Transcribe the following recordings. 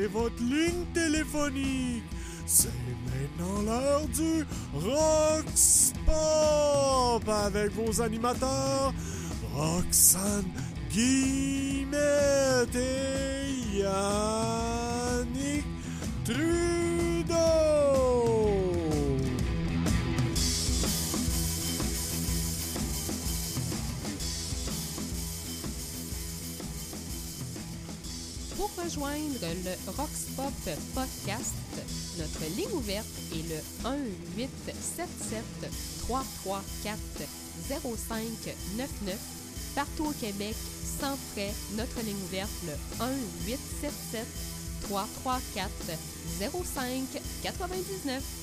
votre ligne téléphonique. C'est maintenant l'heure du Rox Pop avec vos animateurs Roxane Guillemette et Yannick. Rejoindre le Roxpop Podcast, notre ligne ouverte est le 1-877-334-0599. Partout au Québec, sans frais, notre ligne ouverte, le 1-877-334-0599.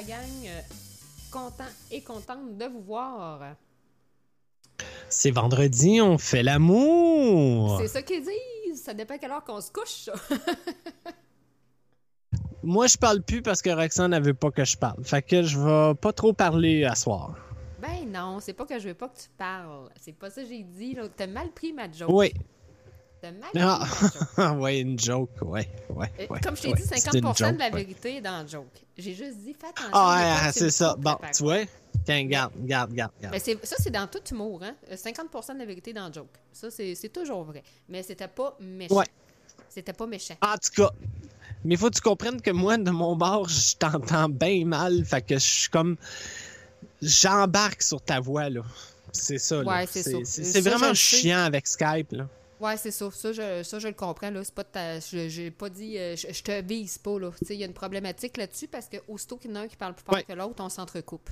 La gang. Euh, Content et contente de vous voir. C'est vendredi, on fait l'amour. C'est ça qu'ils disent. Ça dépend à quelle heure qu'on se couche. Moi, je parle plus parce que Roxane ne veut pas que je parle. Fait que je vais pas trop parler à soir. ben non, c'est pas que je veux pas que tu parles. C'est pas ça que j'ai dit. T'as mal pris ma joke. Oui. Pris Ah, ouais, une joke, ouais, ouais, Euh, ouais. Comme je t'ai ouais. dit, C'est 50% une de la vérité est dans le joke. J'ai juste dit, fais attention. Ah, ouais, ah, c'est ça. Bon, de tu vois? Tiens, garde, garde, garde, garde. Mais ça, c'est dans tout humour. Hein? Euh, 50% de la vérité dans le joke. Ça, c'est toujours vrai. Mais c'était pas méchant. Ouais. C'était pas méchant. En tout cas, mais faut que tu comprennes que moi, de mon bord, je t'entends bien mal. Fait que je suis comme. J'embarque sur ta voix, là. C'est ça. Ouais, c'est ça. C'est je vraiment sais. chiant avec Skype, là. Ouais, c'est ça. Ça je, ça, je le comprends. Là. C'est pas ta- je- J'ai pas dit. euh, je, je te vise pas. Il y a une problématique là-dessus parce que aussitôt qu'il y en a un qui parle plus fort Ouais. que l'autre, on s'entrecoupe.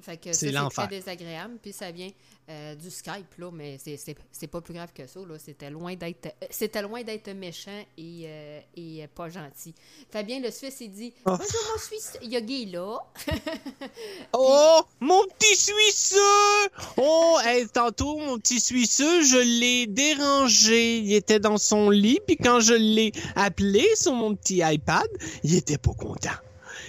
Fait que ça, C'est c'est l'enfer. très désagréable. Puis ça vient euh, du Skype, là, mais c'est- c'est c'est pas plus grave que ça. là. C'était loin d'être euh, c'était loin d'être méchant et, euh, et pas gentil. Fabien Le Suisse, il dit Oh. Bonjour, mon Suisse. Il y a Guy là. Oh, mon petit Suisseux! Oh, hey, tantôt, mon petit Suisseux, je l'ai dérangé. Il était dans son lit, puis quand je l'ai appelé sur mon petit iPad, il était pas content.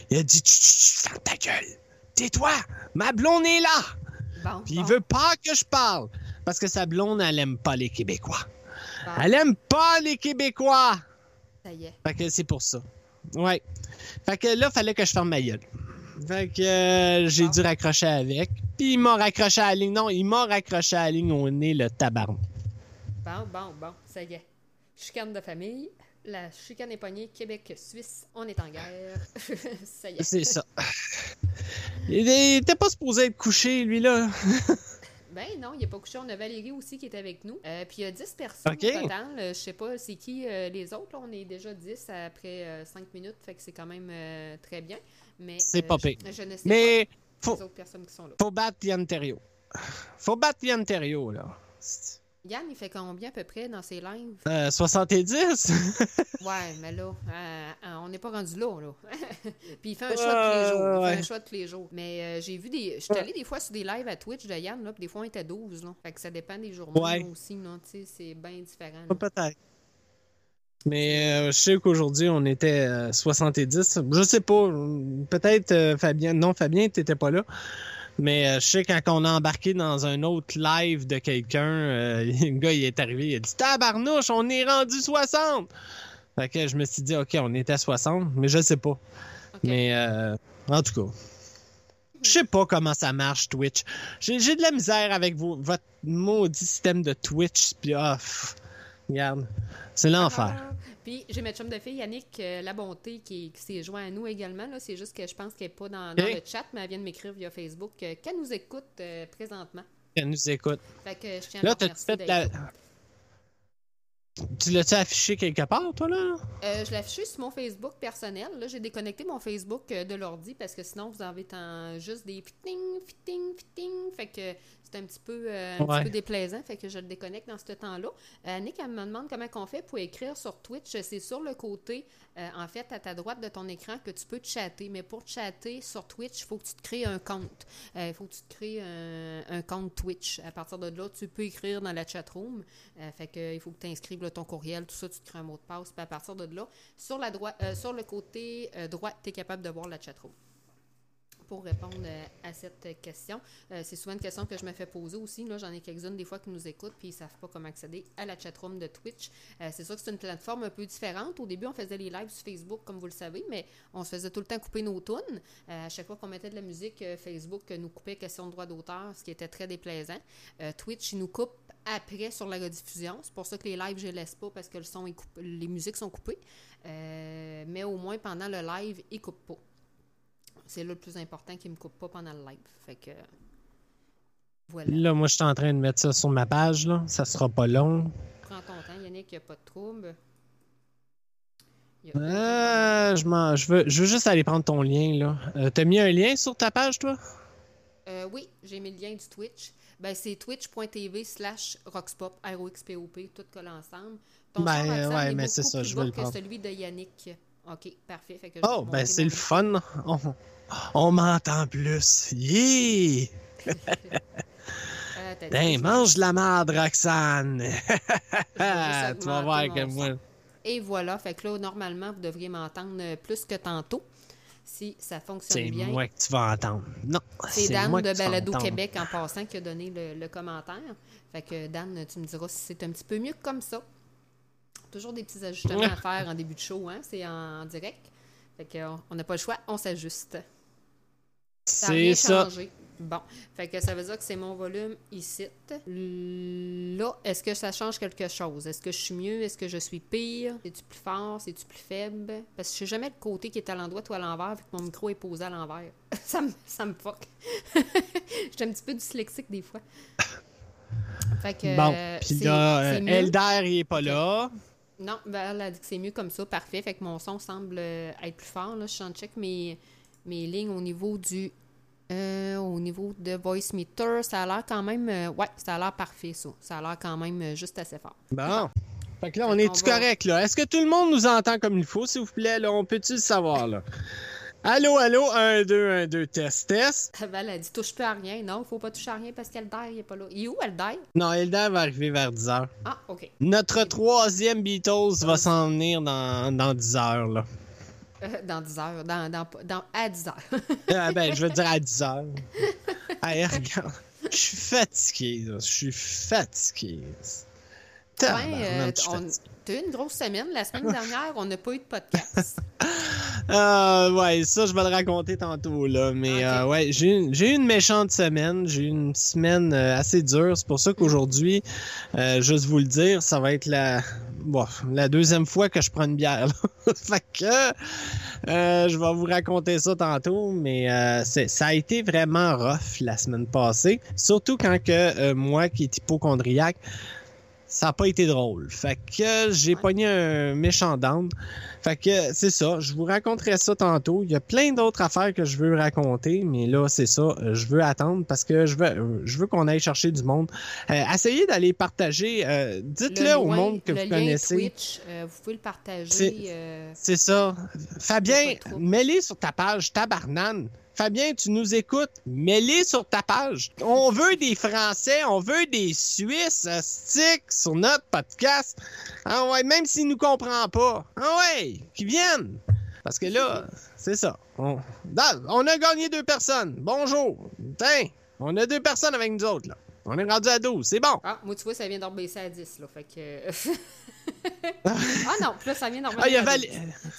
Il a dit, ferme ta gueule. Tais-toi, ma blonde est là. Bon, Puis il veut pas que je parle. Parce que sa blonde, elle aime pas les Québécois. bon, Elle aime pas les Québécois. ça y est. Fait que c'est pour ça. Ouais. Fait que là, fallait que je ferme ma gueule. Fait que euh, j'ai dû raccrocher avec. Puis il m'a raccroché à la ligne. Non, il m'a raccroché à la ligne au nez, le tabaron. Bon, bon, bon, ça y est. Chicane de famille. La chicane est poignée. Québec-Suisse, on est en guerre. ça y est. C'est ça. Il était pas supposé être couché, lui, là. Ben non, il n'est pas couché. On a Valérie aussi qui est avec nous. Euh, puis il y a 10 personnes Ok. au total. Euh, je sais pas c'est qui euh, les autres. là. On est déjà 10 après 5 minutes. Fait que c'est quand même très bien. Mais C'est pas je, pire. je ne sais Mais pas faut, les autres personnes qui sont là. faut battre Terriot. Faut battre là. Yann, il fait combien à peu près dans ses lives? Euh, 70? Ouais, mais là, euh, euh, on n'est pas rendu là, là. Puis il fait un choix tous les jours. Il fait un choix tous les jours. Mais euh, j'ai vu des. Je suis allée des fois sur des lives à Twitch de Yann, là, puis des fois on était 12, là. Fait que ça dépend des journées Ouais. aussi, là. Tu sais, c'est bien différent. Peut-être. Mais euh, je sais qu'aujourd'hui, on était euh, 70. Je sais pas. Peut-être euh, Fabien. Non, Fabien, t'étais pas là. Mais euh, je sais quand on a embarqué dans un autre live de quelqu'un, euh, le gars il est arrivé, il a dit Tabarnouche, on est rendu 60! Fait que je me suis dit, OK, on était à 60, mais je sais pas. Mais euh, en tout cas. Je sais pas comment ça marche, Twitch. J'ai de la misère avec vos, votre maudit système de Twitch. Puis, ah, pff, regarde, c'est l'enfer. Ah, Puis j'ai ma chum de fille, Yannick euh, La Bonté, qui, qui s'est joint à nous également. là. C'est juste que je pense qu'elle n'est pas dans, le chat, mais elle vient de m'écrire via Facebook euh, qu'elle nous écoute euh, présentement. Elle nous écoute. Fait que je tiens Là, à t'as remercier fait la. Tu l'as-tu affiché quelque part, toi, là? Euh, je l'ai affiché sur mon Facebook personnel. Là, j'ai déconnecté mon Facebook de l'ordi parce que sinon, vous avez tant- juste des fitting, fitting, fitting. Fait que c'est un petit peu, euh, un Ouais. petit peu déplaisant. Fait que je le déconnecte dans ce temps-là. Euh, Nick, elle me demande comment on fait pour écrire sur Twitch. C'est sur le côté, euh, en fait, à ta droite de ton écran que tu peux chatter. Mais pour chatter sur Twitch, il faut que tu te crées un compte. Euh, Il faut que tu te crées un, un compte Twitch. À partir de là, tu peux écrire dans la chatroom. Euh, fait que, il faut que tu inscrives ton courriel, tout ça, tu te crées un mot de passe. Puis à partir de là, sur, la droite, euh, sur le côté euh, droit, tu es capable de voir la chatroom. Pour répondre euh, à cette question, Euh, c'est souvent une question que je me fais poser aussi. Là, j'en ai quelques-unes des fois qui nous écoutent puis ils savent pas comment accéder à la chatroom de Twitch. Euh, c'est sûr que c'est une plateforme un peu différente. Au début, on faisait les lives sur Facebook, comme vous le savez, mais on se faisait tout le temps couper nos tunes. À chaque fois qu'on mettait de la musique, Facebook nous coupait question de droit d'auteur, ce qui était très déplaisant. Twitch, il nous coupe après sur la rediffusion. C'est pour ça que les lives, je les laisse pas parce que le son les musiques sont coupées. Mais au moins pendant le live, il coupe pas. C'est là le plus important qu'il me coupe pas pendant le live. Fait que voilà. Là, moi, je suis en train de mettre ça sur ma page, là. Ça sera pas long. Prends ton temps, Yannick, il n'y a pas de trouble. A Euh, je, m'en- je, veux, je veux juste aller prendre ton lien, là. Euh, T'as mis un lien sur ta page, toi? Euh, oui, j'ai mis le lien du Twitch. Ben, c'est twitch.tv slash roxpop, R-O-X-P-O-P, tout collé ensemble. Ton Ben, ouais, mais c'est ça, je que prendre. celui de Yannick. OK, parfait. Fait que Oh, ben c'est le fun. On, on m'entend plus. Yeah! Euh, Ben, mange de la merde, Roxane! tu vas voir mon moi... Et voilà, fait que là, normalement, vous devriez m'entendre plus que tantôt, si ça fonctionne C'est bien. moi que tu vas entendre. Non, C'est Dan moi de Balado. Québec en passant qui a donné le, le commentaire. Fait que Dan, tu me diras si c'est un petit peu mieux que comme ça. Toujours des petits ajustements à faire en début de show, hein? C'est en, direct. Fait qu'on on n'a pas le choix, on s'ajuste. Ça a rien C'est ça. changé. Bon. Fait que ça veut dire que c'est mon volume ici. Là, est-ce que ça change quelque chose? Est-ce que je suis mieux? Est-ce que je suis pire? C'est-tu plus fort? C'est-tu plus faible? Parce que je sais jamais le côté qui est à l'endroit ou à l'envers, vu que mon micro est posé à l'envers. ça, me, ça me fuck. J'étais un petit peu dyslexique des fois. Fait que. Bon, euh, puis là, euh. Elder, il est pas là. Non, ben, elle a dit que c'est mieux comme ça, parfait. Fait que mon son semble euh, être plus fort. Là. Je suis en check mes, mes lignes au niveau du. euh, au niveau de Voice Meter. Ça a l'air quand même. euh, ouais, ça a l'air parfait, ça. Ça a l'air quand même juste assez fort. Bon. Fait que là, on Fait est qu'on tout va- correct, là? Est-ce que tout le monde nous entend comme il faut, s'il vous plaît? Là, on peut-tu le savoir, là? Allô, allô, 1, 2, 1, 2, test, test. Val a dit touche plus à rien. Non, faut pas toucher à rien parce qu'Elder, il est pas là. Il est où, Elder? Non, Elder va arriver vers 10 heures. Ah, OK. Notre troisième Beatles va s'en venir dans, dans 10 heures, là. Euh, dans 10 heures. Dans, dans, dans, à 10 heures. Ah ben, je veux dire à 10 heures. Hey, regarde. Je suis fatigué, là. Je suis fatigué. Ouais, Tabarnak, euh, on-. T'as eu une grosse semaine. La semaine dernière, on n'a pas eu de podcast. Ah, ouais, ça, je vais le raconter tantôt, là. Mais, Ok. euh, ouais, j'ai eu, j'ai eu une méchante semaine. J'ai eu une semaine euh, assez dure. C'est pour ça qu'aujourd'hui, euh, juste vous le dire, ça va être la, bon, la deuxième fois que je prends une bière, là. fait que, euh, je vais vous raconter ça tantôt. Mais, euh, c'est, ça a été vraiment rough la semaine passée. Surtout quand que, euh, moi, qui est hypochondriaque, ça n'a pas été drôle. Fait que j'ai Ouais. pogné un méchant down. Fait que c'est ça, je vous raconterai ça tantôt. Il y a plein d'autres affaires que je veux raconter, mais là, c'est ça, euh, je veux attendre parce que je veux, euh, je veux qu'on aille chercher du monde. Euh, essayez d'aller partager, euh, dites-le au monde que le vous lien connaissez. Twitch, euh, vous pouvez le partager. C'est- euh, ça. Fabien, mets-les sur ta page, tabarnane. Fabien, tu nous écoutes, mets-les sur ta page. On veut des Français, on veut des Suisses, stick sur notre podcast. Ah ouais, même s'ils nous comprennent pas. Ah ouais, qu'ils viennent. Parce que là, c'est ça. On, on a gagné deux personnes. Bonjour. Tiens, on a deux personnes avec nous autres, là. On est rendu à 12, c'est bon. Ah, moi, tu vois, ça vient d'en baisser à 10, là. Fait que. ah non, puis là, ça vient d'en Ah, Val- 12.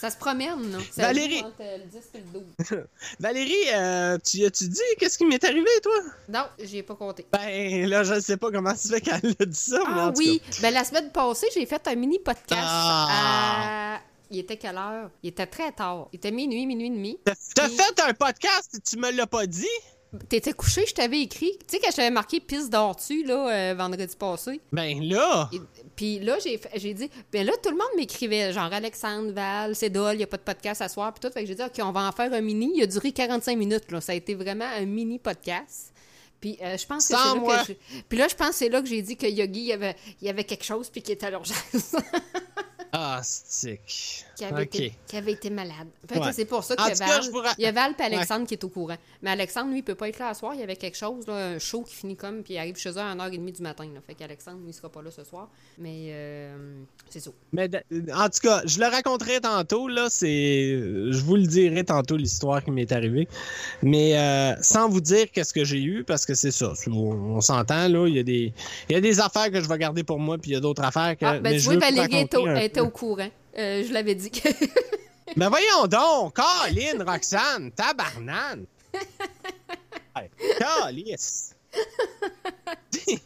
Ça se promène. Ça Valérie. Entre euh, le 10 et le 12. Valérie, euh, tu as-tu dit qu'est-ce qui m'est arrivé, toi? Non, j'y ai pas compté. Ben, là, je sais pas comment ça fait qu'elle a dit ça, en Ah tout oui, ben la semaine passée, j'ai fait un mini podcast. Ah. à- Il était quelle heure? Il était très tard. Il était minuit, minuit et demi. cas. T'as Puis- fait un podcast et tu me l'as pas dit? T'étais couché, je t'avais écrit. Tu sais, quand je t'avais marqué piste dors-tu, là, euh, vendredi passé. Ben là! Puis là, j'ai dit, ben là, tout le monde m'écrivait, genre Alexandre, Val, c'est Dol, il n'y a pas de podcast à soir, puis tout. Fait que j'ai dit, OK, on va en faire un mini. Il a duré 45 minutes, là. Ça a été vraiment un mini podcast. Puis euh, je pense que Sans c'est là que j'ai- Puis là, je pense que c'est là que j'ai dit que Yogi, il y avait, il y avait quelque chose, puis qu'il était à l'urgence. Ah, stick. Qui, avait été, qui avait été malade. Ouais. c'est pour ça que cas, Val, vous il y a Val et Alexandre qui est au courant. Mais Alexandre, lui, il peut pas être là ce soir. Il y avait quelque chose, là, un show qui finit comme, puis il arrive chez eux à 1h30 du matin. Là. Fait qu'Alexandre, lui, il sera pas là ce soir. Mais euh, c'est ça. Mais en tout cas, je le raconterai tantôt, là, c'est. Je vous le dirai tantôt l'histoire qui m'est arrivée. Mais euh, sans vous dire qu'est-ce que j'ai eu, parce que c'est ça. On, on s'entend, là. Il y, a des, il y a des affaires que je vais garder pour moi, puis il y a d'autres affaires que. Ah, ben, mais tu je vois, Valérie était au courant. Euh, je l'avais dit. que- Ben voyons donc! Caroline, Roxane, tabarnane! Hey, Calice!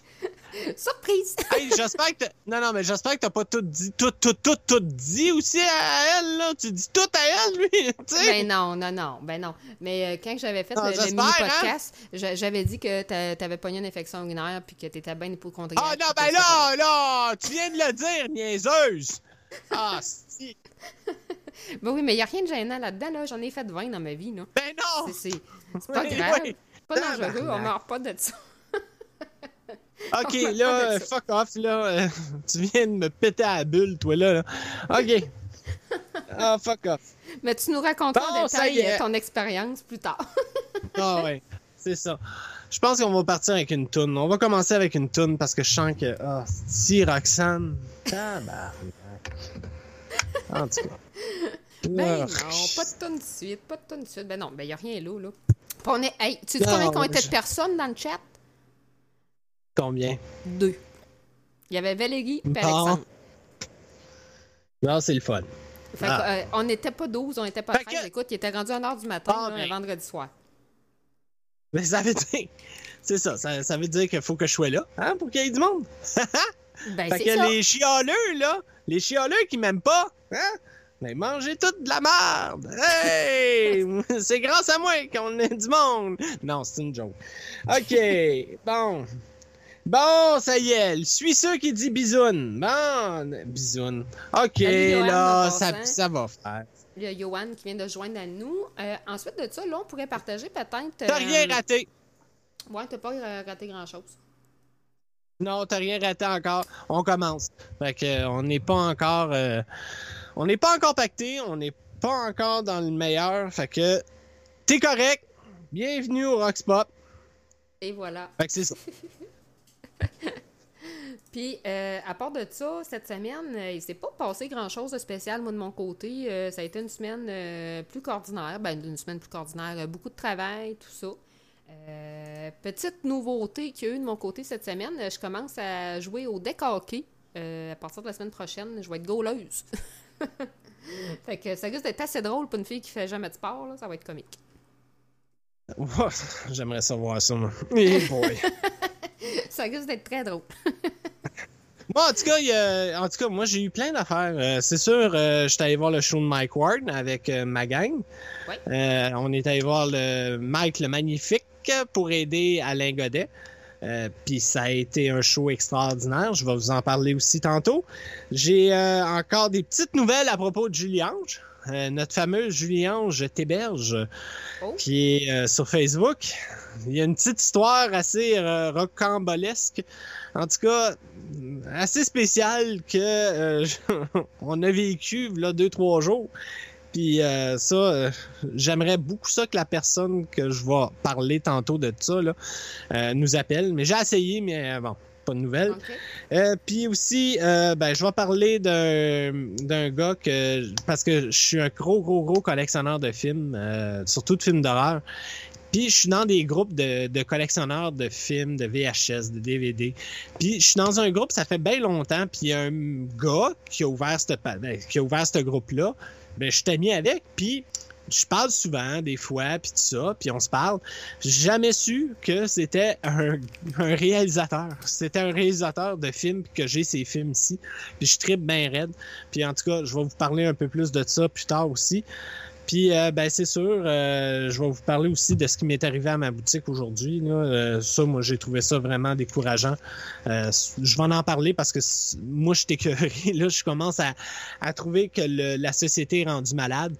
Surprise! Hey, j'espère que Non, non, mais j'espère que t'as pas tout dit, tout, tout, tout, tout dit aussi à elle, là. Tu dis tout à elle, lui, tu sais. ben non, non, non, ben non. Mais euh, quand j'avais fait Non, le, le j'espère, mini-podcast, j'a- j'avais dit que t'a- t'avais pogné une infection urinaire puis que t'étais bien hypochondriaque. Ah non, ben là, là, tu viens de le dire, niaiseuse! Ah, si. Ben oui, mais il n'y a rien de gênant là-dedans, là. J'en ai fait 20 dans ma vie, là. Ben non! C'est- pas Oui, grave. oui. Pas dangereux, on meurt pas de ça. Ok, là, euh, fuck off, là. euh, tu viens de me péter à la bulle, toi, là. là. Ok. Ah, fuck off. Mais tu nous raconteras en Bon, ça détail euh, ton expérience plus tard. Ah ouais, c'est ça. Je pense qu'on va partir avec une toune. On va commencer avec une toune parce que je sens que. Ah, si Roxane. En tout cas. Ben Ah, non, pas de tonne de suite, pas de tonne de suite. Ben non, ben y a rien là, là. Puis on est... Hey, tu Non, combien qu'on était de personnes dans le chat? Combien? Deux. Il y avait Valérie et Bon. Alexandre. Non, c'est le fun. Fait Ah. que, euh, on n'était pas 12, on n'était pas Fait 13. que- Écoute, il était rendu à 1h du matin, Ah, là, ben. un vendredi soir. Mais ça veut dire. C'est ça, ça, ça veut dire qu'il faut que je sois là, hein, pour qu'il y ait du monde. Ben, Fait que ça. les chialeux, là, les chialeux qui m'aiment pas, hein, mais mangez toute de la merde. Hey! c'est grâce à moi qu'on est du monde. Non, c'est une joke. OK, bon. Bon, ça y est, suis ceux qui dit bisoun. Bon, bisoun. OK, là, ça, ça va faire. Il y a Johan qui vient de joindre à nous. Euh, ensuite de ça, là, on pourrait partager peut-être... T'as euh, rien raté. Ouais, t'as pas euh, raté grand-chose. Non, t'as rien raté encore. On commence. Fait que euh, on n'est pas encore. euh, on n'est pas encore pacté. On n'est pas encore dans le meilleur. Fait que t'es correct. Bienvenue au Rockspot. Et voilà. Fait que c'est ça. Puis, euh, à part de ça, cette semaine, euh, il s'est pas passé grand-chose de spécial, moi, de mon côté. Euh, ça a été une semaine euh, plus qu'ordinaire. Ben, une semaine plus qu'ordinaire. Beaucoup de travail, tout ça. Petite nouveauté qu'il y a eu de mon côté cette semaine, je commence à jouer au deck hockey. À partir de la semaine prochaine, je vais être goaleuse. fait que ça risque d'être assez drôle pour une fille qui fait jamais de sport. là. Ça va être comique. J'aimerais savoir ça, moi. Boy. ça risque d'être très drôle. Bon, en tout cas, il en tout cas, moi j'ai eu plein d'affaires. Euh, c'est sûr, euh, j'étais allé voir le show de Mike Ward avec euh, ma gang. Euh, on est allé voir le Mike le Magnifique pour aider Alain Godet. Euh, Puis ça a été un show extraordinaire. Je vais vous en parler aussi tantôt. J'ai euh, encore des petites nouvelles à propos de Julie-Ange. Euh, notre fameuse Julie-Ange Théberge, Oh. qui est euh, sur Facebook. Il y a une petite histoire assez euh, rocambolesque. En tout cas, assez spéciale que euh, on a vécu là deux trois jours. Puis euh, ça, euh, j'aimerais beaucoup ça que la personne que je vais parler tantôt de ça là, euh, nous appelle. Mais j'ai essayé, mais euh, bon, pas de nouvelles. Euh, puis aussi, euh, ben, je vais parler d'un d'un gars que parce que je suis un gros gros gros collectionneur de films, euh, surtout de films d'horreur. Puis je suis dans des groupes de, de collectionneurs de films, de VHS, de DVD. Puis je suis dans un groupe, ça fait bien longtemps. Puis il y a un gars qui a ouvert ce ben, qui a ouvert ce groupe-là. Ben je suis ami avec. Puis je parle souvent, des fois, puis tout ça, puis on se parle. J'ai jamais su que c'était un, un réalisateur. C'était un réalisateur de films, que j'ai ces films ici. Puis je tripe bien raide. Puis en tout cas, je vais vous parler un peu plus de ça plus tard aussi. Puis, euh, ben, c'est sûr, euh, je vais vous parler aussi de ce qui m'est arrivé à ma boutique aujourd'hui. Euh, ça, moi, j'ai trouvé ça vraiment décourageant. Euh, je vais en parler parce que moi, je suis écœuré. Là, je commence à, à trouver que le- la société est rendue malade.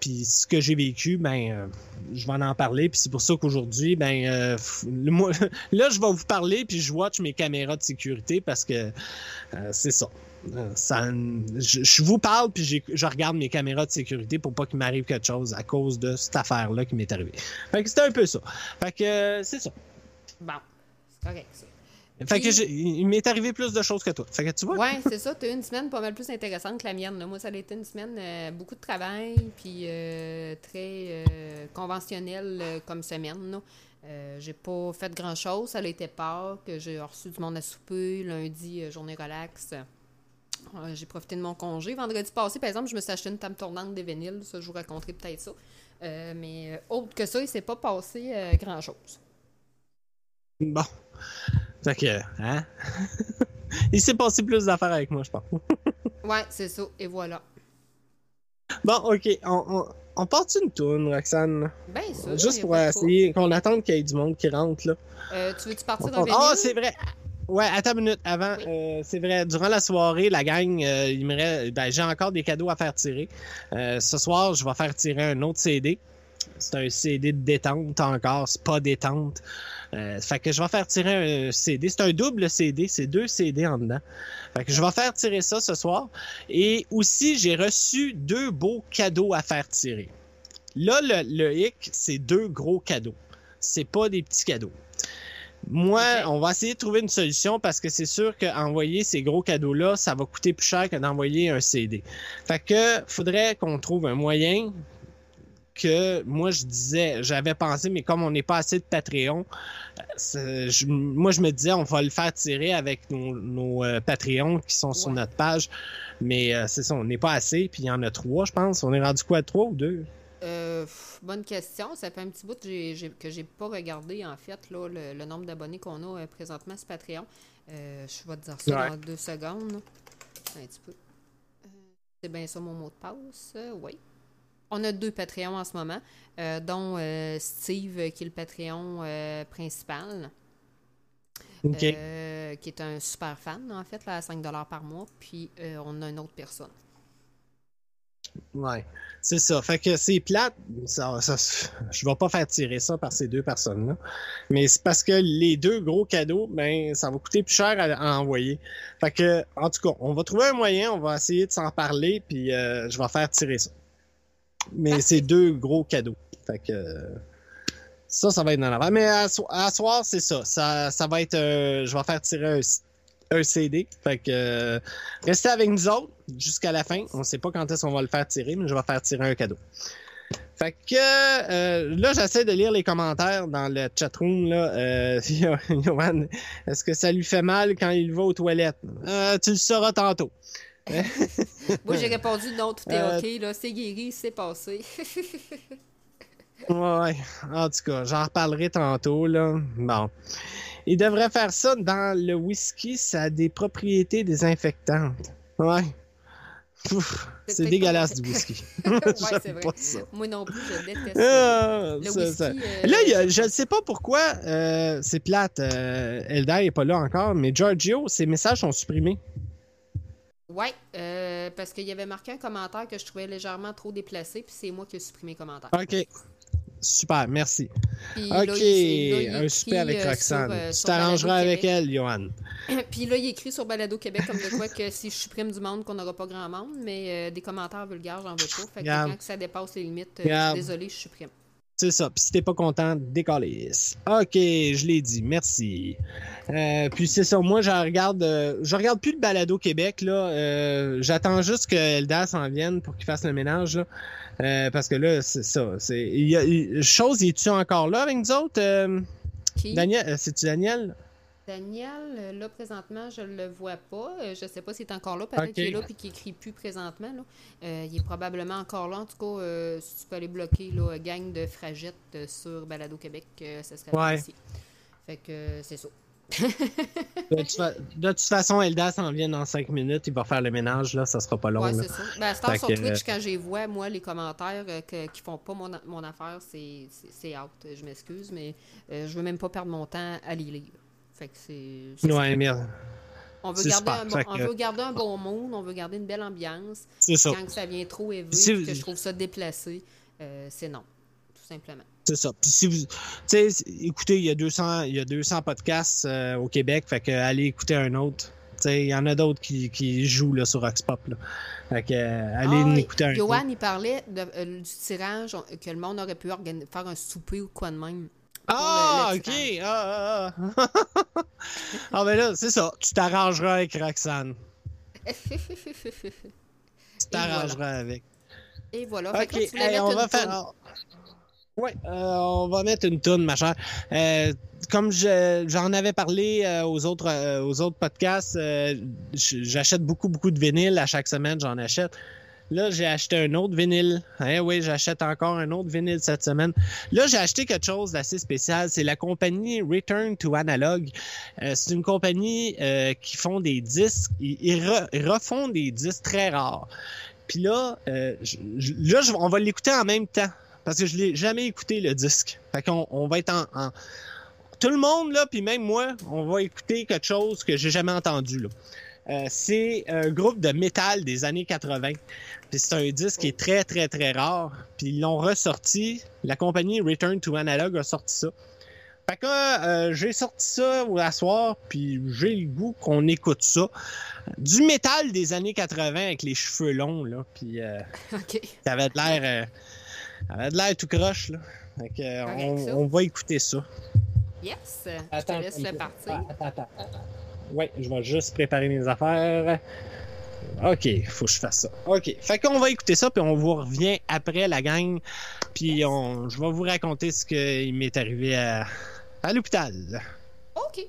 Puis ce que j'ai vécu, ben, euh, je vais en parler. Puis c'est pour ça qu'aujourd'hui, ben, euh, là, je vais vous parler. Puis je watch mes caméras de sécurité parce que euh, c'est ça. Ça, je, vous parle puis je regarde mes caméras de sécurité pour pas qu'il m'arrive quelque chose à cause de cette affaire-là qui m'est arrivée. Fait que c'était un peu ça. Fait que c'est ça. Bon, c'est correct. Fait que il m'est arrivé plus de choses que toi. Fait que tu vois. Ouais, c'est ça. Tu as eu une semaine pas mal plus intéressante que la mienne. là. Moi, ça a été une semaine euh, beaucoup de travail, puis euh, très euh, conventionnelle comme semaine. j'ai pas fait grand chose. Ça a été Pâques. J'ai reçu du monde à souper. Lundi, journée relax. J'ai profité de mon congé. Vendredi passé, par exemple, je me suis acheté une table tournante des vinyles. Ça, je vous raconterai peut-être ça. Mais autre que ça, il s'est pas passé euh, grand-chose. Bon. Fait que, hein? il s'est passé plus d'affaires avec moi, je pense. Ouais, c'est ça. Et voilà. Bon, ok. On, on, on part une tourne, Roxane? Ben, ça. Juste pour essayer qu'on attende qu'il y ait du monde qui rentre, là. Euh, tu veux-tu partir d'un? Ah, c'est vrai! Ouais, attends une minute. Avant, Oui. euh, c'est vrai, durant la soirée, la gang, euh, il me reste- ben, j'ai encore des cadeaux à faire tirer. Ce soir, je vais faire tirer un autre CD. C'est un CD de détente encore, c'est pas détente. Euh, fait que je vais faire tirer un CD. C'est un double CD, c'est deux CD en dedans. Fait que je vais faire tirer ça ce soir. Et aussi, j'ai reçu deux beaux cadeaux à faire tirer. Là, le, le hic, c'est deux gros cadeaux. C'est pas des petits cadeaux. Moi, on va essayer de trouver une solution parce que c'est sûr qu'envoyer ces gros cadeaux-là, ça va coûter plus cher que d'envoyer un CD. Fait que faudrait qu'on trouve un moyen que moi je disais, j'avais pensé, mais comme on n'est pas assez de Patreon, je- moi je me disais on va le faire tirer avec nos, nos euh, Patreons qui sont sur Ouais. notre page. Mais euh, c'est ça, on n'est pas assez, puis il y en a trois, je pense. On est rendu quoi, trois ou deux? Euh, bonne question. Ça fait un petit bout que j'ai, que j'ai pas regardé, en fait, là, le, le nombre d'abonnés qu'on a présentement sur Patreon. Je vais te dire ça Ouais. dans deux secondes. Un petit peu. C'est bien ça mon mot de passe. Oui. On a deux Patreons en ce moment, euh, dont euh, Steve, qui est le Patreon euh, principal, qui est un super fan, en fait, là, à 5 par mois. Puis on a une autre personne. Ouais, c'est ça. Fait que c'est plate. Ça, ça, je vais pas faire tirer ça par ces deux personnes-là. Mais c'est parce que les deux gros cadeaux, ben, ça va coûter plus cher à, à envoyer. Fait que, en tout cas, on va trouver un moyen, on va essayer de s'en parler, puis je vais faire tirer ça. Mais Parfait. c'est deux gros cadeaux. Fait que euh, ça, ça va être dans l'avant. Mais à, so- à soir, c'est ça. ça. Ça va être. euh, je vais faire tirer un, un CD. Fait que euh, restez avec nous autres jusqu'à la fin. On sait pas quand est-ce qu'on va le faire tirer, mais je vais faire tirer un cadeau. Fait que euh, là, j'essaie de lire les commentaires dans le chatroom. Là, euh, Johan, est-ce que ça lui fait mal quand il va aux toilettes? Euh, tu le sauras tantôt. Moi, j'ai répondu non, tout est Euh, OK, là, c'est guéri, c'est passé. Ouais, en tout cas, j'en reparlerai tantôt, là. Bon. Il devrait faire ça dans le whisky, ça a des propriétés désinfectantes. Ouais. C'est dégueulasse du whisky. ouais, c'est vrai. ça. Moi non plus, je déteste ça. Ah, Le ça, whisky. ça. euh, Là, il y a- je ne sais pas pourquoi, euh, c'est plate. Eldar n'est pas là encore, mais Giorgio, ses messages sont supprimés. Ouais, euh, parce qu'il y avait marqué un commentaire que je trouvais légèrement trop déplacé, puis c'est moi qui ai supprimé le commentaire. OK. Super, merci. Puis là, OK, il- c'est- là, il un souper écrit, avec euh, Roxane. sur, euh, tu t'arrangeras avec elle, Johan. Puis là, il écrit sur Balado Québec comme de quoi que si je supprime du monde, qu'on n'aura pas grand monde, mais euh, des commentaires vulgaires, j'en veux pas. Fait que quand ça dépasse les limites, euh, désolé, je supprime. C'est ça. Puis si t'es pas content, décalisse. OK, je l'ai dit. Merci. Euh, puis c'est ça. Moi, je regarde, euh, je regarde plus le balado Québec là. Euh, J'attends juste que Elda s'en vienne pour qu'il fasse le ménage là. Euh, parce que là, c'est ça. C'est. Il y a, chose, es tu encore là avec nous autres? Euh, Qui? Daniel, c'est-tu Daniel? Daniel, euh, là, présentement, je le vois pas. Euh, Je sais pas s'il est encore là. Peut-être qu'il est là puis qu'il écrit plus présentement. Là. Euh, il est probablement encore là. En tout cas, euh, si tu peux aller bloquer là, gang de fragettes sur Balado Québec, euh, ça serait Ouais. apprécié. Fait que c'est ça. de, toute fa- de toute façon, Elda s'en vient dans 5 minutes. Il va faire le ménage, là. Ça sera pas long. Ouais, c'est ça. Ben, à ce temps, Fait sur Twitch, quand j'ai vois, moi, les commentaires que- qui font pas mon, affaire, c'est out. Je m'excuse, mais je veux même pas perdre mon temps à les lire. Fait que c'est. Ouais, merde. On veut, garder super. un, bon- on veut garder un bon mood, on veut garder une belle ambiance. C'est ça. Quand ça vient trop élevé, Si puis vous- que je trouve ça déplacé, euh, c'est non. Tout simplement. C'est ça. Puis si vous. Tu sais, écoutez, il y a 200, il y a 200 podcasts euh, au Québec. Fait que allez écouter un autre. Il y en a d'autres qui, qui jouent là, sur Oxpop. Là. Fait que euh, allez Ah, écouter un autre. Johan, il parlait de, du tirage, que le monde aurait pu faire un souper ou quoi de même. Ah, ok. Ah, ah, ah. ah, ben là, c'est ça. Tu t'arrangeras avec Roxane. Tu t'arrangeras avec. Et voilà. Fait Ok, que là, hey, on va faire. Ouais, euh, on va mettre une toune, ma chère. Euh, comme je- j'en avais parlé euh, aux autres euh, aux autres podcasts, j'achète beaucoup beaucoup de vinyles à chaque semaine, j'en achète. Là, j'ai acheté un autre vinyle. Hein, oui, j'achète encore un autre vinyle cette semaine. Là, j'ai acheté quelque chose d'assez spécial. C'est la compagnie Return to Analog. Euh, c'est une compagnie euh, qui font des disques. Ils, ils re- ils refont des disques très rares. Puis là, euh, je- là, on va l'écouter en même temps. Parce que je l'ai jamais écouté, le disque. Fait qu'on on va être en, en- Tout le monde, là, puis même moi, on va écouter quelque chose que j'ai jamais entendu, là. Euh, c'est un groupe de métal des années 80. Puis c'est un disque qui est très, très, très rare. Puis ils l'ont ressorti. La compagnie Return to Analog a sorti ça. Fait que euh, j'ai sorti ça à soir, puis j'ai le goût qu'on écoute ça. Du métal des années 80 avec les cheveux longs, là. Puis euh, ça avait de l'air... euh, avait de l'air tout croche, là. Fait que, euh, on, va écouter ça. Yes. je te laisse le partir. Attends, attends, attends. Ouais, je vais juste préparer mes affaires. OK, faut que je fasse ça. OK. Fait qu'on va écouter ça, puis on vous revient après la gang. Puis on, je vais vous raconter ce qui m'est arrivé à, à l'hôpital. OK.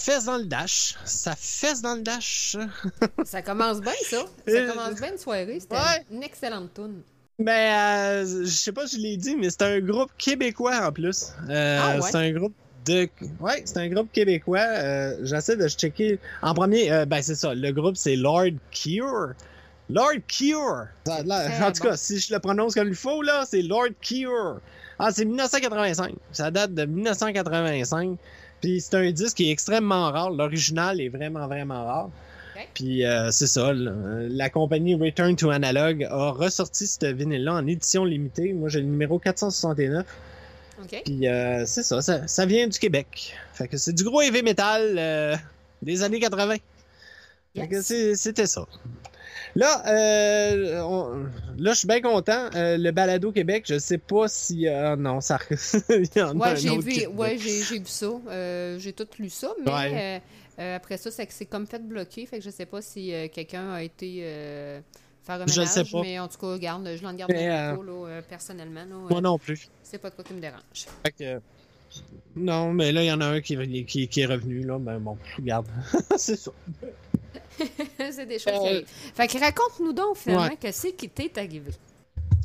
Fesse dans le dash. Ça fesse dans le dash. Ça commence bien, ça. Ça Euh, commence bien une soirée. C'était ouais. une excellente tune. Mais euh, je sais pas si je l'ai dit, mais c'est un groupe québécois en plus. Euh, Ah ouais? C'est un groupe de. Ouais, c'est un groupe québécois. Euh, J'essaie de checker. En premier, euh, ben c'est ça. Le groupe c'est Lord Cure. Lord Cure. Ça- là, Très en tout bon. cas, si je le prononce comme il faut, là, c'est Lord Cure. Ah, c'est 1985. Ça date de 1985. Puis c'est un disque qui est extrêmement rare. L'original est vraiment, vraiment rare. Ok. Puis euh, c'est ça, la compagnie Return to Analog a ressorti ce vinyle-là en édition limitée. Moi, j'ai le numéro 469. OK? Puis euh, c'est ça, ça, ça vient du Québec. Fait que c'est du gros heavy metal euh, des années 80. Fait que c'était ça. Là, euh, on- là, je suis bien content. Euh, le balado Québec, je sais pas si euh, non, ça, il y en Ouais, un j'ai vu, qui- ouais, j'ai vu ça. Euh, j'ai tout lu ça, mais Ouais. euh, après ça, c'est que c'est comme fait bloquer. Fait que je sais pas si quelqu'un a été faire un Je ménage, sais pas. mais en tout cas, regarde, je l'en garde Mais, là, personnellement. là, Moi non plus. c'est pas de quoi qui me dérange. Fait que, non, mais là, il y en a un qui, qui, qui est revenu. Là, ben bon, regarde. c'est ça. c'est des choses qui Euh, arrivent. Fait que raconte-nous donc, finalement, Ouais. que c'est qui t'est arrivé.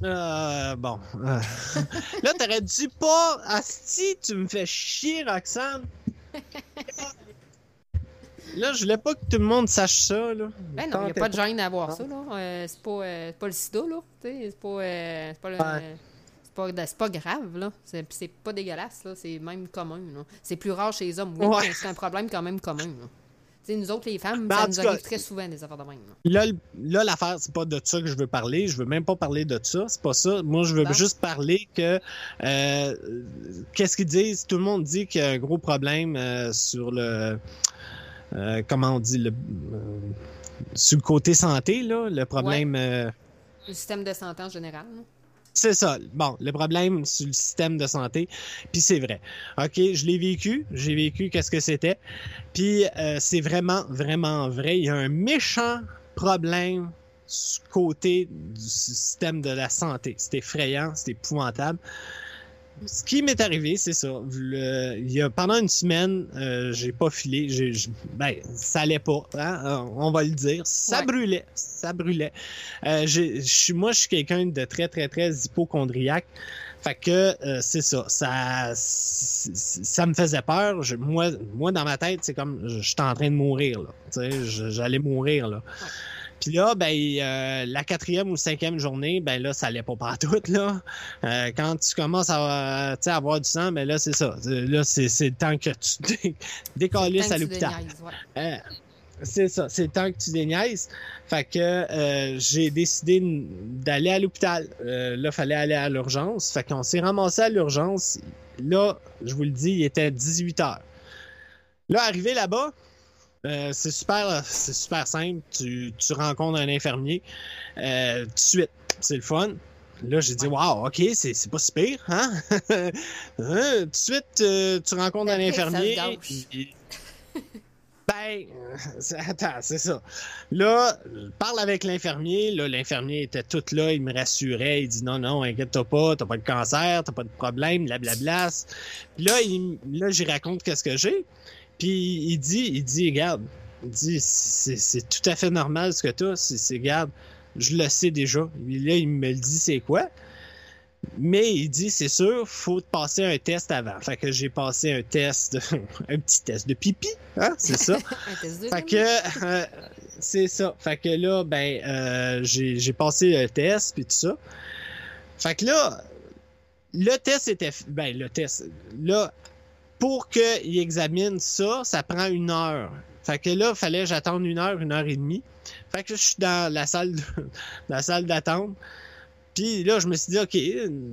Euh, bon. Euh, là, t'aurais dû pas. Asti, tu me fais chier, Roxane. Là, je voulais pas que tout le monde sache ça, là. Ben non, il n'y a pas de gêne à voir ça, là. Euh, c'est pas, euh, c'est pas le sida, là. Tu sais, c'est pas, euh, c'est pas, le- Ouais. c'est pas, grave, là. C'est, pas dégueulasse, là. C'est même commun, là. C'est plus rare chez les hommes, oui, Ouais. c'est un problème quand même commun, là. Tu sais, nous autres, les femmes, Ben, en ça nous cas- arrive très souvent, des affaires de même, là. Là, l'affaire, c'est pas de ça que je veux parler. Je veux même pas parler de ça. C'est pas ça. Moi, je veux juste parler que euh, qu'est-ce qu'ils disent? Tout le monde dit qu'il y a un gros problème euh, sur le euh, comment on dit le sur le côté santé là, le problème. Le système de santé en général, là. C'est ça. Bon, le problème sur le système de santé. Puis c'est vrai. OK, je l'ai vécu. J'ai vécu qu'est-ce que c'était. Puis euh, c'est vraiment, vraiment vrai. Il y a un méchant problème côté du système de la santé. C'est effrayant, c'est épouvantable. Ce qui m'est arrivé, c'est ça. Le- il y a, pendant une semaine, euh, j'ai pas filé. J'ai, ben, ça allait pas. hein, on va le dire. Ça Ouais. brûlait. Ça brûlait. Euh, j'ai- moi, je suis quelqu'un de très, très, très hypochondriaque. Fait que euh, c'est ça. Ça, ça me faisait peur. Je- moi, moi, dans ma tête, c'est comme je- j'étais en train de mourir. Là. J'allais mourir. Là. Puis là, ben, euh, la quatrième ou cinquième journée, ben là, ça allait pas partout, là. Euh, quand tu commences à, avoir du sang, ben là, c'est ça. Là, c'est le temps que tu dé- décalisses à l'hôpital. ouais. Euh, c'est ça, c'est le temps que tu déniaises. Fait que euh, j'ai décidé d'aller à l'hôpital. Euh, là, fallait aller à l'urgence. Fait qu'on s'est ramassé à l'urgence. Là, je vous le dis, il était 18 heures. Là, arrivé là-bas, euh, c'est super, c'est super simple. Tu, tu rencontres un infirmier euh, tout de suite. C'est le fun. Là, j'ai dit, wow, ok, c'est c'est pas si pire, hein? Hein, tout de suite, euh, tu rencontres un infirmier. ben, attends, c'est ça. Là, je parle avec l'infirmier. Là, l'infirmier était tout là, il me rassurait. Il dit non, non, inquiète-toi pas, t'as pas de cancer, t'as pas de problème, blablabla. Puis là, il, là, j'y raconte qu'est-ce que j'ai. Puis il dit, il dit, regarde, il dit, c'est tout à fait normal ce que t'as. C'est, c'est, regarde, je le sais déjà. Là, il me le dit, c'est quoi? Mais il dit, c'est sûr, faut te passer un test avant. Fait que j'ai passé un test, un petit test de pipi, hein, c'est ça. Un test de Fait que euh, c'est ça. Fait que là, ben euh, j'ai j'ai passé le test puis tout ça. Fait que là, le test était ben le test. Là, pour qu'il examine ça, ça prend une heure. Fait que là, fallait que j'attende une heure, une heure et demie. Fait que je suis dans la salle de- la salle d'attente. Puis là, je me suis dit, OK,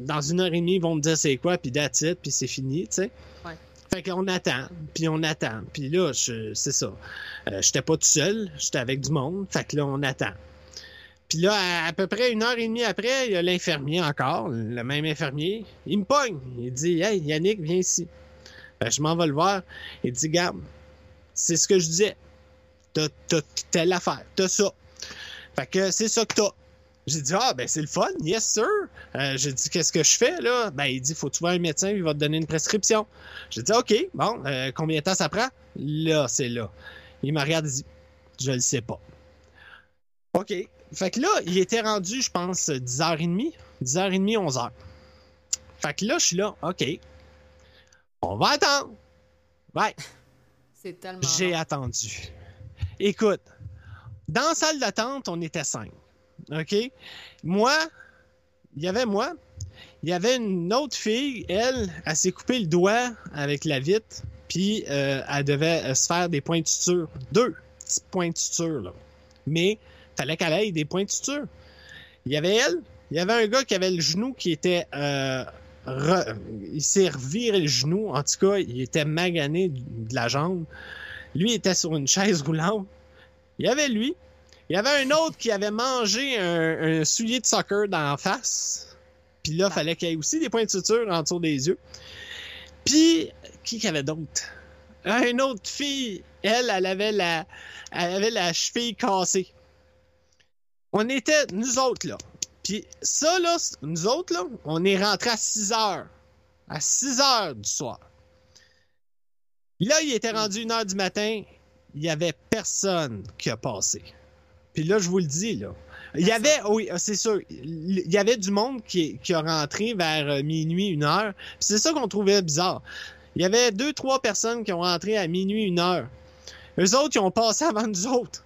dans une heure et demie, ils vont me dire c'est quoi, puis that's it, puis c'est fini, tu sais. Ouais. Fait qu'on attend, puis on attend. Puis là, c'est ça. Euh, j'étais pas tout seul, j'étais avec du monde. Fait que là, on attend. Puis là, à, à peu près une heure et demie après, il y a l'infirmier encore, le même infirmier. Il me pogne. Il dit Hey, Yannick, viens ici. Je m'en vais le voir. Il dit Garde, c'est ce que je disais. T'as, t'as telle affaire, t'as ça. Fait que c'est ça que t'as. J'ai dit, ah, ben c'est le fun, yes sir. Euh, j'ai dit, qu'est-ce que je fais là? Ben, il dit, faut voir un médecin, il va te donner une prescription. J'ai dit, OK, bon, euh, combien de temps ça prend? Là, c'est là. Il me regarde et dit, je le sais pas. OK. Fait que là, il était rendu, je pense, 10h30, 10h30, 11h. Fait que là, je suis là, OK. On va attendre. Ouais. C'est tellement. J'ai attendu. Écoute, dans la salle d'attente, on était cinq. OK? Moi, il y avait moi. Il y avait une autre fille, elle, elle s'est coupé le doigt avec la vitre, puis euh, elle devait euh, se faire des points de suture. Deux petits points de suture, là. Mais fallait qu'elle ait des points de suture. Il y avait elle, il y avait un gars qui avait le genou qui était. euh, re- il s'est reviré le genou. En tout cas, il était magané de la jambe. Lui il était sur une chaise roulante. Il y avait lui. Il y avait un autre qui avait mangé un, un soulier de soccer dans la face. Puis là, il fallait qu'il y ait aussi des points de suture en dessous des yeux. Puis, qui qu'il y avait d'autre? Une autre fille, elle, elle avait la, elle avait la cheville cassée. On était, nous autres, là. Puis ça, là, nous autres, là, on est rentrés à 6 heures. À 6 heures du soir. Là, il était rendu 1 heure du matin. Il y avait personne qui a passé. Puis là, je vous le dis, là. Il y avait, oui, c'est sûr, il y avait du monde qui, qui a rentré vers euh, minuit, une heure. Puis C'est ça qu'on trouvait bizarre. Il y avait deux, trois personnes qui ont rentré à minuit, une heure. Eux autres, ils ont passé avant nous autres.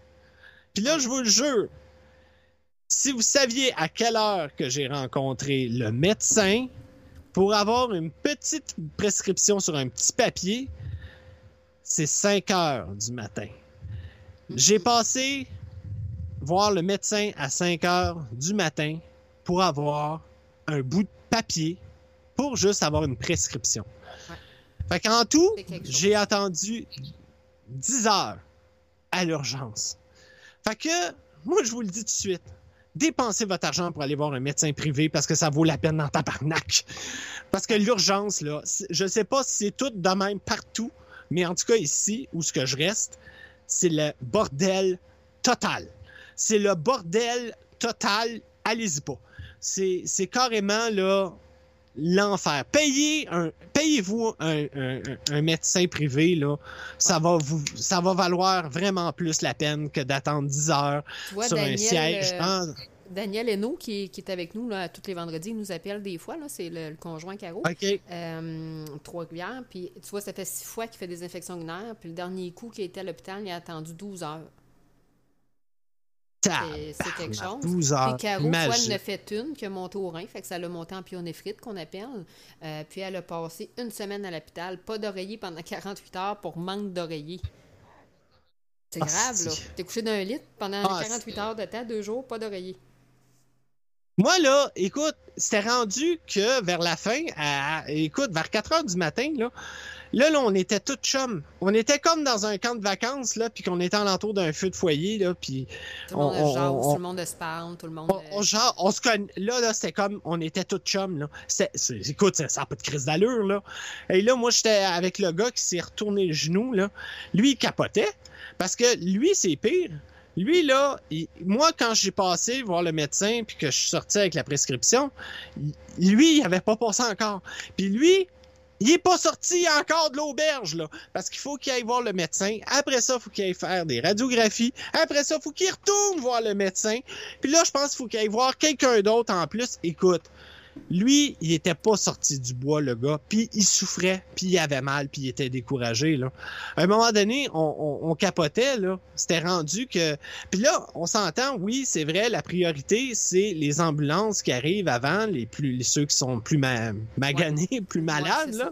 Puis là, je vous le jure, si vous saviez à quelle heure que j'ai rencontré le médecin pour avoir une petite prescription sur un petit papier, c'est 5 heures du matin. J'ai passé voir le médecin à 5 heures du matin pour avoir un bout de papier pour juste avoir une prescription. Ouais. Fait qu'en tout, j'ai attendu 10 heures à l'urgence. Fait que, moi, je vous le dis tout de suite. Dépensez votre argent pour aller voir un médecin privé parce que ça vaut la peine dans tabarnak. Parce que l'urgence, là, je sais pas si c'est tout de même partout, mais en tout cas ici, où ce que je reste, c'est le bordel total. C'est le bordel total. Allez-y pas. C'est carrément, là, l'enfer. Payez un, payez-vous un, un- médecin privé, là. Ça va vous, ça va valoir vraiment plus la peine que d'attendre 10 heures vois, sur un siège. euh, dans- Daniel Hainaut, qui, qui est avec nous là, tous les vendredis, il nous appelle des fois. là, C'est le, le conjoint Caro. OK. Euh, Trois-Rivières. Puis, tu vois, ça fait six fois qu'il fait des infections urinaires. Puis, le dernier coup qu'il était à l'hôpital, il a attendu 12 heures. C'est quelque chose. 12 heures. Puis Caro, elle a fait une qui a monté au rein, fait que ça l'a monté en pyonéphrite qu'on appelle. Euh, puis elle a passé une semaine à l'hôpital, pas d'oreiller pendant 48 heures pour manque d'oreiller. C'est Ah, grave, là. T'es couché dans un lit pendant Ah, 48 heures de temps, deux jours, pas d'oreiller. Moi, là, écoute, c'était rendu que vers la fin, à, écoute, vers 4 heures du matin, là, là, là, on était tous chums. On était comme dans un camp de vacances, là, puis qu'on était alentour d'un feu de foyer, là, puis Tout le monde On- on- jase, on- tout le monde se parle, tout le monde. on, euh, on, genre, on se connaît. Là, là, c'était comme, on était tous chums, là. C'est- écoute, ça n'a pas de crise d'allure, là. Et là, moi, j'étais avec le gars qui s'est retourné le genou, là. Lui, il capotait, parce que lui, c'est pire. Lui, là, il- moi, quand j'ai passé voir le médecin, puis que je suis sorti avec la prescription, lui, il avait pas passé encore. Puis lui, il est pas sorti encore de l'auberge, là. Parce qu'il faut qu'il aille voir le médecin. Après ça, faut qu'il aille faire des radiographies. Après ça, faut qu'il retourne voir le médecin. Puis là, je pense qu'il faut qu'il aille voir quelqu'un d'autre en plus. Écoute, lui, il était pas sorti du bois, le gars. Puis il souffrait, puis il avait mal, puis il était découragé, là. À un moment donné, on, on- on capotait, là. C'était rendu que... Puis là, on s'entend, oui, c'est vrai, la priorité, c'est les ambulances qui arrivent avant, les plus ceux qui sont plus ma- maganés, plus malades, là.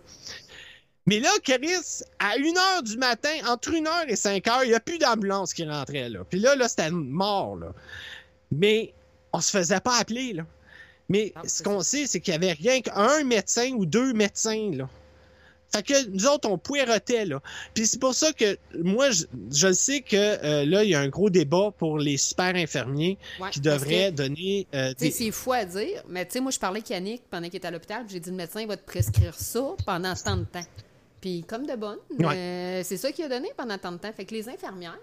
Mais là, Caris, à 1 heure du matin, entre 1 heure et 5 heures, il n'y a plus d'ambulance qui rentrait, là. Puis là, là, c'était mort, là. Mais on se faisait pas appeler, là. Mais Ah, ce qu'on sait, c'est qu'il y avait rien qu'un médecin ou deux médecins, là. Fait que nous autres, on poiretait, là. Puis c'est pour ça que moi, je, je le sais que euh, là, il y a un gros débat pour les super infirmiers ouais, qui devraient que, donner euh, Tu sais, des... c'est fou à dire, mais tu sais, moi, je parlais avec Yannick pendant qu'il était à l'hôpital, puis j'ai dit, le médecin va te prescrire ça pendant tant de temps. Puis, comme de bonne, Ouais. euh, c'est ça qu'il a donné pendant tant de temps. Fait que les infirmières,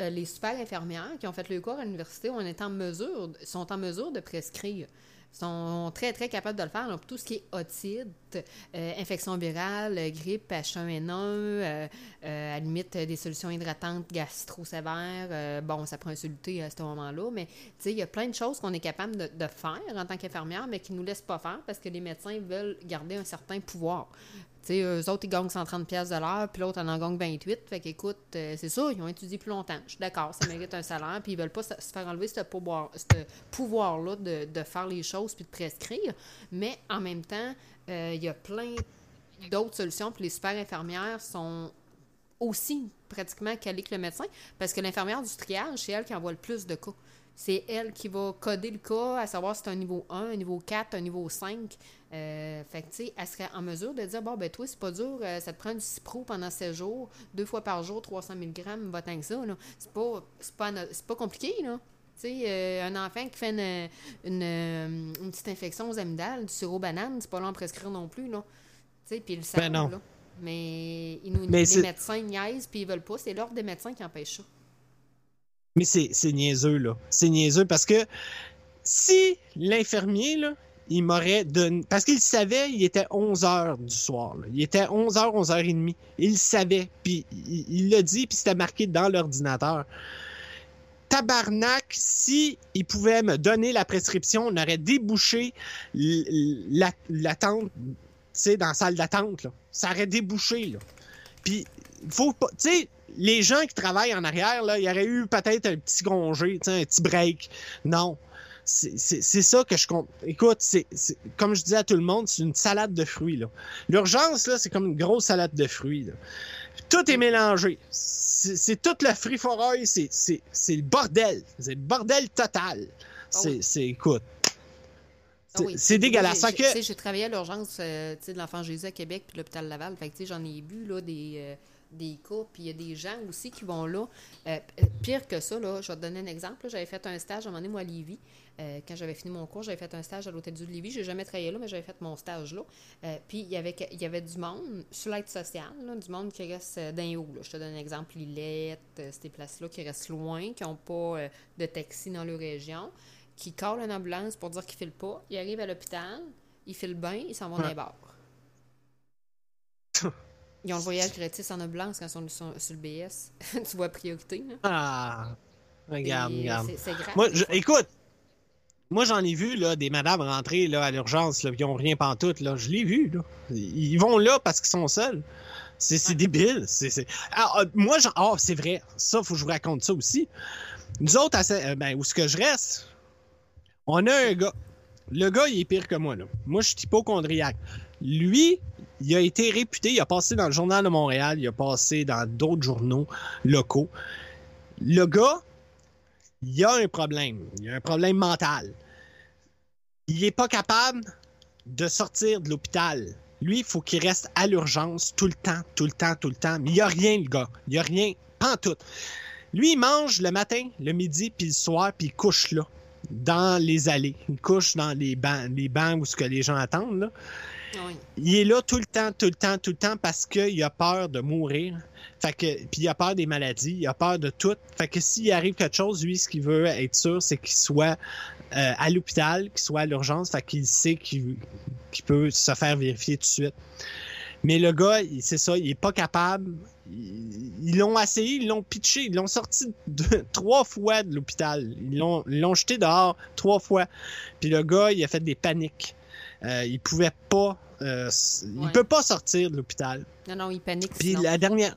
euh, les super infirmières qui ont fait le cours à l'université on est en mesure, sont en mesure de prescrire sont très, très capables de le faire. pour tout ce qui est otite, euh, infection virale, euh, grippe, H1N1, euh, à la limite des solutions hydratantes gastro-sévères. bon, ça prend un soluté à ce moment-là, mais il y a plein de choses qu'on est capable de, faire en tant qu'infirmière, mais qui ne nous laissent pas faire parce que les médecins veulent garder un certain pouvoir. sais, eux autres, ils gagnent 130 pièces de l'heure, puis l'autre, en en gagne 28. Fait qu'écoute, c'est ça, ils ont étudié plus longtemps. Je suis d'accord, ça mérite un salaire, puis ils veulent pas se, faire enlever ce pouvoir-là de, de, faire les choses puis de prescrire. Mais en même temps, euh, il y a plein d'autres solutions, puis les super infirmières sont aussi pratiquement calées que le médecin, parce que l'infirmière du triage, c'est elle qui envoie le plus de cas. C'est elle qui va coder le cas, à savoir si c'est un niveau 1, un niveau 4, un niveau 5. Euh, fait que, tu sais, elle serait en mesure de dire, bon, ben, toi, c'est pas dur, euh, ça te prend du cipro pendant 7 jours, deux fois par jour, 300 mg, va tant que ça, là. C'est pas, pas, pas compliqué, là. Tu sais, euh, un enfant qui fait une, une, petite infection aux amygdales, du sirop banane, c'est pas long à prescrire non plus, là. Tu sais, puis le savent, ben là. Mais, ils nous, les médecins niaisent, puis ils veulent pas. C'est l'ordre des médecins qui empêche ça. Mais c'est niaiseux, là. C'est niaiseux parce que si l'infirmier, là, il m'aurait donné. Parce qu'il savait, il était 11 h du soir. Il était 11 h, 11 h 30. Il savait. Puis il l'a dit, puis c'était marqué dans l'ordinateur. Tabarnak, si il pouvait me donner la prescription, on aurait débouché l'attente, tu sais, dans la salle d'attente. Ça aurait débouché. Là. Puis, faut pas. Tu sais, les gens qui travaillent en arrière, là, il y aurait eu peut-être un petit congé, un petit break. Non. C'est ça que je compte. Écoute, c'est comme je disais à tout le monde, c'est une salade de fruits. L'urgence, là, c'est comme une grosse salade de fruits. Tout est mélangé. C'est tout le free for c'est le bordel. C'est le bordel total. Ah c'est, écoute. Ah c'est dégueulasse. J'ai travaillé à l'urgence euh, de l'Enfant Jésus à Québec puis l'hôpital Laval. Fait j'en ai vu là, des, euh, des cas, puis il y a des gens aussi qui vont là. Euh, pire que ça, là, je vais te donner un exemple. J'avais fait un stage à un moment donné, moi, à Lévis. Euh, quand j'avais fini mon cours, j'avais fait un stage à l'Hôtel du Lévis. Je n'ai jamais travaillé là, mais j'avais fait mon stage là. Euh, puis il y, avait, il y avait du monde sur l'aide sociale, du monde qui reste d'un haut. Je te donne un exemple, Lillette, ces places-là qui restent loin, qui n'ont pas de taxi dans leur région, qui collent une ambulance pour dire qu'ils ne filent pas. Ils arrivent à l'hôpital, ils filent bien, ils s'en vont dans les bars. Ils ont le voyage gratis en ambulance quand ils sont sur, le BS. tu vois priorité, là. Ah! Regarde, regarde. C'est grave. Moi, écoute, moi, j'en ai vu là, des madames rentrer là, à l'urgence qui n'ont rien pantoute. Là. Je l'ai vu. Là. Ils vont là parce qu'ils sont seuls. C'est débile. C'est ah, ah, moi, oh, c'est vrai. Ça, faut que je vous raconte ça aussi. Nous autres, euh, ben, où est-ce que je reste, on a un gars. Le gars, il est pire que moi. Là. Moi, je suis hypochondriaque. Lui, il a été réputé, il a passé dans le Journal de Montréal, il a passé dans d'autres journaux locaux. Le gars, il a un problème. Il a un problème mental. Il n'est pas capable de sortir de l'hôpital. Lui, il faut qu'il reste à l'urgence tout le temps, tout le temps, tout le temps. Mais il n'y a rien, le gars. Il n'y a rien, pas tout. Lui, il mange le matin, le midi, puis le soir, puis il couche là, dans les allées. Il couche dans les bancs, les bancs où ce que les gens attendent. Là. Il est là tout le temps, tout le temps, tout le temps parce qu'il a peur de mourir. Fait que, puis il a peur des maladies, il a peur de tout. Fait que s'il arrive quelque chose, lui, ce qu'il veut être sûr, c'est qu'il soit euh, à l'hôpital, qu'il soit à l'urgence, fait qu'il sait qu'il peut se faire vérifier tout de suite. Mais le gars, c'est ça, il est pas capable. Ils l'ont essayé, ils l'ont pitché, ils l'ont sorti trois fois de l'hôpital. Ils l'ont jeté dehors trois fois. Puis le gars, il a fait des paniques. Euh, il pouvait pas. Euh, il peut pas sortir de l'hôpital. Non, non, il panique. Puis la dernière.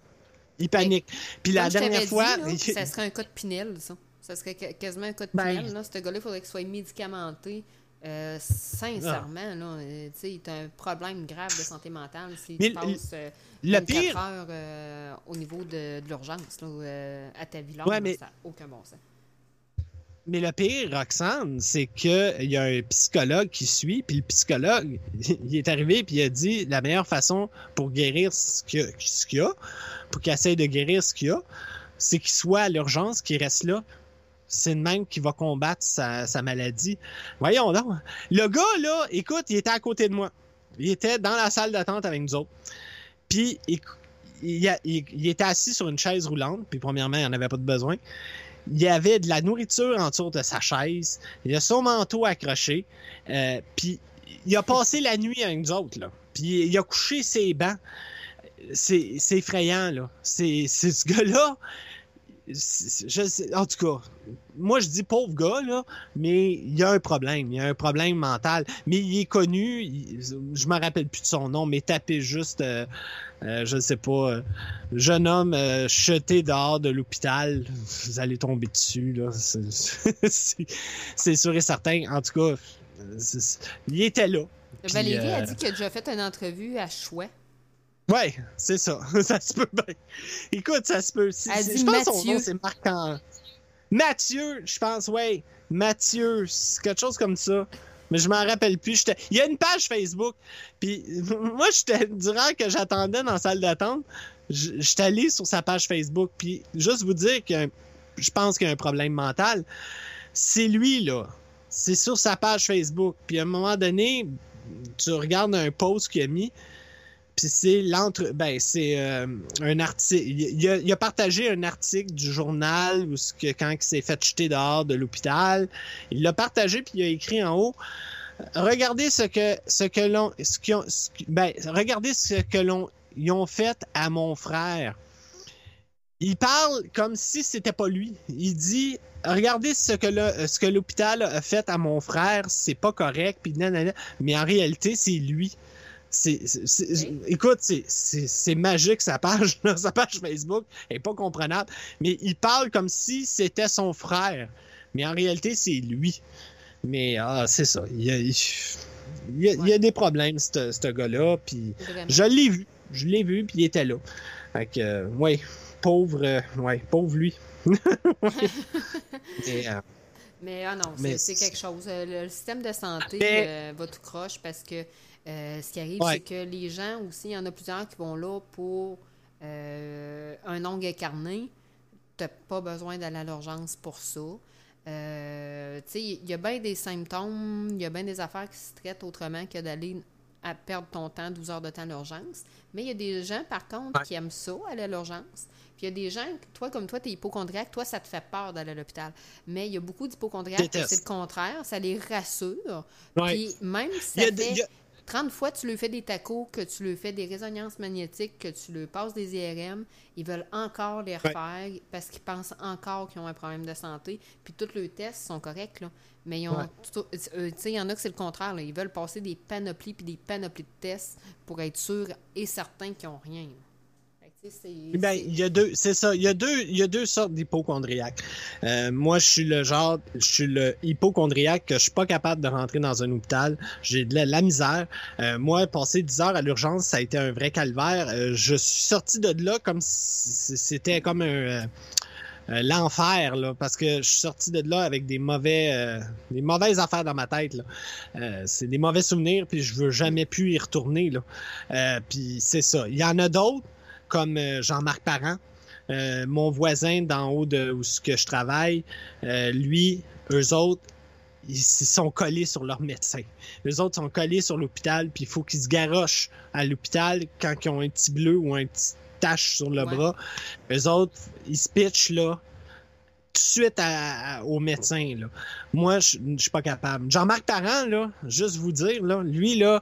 Il panique. Puis la dernière fois. ça serait un cas de Pinel, ça. Ça serait quasiment un cas de ben, Pinel. Là. Ce gars-là, il faudrait qu'il soit médicamenté. Euh, sincèrement, là, il a un problème grave de santé mentale s'il passe le pire, heures au niveau de, de l'urgence à ta vie ouais, mais... ça n'a aucun bon sens. Mais le pire, Roxane, c'est qu'il y a un psychologue qui suit, puis le psychologue, il est arrivé puis il a dit la meilleure façon pour guérir ce qu'il y a, pour qu'il essaye de guérir ce qu'il y a, c'est qu'il soit à l'urgence, qu'il reste là. C'est le même qui va combattre sa, maladie. Voyons donc. Le gars, là, écoute, il était à côté de moi. Il était dans la salle d'attente avec nous autres. Puis, il, était assis sur une chaise roulante, puis premièrement, il n'en avait pas de besoin. Il y avait de la nourriture en dessous de sa chaise. Il a son manteau accroché. euh, puis il a passé la nuit avec nous autres, là. Puis il a couché ses bancs. C'est effrayant, là. C'est ce gars-là. je en tout cas, moi je dis pauvre gars, là, mais il y a un problème. Il y a un problème mental. Mais il est connu. je me rappelle plus de son nom, mais tapez juste. euh, euh, je ne sais pas, euh, jeune homme euh, jeté dehors de l'hôpital, vous allez tomber dessus, là. C'est- sûr et certain. En tout cas, il était là. Valérie a euh, dit qu'il a déjà fait une entrevue à Chouet. Ouais, c'est ça. ça se peut bien. Écoute, ça se peut. Je pense que son nom, c'est marquant. Mathieu, je pense, ouais. Mathieu, c'est quelque chose comme ça. Mais je m'en rappelle plus. Il y a une page Facebook. Puis moi, j'étais durant que j'attendais dans la salle d'attente, j'étais allé sur sa page Facebook. Puis juste vous dire que je pense qu'il y a un problème mental. C'est lui, là. C'est sur sa page Facebook. Puis à un moment donné, tu regardes un post qu'il a mis. C'est l'entre. Ben, c'est euh, un article. Il, a, partagé un article du journal où ce que, quand il s'est fait jeter dehors de l'hôpital. Il l'a partagé puis il a écrit en haut. Regardez ce que ce que l'on ce qu'ils ont- ben, regardez ce que l'on ils ont fait à mon frère. Il parle comme si c'était pas lui. Il dit regardez ce que le, ce que l'hôpital a fait à mon frère, c'est pas correct puis mais en réalité c'est lui. C'est. Écoute, c'est, magique sa page, là, sa page Facebook est pas comprenable, mais il parle comme si c'était son frère, mais en réalité c'est lui. Mais ah, c'est ça, il y a, il y a, il y a des problèmes ce gars-là, puis je l'ai vu, je l'ai vu, puis il était là. Fait que, euh, ouais, pauvre, euh, ouais, pauvre lui. Mais, euh, Mais ah non, c'est quelque chose. Le, le système de santé va tout croche parce que euh, ce qui arrive, Ouais. c'est que les gens aussi, il y en a plusieurs qui vont là pour euh, un ongle écarné. Tu n'as pas besoin d'aller à l'urgence pour ça. Euh, tu sais, il y a bien des symptômes, il y a bien des affaires qui se traitent autrement que d'aller à perdre ton temps, 12 heures de temps à l'urgence. Mais il y a des gens, par contre, Ouais. qui aiment ça, aller à l'urgence. Puis il y a des gens, toi comme toi, tu es hypochondriaque, toi, ça te fait peur d'aller à l'hôpital. Mais il y a beaucoup d'hypochondriaques c'est le contraire, ça les rassure. ouais. Puis même si ça fait 30 fois tu lui fais des tacos, que tu lui fais des résonances magnétiques, que tu lui passes des IRM, ils veulent encore les refaire parce qu'ils pensent encore qu'ils ont un problème de santé. Puis tous leurs tests sont corrects, là. Mais ils ont Ouais. euh, tu sais, il y en a que c'est le contraire, là. Ils veulent passer des panoplies puis des panoplies de tests pour être sûrs et certains qu'ils n'ont rien. Ben, c'est- il y a deux, c'est ça. Il y a deux, il y a deux sortes d'hypochondriaques. Euh, moi, je suis le genre, je suis le hypochondriaque que je suis pas capable de rentrer dans un hôpital. J'ai de la, misère. Euh, moi, passer 10 heures à l'urgence, ça a été un vrai calvaire. Euh, je suis sorti de là comme si c'était comme un euh, l'enfer là, parce que je suis sorti de là avec des mauvais, euh, des mauvaises affaires dans ma tête là. Euh, c'est des mauvais souvenirs puis je veux jamais plus y retourner là. Euh, puis c'est ça. Il y en a d'autres comme euh, Jean-Marc Parent, euh, mon voisin d'en haut de où ce que je travaille, euh, lui, eux autres, ils sont collés sur leur médecin. Les autres sont collés sur l'hôpital, puis il faut qu'ils se garochent à l'hôpital quand ils ont un petit bleu ou un petit tache sur le Ouais. bras. Eux autres, ils se pitchent là tout de suite à- à- au médecin. Là. Moi, je je suis pas capable. Jean-Marc Parent, là, juste vous dire, là, lui, là,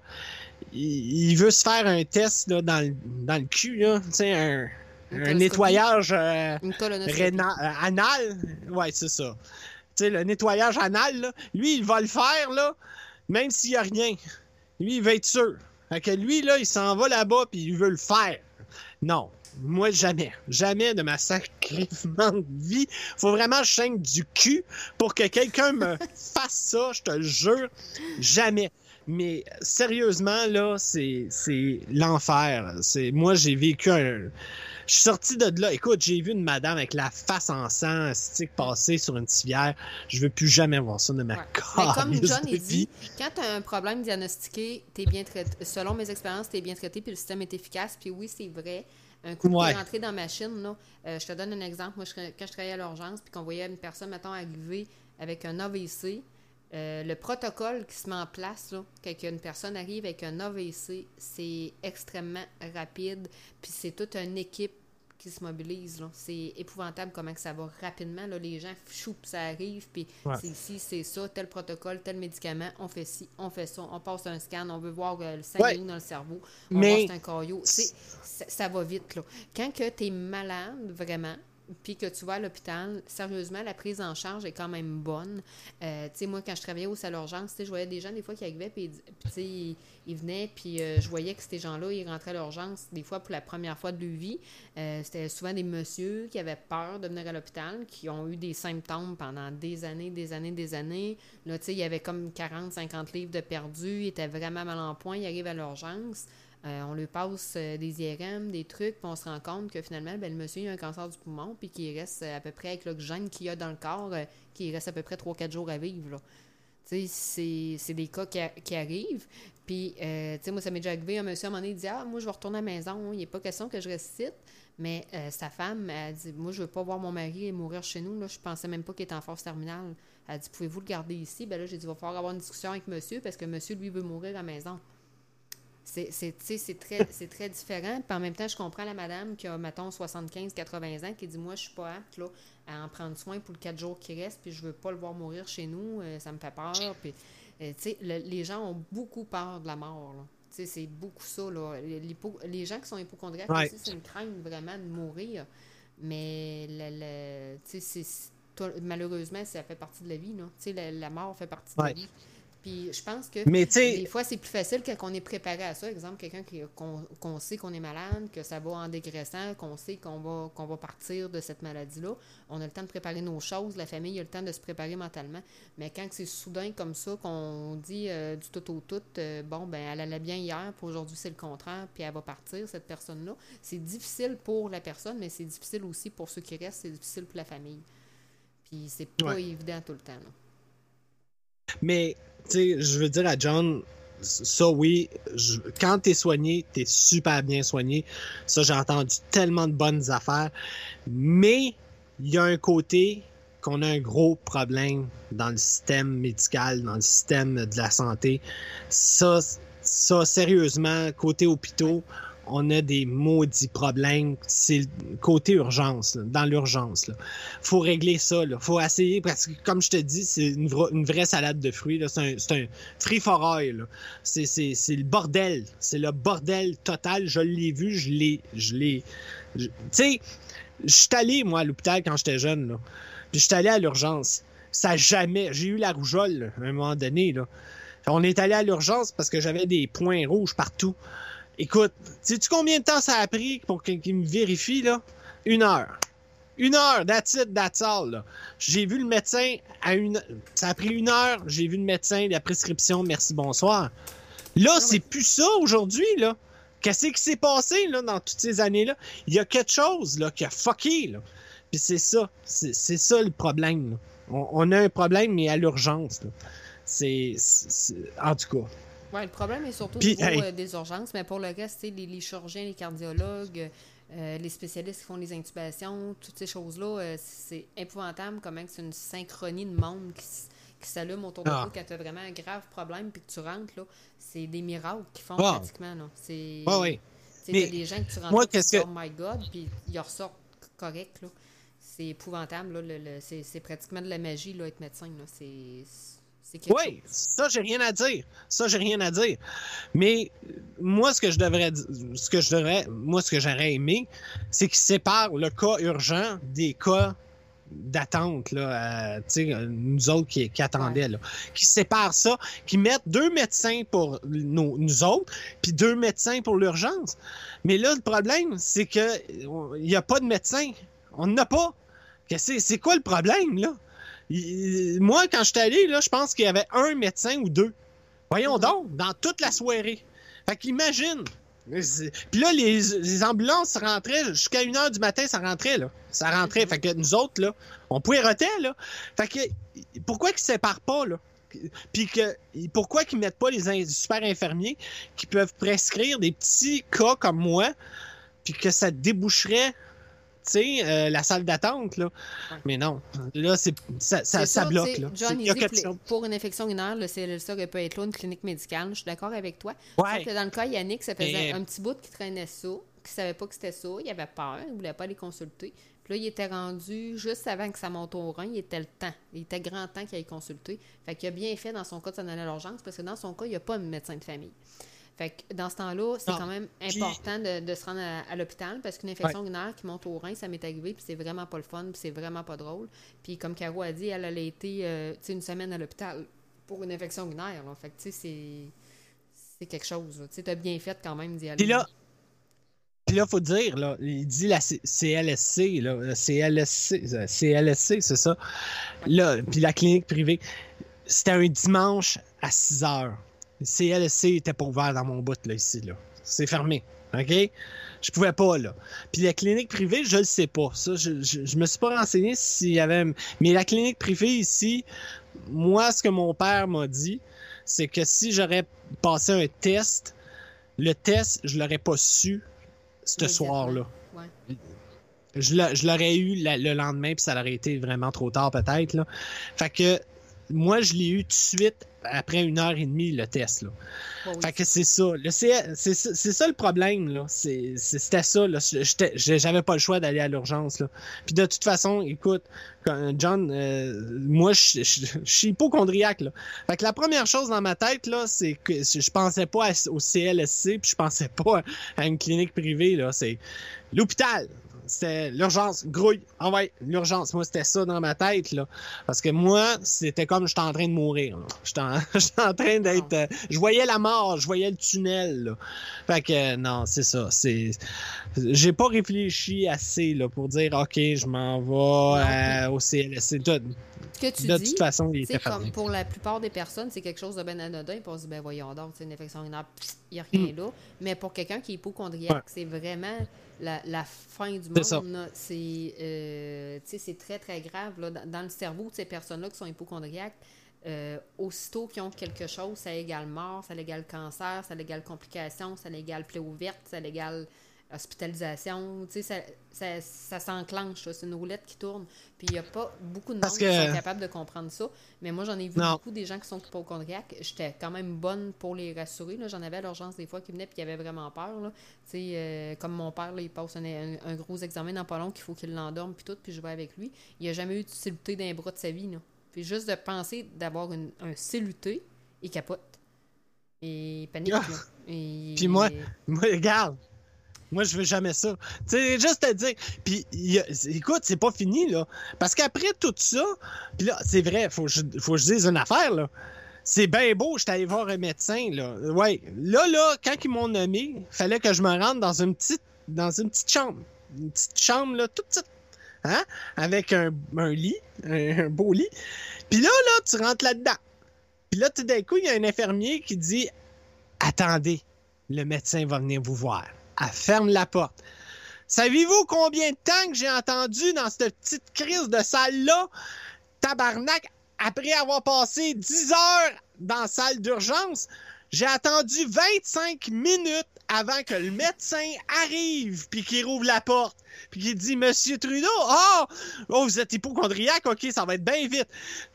il, il veut se faire un test là, dans, le, dans le cul, là, tu sais, un, Une un nettoyage euh, rénal, euh, anal. Ouais, c'est ça. Tu sais, le nettoyage anal, là, lui, il va le faire, là, même s'il n'y a rien. Lui, il veut être sûr. Fait que lui, là, il s'en va là-bas, puis il veut le faire. Non. Moi, jamais. Jamais de ma sacrifiement de vie. Faut vraiment que je du cul pour que quelqu'un me fasse ça, je te le jure. Jamais. Mais sérieusement, là, c'est, c'est l'enfer. C'est, moi, j'ai vécu un. Je suis sorti de là. Écoute, j'ai vu une madame avec la face en sang, stick passée sur une civière. Je veux plus jamais voir ça de ma Ouais. Mais comme calisse John dit, quand tu as un problème diagnostiqué, es bien traité. Selon mes expériences, tu es bien traité, puis le système est efficace. Puis oui, c'est vrai. Un coup Ouais. de rentré dans la machine, là, euh, je te donne un exemple. Moi, je- quand je travaillais à l'urgence, puis qu'on voyait une personne, mettons, arriver avec un AVC, Euh, le protocole qui se met en place, là, quand une personne arrive avec un AVC, c'est extrêmement rapide, puis c'est toute une équipe qui se mobilise. C'est épouvantable comment que ça va rapidement. Là. Les gens, choup, ça arrive, puis Ouais. c'est ici, c'est ça, tel protocole, tel médicament, on fait ci, on fait ça, on passe un scan, on veut voir euh, le sang Ouais. dans le cerveau, on Mais- un sais, ça, ça va vite. Là. Quand tu es malade, vraiment, puis que tu vas à l'hôpital, sérieusement, la prise en charge est quand même bonne. Euh, tu sais, moi, quand je travaillais au salle sais, je voyais des gens, des fois, qui arrivaient, puis, ils, ils venaient, puis euh, je voyais que ces gens-là, ils rentraient à l'urgence, des fois, pour la première fois de leur vie. Euh, C'était souvent des messieurs qui avaient peur de venir à l'hôpital, qui ont eu des symptômes pendant des années, des années, des années. Là, tu sais, il y avait comme 40, 50 livres de perdus, ils étaient vraiment mal en point, ils arrivent à l'urgence. Euh, on lui passe euh, des IRM, des trucs, puis on se rend compte que finalement, ben, le monsieur a un cancer du poumon, puis qu'il reste euh, à peu près avec l'oxygène qu'il y a dans le corps, euh, qu'il reste à peu près 3-4 jours à vivre. là. C'est- c'est des cas qui, arrivent. Puis, tu sais, moi, ça m'est déjà arrivé, un monsieur à un moment donné, il dit Ah, moi, je vais retourner à la maison, il n'est pas question que je reste ici. Mais sa femme, elle dit Moi, je veux pas voir mon mari mourir chez nous. Là, je pensais même pas qu'il était en force terminale. Elle dit Pouvez-vous le garder ici Ben là, j'ai dit Il va falloir avoir une discussion avec monsieur parce que monsieur, lui, veut mourir à la maison. C'est, c'est, tu sais, c'est très, c'est très différent. Puis en même temps, je comprends la madame qui a, mettons, 75-80 ans, qui dit Moi, je suis pas apte là, à en prendre soin pour le 4 jours qui restent, puis je veux pas le voir mourir chez nous, euh, ça me fait peur. Puis, euh, tu sais, le- les gens ont beaucoup peur de la mort. c'est beaucoup ça. Là. Les gens qui sont hypochondriaques Ouais. aussi, c'est une crainte vraiment de mourir. Mais le, le- malheureusement, ça fait partie de la vie. Là. Tu sais, la, la mort fait partie de la vie. Puis je pense que Mais des fois, c'est plus facile quand on est préparé à ça. Exemple, quelqu'un qui- qu'on qu'on sait qu'on est malade, que ça va en dégraissant, qu'on sait qu'on va, qu'on va partir de cette maladie-là. On a le temps de préparer nos choses, la famille a le temps de se préparer mentalement. Mais quand c'est soudain comme ça, qu'on dit euh, du tout au tout, euh, bon, ben elle allait bien hier, puis aujourd'hui c'est le contraire, puis elle va partir, cette personne-là, c'est difficile pour la personne, mais c'est difficile aussi pour ceux qui restent, c'est difficile pour la famille. Puis c'est pas Ouais. évident tout le temps. là. Mais, sais, je veux dire à John, ça oui, je- quand t'es soigné, t'es super bien soigné. Ça, j'ai entendu tellement de bonnes affaires. Mais, il y a un côté qu'on a un gros problème dans le système médical, dans le système de la santé. Ça, ça sérieusement, côté hôpitaux, on a des maudits problèmes. C'est côté urgence, dans l'urgence. là. faut régler ça. Là. faut essayer, parce que comme je te dis, c'est une, vra- une vraie salade de fruits. C'est un, un free for all. C'est, le bordel. C'est le bordel total. Je l'ai vu, je l'ai. Je l'ai. Tu sais, je suis allé, moi, à l'hôpital quand j'étais jeune. Là. Puis je suis allé à l'urgence. Ça jamais. J'ai eu la rougeole à un moment donné. Là. On est allé à l'urgence parce que j'avais des points rouges partout. Écoute, sais-tu combien de temps ça a pris pour qu'il me vérifie, là? Une heure. Une heure, that's it, that's all. là. J'ai vu le médecin à une... Ça a pris une heure, j'ai vu le médecin, la prescription, merci, bonsoir. Là, c'est plus ça aujourd'hui, là. Qu'est-ce qui s'est passé, là, dans toutes ces années-là? Il y a quelque chose, là, qui a fucké, là. Puis c'est ça, c'est ça le problème, là. On, on a un problème, mais à l'urgence, c'est- En tout cas... Oui, le problème est surtout Puis, au niveau hey. euh, des urgences, mais pour le reste, tu sais, les, les chirurgiens, les cardiologues, euh, les spécialistes qui font les intubations, toutes ces choses-là, euh, c'est épouvantable comment c'est une synchronie de monde qui, qui s'allume autour de Ah. toi quand tu as vraiment un grave problème puis que tu rentres. là. C'est des miracles qui font Ah. pratiquement. Là. C'est, Mais t'as des gens que tu rentres moi, dis, que- Oh my God, puis ils ressortent correct. Là. C'est épouvantable. Là, c'est, pratiquement de la magie, là, être médecin. Là. C'est, Oui, chose. ça, j'ai rien à dire. Ça, j'ai rien à dire. Mais moi, ce que je devrais ce que je devrais, moi, ce que j'aurais aimé, c'est qu'ils séparent le cas urgent des cas d'attente, là, euh, nous autres qui, qui attendaient, là. Qu'ils séparent ça, qu'ils mettent deux médecins pour nos- nous autres, puis deux médecins pour l'urgence. Mais là, le problème, c'est que euh, il n'y a pas de médecin. On n'en a pas. Qu'est-ce que C'est c'est quoi le problème, là? Il- moi, quand je suis allé, là, je pense qu'il y avait un médecin ou deux. Voyons Mhm. donc, dans toute la soirée. Fait qu'imagine. Puis là, les, les ambulances rentraient jusqu'à une heure du matin, ça rentrait, là. Ça rentrait. Mhm. Fait que nous autres, là, on poiretait, là. Fait que pourquoi qu'ils séparent pas, là? Puis que pourquoi qu'ils mettent pas les super infirmiers qui peuvent prescrire des petits cas comme moi, puis que ça déboucherait sais, euh, la salle d'attente, là. Mais non, là, c'est, ça, bloque, là. John, Il dit que pour une infection urinaire, le CLSA pu être là, une clinique médicale. Je suis d'accord avec toi. Ouais. Que dans le cas Yannick, ça faisait Mais- un petit bout qui traînait ça, qui savait pas que c'était ça, il avait peur, il voulait pas aller consulter. Puis là, il était rendu juste avant que ça monte au rein, il était le temps. Il était grand temps qu'il aille consulter. Fait qu'il a bien fait dans son cas de s'en aller à l'urgence parce que dans son cas, il n'y a pas de médecin de famille. Fait que dans ce temps-là, c'est quand même important de, de se rendre à, à l'hôpital parce qu'une infection urinaire qui monte au rein, ça m'est arrivé, puis c'est vraiment pas le fun, puis c'est vraiment pas drôle. Puis comme Caro a dit, elle, elle a été euh, une semaine à l'hôpital pour une infection urinaire. là. Fait que tu sais, c'est c'est quelque chose. Tu t'as bien fait quand même d'y aller. Puis là, puis là, faut dire, là, il dit la C- CLSC, là, la CLSC, euh, CLSC, c'est ça? Là, puis la clinique privée, c'était un dimanche à 6 heures. Le CLSC était pas ouvert dans mon bout, là, ici, là. C'est fermé, OK? Je pouvais pas, là. Puis la clinique privée, je le sais pas. Ça, je, je, je me suis pas renseigné s'il y avait... Mais la clinique privée ici, moi, ce que mon père m'a dit, c'est que si j'aurais passé un test, le test, je l'aurais pas su ce soir-là. Ouais. Je l'a- je l'aurais eu la- le lendemain, puis ça aurait été vraiment trop tard, peut-être. là. Fait que moi, je l'ai eu tout de suite après une heure et demie, le test. Là. Oui. Fait que c'est ça. C'est ça c'est ça le problème. là. C'était ça. J'avais pas le choix d'aller à l'urgence. là. Puis de toute façon, écoute, quand- John, euh, moi, je je- je suis hypochondriaque. Là. Fait que la première chose dans ma tête, là, c'est que je pensais pas à- au CLSC, puis je pensais pas à une clinique privée. là. C'est l'hôpital. C'était l'urgence, grouille, ah ouais, l'urgence. Moi, c'était ça dans ma tête, là. Parce que moi, c'était comme j'étais en train de mourir. J'étais en, en train d'être. euh, je voyais la mort, je voyais le tunnel, là. Fait que euh, non, c'est ça. C'est. J'ai pas réfléchi assez là, pour dire OK, je m'en vais euh, au CLSC. De, Ce que tu de dis, toute façon, il était comme pour la plupart des personnes, c'est quelque chose de ben anodin, se dit, ben voyons donc, c'est une infection urinaire, il n'y a rien là. Mais pour quelqu'un qui est hypochondriaque, Hmm. Ouais. c'est vraiment la, la fin du monde. C'est euh, très, très grave. Là, dans, dans le cerveau de ces personnes-là qui sont hypochondriaques, euh, aussitôt qu'ils ont quelque chose, ça égale mort, ça égale cancer, ça égale complications, ça égale plaie ouverte, ça égale hospitalisation. Tu sais, ça, ça, ça s'enclenche, c'est une roulette qui tourne. Puis il n'y a pas beaucoup de monde qui sont capables de comprendre ça. Mais moi, j'en ai vu Non. beaucoup des gens qui sont hypochondriaques. J'étais quand même bonne pour les rassurer. J'en avais à l'urgence des fois qui venaient et qui avaient vraiment peur. Là. Tu sais, euh, comme mon père, là, il passe un, un- un gros examen dans pas long qu'il faut qu'il l'endorme puis tout, puis je vais avec lui. Il n'a jamais eu de celluté d'un bras de sa vie. Là. Puis juste de penser d'avoir une- un celluté, il capote. Et il panique. Ah. Et- Puis moi- Moi, regarde. Moi, je veux jamais ça. Tu sais, juste te dire. Puis, écoute, c'est pas fini, là. Parce qu'après tout ça, puis là, c'est vrai, faut que, je, faut je dise une affaire, là. C'est bien beau, j'étais allé voir un médecin, là. Ouais. Là, là, quand ils m'ont nommé, fallait que je me rende dans une petite, dans une petite chambre. Une petite chambre, là, toute petite. Hein? Avec un, un lit, un, un beau lit. Puis là, là, tu rentres là-dedans. Puis là, tout d'un coup, il y a un infirmier qui dit Attendez, le médecin va venir vous voir. Ferme la porte. Savez-vous combien de temps que j'ai entendu dans cette petite crise de salle-là? Tabarnak, après avoir passé 10 heures dans salle d'urgence, j'ai attendu 25 minutes avant que le médecin arrive puis qu'il rouvre la porte puis qu'il dit Monsieur Trudeau, oh, oh vous êtes hypochondriaque, ok, ça va être bien vite.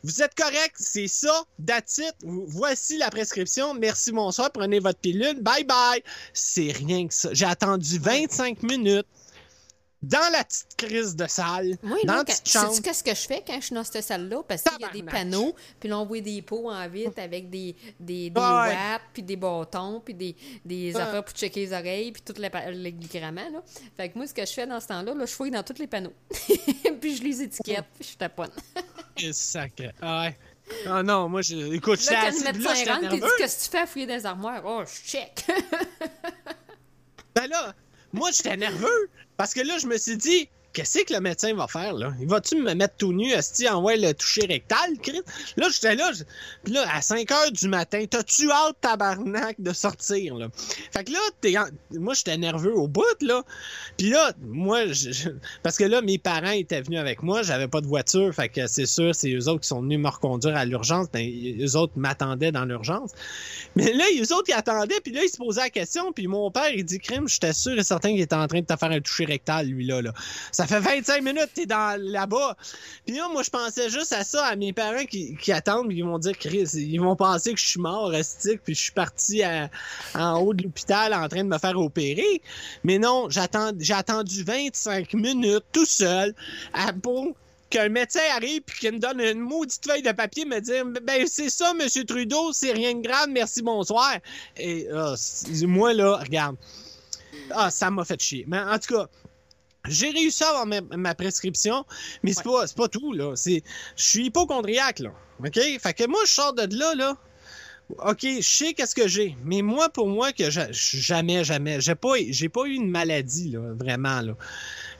Vous êtes correct, c'est ça, that's it. Voici la prescription. Merci, bonsoir, prenez votre pilule, bye bye. C'est rien que ça. J'ai attendu 25 minutes dans la petite crise de salle, Moi, dans la quand- petite chambre. sais-tu qu'est-ce que je fais quand je suis dans cette salle-là? Parce qu'il y a des panneaux, puis là, on voit des pots en vitre avec des, des, des Ouais. watts, puis des bâtons, puis des, des affaires pour checker les oreilles, puis tout les grammaires, là. Fait que moi, ce que je fais dans ce temps-là, là, je fouille dans tous les panneaux. puis je les étiquette, puis je taponne. Sacré. Ah ouais. Ah non, moi, je... écoute, Là, quand assis, le médecin rentre, il dit. Qu'est-ce que tu fais à fouiller dans les armoires? Oh, je check. Ben là, moi, j'étais nerveux. Parce que là, je me suis dit, qu'est-ce que le médecin va faire, là? Il va-tu me mettre tout nu, esti, en ouais, le toucher rectal, Chris? Là, j'étais là, puis là, à 5 heures du matin, t'as-tu hâte, tabarnak, de sortir, là? Fait que là, t'es moi, j'étais nerveux au bout, là. Puis là, moi, je- parce que là, mes parents étaient venus avec moi, j'avais pas de voiture, fait que c'est sûr, c'est eux autres qui sont venus me reconduire à l'urgence, ben, eux autres m'attendaient dans l'urgence. Mais là, eux autres, ils attendaient, puis là, ils se posaient la question, puis mon père, il dit, crime, j'étais sûr et certain qu'il était en train de te faire un toucher rectal, lui, là, là. Ça ça fait 25 minutes t'es dans là-bas. Puis là, moi, je pensais juste à ça, à mes parents qui, attendent, ils vont dire, Chris, ils vont penser que je suis mort, rustique, puis je suis parti en haut de l'hôpital en train de me faire opérer. Mais non, j'ai attendu 25 minutes tout seul à, pour qu'un médecin arrive puis qu'il me donne une maudite feuille de papier me dire ben c'est ça monsieur Trudeau c'est rien de grave merci bonsoir et ah, moi là regarde ah ça m'a fait chier mais en tout cas j'ai réussi à avoir ma, ma prescription mais c'est pas c'est pas tout là c'est je suis hypochondriaque là ok? Fait que moi je sors de là là OK, je sais qu'est-ce que j'ai, mais moi, pour moi, que ja- jamais, jamais, j'ai pas, j'ai pas eu une maladie, là, vraiment, là.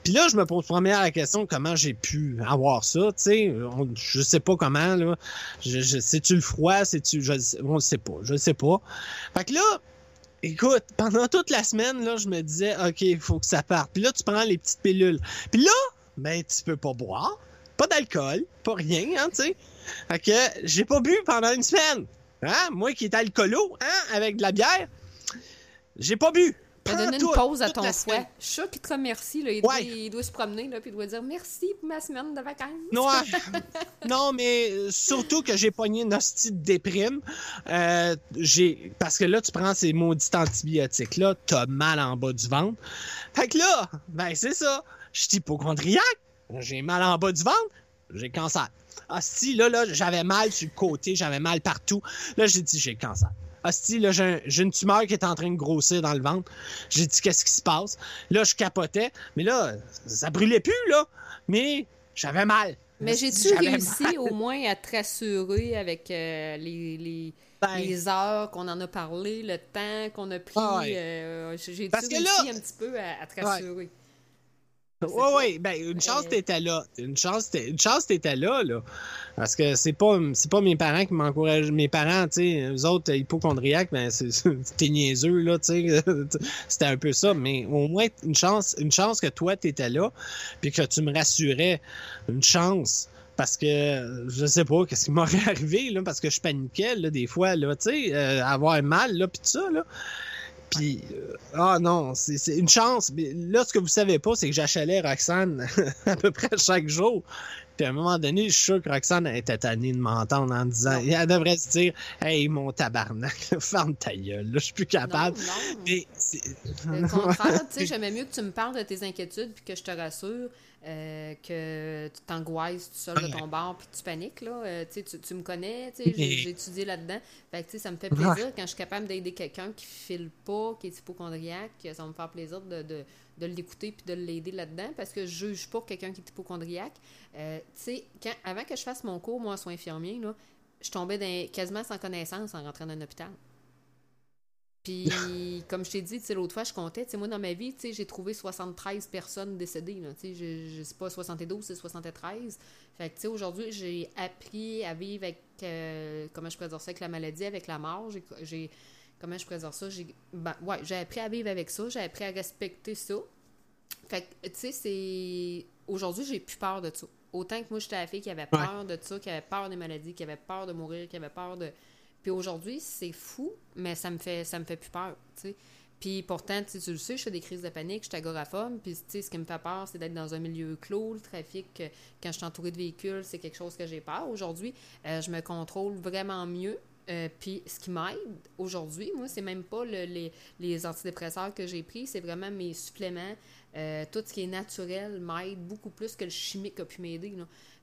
Puis là, je me pose première la question comment j'ai pu avoir ça, tu sais? Je sais pas comment, là. Je, je, c'est-tu le froid? C'est-tu. Je, on le sait pas. Je le sais pas. Fait que là, écoute, pendant toute la semaine, là, je me disais, OK, il faut que ça parte. Puis là, tu prends les petites pilules. Puis là, ben, tu peux pas boire. Pas d'alcool. Pas rien, hein, tu sais. Fait que j'ai pas bu pendant une semaine. Hein? Moi qui est alcoolo, hein, avec de la bière, j'ai pas bu. As donné une pause à ton foie. Je suis qu'il te remercie. Là. Il, Ouais. doit, il doit se promener, là, puis il doit dire merci pour ma semaine de vacances. Non, ah, non, mais surtout que j'ai pogné une hostie de déprime. Euh, j'ai parce que là, tu prends ces maudits antibiotiques là, t'as mal en bas du ventre. Fait que là, ben c'est ça. Je suis hypochondriaque. J'ai mal en bas du ventre. J'ai cancer. Hostie, là, là, j'avais mal sur le côté, j'avais mal partout. Là, j'ai dit j'ai le cancer. Hostie, là, j'ai un- j'ai une tumeur qui est en train de grossir dans le ventre. J'ai dit qu'est-ce qui se passe? Là, je capotais. Mais là, ça brûlait plus, là. Mais j'avais mal. Mais j'ai-tu réussi mal. au moins à te rassurer avec euh, les, les, Ben, les heures qu'on en a parlé, le temps qu'on a pris? Ah ouais. euh, j'ai-tu réussi là- un petit peu à, à te rassurer? Oui, oui, ben une chance Euh, t'étais là. Une chance chance t'étais là, là. Parce que c'est pas c'est pas mes parents qui m'encouragent. Mes parents, tu sais, eux autres hypochondriaques, ben c'est t'es niaiseux, là, tu sais. C'était un peu ça. Mais au moins une chance, une chance que toi t'étais là, puis que tu me rassurais. Une chance. Parce que je sais pas qu'est-ce qui m'aurait arrivé, là, parce que je paniquais, là, des fois, là, tu sais, euh, avoir mal, là, puis tout ça, là. Puis, euh, ah non, c'est une chance. Mais là, ce que vous savez pas, c'est que j'achalais Roxane à peu près chaque jour. Puis à un moment donné, je suis sûr que Roxane était tannée de m'entendre en disant, Non. elle devrait se dire, hey, mon tabarnak, ferme ta gueule, là, je suis plus capable. Non, non. Mais c'est- Au contraire, tu sais, j'aimais mieux que tu me parles de tes inquiétudes puis que je te rassure euh, que tu t'angoisses tout seul de ton bar puis tu paniques. Là. Euh, tu, tu, me connais, j'ai, étudié là-dedans. Fait que, tu sais, ça me fait plaisir quand je suis capable d'aider quelqu'un qui file pas, qui est hypochondriaque. Ça va me faire plaisir de, de, de l'écouter puis de l'aider là-dedans parce que je juge pas quelqu'un qui est hypochondriaque. Euh, quand- avant que je fasse mon cours, moi, en soins infirmiers, là, je tombais dans- quasiment sans connaissance en rentrant dans un hôpital. Puis, comme je t'ai dit, tu sais, l'autre fois, je comptais, tu sais, moi, dans ma vie, j'ai trouvé 73 personnes décédées, là, je, sais pas 72, c'est 73. Fait que, tu sais, aujourd'hui, j'ai appris à vivre avec, euh, comment je pourrais dire ça, avec la maladie, avec la mort. J'ai, j'ai- comment je pourrais dire ça, j'ai, ben, ouais, j'ai appris à vivre avec ça, j'ai appris à respecter ça. Fait que, tu sais, c'est, aujourd'hui, j'ai plus peur de ça. Autant que moi, j'étais la fille qui avait peur de ça, qui avait peur des maladies, qui avait peur de mourir, qui avait peur de... Puis aujourd'hui, c'est fou, mais ça me fait ça me fait plus peur, tu sais. Puis pourtant, tu le sais, je fais des crises de panique, je suis agoraphobe, puis tu sais, ce qui me fait peur, c'est d'être dans un milieu clos, le trafic, euh, quand je suis entourée de véhicules, c'est quelque chose que j'ai peur. Aujourd'hui, euh, je me contrôle vraiment mieux. Euh, puis ce qui m'aide aujourd'hui, moi, c'est même pas le- les, antidépresseurs que j'ai pris, c'est vraiment mes suppléments. Tout ce qui est naturel m'aide beaucoup plus que le chimique a pu m'aider.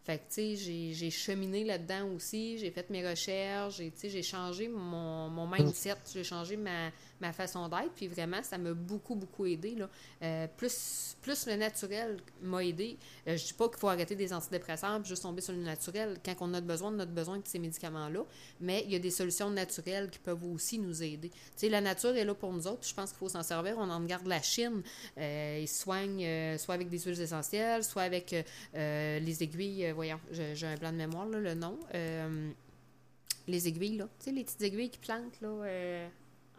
Fait que, tu sais, j'ai- cheminé là-dedans aussi, j'ai fait mes recherches, j'ai changé mon, mon mindset, j'ai changé ma, ma façon d'être, puis vraiment, ça m'a beaucoup, beaucoup aidé. Là. Euh, plus, le naturel m'a aidé. Euh, je dis pas qu'il faut arrêter des antidépresseurs puis juste tomber sur le naturel quand on a besoin de notre besoin de ces médicaments-là, mais il y a des solutions naturelles qui peuvent aussi nous aider. Tu sais, la nature est là pour nous autres, je pense qu'il faut s'en servir. On en regarde la Chine, euh, ils soignent soit avec des huiles essentielles, soit avec les aiguilles, voyons, j'ai un blanc de mémoire, le nom. Les aiguilles, là. Tu sais, les petites aiguilles qui plantent, là.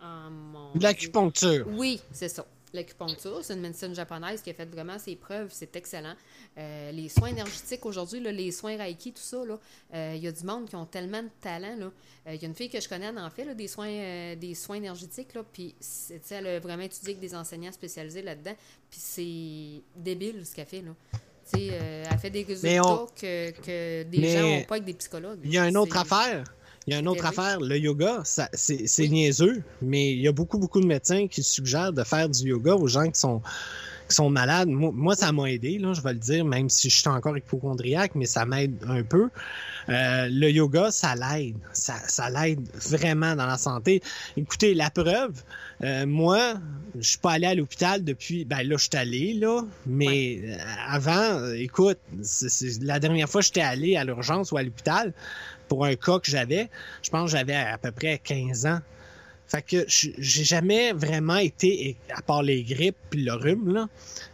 En mon de l'acupuncture. oui, c'est ça. L'acupuncture, c'est une médecine japonaise qui a fait vraiment ses preuves, c'est excellent. Euh, les soins énergétiques aujourd'hui, les soins Reiki, tout ça, là, euh, il y a du monde qui ont tellement de talent. là. Euh, Il y a une fille que je connais, en fait, là, des, soins, des soins énergétiques, là, puis elle a vraiment étudié avec des enseignants spécialisés là-dedans, puis c'est débile ce qu'elle fait. Là. Elle fait des résultats on- que, que des Mais- gens n'ont pas avec des psychologues. Il y a une autre affaire. Il y a une autre affaire. Le yoga, ça- c'est c'est Oui. niaiseux, mais il y a beaucoup, beaucoup de médecins qui suggèrent de faire du yoga aux gens qui sont, qui sont malades. Moi, moi, ça m'a aidé, là, je vais le dire, même si je suis encore hypochondriaque, mais ça m'aide un peu. Euh, le yoga, ça l'aide. Ça, ça l'aide vraiment dans la santé. Écoutez, la preuve, euh, moi, je suis pas allé à l'hôpital depuis. Ben là, je suis allé, là. Mais euh, avant, écoute, c'est- c'est- la dernière fois que j'étais allé à l'urgence ou à l'hôpital pour un cas que j'avais, je pense que j'avais à peu près 15 ans. Fait que j'ai jamais vraiment été, à part les grippes puis le rhume, là,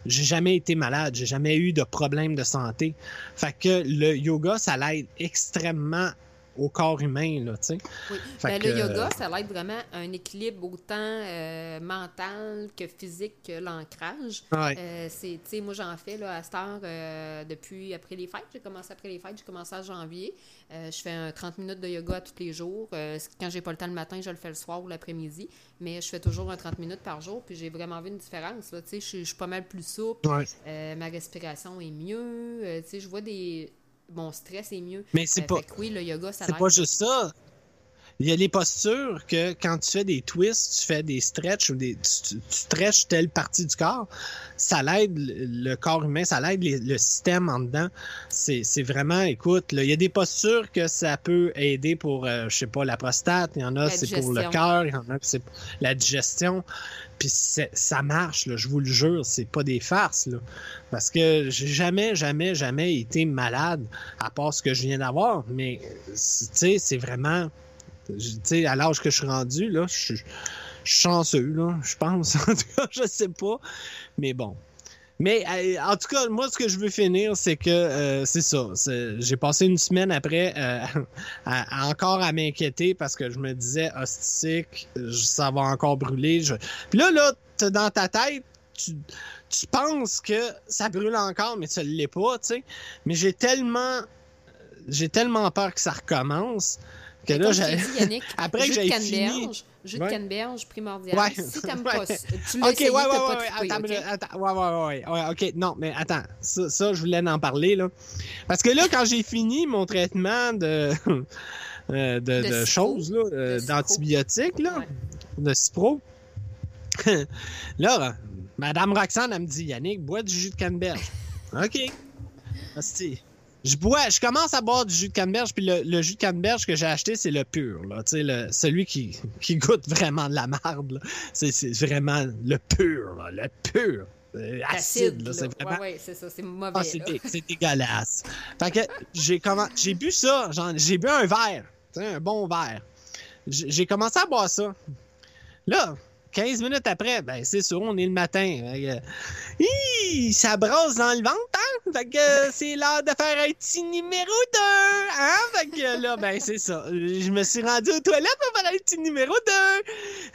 j'ai jamais été malade, j'ai jamais eu de problème de santé. Fait que le yoga, ça l'aide extrêmement au corps humain, là, tu sais. Oui. Ben, que, le yoga, euh, ça l'aide vraiment à un équilibre autant euh, mental que physique que l'ancrage. Ouais. Euh, c'est, tu sais, moi, j'en fais là, à cette heure euh, depuis après les fêtes. J'ai commencé après les fêtes, j'ai commencé en janvier. Je fais un 30 minutes de yoga tous les jours. Quand j'ai pas le temps le matin, je le fais le soir ou l'après-midi. Mais je fais toujours un 30 minutes par jour. Puis j'ai vraiment vu une différence. Là, tu sais, je, suis- pas mal plus souple. Ouais. Ma respiration est mieux. Tu sais, je vois des. Mon stress est mieux. Mais c'est Euh, pas. oui, le yoga, ça C'est pas juste ça. Il y a les postures que quand tu fais des twists, tu fais des stretches ou des, tu, tu, tu stretches telle partie du corps, ça l'aide le corps humain, ça l'aide le système en dedans. C'est c'est vraiment, écoute, là, il y a des postures que ça peut aider pour, euh, je sais pas, la prostate, il y en a, c'est pour le cœur, il y en a, c'est pour la digestion. Puis c'est- ça marche, là, je vous le jure, c'est pas des farces, là. Parce que j'ai jamais, jamais, jamais été malade, à part ce que je viens d'avoir. Mais, tu sais, c'est vraiment. Tu sais, à l'âge que je suis rendu, là, je suis chanceux, là, je pense. En tout cas, je sais pas. Mais bon. Mais euh, en tout cas, moi, ce que je veux finir, c'est que euh, c'est ça. J'ai passé une semaine après euh, encore à m'inquiéter parce que je me disais, hostique, ça va encore brûler. Puis là, là, dans ta tête, tu, tu penses que ça brûle encore, mais ça ne l'est pas, tu sais. Mais j'ai tellement, j'ai tellement peur que ça recommence que là, j'ai. dit, Yannick, Après que j'aille fini- jus de canneberge primordial. Ouais. Si t'aimes pas tu l'as Ok, essayé, ouais, ouais, pas ouais, attends, ok? mais là, attends, ouais, ouais, ouais, ouais, ok, non, mais attends, ça, ça, je voulais en parler, là. Parce que là, quand j'ai fini mon traitement de, euh, de, De de choses, là, euh, d'antibiotiques, là, de cipro, là, Madame Roxane, elle me dit, Yannick, bois du jus de canneberge. OK. Hostie. Je bois, je commence à boire du jus de canneberge, puis le, le jus de canneberge que j'ai acheté, c'est le pur, là. Tu sais, le, celui qui, qui goûte vraiment de la marde, là. C'est, vraiment le pur, là, le pur. Euh, acide, là. C'est vraiment. Ouais, ouais, c'est ça, c'est mauvais. Ah, c'est, dégueulasse. Fait que j'ai comment, j'ai bu ça, j'ai bu un verre, un bon verre. J'ai commencé à boire ça. Là, 15 minutes après, ben c'est sûr, on est le matin. Ça brasse dans le ventre, hein? Fait que euh, c'est l'heure de faire un petit numéro 2, hein? Fait que là, ben c'est ça. Je me suis rendu aux toilettes pour faire un petit numéro 2.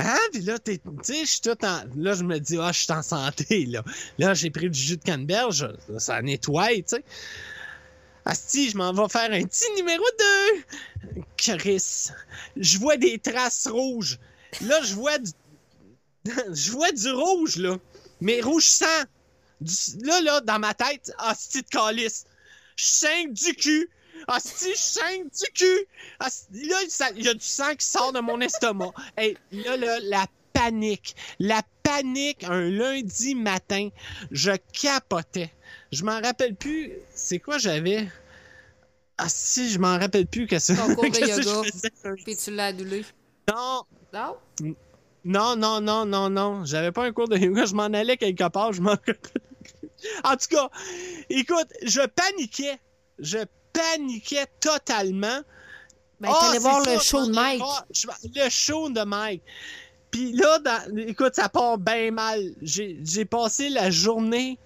Hein? Puis là, tu sais, je suis tout en... Là, je me dis, ah, je suis en santé, là. Là, j'ai pris du jus de canneberge, ça nettoie, tu sais. Asti, je m'en vais faire un petit numéro 2. Chris, je vois des traces rouges. Là, je vois du... je vois du rouge, là. Mais rouge sang. Du- Là, là, dans ma tête, asti de calice. Je saigne du cul. Asti, je saigne du cul. Là, ça- il y a du sang qui sort de mon estomac. Hey, là, là, la panique. La panique un lundi matin. Je capotais. Je m'en rappelle plus. C'est quoi j'avais? Ah si, je m'en rappelle plus que ça. Ton cours de yoga. Puis tu l'as adulé. Non, Non? Non, non, non, non, non. J'avais pas un cours de yoga. Je m'en allais quelque part. Je m'en. En tout cas, écoute, je paniquais. Je paniquais totalement. Ben, Ah, t'allais voir ça, le show de Mike. Le show de Mike. Puis là, dans- écoute, ça part bien mal. J'ai j'ai passé la journée,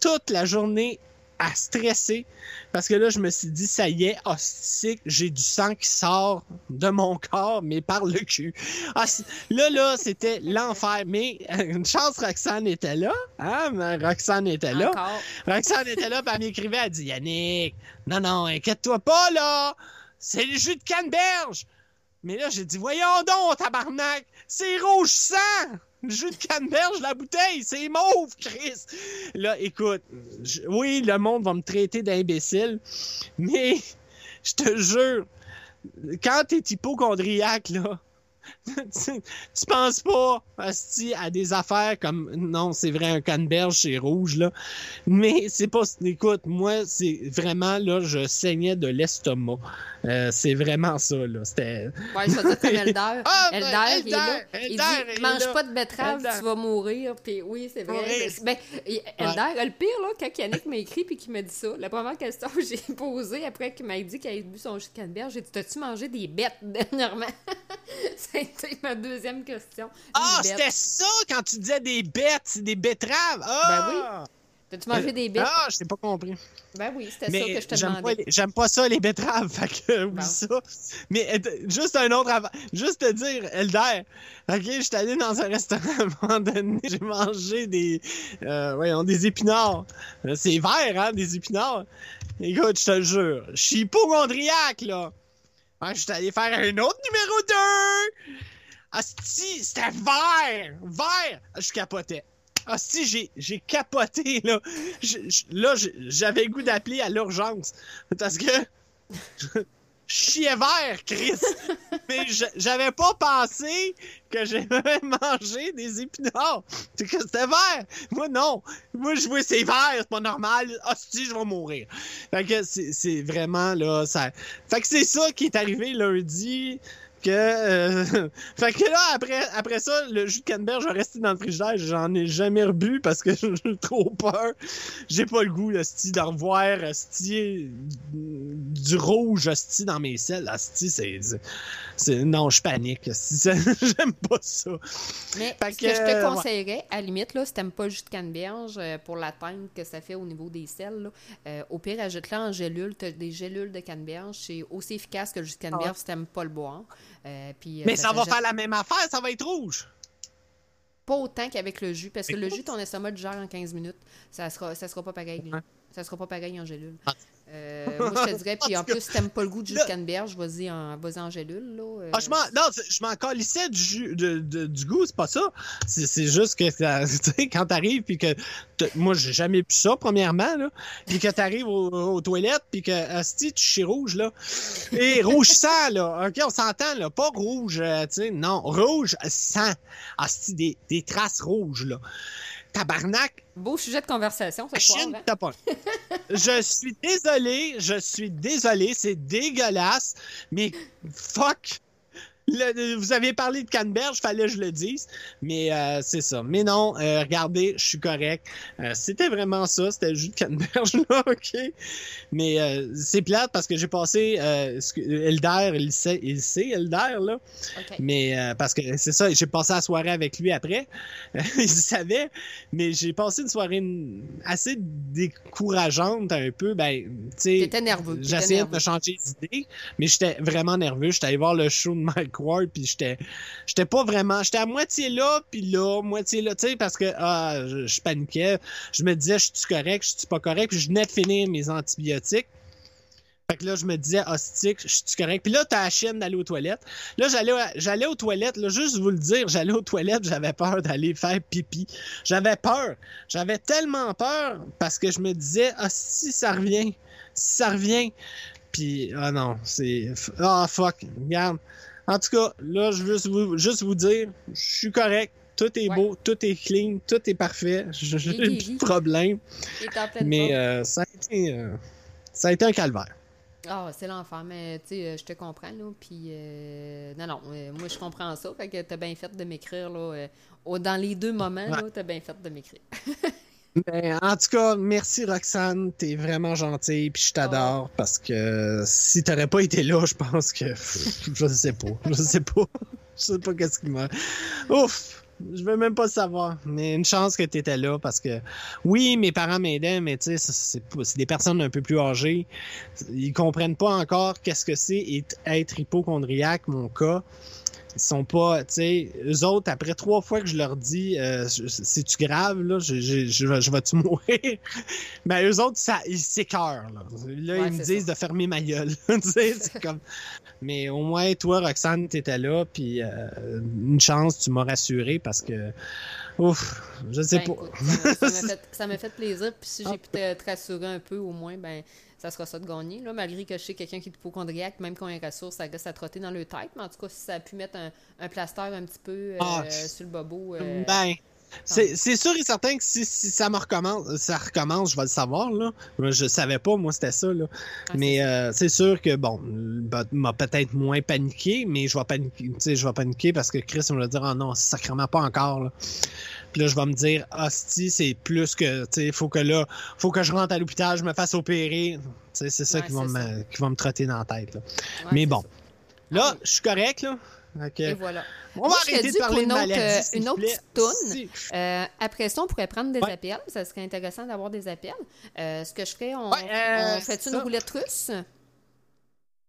toute la journée, à stresser parce que là, je me suis dit, ça y est, hostie, j'ai du sang qui sort de mon corps, mais par le cul. Ah, là, là, c'était l'enfer. Mais euh, une chance, Roxane était là. Hein? Roxane était là. Encore. Roxane était là, puis elle m'écrivait, elle dit Yannick, non, non, inquiète-toi pas, là, c'est le jus de canneberge. Mais là, j'ai dit, voyons donc, tabarnak, c'est rouge sang. Jus de canneberge, la bouteille, c'est mauve, Chris. Là, écoute, je- oui, le monde va me traiter d'imbécile, mais je te jure, quand t'es hypochondriaque, là, tu, tu penses pas asti, à des affaires comme non c'est vrai un canneberge c'est rouge là mais c'est pas écoute moi c'est vraiment là je saignais de l'estomac Euh, c'est vraiment ça là c'était Ouais, je vais dire comme Elder. Ah, Elder, il est là. Elder, Il dit il est mange pas de betterave, tu vas mourir. Puis oui, c'est vrai. Mourir. Ben, Elder, le pire, là, quand Yannick m'a écrit puis qu'il m'a dit ça, la première question que j'ai posée après qu'il m'a dit qu'il avait bu son jus de canneberge, j'ai dit T'as-tu mangé des bêtes dernièrement? Ça a été ma deuxième question. ah c'était ça quand tu disais des bêtes des betteraves ah Ben T'as-tu mangé des bêtes? Ah je t'ai pas compris Ben oui, c'était ça que je te demandais. j'aime pas ça, les betteraves. Fait que, Bon. ça. Mais euh, juste un autre avant. Juste te dire, Elder. Ok, je suis allé dans un restaurant à un moment donné. J'ai mangé des, euh, voyons, des épinards. Euh, C'est vert, hein, des épinards. Écoute, je te le jure. Je suis hypochondriaque, là. Ouais, je suis allé faire un autre numéro 2. Asti, c'était vert. Vert. Je capotais. Asti, j'ai, j'ai capoté, là. Là, j'avais goût d'appeler à l'urgence. Parce que. Chiais vert, Chris! Mais j'avais pas pensé que j'aimais manger des épinards. C'est que c'était vert! Moi, non! Moi, je vois c'est vert, c'est pas normal. Hostie, je vais mourir. Fait que c'est c'est vraiment, là, ça... Fait que c'est ça qui est arrivé lundi que euh, fait que là après après ça le jus de canneberge a resté dans le frigidaire j'en ai jamais rebu parce que j'ai trop peur j'ai pas le goût sti de revoir sti du rouge sti dans mes selles sti c'est c'est non je panique j'aime pas ça Mais Fait ce que, que je te conseillerais, à la limite, là, si t'aimes pas le jus de canneberge, euh, pour l'atteinte que ça fait au niveau des selles, là, euh, au pire, ajoute-le en gélule. T'as des gélules de canneberge. C'est aussi efficace que le jus de canneberge si t'aimes pas le boire. Euh, puis, euh, mais ça va faire la même affaire ça va être rouge Pas autant qu'avec le jus, parce que le jus, ton estomac le gère en 15 minutes. Ça sera, ça sera pas pareil. là. Ça sera pas pareil en gélule. Euh, moi, je te dirais, puis En plus, t'aimes pas le goût du jus de canneberge, vas-y en, vas en gélule. Là, euh, Ah, je m'en, non, je m'en calissais du, jus- de- de- du goût, c'est pas ça. C'est, c'est juste que ça- tu sais, quand t'arrives, puis que moi, j'ai jamais pu ça, premièrement, là, puis que t'arrives au- aux toilettes, puis que, asti, tu chies rouge, là. Et rouge sang, là. OK, on s'entend, là. Pas rouge, euh, tu sais, non. Rouge sang. Asti, des, des traces rouges, là. Tabarnak, Beau sujet de conversation ce soir. Chine hein? pas. Je suis désolé, je suis désolé, c'est dégueulasse, mais fuck. Le- vous avez parlé de canneberge, fallait que je le dise, mais euh, c'est ça. Mais non, euh, regardez, je suis correct. Euh, c'était vraiment ça, c'était le jus de canneberge là, ok. Mais euh, c'est plate parce que j'ai passé euh, Elder, il sait, il sait Elder là. Mais euh, parce que c'est ça, j'ai passé la soirée avec lui après. il savait, mais j'ai passé une soirée assez décourageante un peu. Ben, tu sais, j'essayais de changer d'idée, mais j'étais vraiment nerveux. J'étais allé voir le show de Mike Ward, puis j'étais, j'étais pas vraiment, j'étais à moitié là, puis là, moitié là, tu sais, parce que ah, je, paniquais. Je me disais, je suis correct, je suis pas correct, puis je venais de finir mes antibiotiques. Fait que là, je me disais, hostique, je suis correct? Puis là, t'as la chienne d'aller aux toilettes. Là, j'allais, j'allais aux toilettes, là, juste vous le dire, j'allais aux toilettes, j'avais peur d'aller faire pipi. J'avais peur. J'avais tellement peur parce que je me disais, ah, si ça revient, si ça revient. Puis, ah non, c'est, ah, fuck, regarde. En tout cas, là, je veux juste vous, juste vous dire, je suis correct. Tout est Ouais. beau, tout est clean, tout est parfait. J'ai plus de problème. Mais euh, ça, a été, euh, ça a été un calvaire. Ah, c'est l'enfer, mais tu sais, euh, je te comprends, là. Puis, euh, non, non, euh, moi, je comprends ça. Fait que t'as bien fait de m'écrire, là. euh, dans les deux moments, là, t'as bien fait de m'écrire. Ben, en tout cas, merci Roxane, t'es vraiment gentille, puis je t'adore parce que si t'aurais pas été là, je pense que je sais pas, je sais pas, je sais pas qu'est-ce qui m'a. Ouf, Je veux même pas savoir. Mais une chance que tu étais là parce que oui, mes parents m'aidaient, mais tu sais, c'est des personnes un peu plus âgées. Ils comprennent pas encore qu'est-ce que c'est être hypochondriaque, mon cas. Ils sont pas, tu sais, eux autres, après trois fois que je leur dis, euh, c'est-tu grave, là, je, je, je, vais- je vais-tu mourir? Ben, eux autres, ça, ils s'écœurent, là. Là, Ouais, ils me disent de fermer ma gueule. tu sais, c'est comme... Mais au moins, toi, Roxane, t'étais là, puis euh, une chance, tu m'as rassuré parce que, ouf, je sais Ben, pas. écoute, ça- m'a fait, ça m'a fait plaisir. Puis si j'ai pu te, te rassurer un peu, au moins, ben ça sera ça de gagner. Là, malgré que je sais quelqu'un qui est hypochondriaque, même quand il rassure, ça reste à trotter dans le tête. Mais en tout cas, si ça a pu mettre un, un plaster un petit peu euh, Ah, sur le bobo. euh, Ben, c'est sûr et certain que si, si ça me recommence, ça recommence, je vais le savoir, là. Je savais pas, moi, c'était ça, là. ah, mais euh, c'est sûr que, bon, m'a peut-être moins paniqué, mais je vais paniquer, je vais paniquer parce que Chris, on va dire, oh non, sacrément pas encore, là. Puis là, je vais me dire, hostie, c'est plus que, tu sais, faut que là, faut que je rentre à l'hôpital, je me fasse opérer. Tu sais, c'est ça, Ouais, qui, va me, qui va me trotter dans la tête, là. Ouais, mais bon. Là, Ah, je suis correct, là. Ok. Et voilà. On va Moi, arrêter de parler pour de une autre, maladie, euh, une autre plaît. petite toune. Euh, après ça, on pourrait prendre des Ouais. appels. Ça serait intéressant d'avoir des appels. Euh, ce que je ferais, on, Ouais, euh, on fait une roulette russe?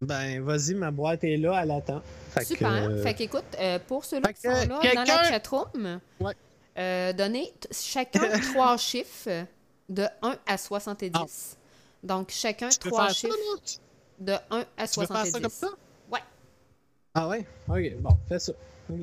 Ben, vas-y, ma boîte est là, elle attend. Fait que, Super. euh, Fait qu'écoute, pour ceux-là qui sont que, là dans la chatroom, Ouais. Euh, donnez chacun trois chiffres de 1 à 70. Donc, chacun trois ça, chiffres de 1 à Tu veux 70. faire ça comme ça? Ouais. Ah ouais? Ok, bon, fais ça. Ok.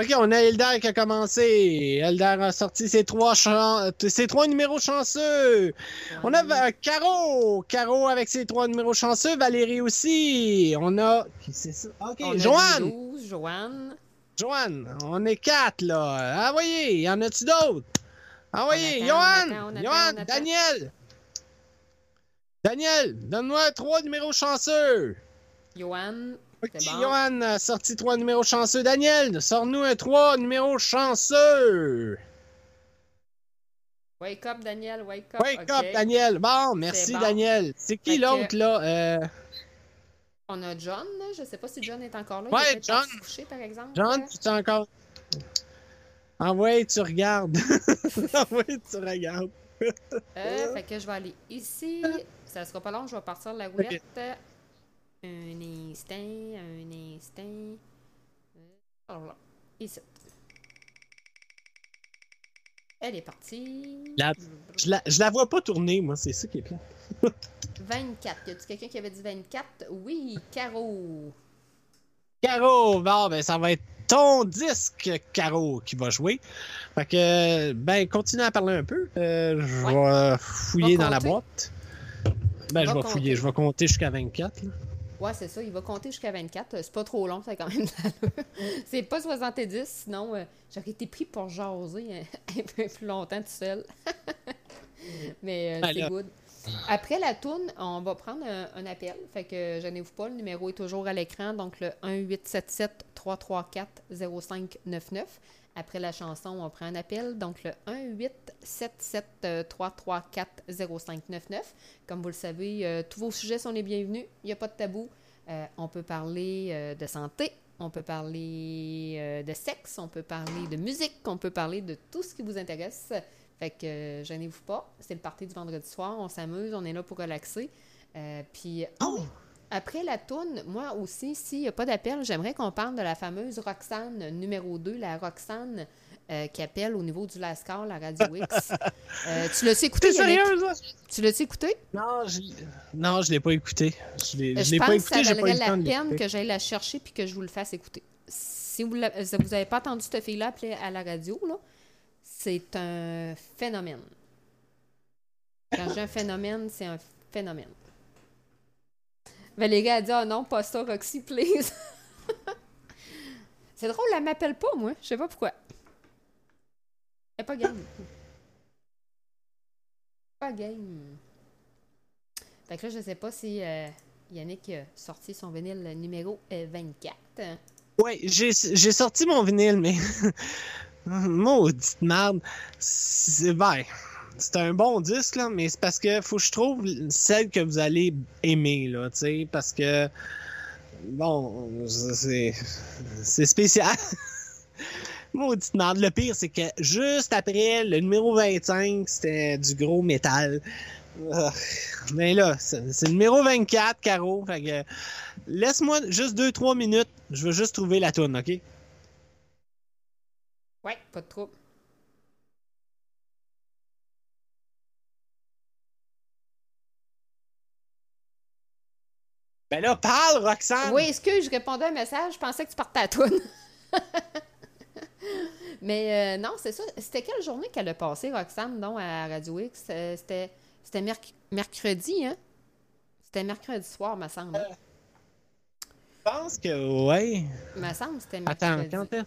Ok, on a Eldar qui a commencé. Eldar a sorti ses trois, chan- ses trois numéros chanceux. On a euh, Caro. Caro avec ses trois numéros chanceux. Valérie aussi. On a. Qui c'est ça? Ok, On a Joanne. 12, Joanne. Joanne, on est quatre, là. Ah, voyez, y en a-tu d'autres? Ah, voyez, On attend, Johan! Johan. Daniel! Daniel, donne-moi trois numéros chanceux. Joanne. Ok, bon. Johan a sorti trois numéros chanceux. Daniel, sors-nous un trois numéros chanceux. Wake up, Daniel. Wake up. Wake up, Daniel. Bon, merci, bon. Daniel. C'est qui que- l'autre, là? Euh, On a John. là. Je sais pas si John est encore là. Ouais, John. parti se coucher, par exemple. John, tu t'es encore. Ouais, tu regardes. ouais, tu regardes. Euh, fait que je vais aller ici. Ça sera pas long, je vais partir de la roulette. Un instant, un instant. Euh, alors là, ici. Elle est partie. La- Je la, je la vois pas tourner, moi, c'est ça qui est plat. 24. Y a-tu quelqu'un qui avait dit 24? Oui, Caro. Caro, bon, ben ça va être ton disque, Caro, qui va jouer. Fait que, ben, continue à parler un peu. Euh, je Ouais. vais fouiller Va dans la boîte. Ben, je Va vais compter. fouiller, je vais compter jusqu'à 24. là. Ouais, c'est ça, il va compter jusqu'à 24. Euh, C'est pas trop long, ça quand même. c'est pas 70, sinon euh, j'aurais été pris pour jaser un, un peu plus longtemps tout seul. Mais euh, c'est good. Après la toune, on va prendre un, appel. Fait que gênez-vous pas, le numéro est toujours à l'écran, donc le 1877 334 0599. Après la chanson, on prend un appel, donc le 1877 334 0599. Comme vous le savez, euh, tous vos sujets sont les bienvenus. Il n'y a pas de tabou. Euh, on peut parler euh, de santé, on peut parler de sexe, on peut parler de musique, on peut parler de tout ce qui vous intéresse. Fait que euh, gênez-vous pas. C'est le party du vendredi soir. On s'amuse, on est là pour relaxer. Euh, puis, ah oui, après la toune, moi aussi, s'il n'y a pas d'appel, j'aimerais qu'on parle de la fameuse Roxane numéro 2, la Roxane euh, qui appelle au niveau du Lascar, la Radio X. Euh, tu l'as-tu écouté, sérieux, là? Tu l'as-tu écouté? Non, je, non, je l'ai pas écouté. Je l'ai, je Je l'ai pense pas que écouté, ça pas valerait la peine que j'aille la chercher puis que je vous le fasse écouter. Si vous n'avez pas entendu cette fille-là appeler à la radio, là, c'est un phénomène. Quand j'ai un phénomène, c'est un phénomène. Valérie a dit Ah non, pas ça, Roxy, please. c'est drôle, elle m'appelle pas, moi. Je sais pas pourquoi. Elle pas game. Pas game. Fait que là, je sais pas si euh, Yannick a sorti son vinyle numéro euh, 24. Ouais, j'ai, j'ai sorti mon vinyle, mais. Maudite merde. C'est, ben, c'est un bon disque, là, mais c'est parce que faut que je trouve celle que vous allez aimer, là, tu sais, parce que. Bon, c'est, c'est spécial. Maudite merde. Le pire, c'est que juste après, le numéro 25, c'était du gros métal. Mais là, c'est c'est le numéro 24, Caro. Fait que, laisse-moi juste 2-3 minutes. Je veux juste trouver la toune, OK? Ouais, pas de trouble. Ben là, parle, Roxane! Oui, excuse, je répondais à un message, je pensais que tu partais à toune. Mais euh, non, c'est ça. C'était quelle journée qu'elle a passé, Roxane, donc, à Radio X? Euh, C'était, c'était merc- mercredi, hein? C'était mercredi soir, me semble. hein? Je pense que, ouais. Me semble que c'était Attends, mercredi. quand est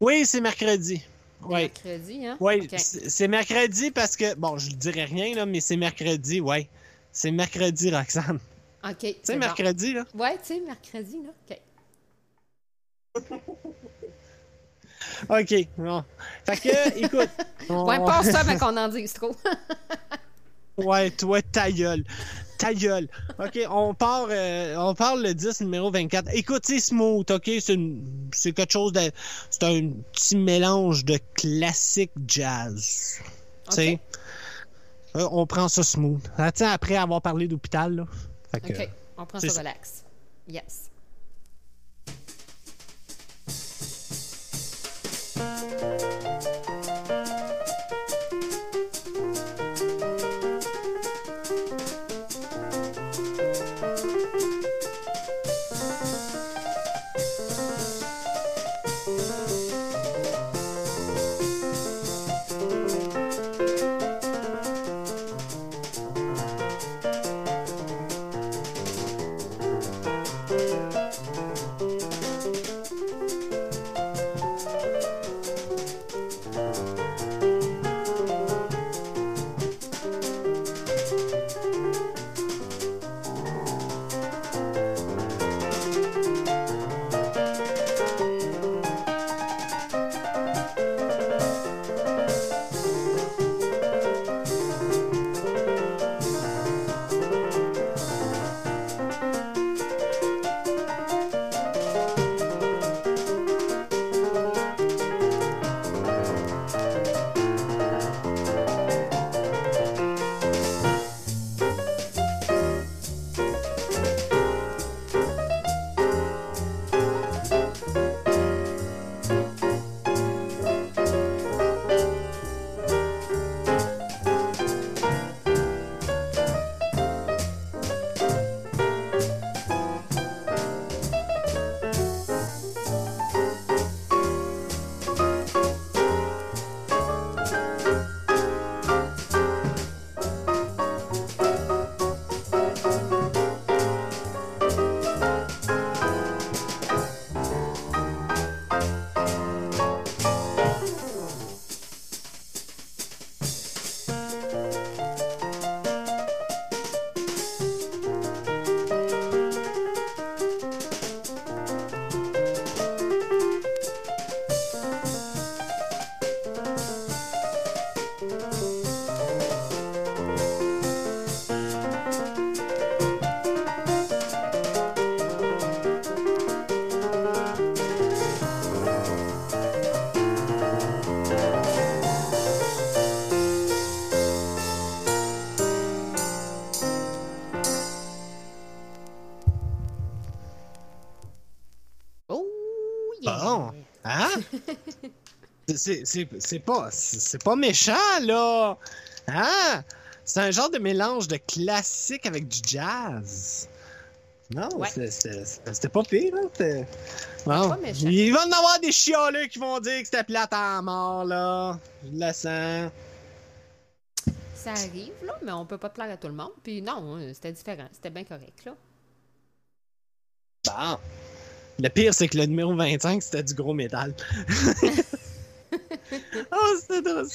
Oui, c'est mercredi. Oui. Mercredi, hein? Oui, c'est mercredi parce que, bon, je ne dirais rien, là, mais c'est mercredi, ouais. C'est mercredi, Roxane. OK. Tu sais, bon. mercredi, là? Ouais, tu sais, mercredi, là. OK. OK, bon. Fait que, écoute. on- Ouais, passe ça avant qu'on en dise trop. Ouais, toi, ta gueule. Ta gueule. OK, on part, euh, on part le 10, numéro 24. Écoute, c'est smooth, OK? C'est quelque chose de... C'est un petit mélange de classique jazz. Tu sais? Euh, on prend ça smooth. Ah, tiens, après avoir parlé d'hôpital, là. Fait que, OK. On prend ça ça. relax. Yes. C'est- pas, c'est pas méchant, là! Hein? C'est un genre de mélange de classique avec du jazz. Non, Ouais. c'était pas pire, hein? Bon. pas méchant. Il va y en avoir des chialeux qui vont dire que c'était plate à mort, là. Je le sens. Ça arrive, là, mais on peut pas plaire à tout le monde. Puis non, hein, c'était différent. C'était bien correct, là. Bon. Le pire, c'est que le numéro 25, c'était du gros métal. oh, c'était drôle.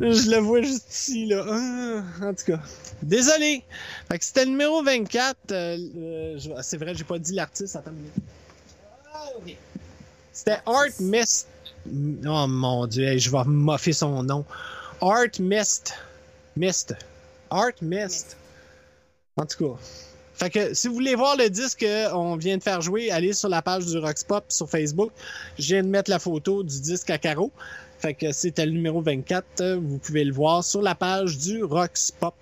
Je le vois juste ici, là. Ah, en tout cas. Désolé. Fait que c'était le numéro 24. euh, euh, je- c'est vrai, j'ai pas dit l'artiste. Attends une minute. Ah. C'était Art Mist. Oh mon dieu, je vais moffer son nom. Art Mist. Mist. Art Mist. En tout cas. Fait que si vous voulez voir le disque qu'on vient de faire jouer, allez sur la page du Roxpop sur Facebook. Je viens de mettre la photo du disque à carreau. Fait que c'était le numéro 24. Vous pouvez le voir sur la page du Roxpop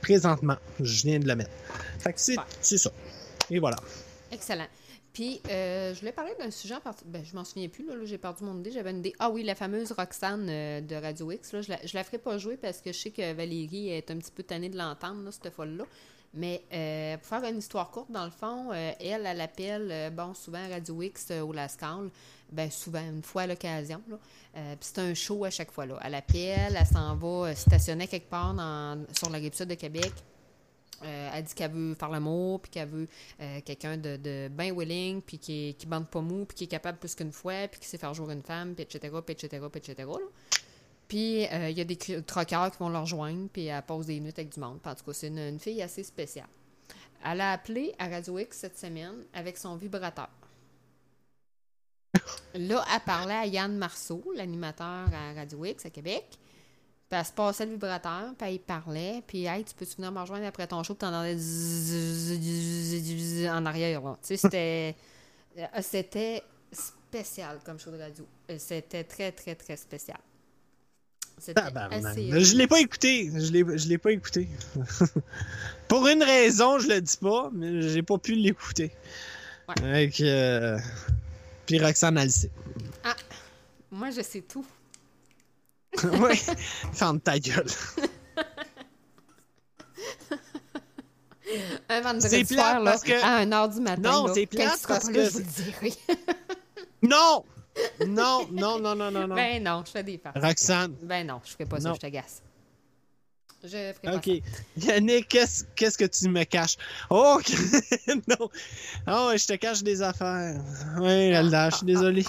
présentement. Je viens de le mettre. Fait que c'est ça. Et voilà. Excellent. Puis, euh, je voulais parler d'un sujet en partie. Ben, je m'en souviens plus, là, là, j'ai perdu mon idée. J'avais une idée. Ah oui, la fameuse Roxane euh, de Radio X. Là, je, la, je la ferai pas jouer parce que je sais que Valérie est un petit peu tannée de l'entendre, là, cette folle-là. Mais euh, pour faire une histoire courte, dans le fond, euh, elle, elle appelle, euh, bon, souvent Radio X euh, au Lascal. Ben, souvent, une fois à l'occasion. puis c'est un show à chaque fois. Là. Elle appelle, elle s'en va stationner quelque part dans- sur la rive sud de Québec. Elle dit qu'elle veut faire l'amour, puis qu'elle veut quelqu'un de, de bien willing, puis qui, qui bande pas mou, puis qui est capable plus qu'une fois, puis qui sait faire jouer une femme, puis etc., etc., puis etc. là. Puis euh, il y a des troqueurs qui vont la rejoindre, puis elle passe des nuits avec du monde. En tout cas, c'est une, fille assez spéciale. Elle a appelé à Radio X cette semaine avec son vibrateur. Là, elle parlait à Yann Marceau, l'animateur à Radio X à Québec. Puis elle se passait le vibrateur, puis elle parlait, puis hey, tu peux-tu venir me rejoindre après ton show, puis t'entendais en arrière. Tu sais, c'était. euh, C'était spécial comme show de radio. Euh, C'était très, très, très spécial. Assez. Je l'ai pas écouté. Je l'ai, je l'ai pas écouté. Pour une raison, je le dis pas, mais j'ai pas pu l'écouter. Ouais. Avec, euh... Puis Roxane, elle le sait. Moi, je sais tout. oui. Ferme ta gueule. Un vendredi C'est soir, là, que- à 1h du matin. Non, c'est plate parce que je vous dirai. Non! Non, non, non, non, non, non. ben non, je fais des farces. Roxane. Ben non, je ferai pas ça, Non. je t'agace. Je ferai pas Ok. ça. Yannick, qu'est-ce, qu'est-ce que tu me caches? Oh, non. Oh, je te cache des affaires. Oui, Elda, je suis désolé.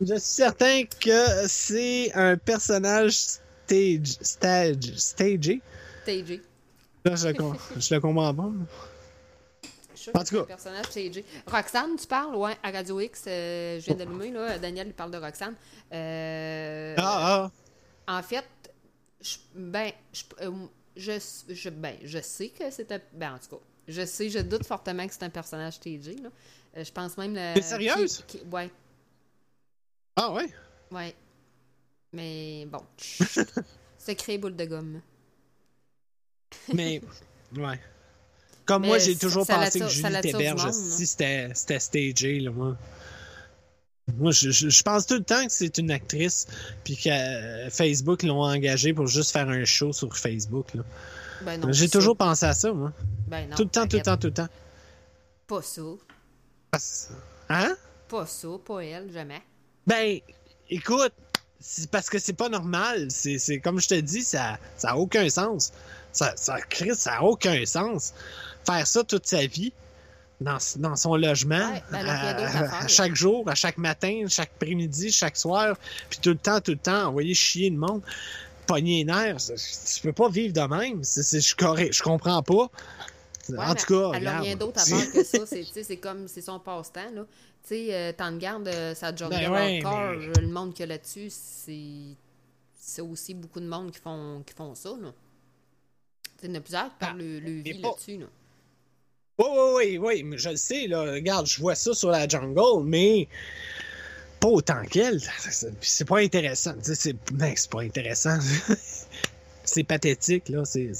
Je suis certain que c'est un personnage stage, stage, stagé. TJ. Là, je, le je le comprends pas. Je suis En tout cas. personnage. Roxane, tu parles, ouais, à Radio X, euh, je viens d'allumer, là. Daniel, il parle de Roxane. Euh, Ah, ah. En fait, je, ben, je, euh, je, je- ben, je sais que c'est un. Ben, en tout cas, je sais, je doute fortement que c'est un personnage TJ, là. Euh, je pense même. le- T'es sérieuse? qui- qui- ouais, Ah, ouais? ouais. Mais bon. Secret boule de gomme. Mais, ouais. Comme Mais moi, j'ai ça- toujours ça pensé que ça Julie Théberge, si c'était, stagé, là, moi. Moi, je, je- je pense tout le temps que c'est une actrice, puis que euh, Facebook l'ont engagée pour juste faire un show sur Facebook, là. Ben. J'ai toujours ça. pensé à ça, moi. Ben non. tout le temps, tout le temps, tout le temps. Pas ça. Parce- Hein? Pas ça, pas elle, jamais. Ben, écoute, parce que c'est pas normal. C'est, comme je te dis, ça, ça a aucun sens. Ça, ça, Chris, ça a aucun sens. Faire ça toute sa vie, dans, dans son logement, Ouais, ben, d'autre à chaque jour, à chaque matin, chaque après-midi, chaque soir, puis tout le temps, tout le temps, envoyer chier le monde, pogner les nerfs. Tu peux pas vivre de même. Je, je comprends pas. Ouais, en tout cas, elle a regarde. rien d'autre à faire que ça. C'est, comme, c'est son passe-temps, là. Tu sais, euh, temps de garde, euh, ça job Ben ouais, mais- euh, le monde qu'il y a là-dessus, c'est, c'est aussi beaucoup de monde qui font, qui font ça, là. Il y en a plusieurs qui parlent le, le mais vie là-dessus, là. Oui, oui, oui, oui, mais je le sais, là. Regarde, je vois ça sur la jungle, mais pas autant qu'elle. C'est pas intéressant. C'est ben, pas intéressant. c'est pathétique, là. C'est.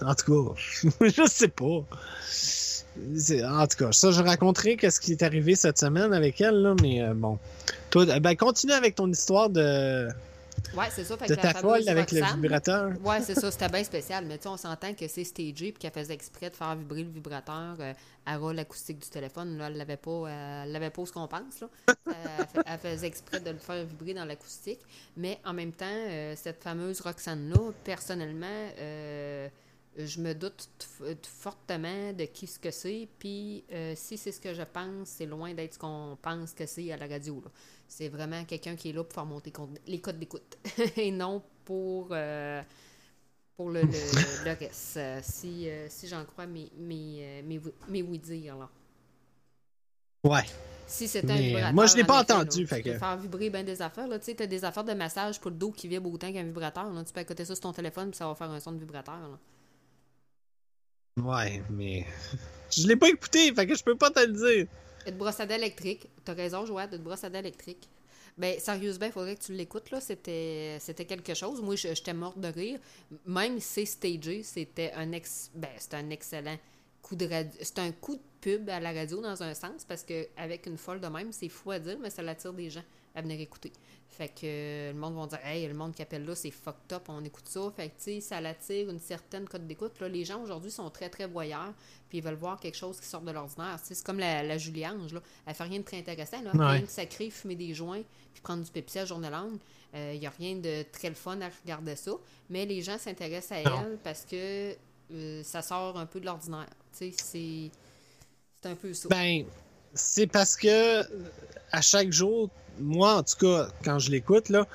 En tout cas, je sais pas. En tout cas, ça, je raconterai qu'est-ce qui est arrivé cette semaine avec elle, là, mais euh, bon. Toi, ben, continue avec ton histoire de, Ouais, c'est ça. Fait de que ta folle avec le vibrateur. Ouais, c'est ça, c'était bien spécial. Mais tu sais, on s'entend que c'est stagé puis qu'elle faisait exprès de faire vibrer le vibrateur euh, à rôle acoustique du téléphone. Là, elle l'avait pas, euh, elle l'avait pas ce qu'on pense. Là. Euh, elle faisait exprès de le faire vibrer dans l'acoustique. Mais en même temps, euh, cette fameuse Roxane-là, personnellement, euh, je me doute f- fortement de qui ce que c'est. Puis euh, si c'est ce que je pense, c'est loin d'être ce qu'on pense que c'est à la radio. C'est vraiment quelqu'un qui est là pour faire monter les codes d'écoute et non pour, euh, pour le, le, le reste. Euh, si euh, si j'en crois mes, mes, euh, mes, mes oui-dire. là. Ouais. Si c'était un vibrateur. moi, je l'ai pas entendu, là, fait tu peux que- faire vibrer bien des affaires. Tu sais, t'as des affaires de massage pour le dos qui vibre autant qu'un vibrateur. là. Tu peux accoter ça sur ton téléphone puis ça va faire un son de vibrateur. là. Ouais, mais. Je l'ai pas écouté, fait que je peux pas te le dire. Une brosse à dents électrique. T'as raison, Joël, une brosse à électrique. Ben, sérieusement, il faudrait que tu l'écoutes, là. C'était, c'était quelque chose. Moi, j'étais morte de rire. Même si c'est stagé, c'était un ex... ben, c'était un excellent coup de radio. C'est un coup de pub à la radio dans un sens, parce que avec une folle de même, c'est fou à dire, mais ça l'attire des gens à venir écouter. Fait que euh, le monde va dire Hey, le monde qui appelle là, c'est fucked up, on écoute ça. Fait que tu sais, ça l'attire une certaine cote d'écoute. Là, les gens aujourd'hui sont très très voyeurs, puis ils veulent voir quelque chose qui sort de l'ordinaire. C'est comme la, la Julie-Ange, là. Elle fait rien de très intéressant, là. Ouais. rien de sacré, fumer des joints, puis prendre du Pepsi à journée longue. Il n'y a rien de très le fun à regarder ça. Mais les gens s'intéressent à Non. elle parce que euh, ça sort un peu de l'ordinaire. Tu sais, c'est. C'est un peu ça. Ben, c'est parce que à chaque jour, moi en tout cas, quand je l'écoute, là,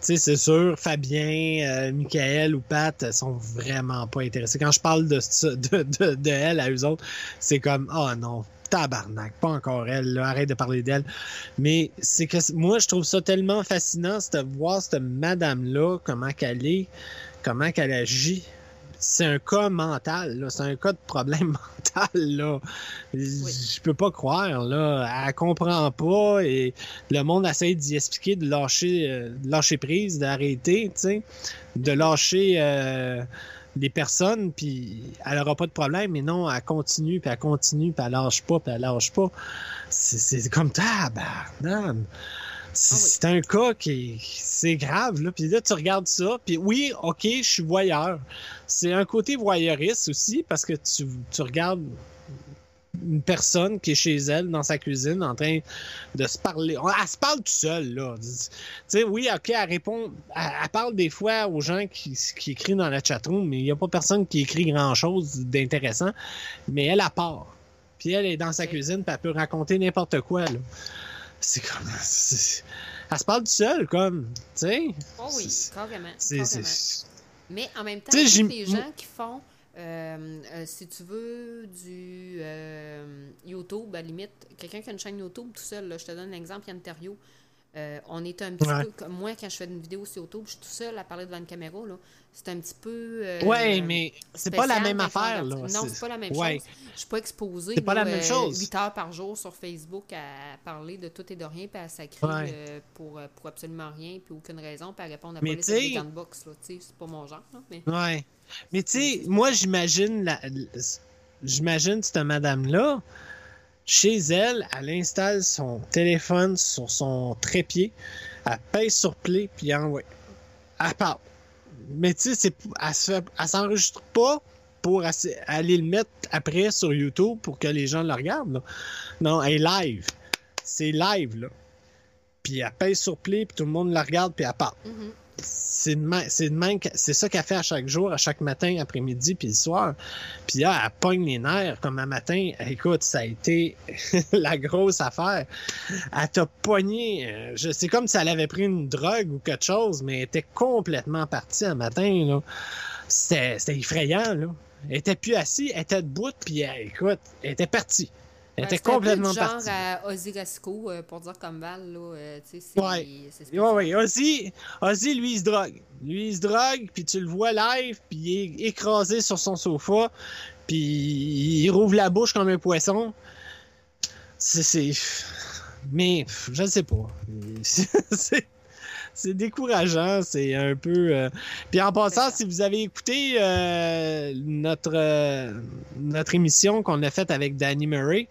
c'est sûr, Fabien, euh, Michael ou Pat elles sont vraiment pas intéressés. Quand je parle de, de, de, de elle à eux autres, c'est comme, oh non, tabarnak, pas encore elle, arrête de parler d'elle. Mais c'est que moi, je trouve ça tellement fascinant, de voir cette madame-là, comment qu'elle est, comment qu'elle agit. C'est un cas mental, là. C'est un cas de problème mental, là. Je peux pas croire, là. Elle comprend pas et le monde essaie d'y expliquer, de lâcher, euh, de lâcher prise, d'arrêter, tu sais, de lâcher euh, les personnes, puis elle aura pas de problème, mais non, elle continue, puis elle continue, puis elle lâche pas, puis elle lâche pas. C'est- C'est comme tabarnak. C'est Ah oui. c'est un cas qui c'est grave là puis là tu regardes ça puis oui ok je suis voyeur c'est un côté voyeuriste aussi parce que tu, tu regardes une personne qui est chez elle dans sa cuisine en train de se parler. Elle se parle tout seule, là. Tu sais, oui, OK, elle répond. Elle, elle parle des fois aux gens qui, qui écrivent dans la chatroom, mais il n'y a pas personne qui écrit grand-chose d'intéressant. Mais elle, a part. Puis elle est dans sa cuisine, puis elle peut raconter n'importe quoi, là. C'est comme. Elle se parle tout seule, comme. Tu sais? Oh oui, c'est- carrément. Mais en même temps, sais, tous j'ai- les gens qui font, euh, euh, si tu veux, du euh, YouTube, à la limite, quelqu'un qui a une chaîne YouTube tout seul, là, je te donne un exemple, Yann Terriot. Euh, on est un petit Ouais. peu comme moi quand je fais une vidéo sur YouTube, je suis tout seul à parler devant une caméra. là. C'est un petit peu. euh, Ouais, mais c'est pas la même affaire, là. Non, c'est pas la même ouais. chose. Je suis pas exposée C'est pas là, la même euh, chose. 8 heures par jour sur Facebook à parler de tout et de rien, puis à sacrer Ouais. euh, pour, pour absolument rien, puis aucune raison, puis à répondre à Mais pas les box. C'est pas mon genre. Là, mais... Ouais. Mais tu sais, moi, j'imagine la... J'imagine cette madame-là, chez elle, elle installe son téléphone sur son trépied, elle pèse sur play, puis elle envoie. Elle parle. Mais tu sais, elle s'enregistre pas pour aller le mettre après sur YouTube pour que les gens le regardent. Non, elle est live. C'est live, là. Puis elle pèse sur play, puis tout le monde la regarde, puis elle parle Mhm. même, c'est c'est ça qu'elle fait à chaque jour, à chaque matin, après-midi, puis le soir. Puis là, elle pogne les nerfs comme un matin. Écoute, ça a été la grosse affaire. Elle t'a pogné. euh, C'est comme si elle avait pris une drogue ou quelque chose, mais elle était complètement partie un matin. Là. C'était, effrayant. Là. Elle était plus assise, elle était debout, puis elle- écoute, elle était partie. Elle Ouais, était complètement genre partie. à Ozzy Rasco, euh, pour dire comme Val, là, euh, tu sais, c'est Ouais. spécial. oui. Ozzy, Ozzy, lui, il se drogue. Lui, il se drogue, puis tu le vois live, puis il est écrasé sur son sofa, puis il rouvre la bouche comme un poisson. C'est... c'est- Mais, je ne sais pas. C'est... C'est décourageant, c'est un peu... euh, Puis en passant, si vous avez écouté euh, notre, euh, notre émission qu'on a faite avec Danny Murray,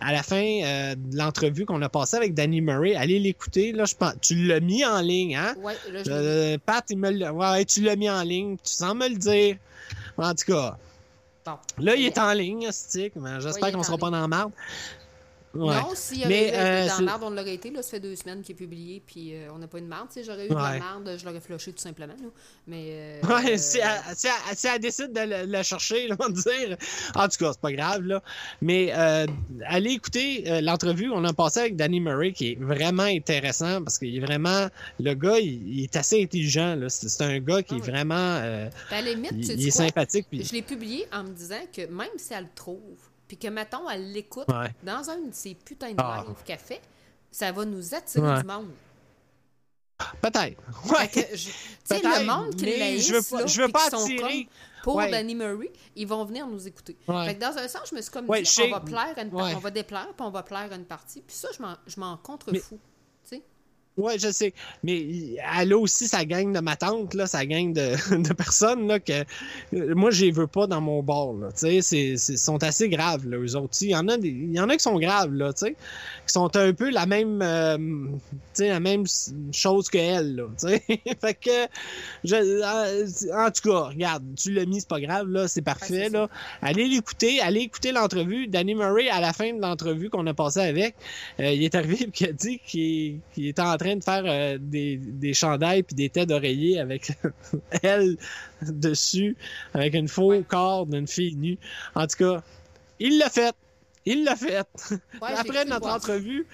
à la fin euh, de l'entrevue qu'on a passée avec Danny Murray, allez l'écouter. Là, je pense, tu l'as mis en ligne, hein? Ouais, là, je l'ai Euh, Pat, il me l'a- ouais, tu l'as mis en ligne. Tu sens me le dire. En tout cas, Bon. là, il est en ligne, stick. J'espère qu'on en sera pas dans la merde. Ouais. Non, s'il y Mais, avait eu euh, dans la merde, on l'aurait été. Là, ça fait deux semaines qu'il est publié, puis euh, on n'a pas eu de merde. Si j'aurais eu de la Ouais. merde, je l'aurais flushé tout simplement. là. Mais. euh, Ouais, euh, si, elle, si elle- si elle décide de le, le chercher, là, on va dire. En tout cas, c'est pas grave, là. Mais euh, allez écouter l'entrevue qu'on a passée avec Danny Murray, qui est vraiment intéressant parce qu'il est vraiment. Le gars, il, il est assez intelligent. C'est un gars qui Ah est vraiment. puis à la limite, il, tu il est quoi? sympathique. Puis, Je l'ai publié en me disant que même si elle le trouve, puis que, mettons, elle l'écoute ouais. dans un de ces putains de Ah. lives qu'elle fait, ça va nous attirer Ouais. du monde. Peut-être. Ouais. Tu sais, le monde qui mais laïsse, je veux pas- là, je veux pas qui sont attirer. comme Pour Ouais. Danny Murray, ils vont venir nous écouter. Ouais. Fait que dans un sens, je me suis comme Ouais, dit, on va plaire à une on va déplaire, puis on va plaire à une partie. Puis ça, je m'en, contrefous. Ouais, je sais. Mais elle a aussi sa gang de ma tante, là, sa gang de, de personnes là, que euh, moi, je les veux pas dans mon bord. Là, tu sais, c'est, c'est- sont assez graves, là, eux autres. Il y, en a des, y en a qui sont graves, là, tu sais, qui sont un peu la même, euh, tu sais, la même chose que elle. Là, tu sais. fait que, je, euh, en tout cas, regarde, tu l'as mis, c'est pas grave, là, c'est parfait. là. Allez l'écouter, allez écouter l'entrevue. Danny Murray, à la fin de l'entrevue qu'on a passée avec, euh, il est arrivé et il a dit qu'il qu'il était en train de faire euh, des, des chandails puis des têtes d'oreiller avec elle dessus, avec une faux Ouais. corps d'une fille nue. En tout cas, il l'a fait. Il l'a fait. Ouais, après notre voir entrevue,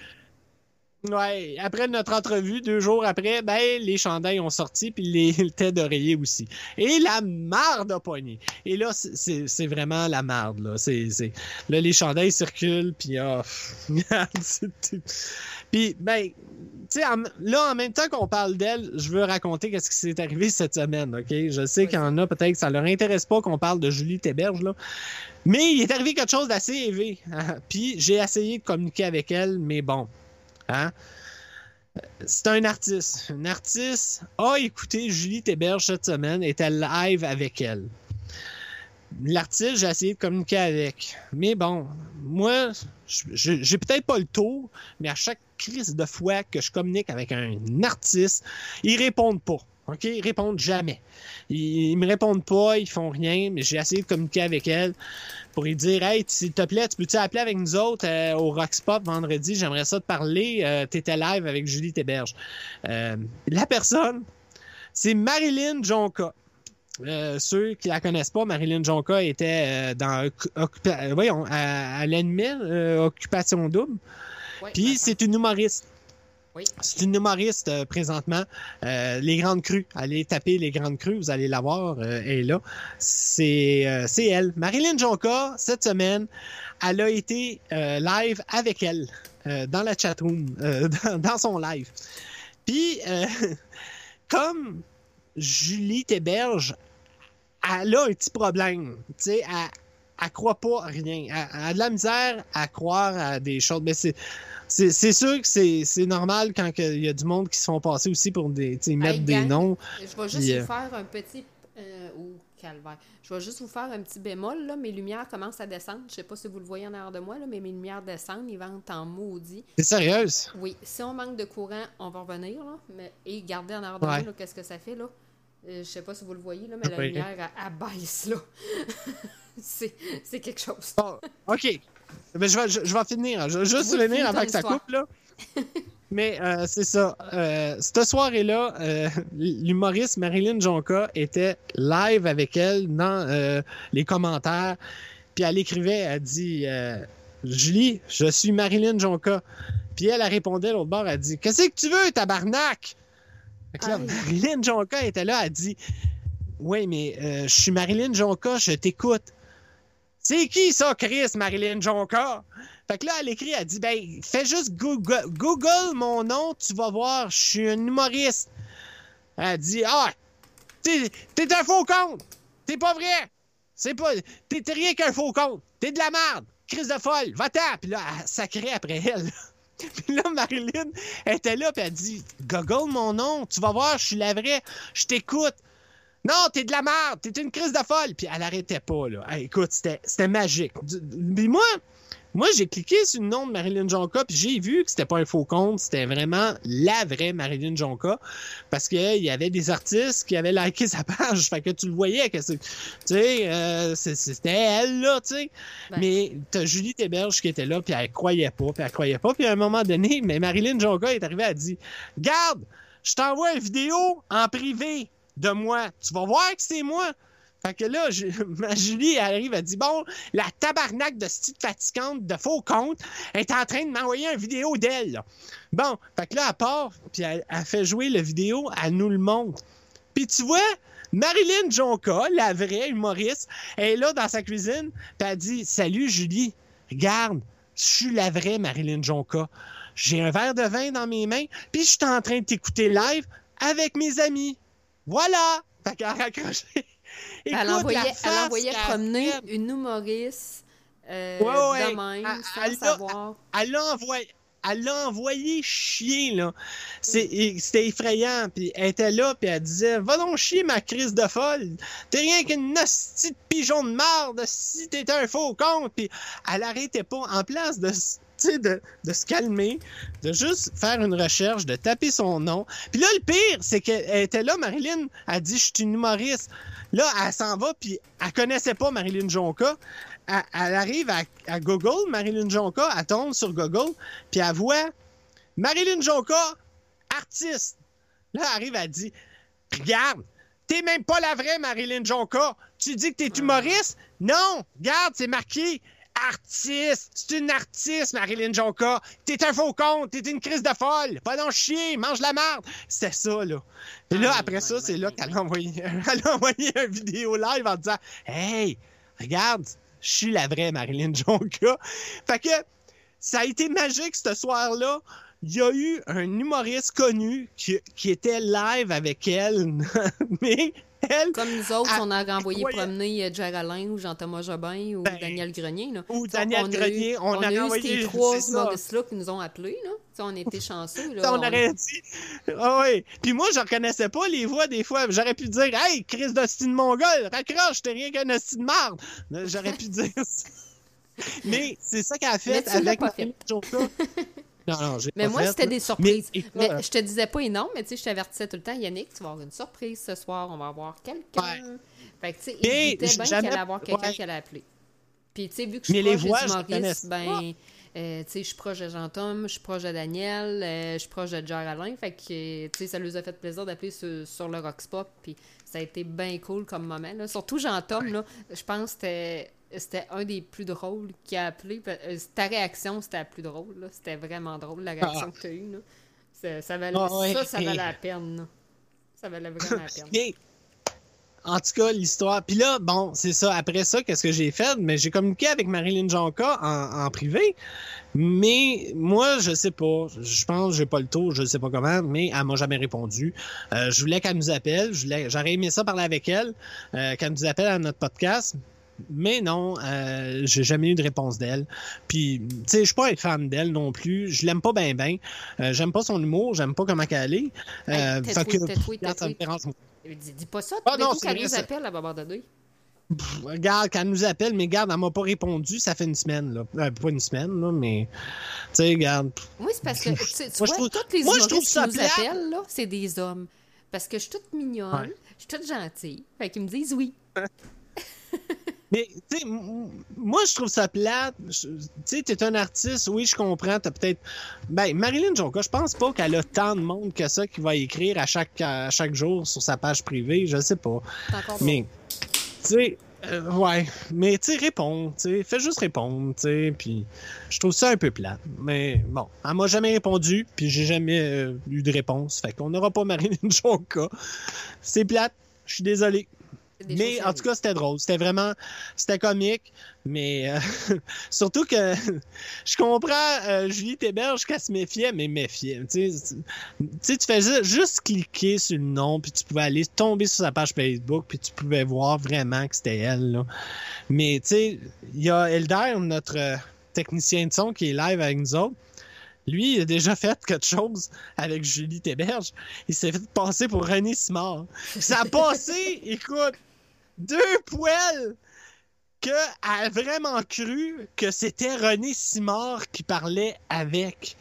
ouais, après notre entrevue, deux jours après, ben les chandails ont sorti puis les, têtes d'oreiller aussi. Et la marde a pogné. Et là, c'est- vraiment la marde là. C'est là les chandails circulent puis c'est- puis ben en- là, en même temps qu'on parle d'elle, je veux raconter qu'est-ce qui s'est arrivé cette semaine, OK? Je sais Oui. qu'il y en a peut-être que ça leur intéresse pas qu'on parle de Julie Théberge, là. Mais il est arrivé quelque chose d'assez élevé. hein. Puis j'ai essayé de communiquer avec elle, mais bon. Hein? C'est un artiste. Un artiste a écouté Julie Théberge cette semaine, était live avec elle? L'artiste, j'ai essayé de communiquer avec. Mais bon, moi, j'ai peut-être pas le tour, mais à chaque crise de fois que je communique avec un artiste, ils répondent pas. OK? Ils répondent jamais. Ils, me répondent pas, ils font rien, mais j'ai essayé de communiquer avec elle pour lui dire Hey, s'il te plaît, tu peux-tu appeler avec nous autres euh, au Rockspot vendredi? J'aimerais ça te parler. Euh, T'étais live avec Julie Théberge. Euh, la personne, c'est Marilyn Jonka. Euh, ceux qui la connaissent pas, Marilyn Jonka était euh, dans Occupa- euh, voyons, à, euh, Occupation Double. Puis c'est une humoriste. Oui. C'est une humoriste présentement. Les Grandes Crues. Allez taper Les Grandes Crues, vous allez la voir. elle est là. C'est c'est elle. Marilyn Jonka, cette semaine, elle a été live avec elle dans la chatroom, dans, dans son live. Puis, comme Julie Théberge, elle a un petit problème. Tu sais, elle, elle croit pas à rien. Elle, elle a de la misère à croire à des choses. Mais c'est, c'est, sûr que c'est, normal quand il y a du monde qui se font passer aussi pour des, mettre des noms. Je vais juste Puis, euh, vous faire un petit. Euh, oh, calvaire. Je vais juste vous faire un petit bémol. Là. Mes lumières commencent à descendre. Je sais pas si vous le voyez en arrière de moi, là, mais mes lumières descendent. Ils vont en maudit. C'est sérieuse? Oui, si on manque de courant, on va revenir. Là, mais, et regardez en arrière de Ouais. moi, qu'est-ce que ça fait. là? Euh, je sais pas si vous le voyez, là, mais la Oui. lumière elle, elle baisse. là. c'est quelque chose. Bon, OK. Mais je vais, je, je vais finir. Je vais juste Oui, finir avant que ça coupe, là. Mais euh, c'est ça. Euh, cette soirée-là, euh, l'humoriste Marilyn Jonka était live avec elle dans les commentaires. Puis elle écrivait, elle dit Julie, je suis Marilyn Jonka. Puis elle, elle répondait l'autre bord, elle dit Qu'est-ce que tu veux, tabarnak? Fait que là. Marilyn Jonka était là, elle dit Oui, mais euh, je suis Marilyn Jonka, je t'écoute. C'est qui ça, Chris, Marilyn Jonka? Fait que là, elle écrit, elle dit, ben, fais juste Google, Google mon nom, tu vas voir, je suis un humoriste. Elle dit, ah, t'es, t'es un faux compte. T'es pas vrai. C'est pas, t'es, t'es rien qu'un faux compte. T'es de la merde. Crise de folle. Va-t'en. Puis là, elle sacrait après elle. Puis là, Marilyn était là, puis elle dit, Google mon nom, tu vas voir, je suis la vraie. Je t'écoute. Non, t'es de la merde, t'es une crise de folle. Puis elle arrêtait pas, là. Écoute, c'était magique. Puis moi, moi, j'ai cliqué sur le nom de Marilyn Jonka, puis j'ai vu que c'était pas un faux compte, c'était vraiment la vraie Marilyn Jonka, parce qu'il y avait des artistes qui avaient liké sa page, fait que tu le voyais, que c'est- tu sais, euh, c'était elle, là, tu sais. Ben. Mais t'as Julie Théberge qui était là, puis elle croyait pas, puis elle croyait pas, puis à un moment donné, mais Marilyn Jonka est arrivée, elle a dit, « Garde, je t'envoie une vidéo en privé de moi, tu vas voir que c'est moi. » Fait que là, ma Julie arrive, elle dit Bon, la tabarnak de style fatigante de faux compte est en train de m'envoyer une vidéo d'elle. Bon, fait que là, elle part, puis elle, fait jouer la vidéo, elle nous le montre. Puis tu vois, Marilyn Jonka, la vraie humoriste, elle est là dans sa cuisine, puis elle dit Salut Julie, regarde, je suis la vraie Marilyn Jonca. J'ai un verre de vin dans mes mains, puis je suis en train de t'écouter live avec mes amis. Voilà! Fait qu'elle a raccroché. elle envoyait, elle envoyait promener fait. une humoriste euh, Ouais, ouais. de même, Elle- sans elle a- savoir. Elle l'a envoyé. Elle l'a envoyé chier, là. C'était effrayant. Puis elle était là, puis elle disait Va donc chier, ma crise de folle. T'es rien qu'une hostie de pigeon de marde si t'es un faux. Puis elle arrêtait pas. En place de se calmer, de juste faire une recherche, de taper son nom. Puis là, le pire, c'est qu'elle était là, Marilyn. Elle dit Je suis une humoriste. Là, elle s'en va, puis elle connaissait pas Marilyn Jonca. Elle, elle arrive à, à Google, Marilyn Jonca, elle tombe sur Google, puis elle voit Marilyn Jonca, artiste. Là, elle arrive, elle dit Regarde, t'es même pas la vraie Marilyn Jonca. Tu dis que t'es humoriste? Non, regarde, c'est marqué artiste. C'est une artiste, Marilyn Jonca. T'es un faux compte, t'es une crise de folle. Va donc chier, mange la marde. C'était ça, là. Et là, Ah, après ça, c'est là qu'elle a envoyé, elle a envoyé une vidéo live en disant Hey, regarde, je suis la vraie Marilyn Jonca. Fait que ça a été magique ce soir-là. Il y a eu un humoriste connu qui, qui était live avec elle, mais elle, Comme nous autres, Ah, on a envoyé croyais- promener euh, Alain ou Jean-Thomas Jobin ou Ben, Daniel Grenier. Là. ou Daniel on a Grenier, eu- on a a eu envoyé- ces trois humoristes-là qui nous ont appelés. Là. On était chanceux. Là. On On- aurait dit. Ah oui. Puis moi, je reconnaissais pas les voix des fois. J'aurais pu dire Hey, Chris d'Austin Mongol, raccroche, t'es rien qu'un hostie de marde. J'aurais pu dire ça. Mais c'est ça qu'elle a fait avec Jonca. Non, non, j'ai Mais moi, c'était des surprises. Mais, écoute, Mais euh, je te disais pas énorme, mais tu sais, je t'avertissais tout le temps, Yannick, tu vas avoir une surprise ce soir, on va avoir quelqu'un. Ouais. Fait que, tu sais, il était bien jamais- qu'elle allait avoir quelqu'un ouais. qui allait appeler. Puis, tu sais, vu que je suis proche voix, connaissais ben, euh, tu sais, je suis proche de Jean-Tom, je suis proche de Daniel, euh, je suis proche de Jerry Alain. Fait que, tu sais, ça leur a fait plaisir d'appeler sur, sur le Rockspot. Puis, ça a été bien cool comme moment. Là. Surtout Jean-Tom, là, je pense que c'était- un des plus drôles qui a appelé. Euh, Ta réaction, c'était la plus drôle. là. C'était vraiment drôle, la réaction que tu as eue. là. Ça, ça valait, Ah ouais. ça, ça valait la peine. là. Ça valait vraiment la peine. En tout cas, l'histoire. Puis là, bon, c'est ça. Après ça, qu'est-ce que j'ai fait? Mais j'ai communiqué avec Marilyn Jonca en, en privé. Mais moi, je sais pas. Je pense que j'ai pas le tour, je sais pas comment, mais elle m'a jamais répondu. Euh, je voulais qu'elle nous appelle. Je voulais- J'aurais aimé ça parler avec elle, euh, qu'elle nous appelle à notre podcast. Mais non, euh, j'ai jamais eu de réponse d'elle. Puis, tu sais, je suis pas un fan d'elle non plus. Je l'aime pas bien, bien. j'aime pas son humour, j'aime pas comment qu'elle est. Euh, Hey, fait que, tais-toi. dérange Dis, dis pas ça, Ah non, qu'elle nous appelle, elle va aborder. Pff, regarde, quand elle nous appelle, mais regarde, elle m'a pas répondu, ça fait une semaine, là. Euh, pas une semaine, là, mais. Tu sais, regarde. Oui, c'est parce que, tu, sais, tu Moi, je vois, trouve- toutes les moi, je trouve qui ça nous plate. appellent, là, c'est des hommes. Parce que je suis toute mignonne, Ouais. je suis toute gentille. Fait qu'ils me disent oui. Mais, tu sais, moi, je trouve ça plate. Tu sais, t'es un artiste, oui, je comprends, t'as peut-être. Ben, Marilyn Jonca, je pense pas qu'elle a tant de monde que ça qui va écrire à chaque, à chaque jour sur sa page privée, je sais pas. Mais, tu sais, euh, ouais. Mais, tu sais, réponds, tu sais, fais juste répondre, tu sais, puis je trouve ça un peu plate. Mais, bon, elle m'a jamais répondu, puis j'ai jamais euh, eu de réponse. Fait qu'on n'aura pas Marilyn Jonca. C'est plate, je suis désolé. Des Mais en tout cas, c'était drôle. C'était vraiment. C'était comique. Mais euh, surtout que je comprends euh, Julie Théberge qu'elle se méfiait, mais méfiait. Tu sais, tu sais, tu faisais juste cliquer sur le nom, puis tu pouvais aller tomber sur sa page Facebook, puis tu pouvais voir vraiment que c'était elle. Là. Mais tu sais, il y a Elder, notre euh, technicien de son, qui est live avec nous autres. Lui, il a déjà fait quelque chose avec Julie Théberge. Il s'est fait passer pour René Simard. Ça a passé, écoute, deux poils que a vraiment cru que c'était René Simard qui parlait avec.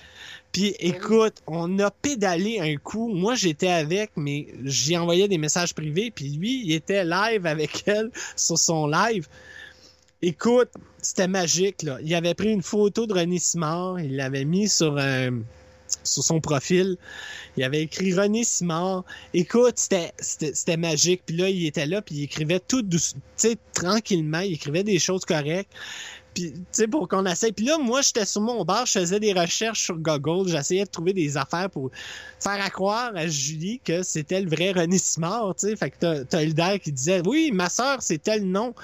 Puis écoute, on a pédalé un coup. Moi, j'étais avec, mais j'y envoyais des messages privés. Puis lui, il était live avec elle sur son live. Écoute, c'était magique, là. Il avait pris une photo de René Simard, il l'avait mis sur, un- sur son profil. Il avait écrit René Simard. Écoute, c'était, magique. Puis là, il était là, puis il écrivait tout douce, tu sais, tranquillement. Il écrivait des choses correctes. Puis, pour qu'on essaye. Puis là, moi, j'étais sur mon bar, je faisais des recherches sur Google, j'essayais de trouver des affaires pour faire à croire à Julie que c'était le vrai René Simard, tu sais. Fait que t'as, Hilda qui disait, oui, ma sœur, c'est tel nom.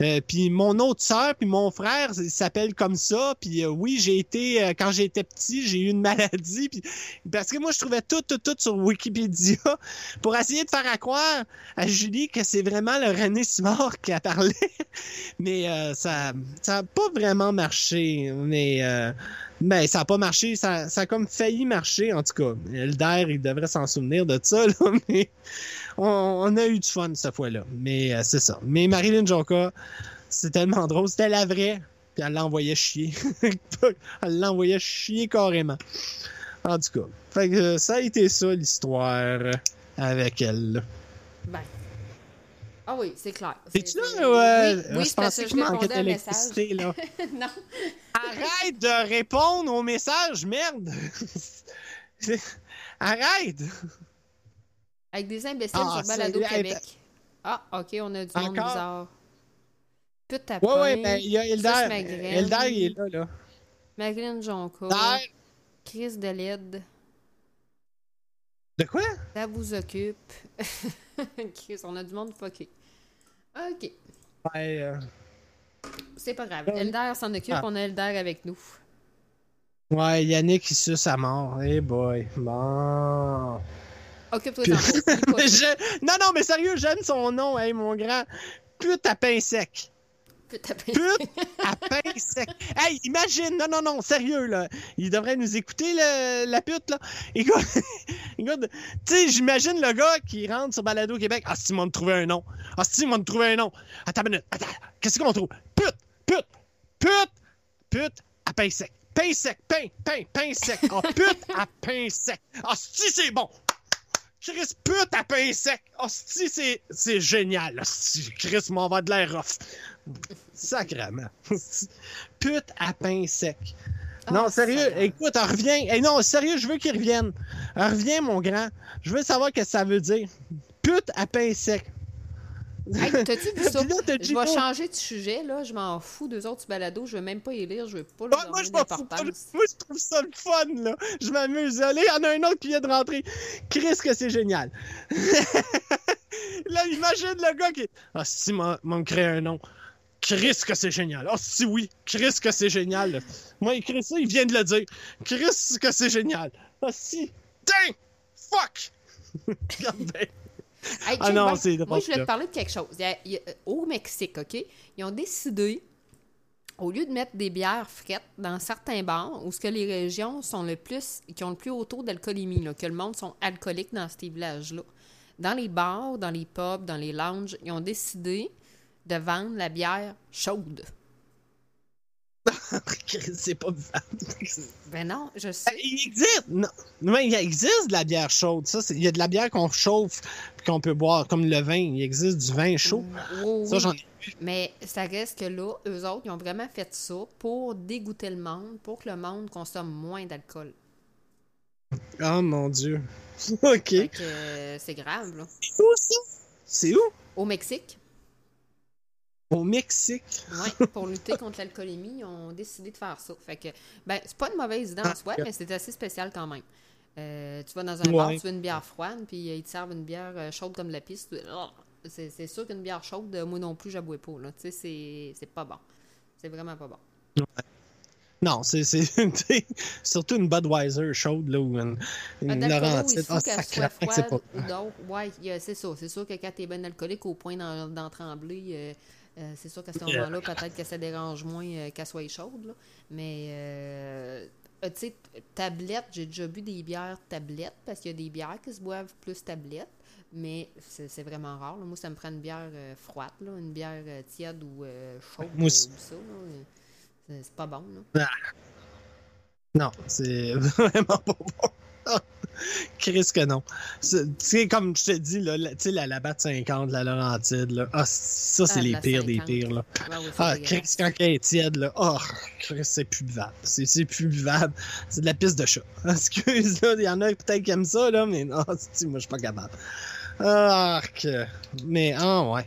Euh, puis mon autre sœur, puis mon frère, il s'appelle comme ça. Puis euh, oui, j'ai été, euh, quand j'étais petit, j'ai eu une maladie. Puis, parce que moi, je trouvais tout, tout, tout sur Wikipédia pour essayer de faire à croire à Julie que c'est vraiment le René Simard qui a parlé. Mais euh, ça ça a pas vraiment marché. Mais euh, ben, ça a pas marché. Ça, ça a comme failli marcher, en tout cas. Elder, il devrait s'en souvenir de ça, là, mais on, a eu du fun cette fois-là. Mais euh, c'est ça. Mais Marilyn Jonka, c'est tellement drôle. C'était la vraie. Puis elle l'envoyait chier. elle l'envoyait chier carrément. En tout cas. Fait que ça a été ça l'histoire avec elle. Ah oui, c'est clair. Es-tu C'est- là? c'est- Ouais, oui, oui, je pensais que qu'il je manquait d'électricité, là. non. Arrête de répondre aux messages, merde! Arrête! Avec des imbéciles Ah, sur Balado Québec. Ah, OK, on a du monde Encore? bizarre. Pute tapin. Ouais, ouais, ben, il y a Eldar. Eldar, il est là, là. Jonca. Eldar, Chris de LED. De quoi? Ça vous occupe. On a du monde fucké. OK. Ouais, euh, C'est pas grave. Elder s'en occupe, Ah. on a Elder avec nous. ouais, Yannick, il suce à mort. Hey boy. Bon. Occupe-toi ça. Je- Non, non, mais sérieux, j'aime son nom, hey, mon grand. Pute à pain sec. Pute tapin. Pute à pain sec. Hey, imagine, non, non, non, sérieux, là. Il devrait nous écouter, le- la pute, là. Écoute, écoute, tu sais, j'imagine le gars qui rentre sur Balado Québec. Ah, si, ils m'ont trouvé un nom. Ah, si, ils m'ont trouvé un nom. Attends une minute, attends, qu'est-ce qu'on trouve? Pute, pute, pute, pute à pain sec. Pain sec, pain, pain, pain sec. Ah, pute à pain sec. Ah, si, c'est bon. Chris, pute à pain sec. Ah, si, c'est, génial. Ah, si, Chris m'en va de l'air rough. Sacrement. pute à pain sec. non, Ah, sérieux, Seigneur. écoute, reviens. Hey, non, sérieux, je veux qu'il revienne. Reviens, mon grand. Je veux savoir ce que ça veut dire. Pute à pain sec. Hey, t'as-tu vu ça? Je vais non. changer de sujet, là. Je m'en fous d'eux autres balado. Je vais même pas y lire. Je vais pas leur moi, donner je m'en fous pas. d'importance. Moi, je trouve ça le fun, là. Je m'amuse. Allez, il y en a un autre qui vient de rentrer. Chris, que c'est génial. là, imagine le gars qui. Ah, si, m'a créé un nom. Chris, que c'est génial. Ah, si, oui. Chris, que c'est génial. Moi, ça, il vient de le dire. Chris, que c'est génial. Ah, si. Dang! Fuck! Hey, Ah non, c'est Moi, je voulais te parler de quelque chose. Il y a- il y a- au Mexique, OK, ils ont décidé, au lieu de mettre des bières frettes dans certains bars, où ce que les régions sont le plus, qui ont le plus haut taux d'alcoolémie, que le monde sont alcooliques dans ces villages-là, dans les bars, dans les pubs, dans les lounges, ils ont décidé de vendre la bière chaude. C'est pas. Ben non, je sais. Il existe! Non, mais il existe de la bière chaude. Ça, il y a de la bière qu'on chauffe et qu'on peut boire, comme le vin. Il existe du vin chaud. Oh, Ça, j'en ai Mais ça reste que là, eux autres, ils ont vraiment fait ça pour dégoûter le monde, pour que le monde consomme moins d'alcool. Oh mon dieu. ok. Euh, c'est grave, là. C'est où ça? C'est où? Au Mexique, Au Mexique. ouais, pour lutter contre l'alcoolémie, ils ont décidé de faire ça. Fait que, ben, c'est pas une mauvaise idée en Ah, soi, mais c'est assez spécial quand même. Euh, tu vas dans un bar, tu veux une bière froide, puis euh, ils te servent une bière euh, chaude comme la piste. tu- Ah! C'est sûr qu'une bière chaude, moi non plus, j'abouais pas, là. Tu sais, c'est- c'est pas bon. C'est vraiment pas bon. Non, c'est surtout une Budweiser chaude là ou une, une Laurentide. Ah, c'est pas. Ouais, a- c'est ça. C'est sûr que quand t'es bien alcoolique au point d'en trembler, euh, c'est sûr qu'à ce moment-là, peut-être que ça dérange moins euh, qu'elle soit chaude. là. Mais, euh, tu sais, tablette, j'ai déjà bu des bières tablettes parce qu'il y a des bières qui se boivent plus tablettes. Mais c'est vraiment rare. là. Moi, ça me prend une bière froide, là, une bière tiède ou chaude Moi aussi. ou ça. là. C'est- C'est pas bon. Là. Non, c'est vraiment pas bon. Chris que non. Tu sais, comme je te dis, là, la, tu sais, la Labatt 50, la Laurentide, là, ah, ça, c'est Ah, les la pires des 50. pires, là. Ouais, Ah, dégueulasse. Chris, quand elle est tiède, là, oh, Chris, c'est plus buvable. C'est plus buvable. C'est de la piste de chat. Excuse, là, il y en a peut-être qui aiment ça, là, mais non, moi, je suis pas capable. Ah, que... Mais, ah, ouais.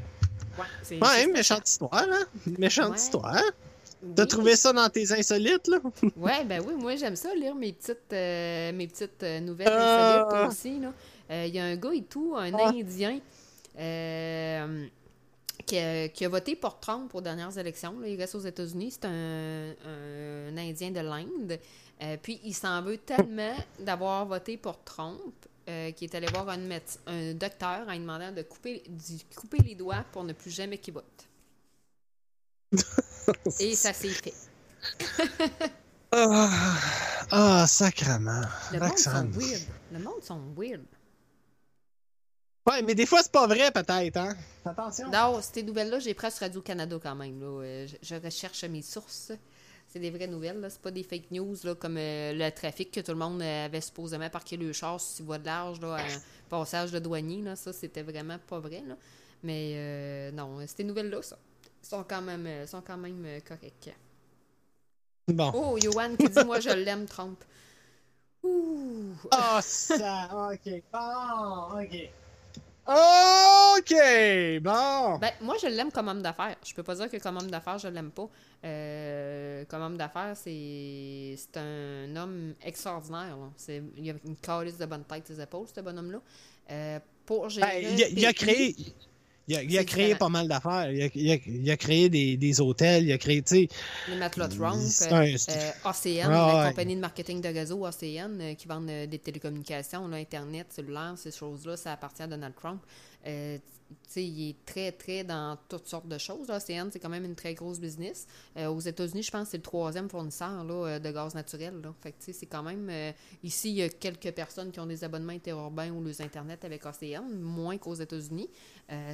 Ouais, Ouais, méchante histoire, hein? Méchante Ouais. histoire. T'as Oui. trouvé ça dans tes insolites, là? Ouais, ben oui, moi j'aime ça lire mes petites, euh, mes petites euh, nouvelles Ah. insolites aussi. là. Euh, Il y a un gars et tout, un Ah. Indien, qui, a, qui a voté pour Trump aux dernières élections. là. Il reste aux États-Unis. C'est un, un Indien de l'Inde. Puis il s'en veut tellement d'avoir voté pour Trump euh, qu'il est allé voir un, un docteur en lui demandant de couper, d'y couper les doigts pour ne plus jamais qu'il vote. Et ça s'est fait. Ah, ah, sacrement. Le monde sont weird. Le monde sont weird. Ouais, mais des fois, c'est pas vrai, peut-être, hein? Attention. Non, ces nouvelles-là, j'ai pris sur Radio-Canada quand même. Là. Euh, Je, je recherche mes sources. C'est des vraies nouvelles, là. C'est pas des fake news là, comme euh, le trafic que tout le monde euh, avait supposément parqué le char sur voie de large, là, un passage de douanier. Là. Ça, c'était vraiment pas vrai. Là. Mais euh, non, ces nouvelles-là, ça, sont quand même, euh, sont quand même euh, correctes. Bon. Oh, Johan qui dit Moi, je l'aime, Trump. Ouh. Ah, ça. Ok. Ah, ok. Ok, bon. Ben, moi, je l'aime comme homme d'affaires. Je peux pas dire que comme homme d'affaires, je l'aime pas. Euh, comme homme d'affaires, c'est c'est un homme extraordinaire. là. C'est- Il a une calice de bonne tête ses épaules, ce bonhomme-là. Euh, pour gérer Ben, il, a, il a le créé. Il a, il a C'est créé différent. pas mal d'affaires. Il a, il a- il a créé des, des hôtels, il a créé, tu sais. les matelas Trump, euh, un- c'est- euh, OCN, Ah, la ouais. compagnie de marketing de réseau OCN, euh, qui vendent euh, des télécommunications, là, Internet, cellulaire, ces choses-là, ça appartient à Donald Trump. Euh, il est très, très dans toutes sortes de choses. OCN, c'est quand même une très grosse business. Euh, aux États-Unis, je pense que c'est le troisième fournisseur euh, de gaz naturel. C'est quand même... euh, ici, il y a quelques personnes qui ont des abonnements interurbains ou les Internet avec OCN, moins qu'aux États-Unis.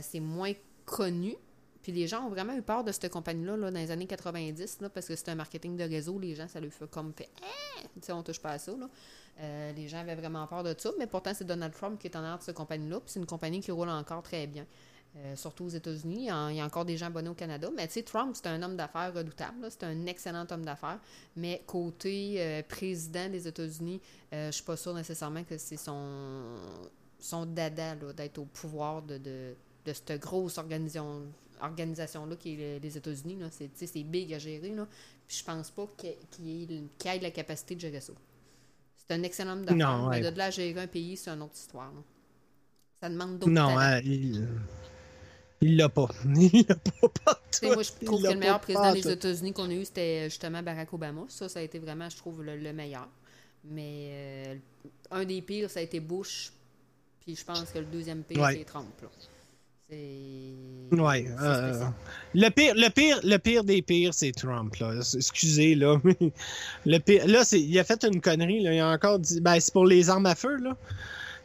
C'est moins connu. Puis les gens ont vraiment eu peur de cette compagnie-là là, dans les années 90, là, parce que c'était un marketing de réseau. Les gens, ça leur fait comme fait Eh! On touche pas à ça. Euh, les gens avaient vraiment peur de ça, mais pourtant, c'est Donald Trump qui est en arrière de cette compagnie-là. Puis c'est une compagnie qui roule encore très bien. Euh, surtout aux États-Unis. Il y a- encore des gens abonnés au Canada. Mais tu sais, Trump, c'est un homme d'affaires redoutable. C'est un excellent homme d'affaires. Mais côté euh, président des États-Unis, euh, je suis pas sûre nécessairement que c'est son, son dada d'être au pouvoir de, cette grosse organisation, organisation-là qui est le- les États-Unis. C'est, big à gérer. Puis je pense pas qu'il ait, ait la capacité de gérer ça. C'est un excellent homme d'affaires. Non, ouais. Mais de là gérer un pays, c'est une autre histoire. là. Ça demande d'autres Non, talents. hein, il. Il l'a pas. Il l'a pas, pas moi, je trouve Il que le meilleur président des. États-Unis qu'on a eu, c'était justement Barack Obama. Ça, ça a été vraiment, je trouve, le, le meilleur. Mais euh, un des pires, ça a été Bush. Puis je pense que le deuxième pire, Ouais. c'est Trump. là. C'est. Ouais. euh, le pire, le pire, le pire des pires, c'est Trump. Là. Excusez là, mais le pire, là, c'est, il a fait une connerie. Là. Il a encore dit, ben c'est pour les armes à feu là.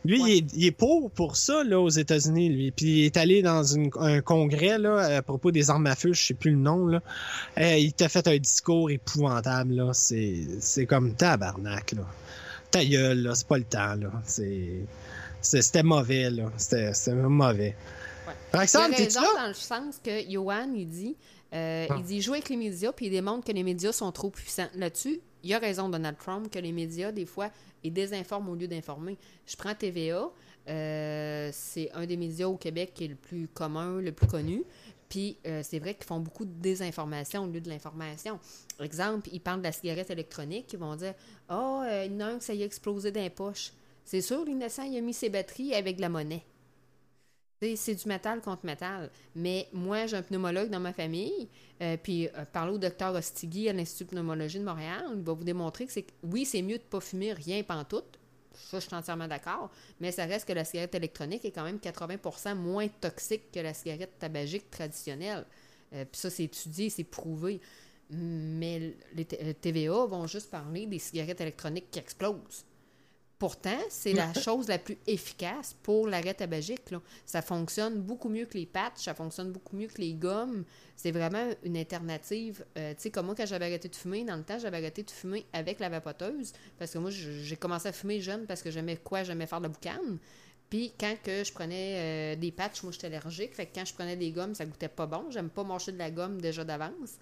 Lui, Ouais. il, est, il est pour pour ça là aux États-Unis. Lui, puis il est allé dans une- un congrès là à propos des armes à feu. Je sais plus le nom là. Euh, il t'a fait un discours épouvantable là. C'est, c'est comme tabarnak là. Ta gueule là, c'est pas le temps là. C'est, c'est- c'était mauvais là. C'était, c'était mauvais. Ouais. Il a Roxane, t'es-tu raison là? dans le sens que Johan, il dit, euh, Ah. il dit jouer avec les médias, puis il démontre que les médias sont trop puissants. Là-dessus, il a raison, Donald Trump, que les médias, des fois, ils désinforment au lieu d'informer. Je prends TVA, euh, c'est un des médias au Québec qui est le plus commun, le plus connu. Puis euh, c'est vrai qu'ils font beaucoup de désinformation au lieu de l'information. Exemple, ils parlent de la cigarette électronique, ils vont dire Ah, oh, il y en a un que ça y a explosé dans les poches. C'est sûr, l'innocent, il a mis ses batteries avec de la monnaie. C'est du métal contre métal. Mais moi, j'ai un pneumologue dans ma famille. euh, puis, euh, parlez au docteur Ostigui à l'Institut de pneumologie de Montréal. Il va vous démontrer que c'est oui, c'est mieux de ne pas fumer rien pantoute. Ça, je suis entièrement d'accord. Mais ça reste que la cigarette électronique est quand même 80 moins toxique que la cigarette tabagique traditionnelle. Euh, puis ça, c'est étudié, c'est prouvé. Mais les euh, TVA vont juste parler des cigarettes électroniques qui explosent. Pourtant, c'est la chose la plus efficace pour l'arrêt tabagique. là. Ça fonctionne beaucoup mieux que les patchs, ça fonctionne beaucoup mieux que les gommes. C'est vraiment une alternative. Euh, tu sais, comme moi, quand j'avais arrêté de fumer, dans le temps, j'avais arrêté de fumer avec la vapoteuse. Parce que moi, j'ai commencé à fumer jeune parce que j'aimais quoi? J'aimais faire de la boucane. Puis quand que je prenais euh, des patchs, moi, j'étais allergique. Fait que quand je prenais des gommes, ça goûtait pas bon. J'aime pas manger de la gomme déjà d'avance.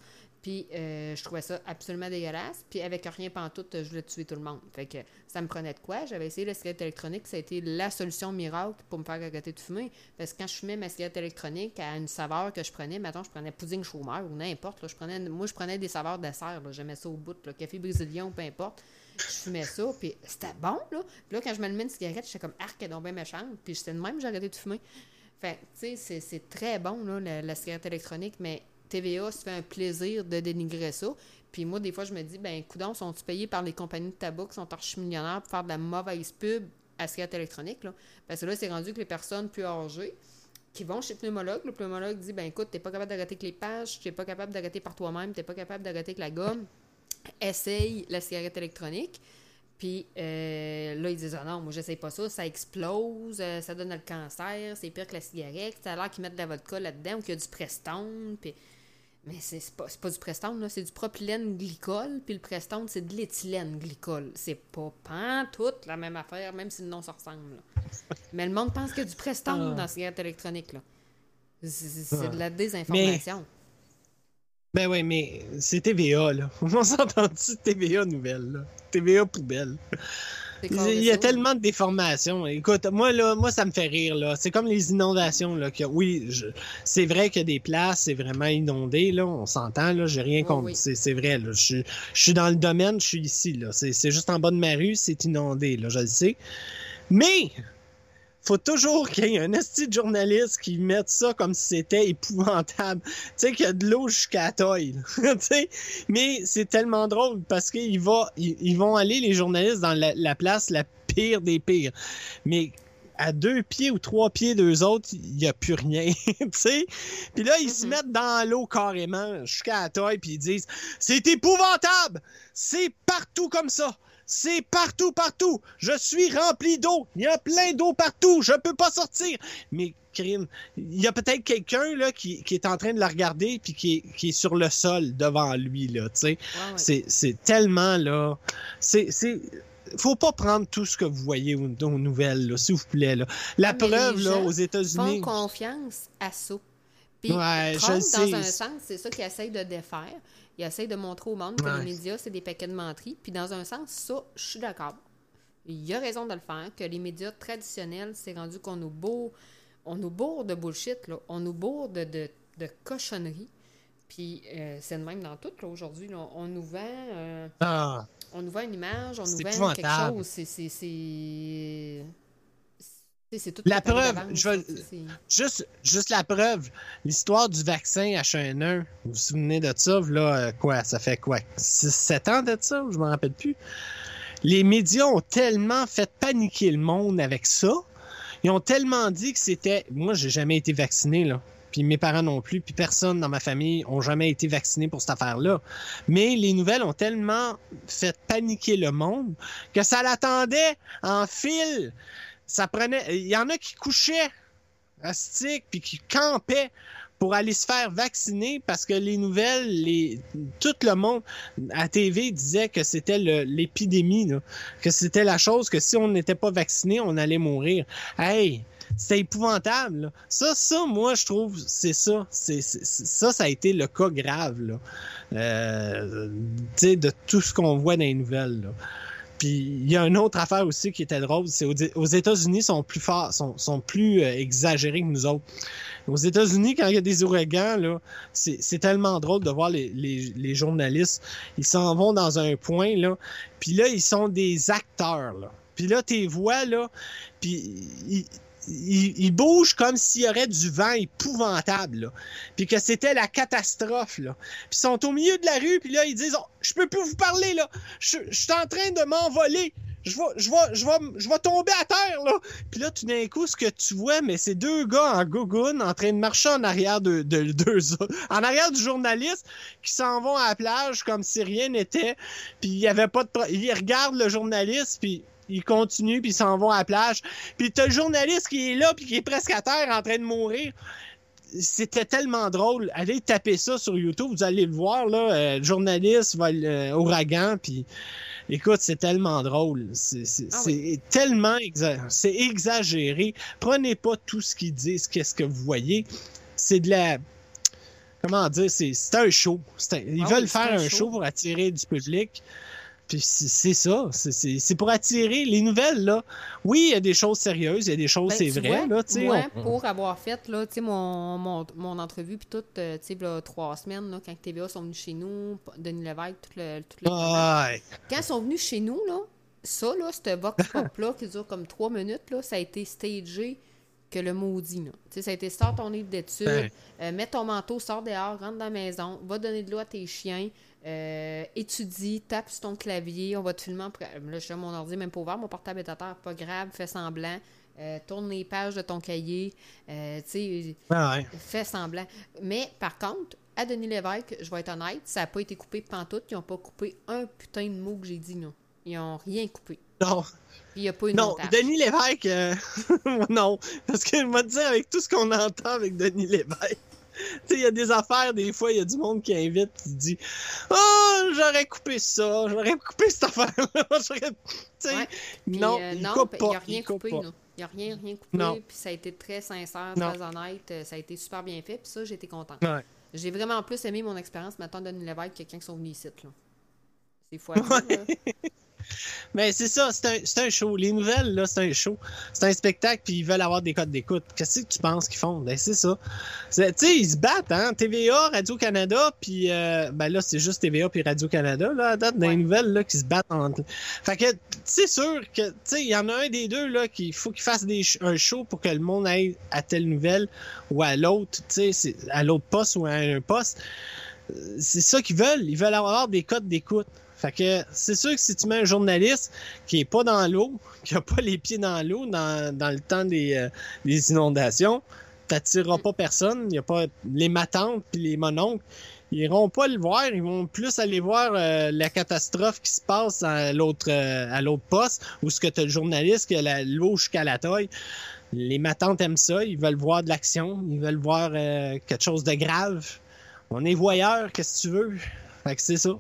Puis euh, je trouvais ça absolument dégueulasse. Puis avec rien pantoute, je voulais tuer tout le monde. Fait que ça me prenait de quoi. J'avais essayé la cigarette électronique. Ça a été la solution miracle pour me faire arrêter de fumer. Parce que quand je fumais ma cigarette électronique à une saveur que je prenais, maintenant je prenais pudding chômeur ou n'importe. Je prenais, moi, je prenais des saveurs de serre. J'aimais ça au bout. Là, café brésilien ou peu importe. Je fumais ça. Puis c'était bon. Là. Puis là, quand je m'allumais une cigarette, j'étais comme arc, elle donc bien méchante. Puis j'étais de même, j'ai arrêté de fumer. Fait tu sais, c'est très bon, là, la, la cigarette électronique. Mais TVA se fait un plaisir de dénigrer ça. Puis moi, des fois, je me dis, ben, coudons, sont-ils payés par les compagnies de tabac qui sont archi-millionnaires pour faire de la mauvaise pub à cigarette électronique, là? Parce que là, c'est rendu que les personnes plus âgées qui vont chez le pneumologue, le pneumologue dit, ben, écoute, t'es pas capable d'arrêter avec les pages, t'es pas capable d'arrêter par toi-même, t'es pas capable d'arrêter avec la gomme, essaye la cigarette électronique. Puis euh, là, ils disent Ah non, moi, j'essaye pas ça, ça explose, euh, ça donne le cancer, c'est pire que la cigarette, ça a l'air qu'ils mettent de la vodka là-dedans ou qu'il y a du prestone. Puis mais c'est pas, pas du prestone, c'est du propylène glycol, puis le prestone, c'est de l'éthylène glycol. C'est pas pas toute la même affaire, même si le nom se ressemble. Mais le monde pense qu'il y a du prestone ah. dans la cigarette électronique. C'est de la désinformation. Ben oui, mais c'est TVA, là. On s'entend-tu? TVA nouvelle, là? TVA poubelle. Il y a tellement de déformations. Écoute, moi, là, moi, ça me fait rire, là. C'est comme les inondations, là. oui, c'est vrai qu'il y a des places, c'est vraiment inondé, là. On s'entend, là. J'ai rien contre. C'est vrai, là. Je, suis dans le domaine, je suis ici, là. C'est juste en bas de ma rue, c'est inondé, là. Je le sais. Mais, faut toujours qu'il y ait un esti de journaliste qui mette ça comme si c'était épouvantable. Tu sais, qu'il y a de l'eau jusqu'à la taille. Mais c'est tellement drôle parce qu'ils va, ils, vont aller, les journalistes, dans la, place la pire des pires. Mais à deux pieds ou trois pieds d'eux autres, il n'y a plus rien. sais. Puis là, ils se mm-hmm. mettent dans l'eau carrément jusqu'à la taille, puis ils disent C'est épouvantable! C'est partout comme ça! C'est partout, partout. Je suis rempli d'eau. Il y a plein d'eau partout. Je peux pas sortir. Mais crime, il y a peut-être quelqu'un là qui, est en train de la regarder puis qui est, sur le sol devant lui là. Tu sais, c'est tellement là. C'est faut pas prendre tout ce que vous voyez aux, nouvelles, s'il vous plaît. Là. La preuve, là, aux États-Unis. Font confiance à ça. Puis, ouais, Trump, dans un sens, c'est ça qu'il essaye de défaire. Il essaie de montrer au monde que les médias, c'est des paquets de menteries. Puis dans un sens, ça, je suis d'accord. Il a raison de le faire, que les médias traditionnels, c'est rendu qu'on nous bourre, on nous bourre de bullshit, là. on nous bourre de, de, de cochonneries. Puis euh, c'est le même dans tout, là, aujourd'hui. On nous vend... Euh, ah. On nous vend une image, on nous vend quelque chose. C'est la preuve, juste, juste la preuve, l'histoire du vaccin H1N1, vous vous souvenez de ça, là, euh, quoi, ça fait quoi, 6-7 ans de ça, je m'en rappelle plus. Les médias ont tellement fait paniquer le monde avec ça, ils ont tellement dit que c'était, moi j'ai jamais été vacciné, là, puis mes parents non plus, puis personne dans ma famille ont jamais été vacciné pour cette affaire-là. Mais les nouvelles ont tellement fait paniquer le monde que ça l'attendait en fil ça prenait. Il y en a qui couchaient à stick puis qui campaient pour aller se faire vacciner parce que les nouvelles, les, tout le monde à TV disait que c'était l'épidémie, que c'était la chose que si on n'était pas vacciné, on allait mourir. Hey, c'est épouvantable. Ça, ça, moi, je trouve, c'est ça. Ça, ça a été le cas grave, là. Euh, de tout ce qu'on voit dans les nouvelles. Là. Puis il y a une autre affaire aussi qui était drôle, c'est aux, États-Unis sont plus forts, sont, sont plus euh, exagérés que nous autres. Aux États-Unis, quand il y a des ouragans, là, c'est tellement drôle de voir les, les, journalistes. Ils s'en vont dans un point, là, puis là, ils sont des acteurs, là. Puis là, tes voix, là, puis ils, bougent comme s'il y aurait du vent épouvantable, là. Puis que c'était la catastrophe, là. Puis ils sont au milieu de la rue, puis là, ils disent oh, Je peux plus vous parler, là. Je, suis en train de m'envoler. Je vais, je, vais, je, vais, je vais tomber à terre, là. Puis là, tout d'un coup, ce que tu vois, mais c'est deux gars en gogoon en train de marcher en arrière de, de, deux autres. En arrière du journaliste qui s'en vont à la plage comme si rien n'était. Puis il y avait pas de... Ils regardent le journaliste, puis ils continuent, puis ils s'en vont à la plage. Puis t'as le journaliste qui est là, puis qui est presque à terre en train de mourir. C'était tellement drôle. Allez taper ça sur YouTube, vous allez le voir, là. Euh, le journaliste va euh, ouragan, puis... Écoute, c'est tellement drôle. C'est ah tellement c'est exagéré. Prenez pas tout ce qu'ils disent, qu'est-ce que vous voyez. C'est de la comment dire, c'est c'est un show. Un- ils Ah veulent oui, faire un un show. show pour attirer du public. Puis c'est ça, c'est- pour attirer les nouvelles là. Oui, il y a des choses sérieuses, il y a des choses Ben, c'est vrai vois, là, tu sais. moi, on- pour avoir fait là, tu sais, mon, mon, mon entrevue, puis tout, euh, tu sais, là, trois semaines, là, quand TVA sont venus chez nous, Denis Lévesque, tout le, tout le. Quand ils sont venus chez nous, là, ça, là, ce Vox Pop-là, qui dure comme trois minutes, là, ça a été stagé que le maudit. Là. Tu sais, ça a été sors ton livre d'études, Ouais. euh, mets ton manteau, sors dehors, rentre dans la maison, va donner de l'eau à tes chiens, euh, étudie, tape sur ton clavier, on va te filmer. en pré- Là, je suis mon ordi même pas ouvert, mon portable est à terre, pas grave, fais semblant. euh, tourne les pages de ton cahier, euh, tu sais, Ah, ouais. fait semblant. Mais par contre, à Denis Lévesque, je vais être honnête, ça n'a pas été coupé pantoute. Ils n'ont pas coupé un putain de mot que j'ai dit, non. Ils n'ont rien coupé. Non, il n'y a pas eu de non, montage. Denis Lévesque, euh, non, parce que je vais te dire avec tout ce qu'on entend avec Denis Lévesque. Tu sais, il y a des affaires, des fois, il y a du monde qui invite, qui dit Oh, j'aurais coupé ça, j'aurais coupé cette affaire-là, j'aurais. Tu sais, Ouais. Puis, non, euh, il non, coupe ben, il n'y a rien coupé, là. Il n'y a rien, rien coupé. Non. Puis ça a été très sincère, Non. très honnête. euh, Ça a été super bien fait. Puis ça, contente. Ouais. J'ai vraiment plus aimé mon expérience maintenant Denis Lévesque que quand ils sont venus ici. Là. C'est dire, là. Mais c'est ça, c'est un, un show. Les nouvelles, là, c'est un show. C'est un spectacle, puis ils veulent avoir des codes d'écoute. Qu'est-ce que tu penses qu'ils font? Ben, c'est ça. Tu sais, ils se battent, hein. TVA, Radio-Canada, puis euh, ben là, c'est juste TVA puis Radio-Canada, là, à date, dans les Ouais. nouvelles, là, qui se battent entre. Fait que, c'est sûr que, tu sais, il y en a un des deux, là, qu'il faut qu'il fasse des un show pour que le monde aille à telle nouvelle ou à l'autre, tu sais, à l'autre poste ou à un poste. C'est ça qu'ils veulent. Ils veulent avoir des codes d'écoute. Fait que c'est sûr que si tu mets un journaliste qui est pas dans l'eau, qui a pas les pieds dans l'eau dans, dans le temps des, euh, des inondations, t'attireras pas personne. Y a pas les matantes puis les mononcles. Ils iront pas le voir, ils vont plus aller voir euh, la catastrophe qui se passe à l'autre euh, à l'autre poste où ce que t'as le journaliste qui a l'eau jusqu'à la taille. Les matantes aiment ça, ils veulent voir de l'action, ils veulent voir euh, quelque chose de grave. On est voyeurs, qu'est-ce que tu veux? Fait que c'est ça.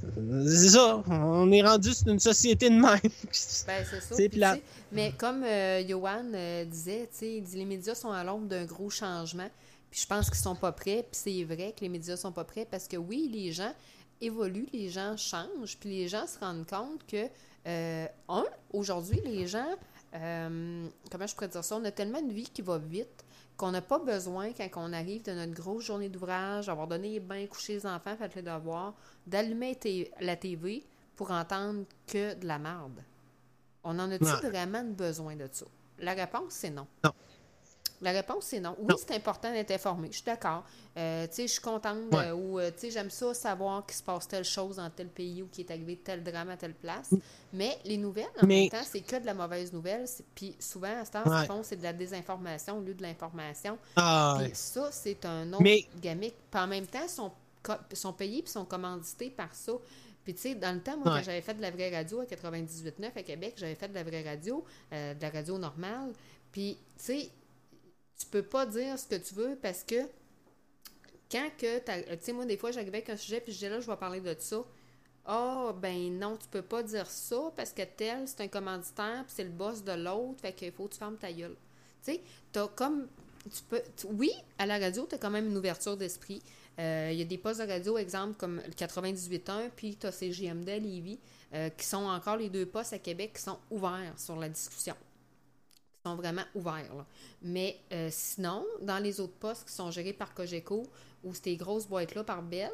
C'est ça. On est rendu c'est une société de même. Ben, c'est ça. Sais, Mais comme euh, Johan euh, disait, il dit les médias sont à l'ombre d'un gros changement. Puis je pense qu'ils sont pas prêts. Puis c'est vrai que les médias sont pas prêts parce que oui, les gens évoluent, les gens changent, puis les gens se rendent compte que, euh, un, aujourd'hui, les gens, comment je pourrais dire ça, on a tellement une vie qui va vite qu'on n'a pas besoin, quand on arrive de notre grosse journée d'ouvrage, avoir donné les bains, coucher les enfants, faire les devoirs, d'allumer la TV pour entendre que de la merde. On en a-tu Ouais. vraiment besoin de ça? La réponse, c'est non. Non. La réponse, c'est non. Oui, c'est important d'être informé. Je suis d'accord. Euh, tu sais, je suis contente Ouais. euh, ou, euh, tu sais, j'aime ça savoir qu'il se passe telle chose dans tel pays ou qu'il est arrivé tel drame à telle place. Mais les nouvelles, en Mais- même temps, c'est que de la mauvaise nouvelle. Puis souvent, à ce temps, Ouais. c'est de la désinformation au lieu de l'information. Ah, Puis ouais. ça, c'est un autre Mais- gamique. Puis en même temps, ils sont, sont payés puis sont commandités par ça. Puis tu sais, dans le temps, moi, Ouais. quand j'avais fait de la vraie radio à 98.9 à Québec, j'avais fait de la vraie radio, euh, de la radio normale. Puis, tu sais, tu peux pas dire ce que tu veux parce que quand que t'as- tu sais moi des fois j'arrivais avec un sujet puis je disais là je vais parler de ça. Ah ben non tu peux pas dire ça parce que tel c'est un commanditaire puis c'est le boss de l'autre fait qu'il faut que tu fermes ta gueule. Tu sais t'as comme tu peux tu- oui à la radio t'as quand même une ouverture d'esprit. Euh, il y a des postes de radio exemple comme le 98.1 puis t'as CGMD à Lévis euh, qui sont encore les deux postes à Québec qui sont ouverts sur la discussion sont vraiment ouverts. là. Mais euh, sinon, dans les autres postes qui sont gérés par Cogeco ou ces grosses boîtes-là par Bell,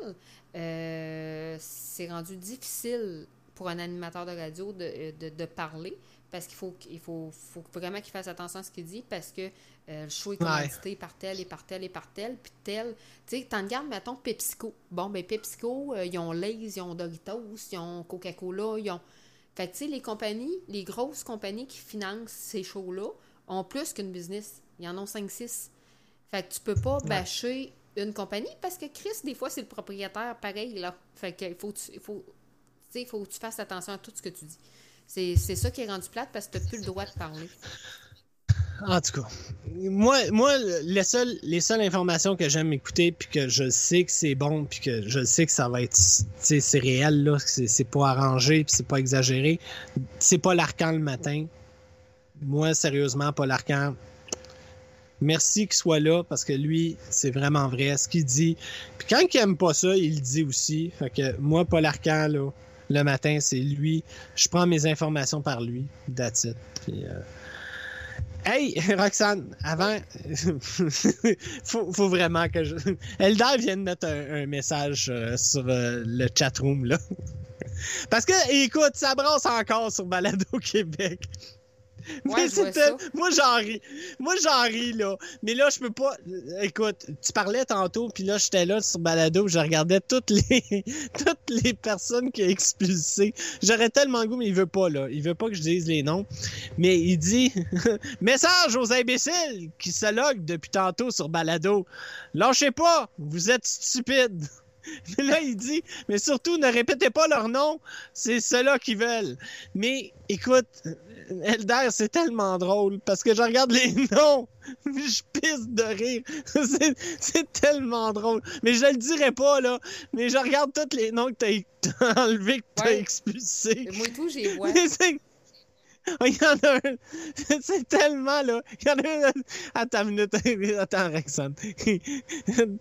euh, c'est rendu difficile pour un animateur de radio de, de- de parler parce qu'il faut, qu'il faut, faut vraiment qu'il fasse attention à ce qu'il dit parce que euh, le show est Ouais. commandité par tel et par tel et par tel, puis tel. Tu sais, t'en regardes, mettons, PepsiCo. Bon, ben PepsiCo, euh, ils ont Lay's, ils ont Doritos, ils ont Coca-Cola, ils ont... Fait que, tu sais, les compagnies, les grosses compagnies qui financent ces shows-là ont plus qu'une business. Ils en ont 5-6. Fait que tu peux pas bâcher une compagnie parce que Chris, des fois, c'est le propriétaire pareil, là. Fait que il faut, que tu- il faut, faut que tu fasses attention à tout ce que tu dis. C'est c'est ça qui est rendu plate parce que tu n'as plus le droit de parler. En tout cas, moi, les, seules, les seules informations que j'aime écouter, puis que je sais que c'est bon, puis que je sais que ça va être, c'est réel, là, c'est pas arrangé, puis c'est pas exagéré, c'est pas l'arcan le matin. Moi, sérieusement, pas l'arcan. Merci qu'il soit là parce que lui, c'est vraiment vrai ce qu'il dit. Puis quand il aime pas ça, il le dit aussi. Fait que moi, Paul Arcan, là, le matin, c'est lui. Je prends mes informations par lui. That's it. Puis, euh, Hey, Roxane, avant, faut, faut vraiment que je. Eldar vient de mettre un, message euh, sur euh, le chatroom, là. Parce que, écoute, ça brasse encore sur Balado Québec. Ouais, Mais ça. Moi, j'en ris. Moi, j'en ris, là. Mais là, je peux pas. Écoute, tu parlais tantôt, puis là, j'étais là sur Balado, je regardais toutes les toutes les personnes qu'il a expulsées. J'aurais tellement le goût, mais il veut pas, là. Il veut pas que je dise les noms. Mais il dit Message aux imbéciles qui se loguent depuis tantôt sur Balado. Lâchez pas, vous êtes stupides. Mais là, il dit, mais surtout, ne répétez pas leur nom, c'est ceux-là qui veulent. Mais écoute, Elder, c'est tellement drôle parce que je regarde les noms, je pisse de rire. C'est- C'est tellement drôle. Mais je le dirai pas, là. Mais je regarde tous les noms que t'as enlevés, que t'as Ouais. expulsés. Moi et tout, j'ai vois. Y en a un. C'est tellement là. Il y en a un. Attends minute. Attends, Rexon.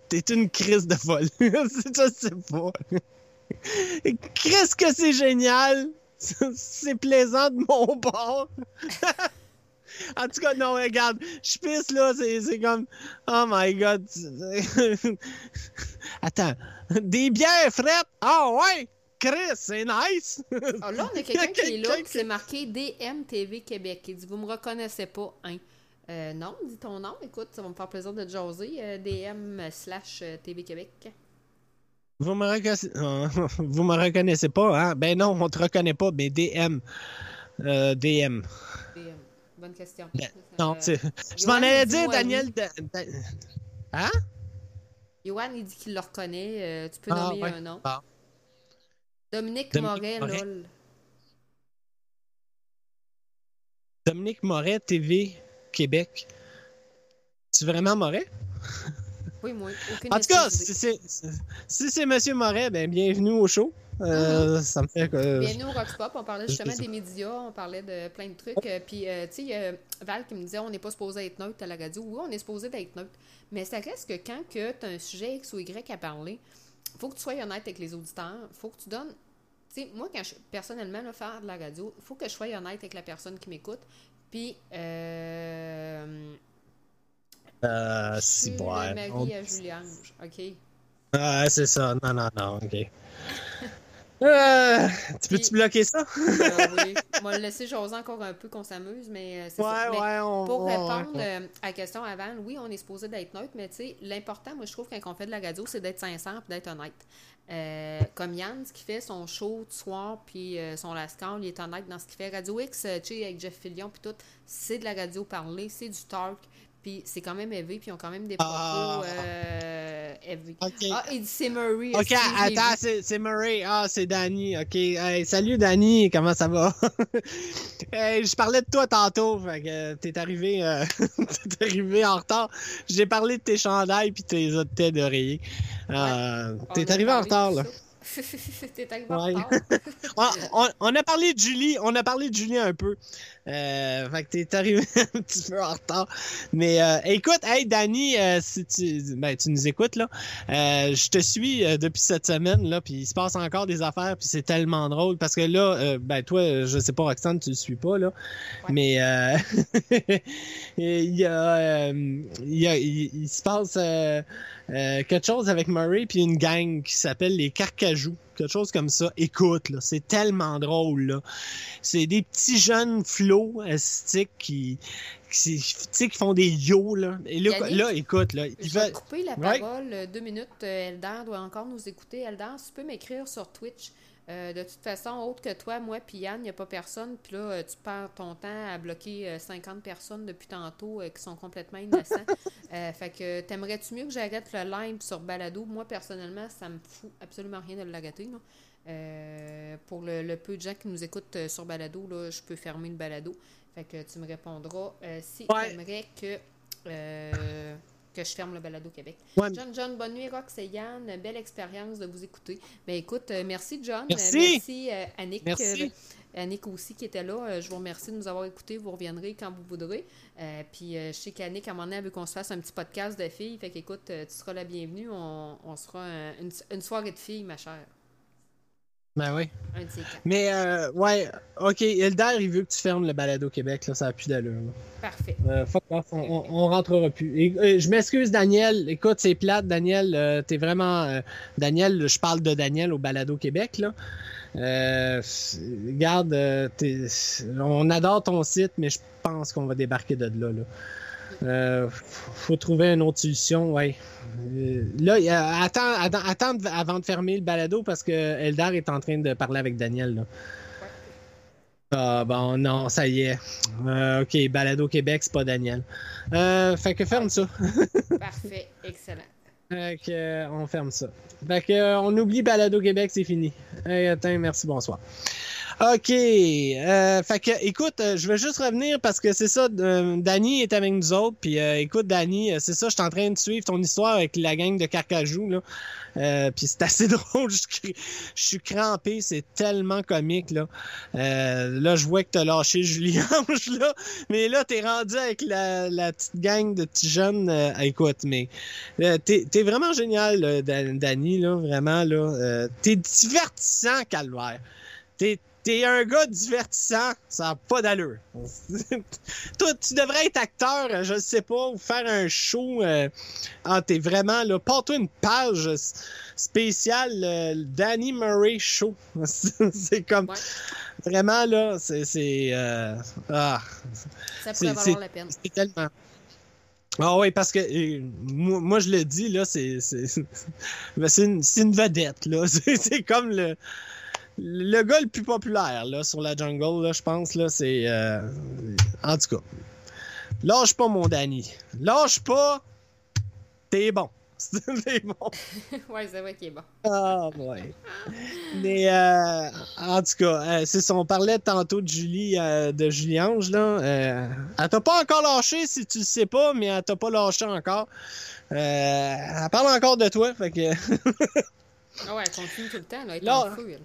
T'es une crise de folle. Je sais pas. Qu'est-ce que c'est génial? C'est plaisant de mon bord. En tout cas, non, regarde, je pisse là, c'est comme. Oh my god. Attends. Des bières frettes? Ah ouais! Chris, c'est nice! Ah, là, on a quelqu'un qui est là, qui s'est marqué DMTV Québec. Il dit Vous me reconnaissez pas, hein Euh, Non, dis ton nom. Écoute, ça va me faire plaisir de te jaser. Euh, DM slash euh, TV Québec. Vous me, reconnaissez... Vous me reconnaissez pas, hein? Ben non, on te reconnaît pas, mais DM. Euh, DM. DM. Bonne question. Ben, Non, tu- Je m'en allais dire, Daniel. oui. Da- Da- Hein? Johan, il dit qu'il le reconnaît. Tu peux Ah, nommer ouais. un nom. Ah. Dominique, Dominique Moret, Moret. lol. Dominique Moret, TV, Québec. Tu vraiment Moret? Oui, moi. En tout cas, si c'est si c'est Monsieur Moret, ben bienvenue au show. Euh, Ça me fait que. Bienvenue au Rockspop. On parlait justement des médias, on parlait de plein de trucs. Euh, Puis, euh, tu sais, Val qui me disait on n'est pas supposé être neutre à la radio. Oui, on est supposé être neutre. Mais ça reste que quand tu as un sujet X ou Y à parler, faut que tu sois honnête avec les auditeurs. faut que tu donnes. Tu sais, moi, quand je, personnellement, là, faire de la radio, il faut que je sois honnête avec la personne qui m'écoute. Puis, euh. Euh, si, suis le ouais. mari On- à. OK? Ah, c'est ça. Non, non, non, ok. Euh, tu peux-tu bloquer ça? Euh, oui. On va le laisser jaser encore un peu qu'on s'amuse, mais euh, c'est Ouais, ça. Mais ouais, on Pour répondre euh, à la question avant, oui, on est supposé d'être neutre, mais tu sais, l'important, moi, je trouve, quand on fait de la radio, c'est d'être sincère et d'être honnête. Euh, comme Yann, ce qui fait son show du soir, puis son lascar, il est honnête dans ce qu'il fait. Radio X, tu sais, avec Jeff Fillion, puis tout, c'est de la radio parlée, c'est du talk, puis c'est quand même élevé, puis ils ont quand même des propos Ah. euh, élevés. Ok. Ah, il dit c'est Murray. Ok, attends, c'est Murray. Ah, c'est Danny. Ok. Hey, salut Danny, comment ça va? Hey, je parlais de toi tantôt. Fait que euh, t'es arrivé, euh, arrivé en retard. J'ai parlé de tes chandails puis tes autres têtes d'oreiller. Euh, T'es arrivé en retard là. T'es arrivé en Ouais. retard. on, on- on a parlé de Julie, on a parlé de Julie un peu. Euh, fait que t'es arrivé un petit peu en retard. Mais euh, écoute, hey Danny, euh, si tu, ben, tu nous écoutes là, euh, je te suis euh, depuis cette semaine là, puis il se passe encore des affaires, puis c'est tellement drôle parce que là, euh, ben toi, je sais pas Roxane, tu le suis pas là, Ouais. mais euh, il y a, euh, il, y a il, il se passe euh, euh, quelque chose avec Murray puis une gang qui s'appelle les Carcajou, quelque chose comme ça. Écoute, là, c'est tellement drôle là. C'est des petits jeunes flots stick qui, qui, qui font des yo là. Et là, Yannick, là écoute là, ils Je vais couper la parole euh, deux minutes. Euh, Eldar doit encore nous écouter. Eldar, tu peux m'écrire sur Twitch. Euh, de toute façon, autre que toi, moi puis Yann, il n'y a pas personne. Puis là, euh, tu perds ton temps à bloquer euh, 50 personnes depuis tantôt euh, qui sont complètement innocents. Euh, fait que t'aimerais-tu mieux que j'arrête le live sur Balado? Moi, personnellement, ça me fout absolument rien de. Euh, pour le, le peu de gens qui nous écoutent euh, sur Balado, là, je peux fermer le Balado. Fait que tu me répondras euh, si Ouais. tu aimerais que euh, que je ferme le balado Québec. Ouais. John, John, bonne nuit, Rox et Yann. Belle expérience de vous écouter. Ben écoute, euh, merci John. Merci. Euh, merci euh, Annick. Merci. euh, Annick aussi qui était là. Euh, je vous remercie de nous avoir écoutés. Vous reviendrez quand vous voudrez. Puis je sais qu'Annick, à un moment donné, elle veut qu'on se fasse un petit podcast de filles. Fait qu'écoute, tu seras la bienvenue. On, on sera un- une, une soirée de filles, ma chère. Ben oui. Un de ces quatre. Mais, euh, ouais, ok, Eldar, il veut que tu fermes le balado Québec, là, ça a plus d'allure. là. Parfait. Euh, fuck off, on, on, on rentrera plus. Et, euh, je m'excuse, Daniel. Écoute, c'est plate, Daniel. euh, T'es vraiment. euh, Daniel, je parle de Daniel au Balado Québec, là. Euh, c'est- regarde, euh, t'es- on adore ton site, mais je pense qu'on va débarquer de là. là. Euh, faut trouver une autre solution, ouais. Euh, là, attends, attends, attends avant de fermer le balado parce que Eldar est en train de parler avec Daniel. Là. Ah bon, non, ça y est. Euh, ok, Balado Québec, c'est pas Daniel. Fait que ferme ça. Parfait. Excellent. Fait que, on ferme ça. Fait que, on oublie Balado Québec, c'est fini. Hey, attends, merci, bonsoir. OK. Euh, fait que, écoute, euh, je vais juste revenir parce que c'est ça, euh, Danny est avec nous autres. Puis, euh, écoute, Danny, euh, c'est ça, je suis en train de suivre ton histoire avec la gang de Carcajou, là. Euh, puis c'est assez drôle, je, suis crampé, c'est tellement comique, là. Là, je vois que t'as lâché Julie-Ange, là. Mais là, t'es rendu avec la, la petite gang de petits jeunes. écoute, mais t'es t'es vraiment génial, là, Dan- Danny, là, vraiment, là. T'es divertissant, Calvaire. T'es T'es un gars divertissant, ça n'a pas d'allure. Toi, tu devrais être acteur, je sais pas, ou faire un show. Euh, ah, t'es vraiment là. Porte-toi une page spéciale euh, Danny Murray Show. c'est comme Ouais. vraiment là, c'est c'est euh, ah, Ça pourrait valoir la peine. c'est tellement. Ah oui, parce que euh, moi, moi, je le dis, là, c'est c'est c'est une, vedette, là. C'est comme le, le gars le plus populaire, là, sur la jungle, là, je pense, là. C'est. euh, en tout cas. Lâche pas, mon Danny. Lâche pas. T'es bon. T'es bon. ouais, c'est vrai qu'il est bon. Ah, ouais. Mais, euh, en tout cas, euh, c'est ça. On parlait tantôt de Julie, euh, de Julie-Ange, là. Elle t'a pas encore lâché, si tu le sais pas, mais elle t'a pas lâché encore. Elle parle encore de toi, fait que. Ah ouais, elle continue tout le temps, là. Elle est Là- en elle.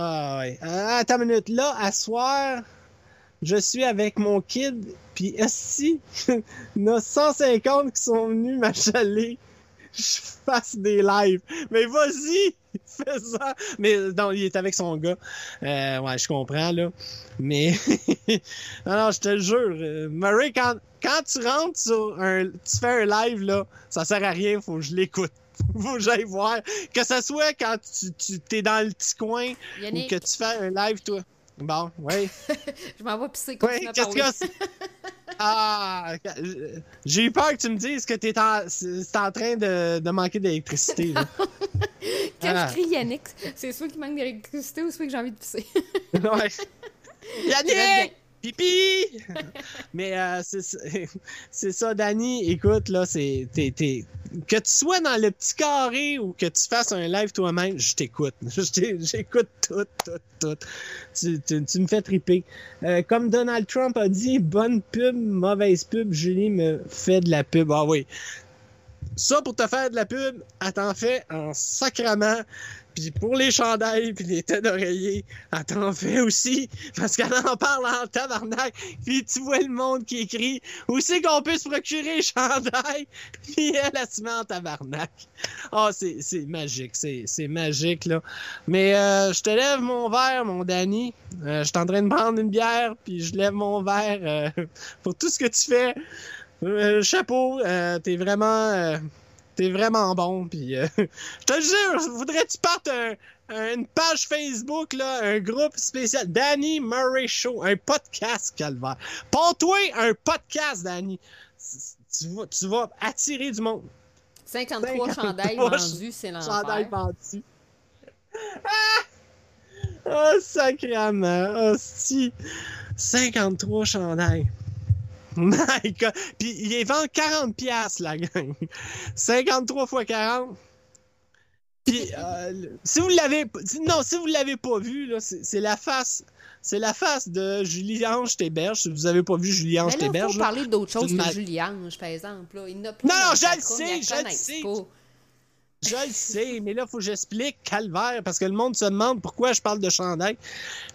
Ah, ouais. Euh, attends minute. Là, à soir, je suis avec mon kid, puis si il y a 150 qui sont venus m'achaler, je fasse des lives. Mais vas-y, fais ça. Mais non, il est avec son gars. Euh, ouais, je comprends, là. Mais, non, je te jure, euh, Murray, quand, quand tu rentres sur un, tu fais un live, là, ça sert à rien, faut que je l'écoute. Faut que j'aille voir. Que ce soit quand tu, tu t'es dans le petit coin ou que tu fais un live, toi. Bon, oui. je m'en vais pisser. Oui, Continue à qu'est-ce que c'est? Ah, euh, j'ai eu peur que tu me dises que t'es en, c'est en train de, de manquer d'électricité. là. Quand Ah. je crie Yannick, c'est soit qu'il manque d'électricité ou soit que j'ai envie de pisser. ouais. Yannick! Pipi! Mais euh, c'est ça- Danny. Écoute, là, c'est. Que tu sois dans le petit carré ou que tu fasses un live toi-même, je t'écoute. J'écoute tout, tout, tout. Tu, tu- tu me fais triper. Euh, comme Donald Trump a dit, bonne pub, mauvaise pub, Julie me fait de la pub. Ah oui. Ça, pour te faire de la pub, elle t'en fait en sacrament. Puis pour les chandails, puis les têtes d'oreiller, elle t'en fait aussi. Parce qu'elle en parle en tabarnak. Puis tu vois le monde qui écrit où c'est qu'on peut se procurer les chandails. Puis elle, elle se met en tabarnak. Ah, c'est c'est magique. C'est magique, là. Mais euh, je te lève mon verre, mon Danny. Euh, je suis en train de prendre une bière, puis je lève mon verre euh, pour tout ce que tu fais. Euh, chapeau, euh, t'es vraiment... T'es vraiment bon, puis euh, je te jure, voudrais-tu partes un- un- une page Facebook, là, un groupe spécial, Danny Murray Show, un podcast, calvaire. Pends-toi un podcast, Danny. Tu vas, tu vas attirer du monde. 53 chandails 53 vendus, c'est l'enfer. vendu. Ah! Oh, sacrément. Oh, si. 53 chandails. My God. Puis il les vend 40 piastres, la gang. 53 fois 40. Puis, euh, si vous l'avez, non, si vous l'avez pas vu, là, c'est la face C'est la face de Julie-Ange Théberge. Si vous avez pas vu il Théberge, faut là, parler d'autre chose que ma- Julie-Ange, par exemple. Là. Il plus Non, non, je le sais, je le sais. Je le sais, mais là, il faut que j'explique calvaire, parce que le monde se demande pourquoi je parle de chandail.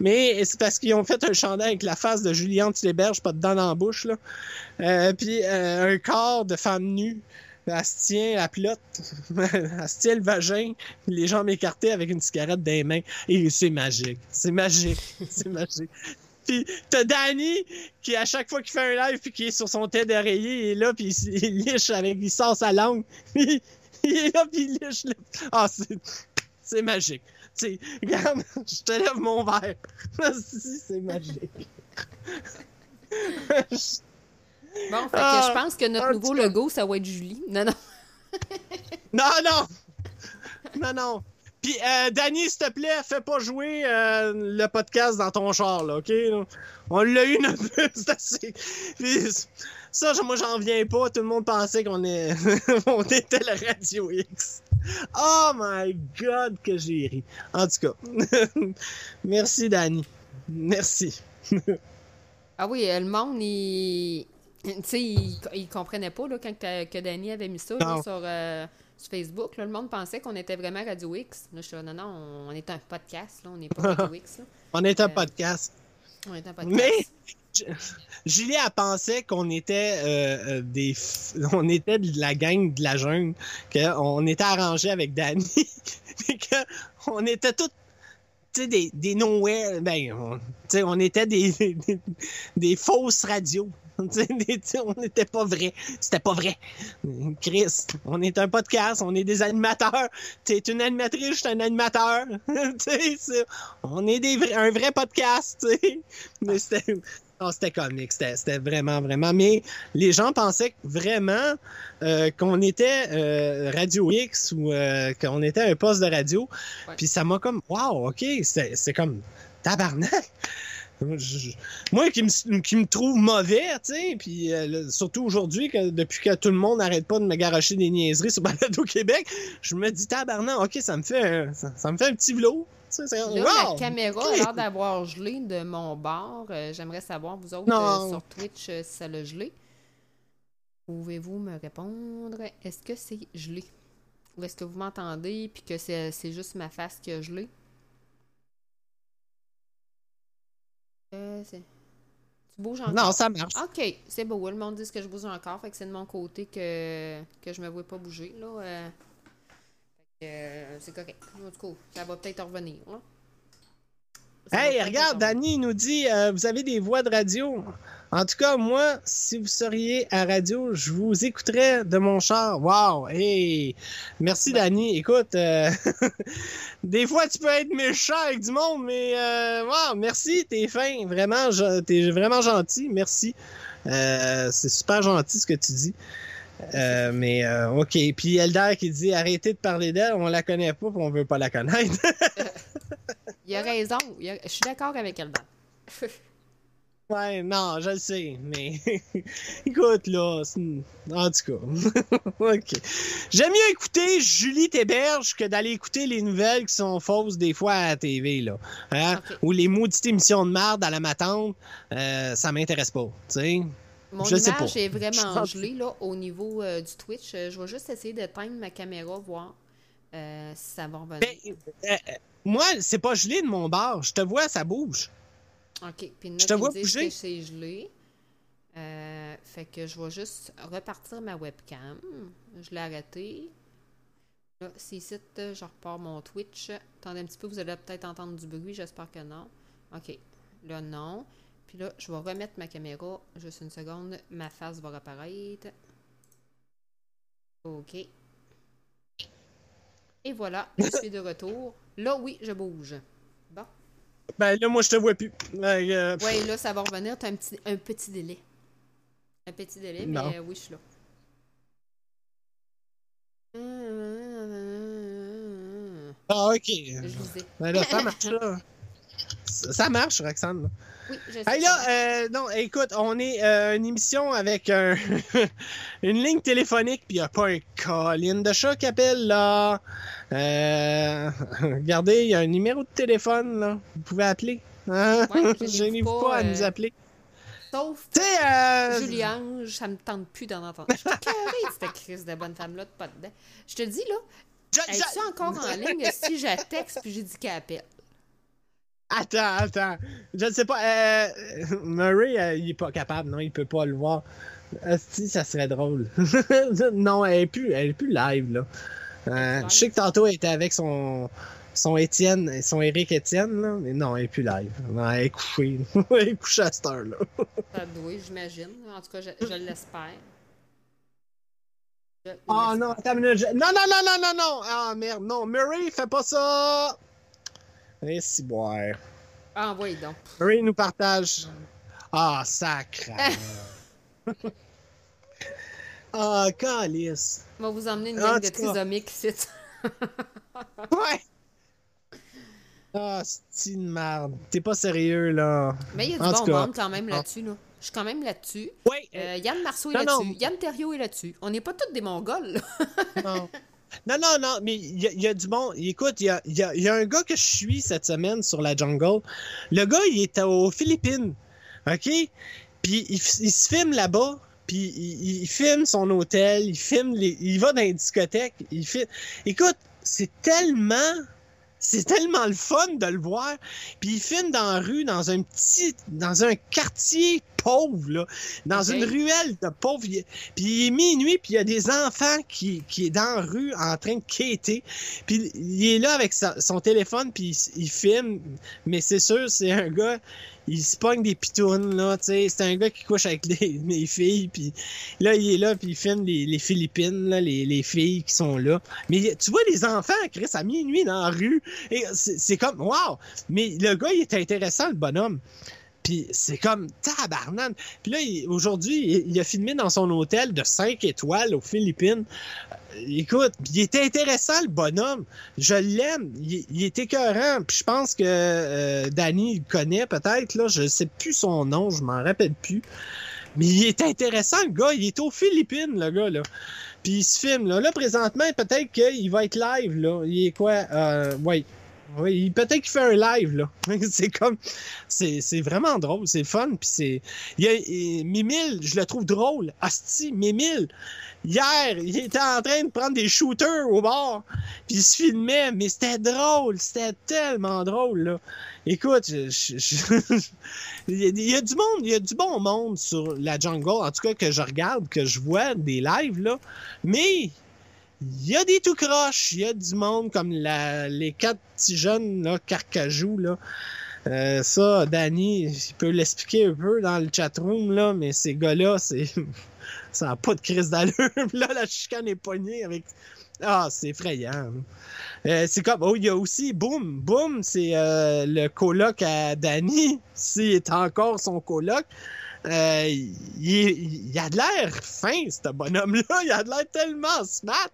Mais c'est parce qu'ils ont fait un chandail avec la face de Juliane Théberge, pas de dents dans la bouche, là. Euh, puis euh, un corps de femme nue. Elle se tient la plotte, elle se tient le vagin, les jambes écartées avec une cigarette dans les mains. Et c'est magique. C'est magique. C'est magique. Puis t'as Danny qui, à chaque fois qu'il fait un live, puis qui est sur son tête d'oreiller, il est là, puis il, il liche avec, il sort sa langue. Il est là, puis il liche le... Ah, c'est, c'est magique. C'est, regarde, je te lève mon verre. Si, c'est magique. Bon, fait que Ah, je pense que notre nouveau logo, ça va être Julie. Non, non. non, non! Non, non. Puis, euh, Danny, s'il te plaît, fais pas jouer euh, le podcast dans ton char, là, OK? On l'a eu notre c'est assez. Puis, ça, moi, j'en viens pas. Tout le monde pensait qu'on est... on était le Radio X. Oh my God, que j'ai ri. En tout cas, merci, Danny. Merci. Ah oui, euh, le monde, il. Tu sais, il, il comprenait pas là, quand que, Danny avait mis ça là, sur, euh, sur Facebook. Là, le monde pensait qu'on était vraiment Radio X. Là, je suis là, non, non, on est un podcast, là, on n'est pas Radio X. Là. On est un Euh, podcast. On est un podcast. Mais Julie, elle pensait qu'on était euh, euh, des, on était de la gang de la jungle, qu'on était arrangé avec Danny, qu'on était tous, des, des nowhere, ben, on, on était des, des, des fausses radios. Tu sais, des- tu sais, on n'était pas vrai. C'était pas vrai. Chris, on est un podcast, on est des animateurs. T'es une animatrice, je suis un animateur. tu sais, c'est- on est des vrais- un vrai podcast. Mais c'était, c'était comique, c'était, c'était vraiment, vraiment. Mais les gens pensaient vraiment euh, qu'on était euh, Radio X ou euh, qu'on était un poste de radio. Ouais. Puis ça m'a comme, wow, ok, c'est, c'est comme tabarnak. Moi qui me, qui me trouve mauvais, tu sais, puis euh, surtout aujourd'hui, que, depuis que tout le monde n'arrête pas de me garocher des niaiseries sur Balado Québec, je me dis tabarnak, ok, ça me fait un, ça, ça me fait un petit vlog. Tu sais, c'est- Là, wow! la caméra a l'air d'avoir gelé de mon bord. Euh, J'aimerais savoir, vous autres, euh, sur Twitch, euh, si ça l'a gelé. Pouvez-vous me répondre? Est-ce que c'est gelé? Ou est-ce que vous m'entendez puis que c'est juste ma face qui a gelé? Euh, tu bouges encore? Non, ça marche. Ok, c'est beau. Le monde dit que je bouge encore. Fait que c'est de mon côté que, que je me vois pas bouger. Là. Euh. C'est correct. En tout cas, ça va peut-être revenir. va Hey, regarde. Danny nous dit euh, vous avez des voix de radio. En tout cas, moi, si vous seriez à radio, je vous écouterais de mon char. Wow! Hey! Merci, Ben. Danny. Écoute, euh, des fois, tu peux être méchant avec du monde, mais euh, wow, merci, t'es fin. Vraiment, t'es vraiment gentil. Merci. C'est super gentil ce que tu dis. Euh, mais euh, ok. Puis Eldar qui dit arrêtez de parler d'elle, on la connaît pas, on veut pas la connaître. Il a raison. Il a- Je suis d'accord avec Alban. Ouais, non, je le sais, mais écoute, là, en tout cas, ok. J'aime mieux écouter Julie Théberge que d'aller écouter les nouvelles qui sont fausses des fois à la TV, là. Hein? Ou les maudites émissions de merde à la matante, euh, ça m'intéresse pas, tu sais. Mon Je sais image pas. est vraiment gelée là, au niveau euh, du Twitch. Euh, Je vais juste essayer d'éteindre ma caméra, voir euh, si ça va revenir. Ben, euh, moi, c'est pas gelé de mon bar, je te vois, ça bouge. OK. Puis Je te vois bouger. c'est gelé. Fait que je vais juste repartir ma webcam. Je l'ai arrêtée. Là, c'est ici, je repars mon Twitch. Attendez un petit peu, vous allez peut-être entendre du bruit, j'espère que non. OK. Là, non. Puis là, je vais remettre ma caméra. Juste une seconde. Ma face va apparaître. OK. Et voilà, je suis de retour. Là, oui, je bouge. Bon. Ben là, moi, je te vois plus. Ben, euh, Ouais, là, ça va revenir. T'as un petit, un petit délai. Un petit délai, Non. mais euh, oui, je suis là. Ah, ok. Je. Ben là, ça marche, là. Ça marche, Roxane. Oui, je sais. Hey là, euh, non, écoute, on est euh, une émission avec un- une ligne téléphonique, puis il n'y a pas un colline de chat qui appelle, là. Euh, regardez, il y a un numéro de téléphone, là. Vous pouvez appeler. Hein? Ouais, je n'ai pas, pas, à nous appeler. Sauf euh, Julie-Ange, ça me tente plus d'en entendre. Je suis carrée, cette crise de bonne femme-là, de pas dedans. Je te dis, là, je- je- est encore en ligne si j'ai texte puis j'ai dit qu'elle appelle? Attends, attends. Je ne sais pas. Euh, Murray, euh, il est pas capable, non, il peut pas le voir. Si, ça serait drôle. non, elle est plus, elle est plus live, là. Euh, je sais que tantôt, elle était avec son, son Étienne, son Eric Étienne, là, mais non, elle est plus live. Non, elle est couchée. elle est couchée à cette heure-là. Ça doit, j'imagine. En tout cas, je, je l'espère. Oh non, attends une minute, je- Non, non, non, non, non, non! Ah merde, non, Murray, fais pas ça! Et si boire. Ah, envoyez donc. Murray nous partage. Ah, sacre. Ah, calice. On va vous emmener une Ah, gang de trisomiques ici. Ouais! Ah, c'est une merde. T'es pas sérieux, là. Mais il y a du En bon monde quand même là-dessus. Là. Je suis quand même là-dessus. Ouais! Euh, Yann Marceau est là-dessus. Yann Terriot est là-dessus. On n'est pas tous des Mongols. là. non. Non, non, non, mais il y, y a du bon. Écoute, il y a, y a- y a un gars que je suis cette semaine sur la jungle. Le gars, il est aux Philippines. OK? Puis il, il se filme là-bas. Puis il, il filme son hôtel. Il filme les. Il va dans les discothèques. Il filme. Écoute, c'est tellement. C'est tellement le fun de le voir. Puis il filme dans la rue, dans un petit. Dans un quartier pauvre, là. Dans une ruelle de pauvres. Puis il est minuit, puis il y a des enfants qui, qui est dans la rue en train de quêter. Puis il est là avec sa- son téléphone, puis il, il filme. Mais c'est sûr, c'est un gars, il se pogne des pitounes, là, tu sais. C'est un gars qui couche avec les, filles, puis là, il est là, puis il filme les, les Philippines, là, les, les filles qui sont là. Mais tu vois les enfants, Chris, à minuit dans la rue. Et c'est comme, wow! Mais le gars, il est intéressant, le bonhomme. Puis c'est comme tabarnane. Puis là, aujourd'hui, il, il a filmé dans son hôtel de 5 étoiles aux Philippines. Euh, Écoute, il était intéressant, le bonhomme. Je l'aime. Il, il est écœurant. Puis je pense que euh, Danny le connaît peut-être. Là, je sais plus son nom, je m'en rappelle plus. Mais il est intéressant, le gars. Il est aux Philippines, le gars, là. Puis il se filme, là. Là, présentement, peut-être qu'il va être live, là. Il est quoi? Euh, ouais. Oui, il- peut-être qu'il fait un live, là. c'est comme... C'est vraiment drôle, c'est fun, puis c'est... Il y a, et Mimile, je le trouve drôle. Asti, Mimile, hier, il était en train de prendre des shooters au bar, puis il se filmait, mais c'était drôle, c'était tellement drôle, là. Écoute, je- je- je- il, il y a du monde, il y a du bon monde sur la jungle, en tout cas que je regarde, que je vois des lives, là, mais il y a des tout croches, il y a du monde comme la, les quatre petits jeunes, là, Carcajou, là. Euh, ça, Danny, il peut l'expliquer un peu dans le chatroom, là, mais ces gars-là, c'est. ça n'a pas de crise d'allure. là, la chicane est poignée avec. Ah, c'est effrayant. Euh, c'est comme. Oh, il y a aussi Boom. Boom, c'est euh, le coloc à Danny, s'il est encore son coloc. Euh, il, a de l'air fin, ce bonhomme-là. Il a de l'air tellement smart.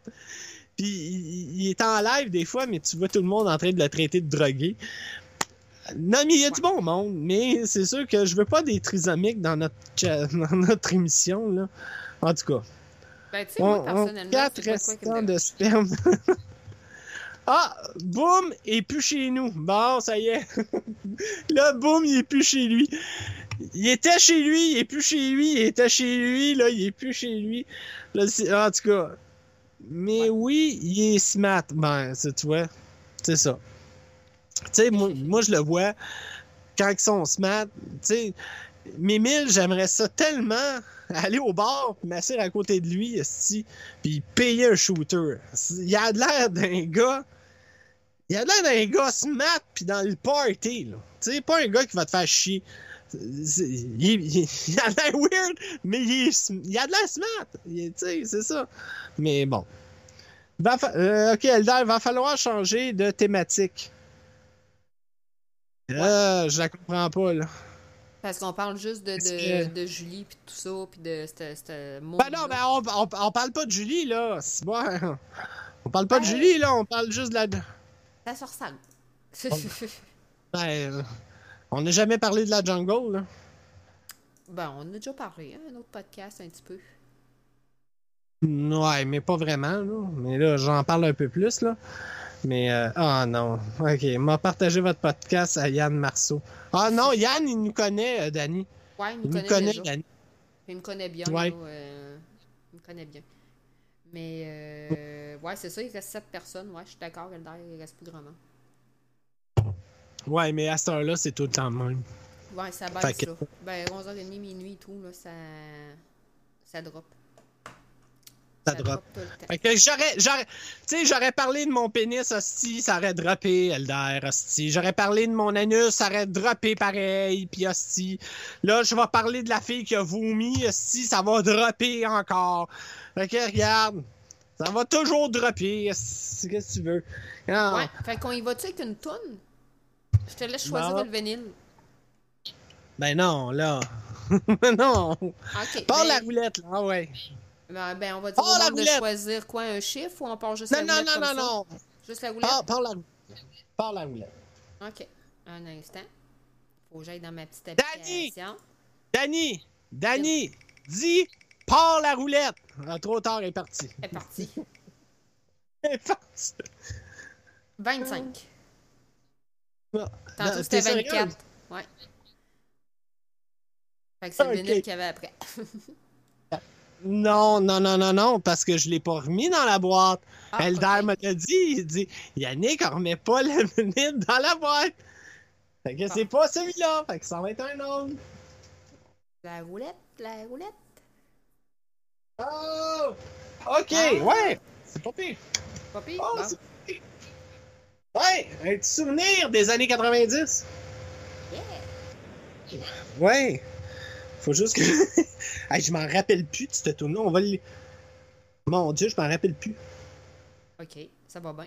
Puis il, il est en live des fois, mais tu vois tout le monde en train de le traiter de drogué. Non, mais il y a du bon monde, mais c'est sûr que je veux pas des trisomiques dans notre, dans notre émission, là. En tout cas. Ben, tu sais, moi, personnellement, quatre restants de sperme. ah, boum, il est plus chez nous. Bon, ça y est. là, boum, il est plus chez lui. Il était chez lui, il est plus chez lui, il était chez lui, là, il est plus chez lui. Là, en tout cas. Mais oui, il est smart. Ben, c'est, tu vois, c'est ça. Tu sais, moi, moi, je le vois quand ils sont smart. Tu sais, Mimile, j'aimerais ça tellement aller au bar, m'asseoir à côté de lui, esti, puis payer un shooter. Il a l'air d'un gars. Il a l'air d'un gars smart, puis dans le party, là. Tu sais, pas un gars qui va te faire chier. Il, il- il a de l'air weird, mais il, il a de l'air smart. Tu sais, c'est ça. Mais bon. Va euh, ok, Elder, va falloir changer de thématique. Euh, je la comprends pas, là. Parce qu'on parle juste de, de, que- de Julie puis tout ça, puis de ce mot. Ben non, ben on, on, on parle pas de Julie, là. C'est bon. On parle pas de Ouais. Julie, là. On parle juste de la. Ça se ressemble. Ben, on n'a jamais parlé de la jungle, là. ben, on en a déjà parlé, hein, un autre podcast un petit peu. Ouais, mais pas vraiment, là. Mais là, j'en parle un peu plus, là. Mais, euh, ah non. Ok, m'a partagé votre podcast à Yann Marceau. Ah non, Yann, il nous connaît, euh, Danny. Ouais, il Il me nous connaît, connaît, déjà. Danny. Il me connaît bien. Ouais. là, euh, il me connaît bien. Mais, euh, ouais, c'est ça, il reste sept personnes. Ouais, je suis d'accord, il reste plus grand monde. Ouais, mais à cette heure-là, c'est tout le temps le même. Ouais, ça baisse, que- là. Ben, 11h30, minuit et tout, là, ça... Ça drop. Ça drop. le temps. Fait que j'aurais, j'aurais, tu sais, j'aurais parlé de mon pénis, hostie, ça aurait droppé, Elder, hostie. J'aurais parlé de mon anus, ça aurait droppé pareil, puis hostie. Là, je vais parler de la fille qui a vomi, hostie, ça va dropper encore. Fait que regarde, ça va toujours dropper, qu'est-ce que tu veux? Ah, Ouais, fait qu'on y va-tu avec une toune? Je te laisse choisir Non. le vinyle. Ben non, là. non. OK. Parle ben, la roulette, là, ah ouais. ben, ben, on va dire monde de choisir quoi, un chiffre ou on part juste Non, la non, roulette non, comme non, ça? non. Juste la roulette? Parle, parle la roulette. Parle la roulette. OK. Un instant. Faut que j'aille dans ma petite Danny! application. Danny! Danny! Dis, parle la roulette! Ah, trop tard, elle est partie. C'est parti. Elle est partie. 25. Non. Tantôt, Non, c'était t'es sérieux? 24. Ouais. Fait que c'est le Ok. vinyle qu'il y avait après. Non, non, non, non, non, parce que je l'ai pas remis dans la boîte. Ah, Elder ok. m'a dit, il dit, Yannick, on remet pas le vinyle dans la boîte. Fait que c'est pas celui-là, fait que ça va être un autre. La roulette, la roulette. Oh! Ok, Ah. ouais! C'est pas pire. Pas pire? Oh, Bon. Ouais, un petit souvenir des années 90. Yeah. Ouais. Faut juste que. hey, je m'en rappelle plus de cette tournée. On va le. Mon Dieu, je m'en rappelle plus. OK, ça va bien.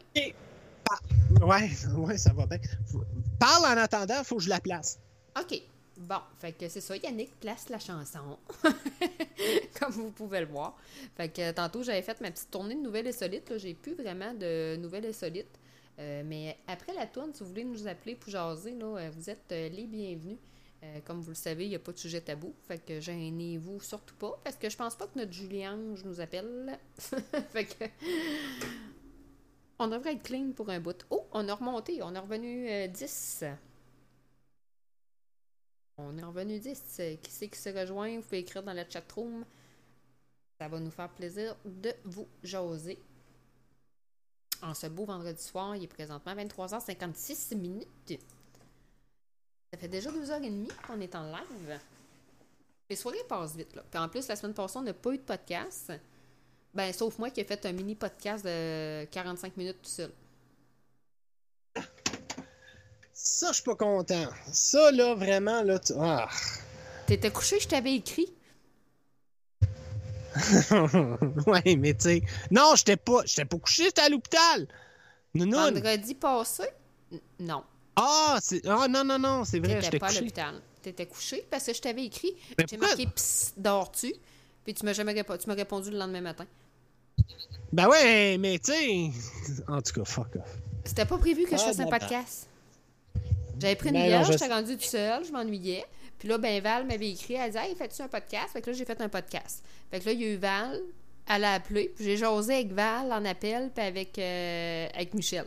Ouais, ouais, ça va bien. Faut- Parle en attendant, faut que je la place. OK. Bon, fait que c'est ça, Yannick place la chanson. Comme vous pouvez le voir. Fait que tantôt, j'avais fait ma petite tournée de nouvelles insolites. là. J'ai plus vraiment de nouvelles insolites. Euh, mais après la tourne, si vous voulez nous appeler pour jaser, là, euh, vous êtes euh, les bienvenus. Comme vous le savez, il n'y a pas de sujet tabou. Fait que gênez-vous surtout pas. Parce que je pense pas que notre Julie-Ange nous appelle. fait que. On devrait être clean pour un bout. Oh, on a remonté. On est revenu euh, 10. On est revenu 10. Euh, Qui c'est qui se rejoint? Vous pouvez écrire dans la chatroom. Ça va nous faire plaisir de vous jaser. En ce beau vendredi soir, il est présentement 23h56 minutes. Ça fait déjà 2h30 qu'on est en live. Les soirées passent vite, là. Puis en plus, la semaine passée, on n'a pas eu de podcast. Ben, sauf moi qui ai fait un mini podcast de 45 minutes tout seul. Ça, je suis pas content. Ça, là, vraiment, là, tu... Ah. T'étais couché, je t'avais écrit. ouais, mais tu sais... Non, j'étais pas... J'étais pas couché, j'étais à l'hôpital. Nounoun. Vendredi passé? Non. Ah, c'est... Ah, non, non, non, c'est vrai, T'étais j'étais pas à couché. l'hôpital. T'étais couché parce que je t'avais écrit. Mais J'ai pourquoi? marqué psst, dors-tu? Puis tu m'as jamais répondu. Tu m'as répondu le lendemain matin. Ben ouais, mais tu sais... En tout cas, fuck off. C'était pas prévu que je Ah, fasse un ben, podcast. J'avais pris une Ben non, bière, je j'étais rendue tout seul, je m'ennuyais. Puis là, ben Val m'avait écrit, elle disait Hey, fais-tu un podcast? Fait que là, j'ai fait un podcast. Fait que là, il y a eu Val, elle a appelé, puis j'ai jasé avec Val en appel, puis avec, euh, avec Michel.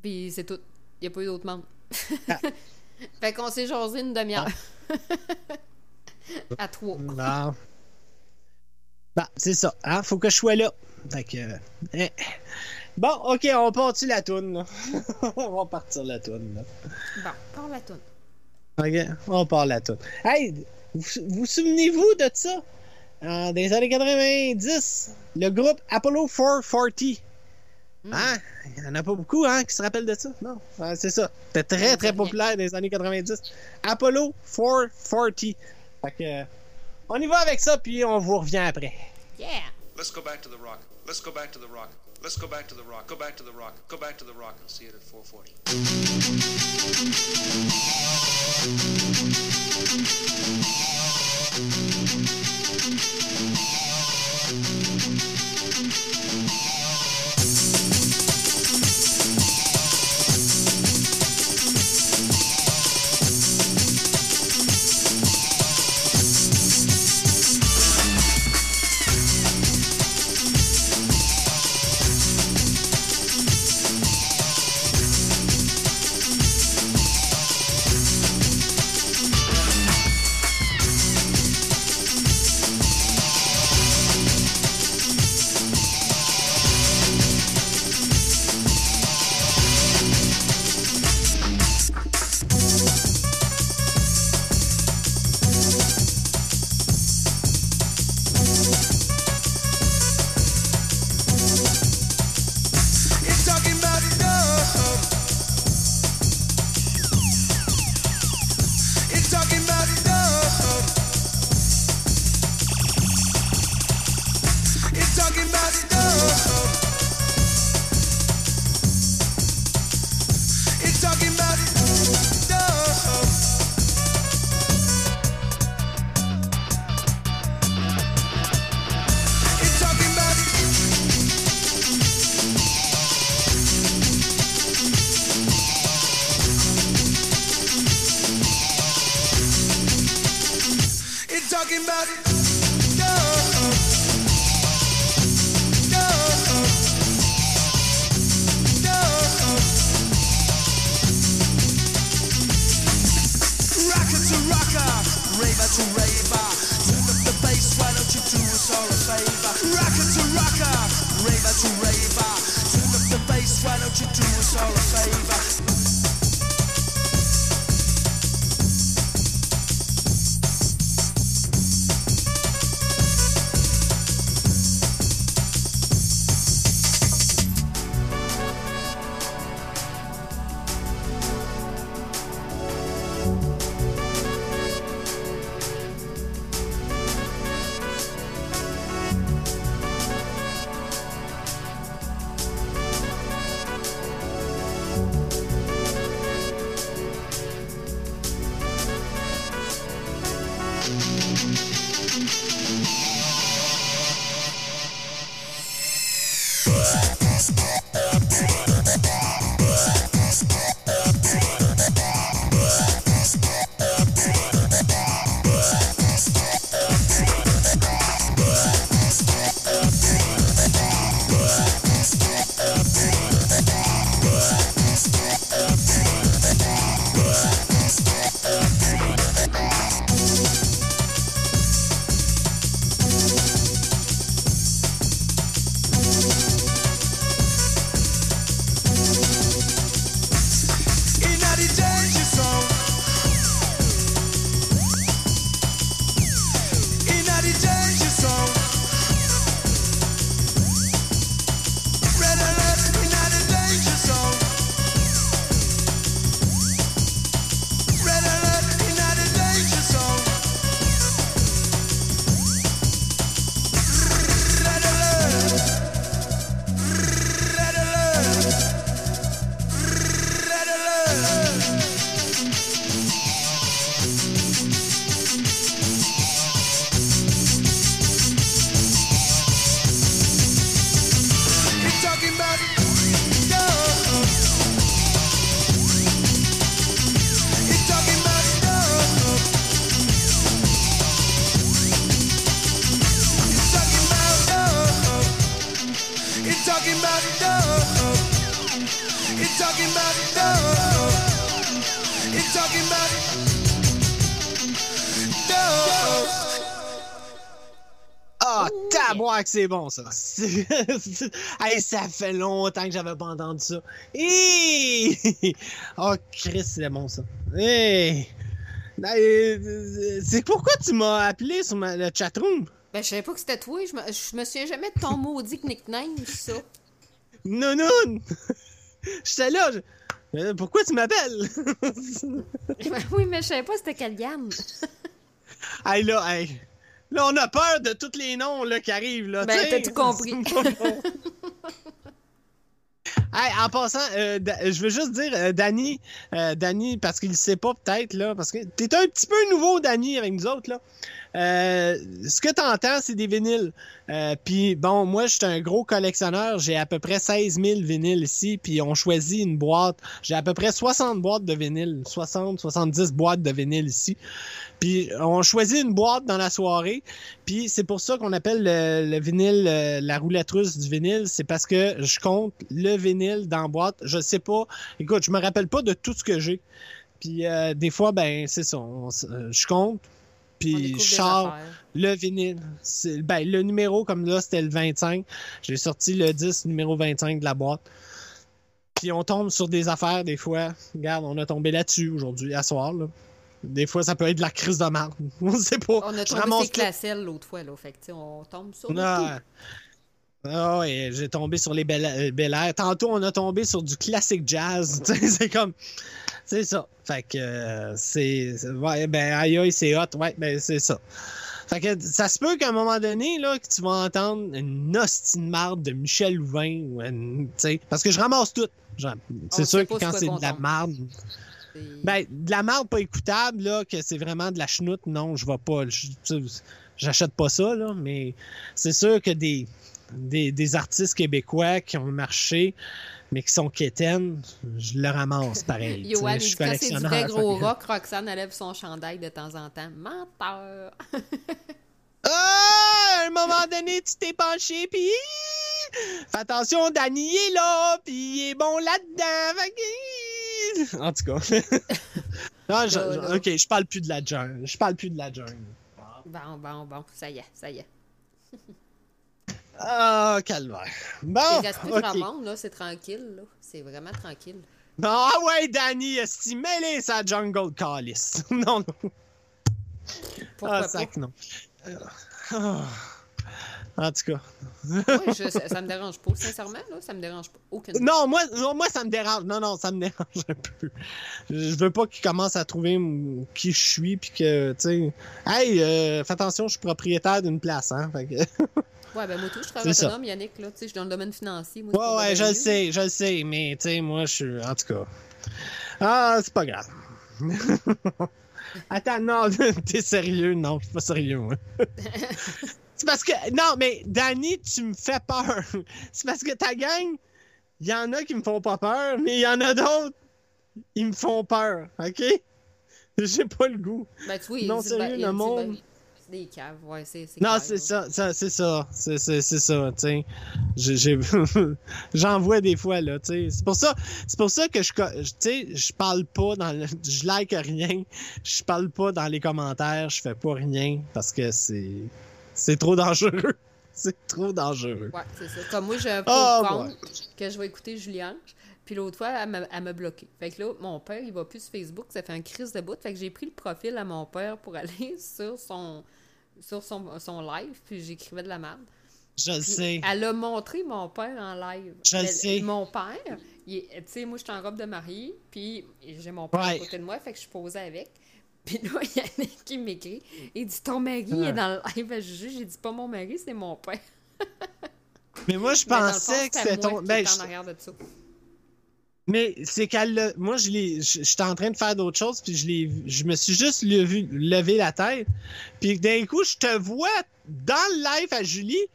Puis c'est tout. Il n'y a pas eu d'autres membres. Ah. fait qu'on s'est jasé une demi-heure. à trois. Bon. Bon, c'est ça. Hein? Faut que je sois là. Fait que... eh. Bon, OK, on part-tu la toune, là? on va partir la toune, là. Bon, parle la toune. OK, on part la toune. Hey, vous vous souvenez-vous de ça? Euh, des années 90, le groupe Apollo 440. Hmm. Hein? Il n'y en a pas beaucoup hein, qui se rappellent de ça? Non, Ouais, c'est ça. C'était très, très populaire dans les années 90. Apollo 440. Fait que, on y va avec ça, puis on vous revient après. Yeah! Let's go back to the rock. Let's go back to the rock. Let's go back to the rock. Go back to the rock. Go back to the rock and see it at 440. Thank c'est bon, ça. hey, ça fait longtemps que j'avais pas entendu ça. Hey! Oh, Chris, c'est bon, ça. Hey! Euh, C'est pourquoi tu m'as appelé sur ma- le chatroom? Ben, je savais pas que c'était toi. Je me, je me souviens jamais de ton maudit nickname, ça. Nounoun! J'étais là. je- Euh, Pourquoi tu m'appelles? Ben oui, mais je savais pas c'était quelle gamme. hey, là, hey. Là, on a peur de tous les noms là, qui arrivent. Là, Ben, t'as tout compris. Hey, en passant, euh, je veux juste dire, euh, Danny, euh, Danny, parce qu'il le sait pas peut-être, là, parce que t'es un petit peu nouveau, Danny, avec nous autres, là. Euh, ce que t'entends, c'est des vinyles. Euh, puis bon, moi, je suis un gros collectionneur. J'ai à peu près 16 000 vinyles ici. Puis on choisit une boîte. J'ai à peu près 60 boîtes de vinyles. 60, 70 boîtes de vinyles ici. Puis on choisit une boîte dans la soirée. Puis c'est pour ça qu'on appelle le, le vinyle euh, la roulette russe du vinyle. C'est parce que je compte le vinyle dans boîte. Je sais pas. Écoute, je me rappelle pas de tout ce que j'ai. Puis euh, des fois, ben c'est ça. je compte. Puis affaires. le vinyle. Ben, le numéro, comme là, c'était le 25. J'ai sorti le 10, numéro 25 de la boîte. Puis on tombe sur des affaires, des fois. Regarde, on a tombé là-dessus aujourd'hui, à soir. Là. Des fois, ça peut être de la crise de marde. On sait pas. On a tombé tout. classelles l'autre fois, là. Fait que, tu sais, on tombe sur Ah, ah ouais, j'ai tombé sur les Bel euh, Bel Air. Tantôt, on a tombé sur du classique jazz. Tu sais, c'est comme. C'est ça. Fait que euh, c'est. Ouais, ben, aïe aïe, c'est hot. Ouais, ben, c'est ça. Fait que ça se peut qu'à un moment donné, là, que tu vas entendre une hostie de marde de Michel Louvain, ou une- parce que je ramasse tout. C'est sûr que quand c'est de la marde, ben, de la marde pas écoutable, là, que c'est vraiment de la chenoute, non, je vais pas. J'achète pas ça, là, mais c'est sûr que des, des, des artistes québécois qui ont marché, mais qui sont quétaines, je le ramasse pareil. Yoann, je suis c'est du vrai gros rock, Roxane enlève son chandail de temps en temps. Menteur! Ah! À un moment donné, tu t'es penché, puis fais attention, Danny est là, puis il est bon là-dedans. En tout cas. non, je- là. ok, je parle plus de la jungle. Je parle plus de la jungle. Bon, bon, bon, ça y est, ça y est. Ah, calvaire. Bon, Il reste plus ok. grand monde, là, c'est tranquille, là. C'est vraiment tranquille. Bon, ah ouais, Danny, esti, mêlé sa jungle calice. non, non. Pourquoi ah, pas? sac, non. Ah. En tout cas. Oui, je- ça, ça me dérange pas. Sincèrement, là, ça me dérange pas. Aucune. Non, moi, non, moi, ça me dérange. Non, non, ça me dérange un peu. Je veux pas qu'il commence à trouver qui je suis, puis que, tu sais, hey, euh, fais attention, je suis propriétaire d'une place, hein. Fait que... Ouais, ben moi, tout, je travaille ça. autonome, Yannick, là. Tu sais, je suis dans le domaine financier. Moi, Ouais, ouais, je le sais, je le sais, mais, tu sais, moi, je suis, en tout cas. Ah, c'est pas grave. Attends, non, t'es sérieux? Non, je suis pas sérieux, moi. c'est parce que, non, mais, Danny, tu me fais peur. C'est parce que ta gang, il y en a qui me font pas peur, mais il y en a d'autres, ils me font peur, OK? J'ai pas le goût. Ben, il Non, sérieux, le monde- des caves, ouais, c'est c'est Non, c'est ça, ça c'est ça, c'est ça, tu sais. J'en vois des fois là, tu sais. C'est pour ça, c'est pour ça que je, tu sais, je parle pas dans, le, je like rien, je parle pas dans les commentaires, je fais pas rien parce que c'est, c'est trop dangereux, c'est trop dangereux. Ouais, c'est ça. Comme moi, j'ai un Oh, compte que je vais écouter Julien. Puis l'autre fois, elle m'a- elle m'a bloqué. Fait que là, mon père, il va plus sur Facebook. Ça fait un crise de bout. Fait que j'ai pris le profil à mon père pour aller sur son, sur son, son live. Puis j'écrivais de la merde. Je le sais. Elle a montré mon père en live. Je le sais. Mon père, tu sais, moi, je suis en robe de mariée. Puis j'ai mon père à côté de moi. Fait que je posais avec. Puis là, il y en a qui m'écrit. Il dit Ton mari Ouais. est dans le live à Juju. J'ai dit Pas mon mari, c'est mon père. Mais moi je fond, pensais que c'était ton, qui ben, en je- arrière de ça. Mais c'est qu'elle moi je l'ai j'étais en train de faire d'autres choses puis je l'ai je me suis juste levé, levé la tête puis d'un coup je te vois dans le live à Julie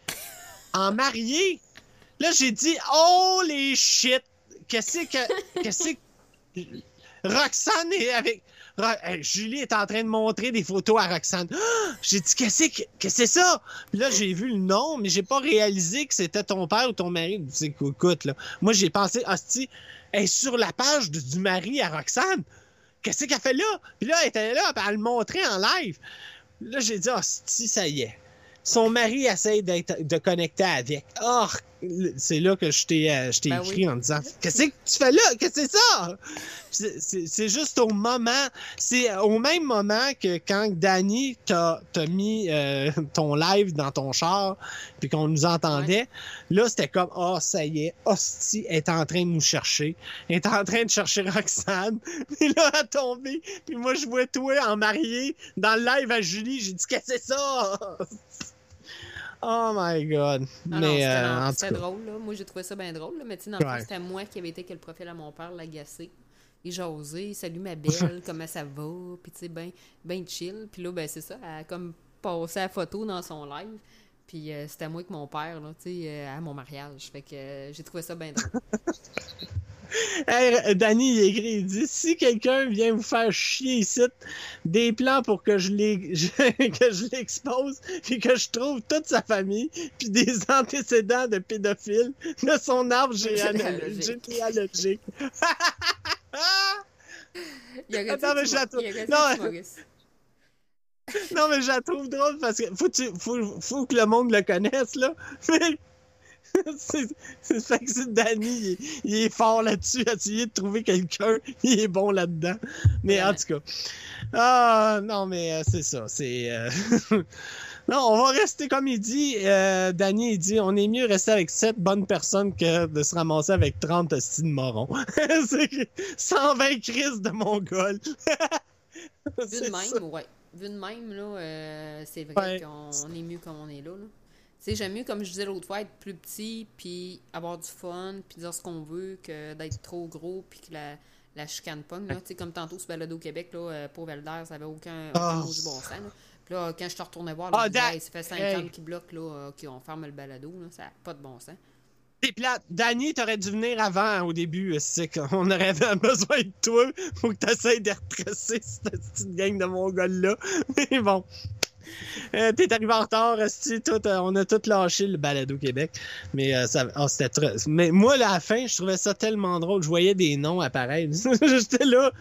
en mariée. Là j'ai dit oh les shit qu'est-ce que qu'est-ce que Roxane est avec Julie est en train de montrer des photos à Roxane. Ah! J'ai dit qu'est-ce que que c'est ça? Puis là j'ai vu le nom mais j'ai pas réalisé que c'était ton père ou ton mari. C'est écoute là. Moi j'ai pensé hostie elle sur la page du mari à Roxane. Qu'est-ce qu'elle fait là? Puis là, elle était là, elle le montrait en live. Là, j'ai dit, ah, si, ça y est. Son mari essaye d'être, de connecter avec. Oh, c'est là que je t'ai, euh, je t'ai Ben écrit oui. en disant, qu'est-ce que tu fais là? Qu'est-ce que c'est ça? C'est, juste au moment, c'est au même moment que quand Danny t'a, t'a mis euh, ton live dans ton char, puis qu'on nous entendait, là, c'était comme, oh, ça y est, Hostie est en train de nous chercher. Elle est en train de chercher Roxane. Puis là, elle a tombé. Puis moi, je vois toi en marié dans le live à Julie. J'ai dit, qu'est-ce que c'est ça? Oh my God. Non, Mais, c'était euh, non, c'était cas. drôle, là. Moi, j'ai trouvé ça bien drôle, là. Mais tu sais, dans le Ouais. c'était moi qui avait été que le profil à mon père l'agacer. Il jasait, salut ma belle, comment ça va, puis tu sais, ben, ben chill. Puis là, ben, c'est ça, elle a comme passé la photo dans son live. Puis euh, c'était moi avec mon père, là, tu sais, euh, à mon mariage. Fait que euh, j'ai trouvé ça bien drôle. Hey, Danny, il écrit, il dit, si quelqu'un vient vous faire chier ici, des plans pour que je je- que je l'expose, puis que je trouve toute sa famille, puis des antécédents de pédophile de son arbre généalogique. Il aurait Attends, dit mais que je la trouve- Non, que mais- tu m'aurais- Non, mais je la trouve drôle parce que faut, tu- faut, faut que le monde le connaisse, là. Mais c'est fait que c'est Danny, il, est- il est fort là-dessus, à essayer de trouver quelqu'un, il est bon là-dedans. Mais en tout cas. Ah, non, mais euh, c'est ça, c'est... euh, non, on va rester comme il dit, euh, Danny, il dit, on est mieux rester avec sept bonnes personnes que de se ramasser avec 30 hosties de morons. c'est 120 crises de Mongol. Vu C'est de ça. même, ouais. Vu de même, là, euh, c'est vrai Ouais. qu'on on est mieux comme on est là. là. Tu sais, j'aime mieux, comme je disais l'autre fois, être plus petit, puis avoir du fun, puis dire ce qu'on veut, que d'être trop gros, puis que la, la chicane pogne. là. Tu sais, comme tantôt, ce balado au Québec, là, euh, pour Velder, ça avait aucun, aucun Ah. maudit bon sens. Là. Puis là, quand je te retournais voir, là, Ah, da- Hey, ça fait 5 hey. ans qu'ils bloquent, là, euh, OK, on ferme le balado, là, ça n'a pas de bon sens. C'est plate. Danny, t'aurais dû venir avant au début. C'est qu'on aurait besoin de toi pour que t'essayes de retracer cette petite gang de mongols-là. Mais bon. Euh, T'es arrivé en retard, tout, euh, on a tout lâché le balado Québec. Mais euh, ça, ah, c'était très- Mais moi, là, à la fin, je trouvais ça tellement drôle. Je voyais des noms apparaître. J'étais là.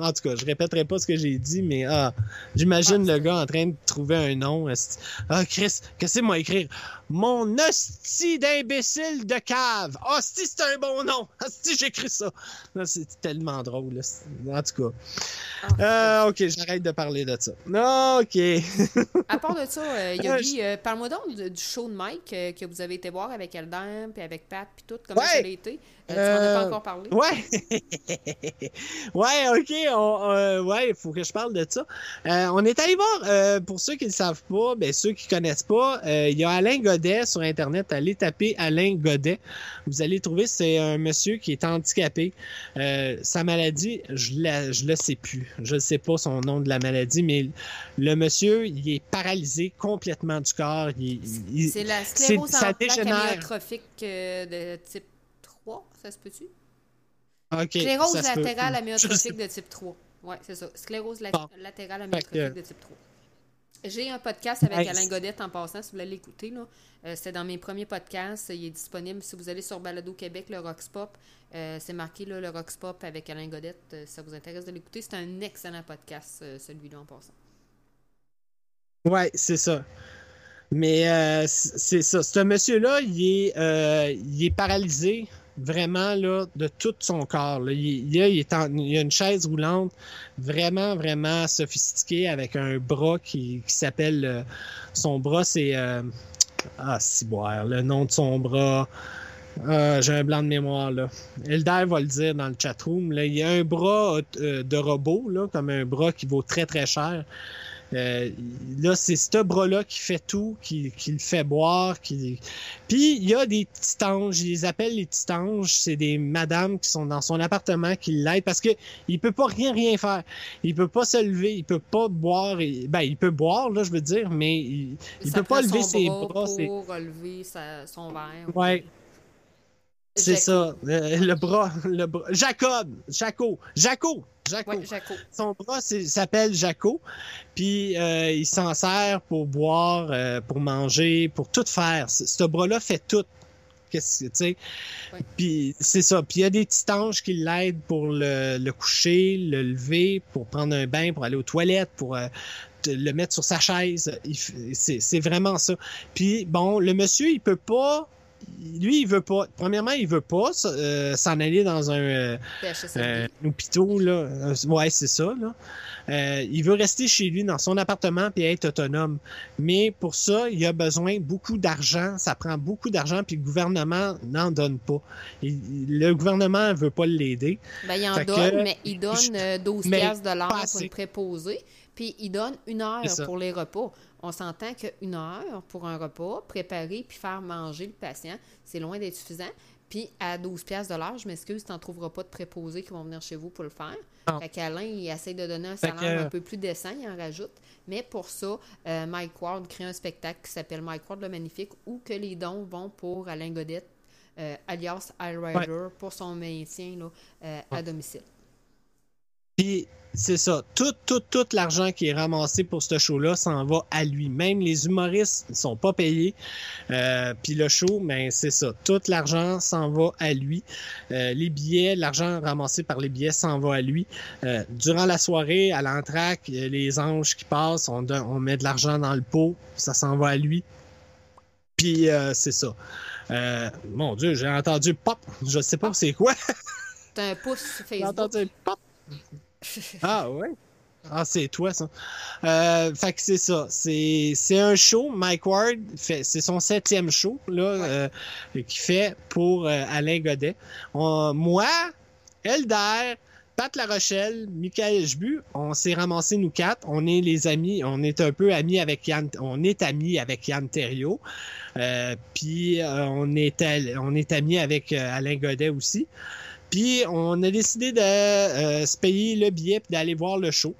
En tout cas, je répéterai pas ce que j'ai dit, mais ah, j'imagine le gars en train de trouver un nom. Ah, Chris, qu'est-ce que moi écrire? Mon hostie d'imbécile de cave. Hostie, c'est un bon nom. Hostie, j'écris ça. C'est tellement drôle. là. En tout cas. Ah, Euh, ok, j'arrête de parler de ça. Ok. À part de ça, euh, Yogi, euh, parle-moi donc du, du show de Mike euh, que vous avez été voir avec Eldam, puis avec Pat, puis tout. Comment Ouais. ça a été? Euh, tu m'en as pas encore parlé? Ouais. ouais, ok. On, euh, ouais, il faut que je parle de ça. Euh, on est allé voir, euh, pour ceux qui ne savent pas, ben, ceux qui connaissent pas, euh, il y a Alain Godet sur Internet. Allez taper Alain Godet. Vous allez trouver, c'est un monsieur qui est handicapé. Euh, sa maladie, je la, je le sais plus. Je ne sais pas son nom de la maladie, mais le monsieur, il est paralysé complètement du corps. Il, il- C'est la sclérose en plaques dégénère. amyotrophique de type 3, ça se peut-tu? ok, Sclérose peut. latérale sais amyotrophique de type 3. Ouais, c'est ça. Sclérose la- latérale amyotrophique que- de type 3. J'ai un podcast avec Alain c'est- Godette en passant, si vous voulez l'écouter. là. Euh, C'était dans mes premiers podcasts. Il est disponible si vous allez sur Balado Québec, le Rox Pop. euh, c'est marqué là, le Rox Pop avec Alain Godette. euh, si ça vous intéresse de l'écouter, c'est un excellent podcast, euh, celui-là en passant. Ouais, c'est ça. Mais c'est ça. Ce monsieur-là, il est, il est paralysé vraiment là, de tout son corps. là. Il, il, est en- il a une chaise roulante vraiment, vraiment sophistiquée avec un bras qui, qui s'appelle... euh, son bras, c'est... euh, ah, ciboire. Le nom de son bras... Ah, J'ai un blanc de mémoire, là. Elder va le dire dans le chatroom. Là. Il y a un bras euh, de robot, là, comme un bras qui vaut très, très cher. Euh, là, c'est ce bras-là qui fait tout, qui, qui le fait boire. Qui... Puis, il y a des petits anges, ils les appellent les petits anges. C'est des madames qui sont dans son appartement qui l'aident parce que il peut pas rien, rien faire. Il peut pas se lever, il peut pas boire. et- Ben, il peut boire, là, je veux dire, mais il, il peut pas lever ses bras pour relever sa- son verre. Ouais. C'est ça. Euh, le bras, le bras. Jacob, Jaco, Jaco, Jaco. Ouais, Jaco. Son bras s'appelle Jaco. Puis euh, il s'en sert pour boire, euh, pour manger, pour tout faire. Ce bras-là fait tout. Qu'est-ce que tu sais? Ouais. Puis c'est ça. Puis il y a des petits anges qui l'aident pour le, le coucher, le lever, pour prendre un bain, pour aller aux toilettes, pour euh, le mettre sur sa chaise. C'est vraiment ça. Puis bon, le monsieur, il peut pas. Lui, il veut pas. Premièrement, il veut pas euh, s'en aller dans un. euh, PHSLD. euh, un hôpital, là. Euh, Ouais, c'est ça, là. Euh, il veut rester chez lui dans son appartement puis être autonome. Mais pour ça, il a besoin beaucoup d'argent. Ça prend beaucoup d'argent puis le gouvernement n'en donne pas. Il- le gouvernement veut pas l'aider. Ben, il en Fait donne, que- mais il donne euh, 12 Mais piastres de l'heure pour le préposer. Puis il donne une heure pour les repas. On s'entend qu'une heure pour un repas, préparer puis faire manger le patient, c'est loin d'être suffisant. Puis à 12 piastres de l'heure, je m'excuse, tu n'en trouveras pas de préposés qui vont venir chez vous pour le faire. Non. Fait qu'Alain, il essaie de donner un Fait salaire que- un peu plus décent, il en rajoute. Mais pour ça, euh, Mike Ward crée un spectacle qui s'appelle Mike Ward le Magnifique où que les dons vont pour Alain Godette, euh, alias High Rider, pour son maintien là, euh, à domicile. Puis c'est ça. Tout, tout, tout l'argent qui est ramassé pour ce show-là s'en va à lui. Même les humoristes ne sont pas payés. Euh, Puis le show, ben c'est ça. Tout l'argent s'en va à lui. Euh, les billets, l'argent ramassé par les billets s'en va à lui. Euh, durant la soirée, à l'entraque, les anges qui passent, on, on met de l'argent dans le pot, ça s'en va à lui. Puis c'est ça. Mon Dieu, j'ai entendu pop. Je sais pas c'est quoi. C'est un pouce sur J'ai Facebook. entendu pop. Ah ouais? Ah, c'est toi, ça. Euh, fait que c'est ça. C'est, c'est un show. Mike Ward fait, c'est son septième show, là, euh, qu'il fait pour euh, Alain Godet. On- moi, Elder, Pat La Rochelle, Michael Jbu, on s'est ramassés nous quatre. On est les amis, on est un peu amis avec Yann, on est amis avec Yann Terriot. Euh, puis euh, on est on est amis avec Alain Godet aussi. Puis on a décidé de euh, se payer le billet puis d'aller voir le show.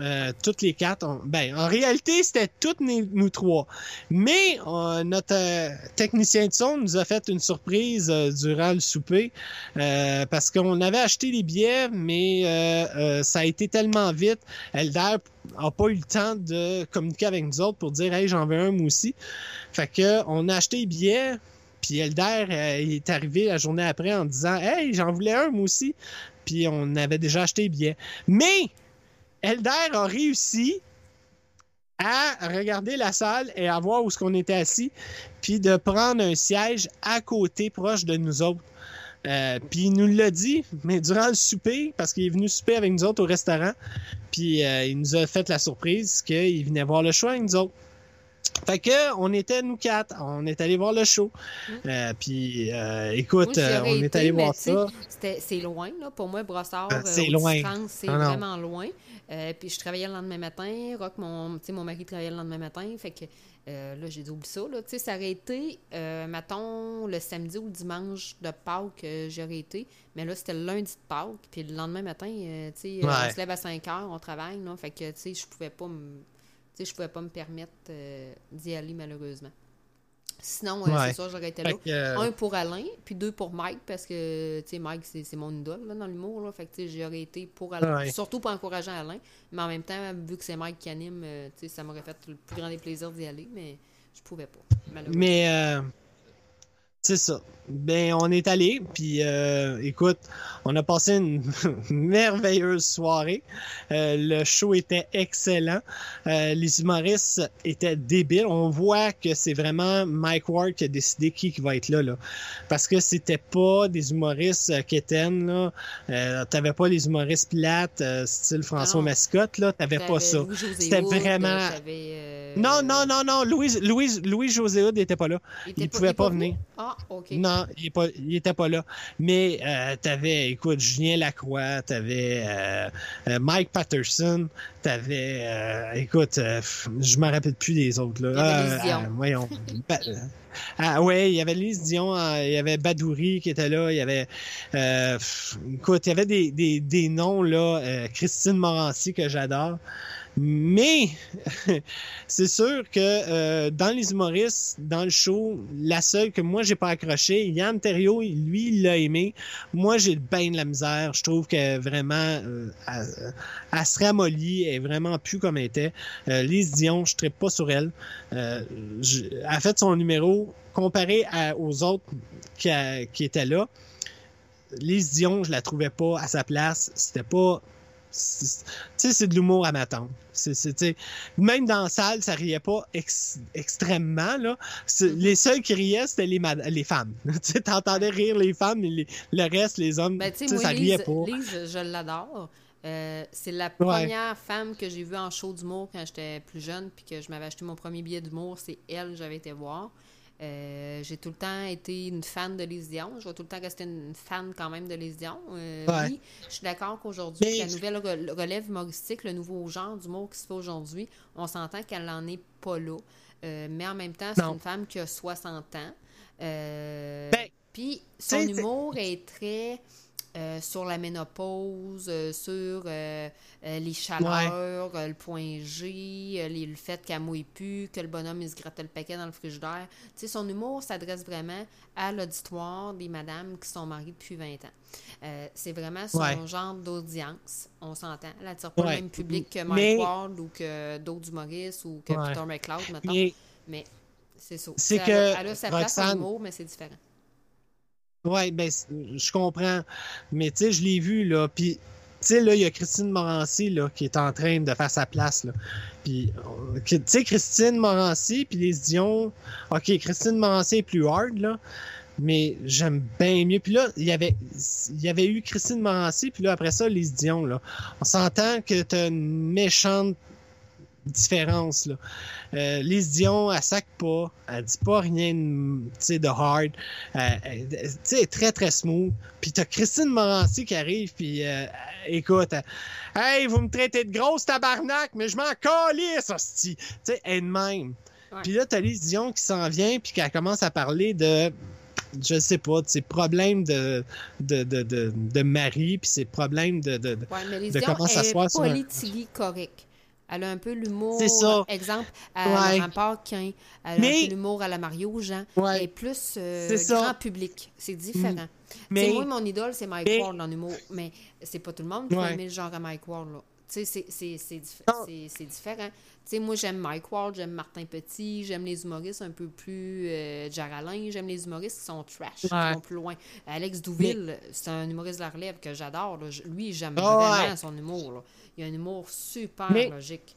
Euh, toutes les quatre. on- ben, en réalité, c'était toutes nous, trois. Mais euh, notre euh, technicien de son nous a fait une surprise durant le souper parce qu'on avait acheté les billets, mais ça a été tellement vite. Elder a pas eu le temps de communiquer avec nous autres pour dire Hey, j'en veux un moi aussi. Fait que on a acheté les billets. Puis Elder euh, est arrivé la journée après en disant Hey, j'en voulais un moi aussi. Puis on avait déjà acheté les billets. Mais Elder a réussi à regarder la salle et à voir où ce qu'on était assis, puis de prendre un siège à côté, proche de nous autres. Euh, puis il nous l'a dit, mais durant le souper, parce qu'il est venu souper avec nous autres au restaurant, puis euh, il nous a fait la surprise qu'il venait voir le show avec nous autres. Fait que on était nous quatre, on est allé voir le show. Euh, puis euh, écoute, Moi, euh, on est été, allé voir ça. C'est loin, là. Pour moi, Brossard, Ah, c'est loin. c'est Ah non. vraiment loin. Euh, puis je travaillais le lendemain matin. Rock, mon, mon mari travaillait le lendemain matin. Fait que là, j'ai dit, oublie ça. Là. Tu sais, ça aurait été, mettons, le samedi ou le dimanche de Pâques, j'aurais été. Mais là, c'était le lundi de Pâques. Puis le lendemain matin, tu sais, Ouais. on se lève à 5 heures, on travaille. Là, fait que, tu sais, je pouvais pas me... Sais, je pouvais pas me permettre euh, d'y aller, malheureusement. Sinon, euh, Ouais. c'est sûr, j'aurais été là. Que, euh, Un pour Alain, puis deux pour Mike, parce que, tu sais, Mike, c'est c'est mon idole là, dans l'humour. Là, fait que, j'aurais été pour Alain. Ouais. Surtout pour encourager Alain. Mais en même temps, vu que c'est Mike qui anime, tu sais, ça m'aurait fait le plus grand des plaisirs d'y aller, mais je pouvais pas, malheureusement. Mais euh, c'est ça. Ben, on est allé, puis euh, écoute, on a passé une merveilleuse soirée. Euh, le show était excellent. Euh, les humoristes étaient débiles. On voit que c'est vraiment Mike Ward qui a décidé qui, qui va être là, là. Parce que c'était pas des humoristes euh, quétaines, là. Euh, T'avais pas les humoristes plates, euh, style François non. Mascotte, là. T'avais pas ça. C'était vraiment- Non, non, non, non. Louise, Louise, Louis José Hood n'était pas là. il pas- pouvait pas venir. Ah, OK. Non, il, est pas, il était pas là. Mais euh, t'avais, écoute, Julien Lacroix, t'avais euh, euh, Mike Patterson, t'avais, euh, écoute, euh, pff, je me rappelle plus des autres. Là. Il y avait voyons. Ba- ah ouais, il y avait Lise Dion, il y avait Badouri qui était là, il y avait, euh, écoute, il y avait des, des, des noms là, euh, Christine Morancy que j'adore. Mais c'est sûr que euh, dans les humoristes, dans le show, la seule que moi j'ai pas accroché, Yann Terriot, lui, il l'a aimé. Moi, j'ai bien de la misère. Je trouve que vraiment, euh, elle, elle se ramollit, elle est vraiment plus comme elle était. Euh, Lise Dion, je ne pas sur elle. Euh, je- elle a fait son numéro comparé aux autres qui étaient là. Lise Dion, je la trouvais pas à sa place. C'était pas c'est- tu sais, c'est de l'humour à m'attendre. C'est, même dans la salle, ça riait pas ex- extrêmement, là. C'est- Les seuls qui riaient, c'était les, femmes. tu sais, t'entendais rire les femmes, mais les- le reste, les hommes, Ben, sais, ça moi, riait Lise, pas. Lise, je l'adore. Euh, c'est la première femme que j'ai vue en show d'humour quand j'étais plus jeune, puis que je m'avais acheté mon premier billet d'humour. C'est elle que j'avais été voir. Euh, j'ai tout le temps été une fan de Lise Dion. Je vais tout le temps rester une fan quand même de Lise Dion. Euh, Ouais. Oui, je suis d'accord qu'aujourd'hui, Mais- la nouvelle re- relève humoristique, le nouveau genre d'humour qui se fait aujourd'hui, on s'entend qu'elle n'en est pas là. Euh, mais en même temps, c'est une femme qui a 60 ans. Ben, Puis son humour est très euh, sur la ménopause, euh, sur euh, les chaleurs, le point G, les- le fait qu'elle mouille plus, que le bonhomme il se gratte le paquet dans le frigidaire. Sais, son humour s'adresse vraiment à l'auditoire des madames qui sont mariées depuis 20 ans. C'est vraiment son Ouais. genre d'audience, on s'entend. Elle n'attire pas Ouais. le même public que Mike Mais- Ward ou que d'autres humoristes ou que. Peter McLeod, mettons. Mais Mais c'est ça. C'est elle a- que Elle a sa place en humour, mais c'est différent. Ouais, ben, je comprends. Mais tu sais, je l'ai vu, là. Puis, tu sais, là, il y a Christine Morancy, là, qui est en train de faire sa place, là. Puis, euh, tu sais, Christine Morancy, puis les Dion. OK, Christine Morancy est plus hard, là. Mais j'aime bien mieux. Puis là, il y avait, il y avait eu Christine Morancy, puis là, après ça, Lise Dion, là. On s'entend que t'as une méchante différence. Là. Euh, Lise Dion, elle sac pas, elle dit pas rien de, hard. Euh, elle- sais, elle est très, très smooth. Puis t'as Christine Morancy qui arrive, puis euh, écoute, Hey, vous me traitez de grosse tabarnak, mais je m'en calisse, hostie! Tu sais, elle est de même. Ouais. Puis là, t'as Lise Dion qui s'en vient, puis qu'elle commence à parler de je sais pas, de ses problèmes de, de, de, de, de mari, puis ses problèmes de, de, Ouais, mais les de comment s'asseoir sur un- correct. Elle a un peu l'humour. C'est ça. Exemple, à Ouais. Laurent Paquin. Elle a Mais- un peu l'humour à la Mario Jean. Ouais. Elle est plus euh, ça. grand public. C'est différent. Mais- Mais moi, mon idole, c'est Mike mais- Ward dans l'humour. Mais c'est pas tout le monde qui Ouais. aimer le genre à Mike Ward. Là. Tu sais, c'est différent. Tu sais, moi, j'aime Mike Ward, j'aime Martin Petit, j'aime les humoristes un peu plus euh, Jaralin, j'aime les humoristes qui sont trash, qui vont plus loin. Alex Douville, c'est un humoriste de la relève que j'adore. Lui, j'aime Ah vraiment ouais. son humour. là. Il a un humour super Mais- logique.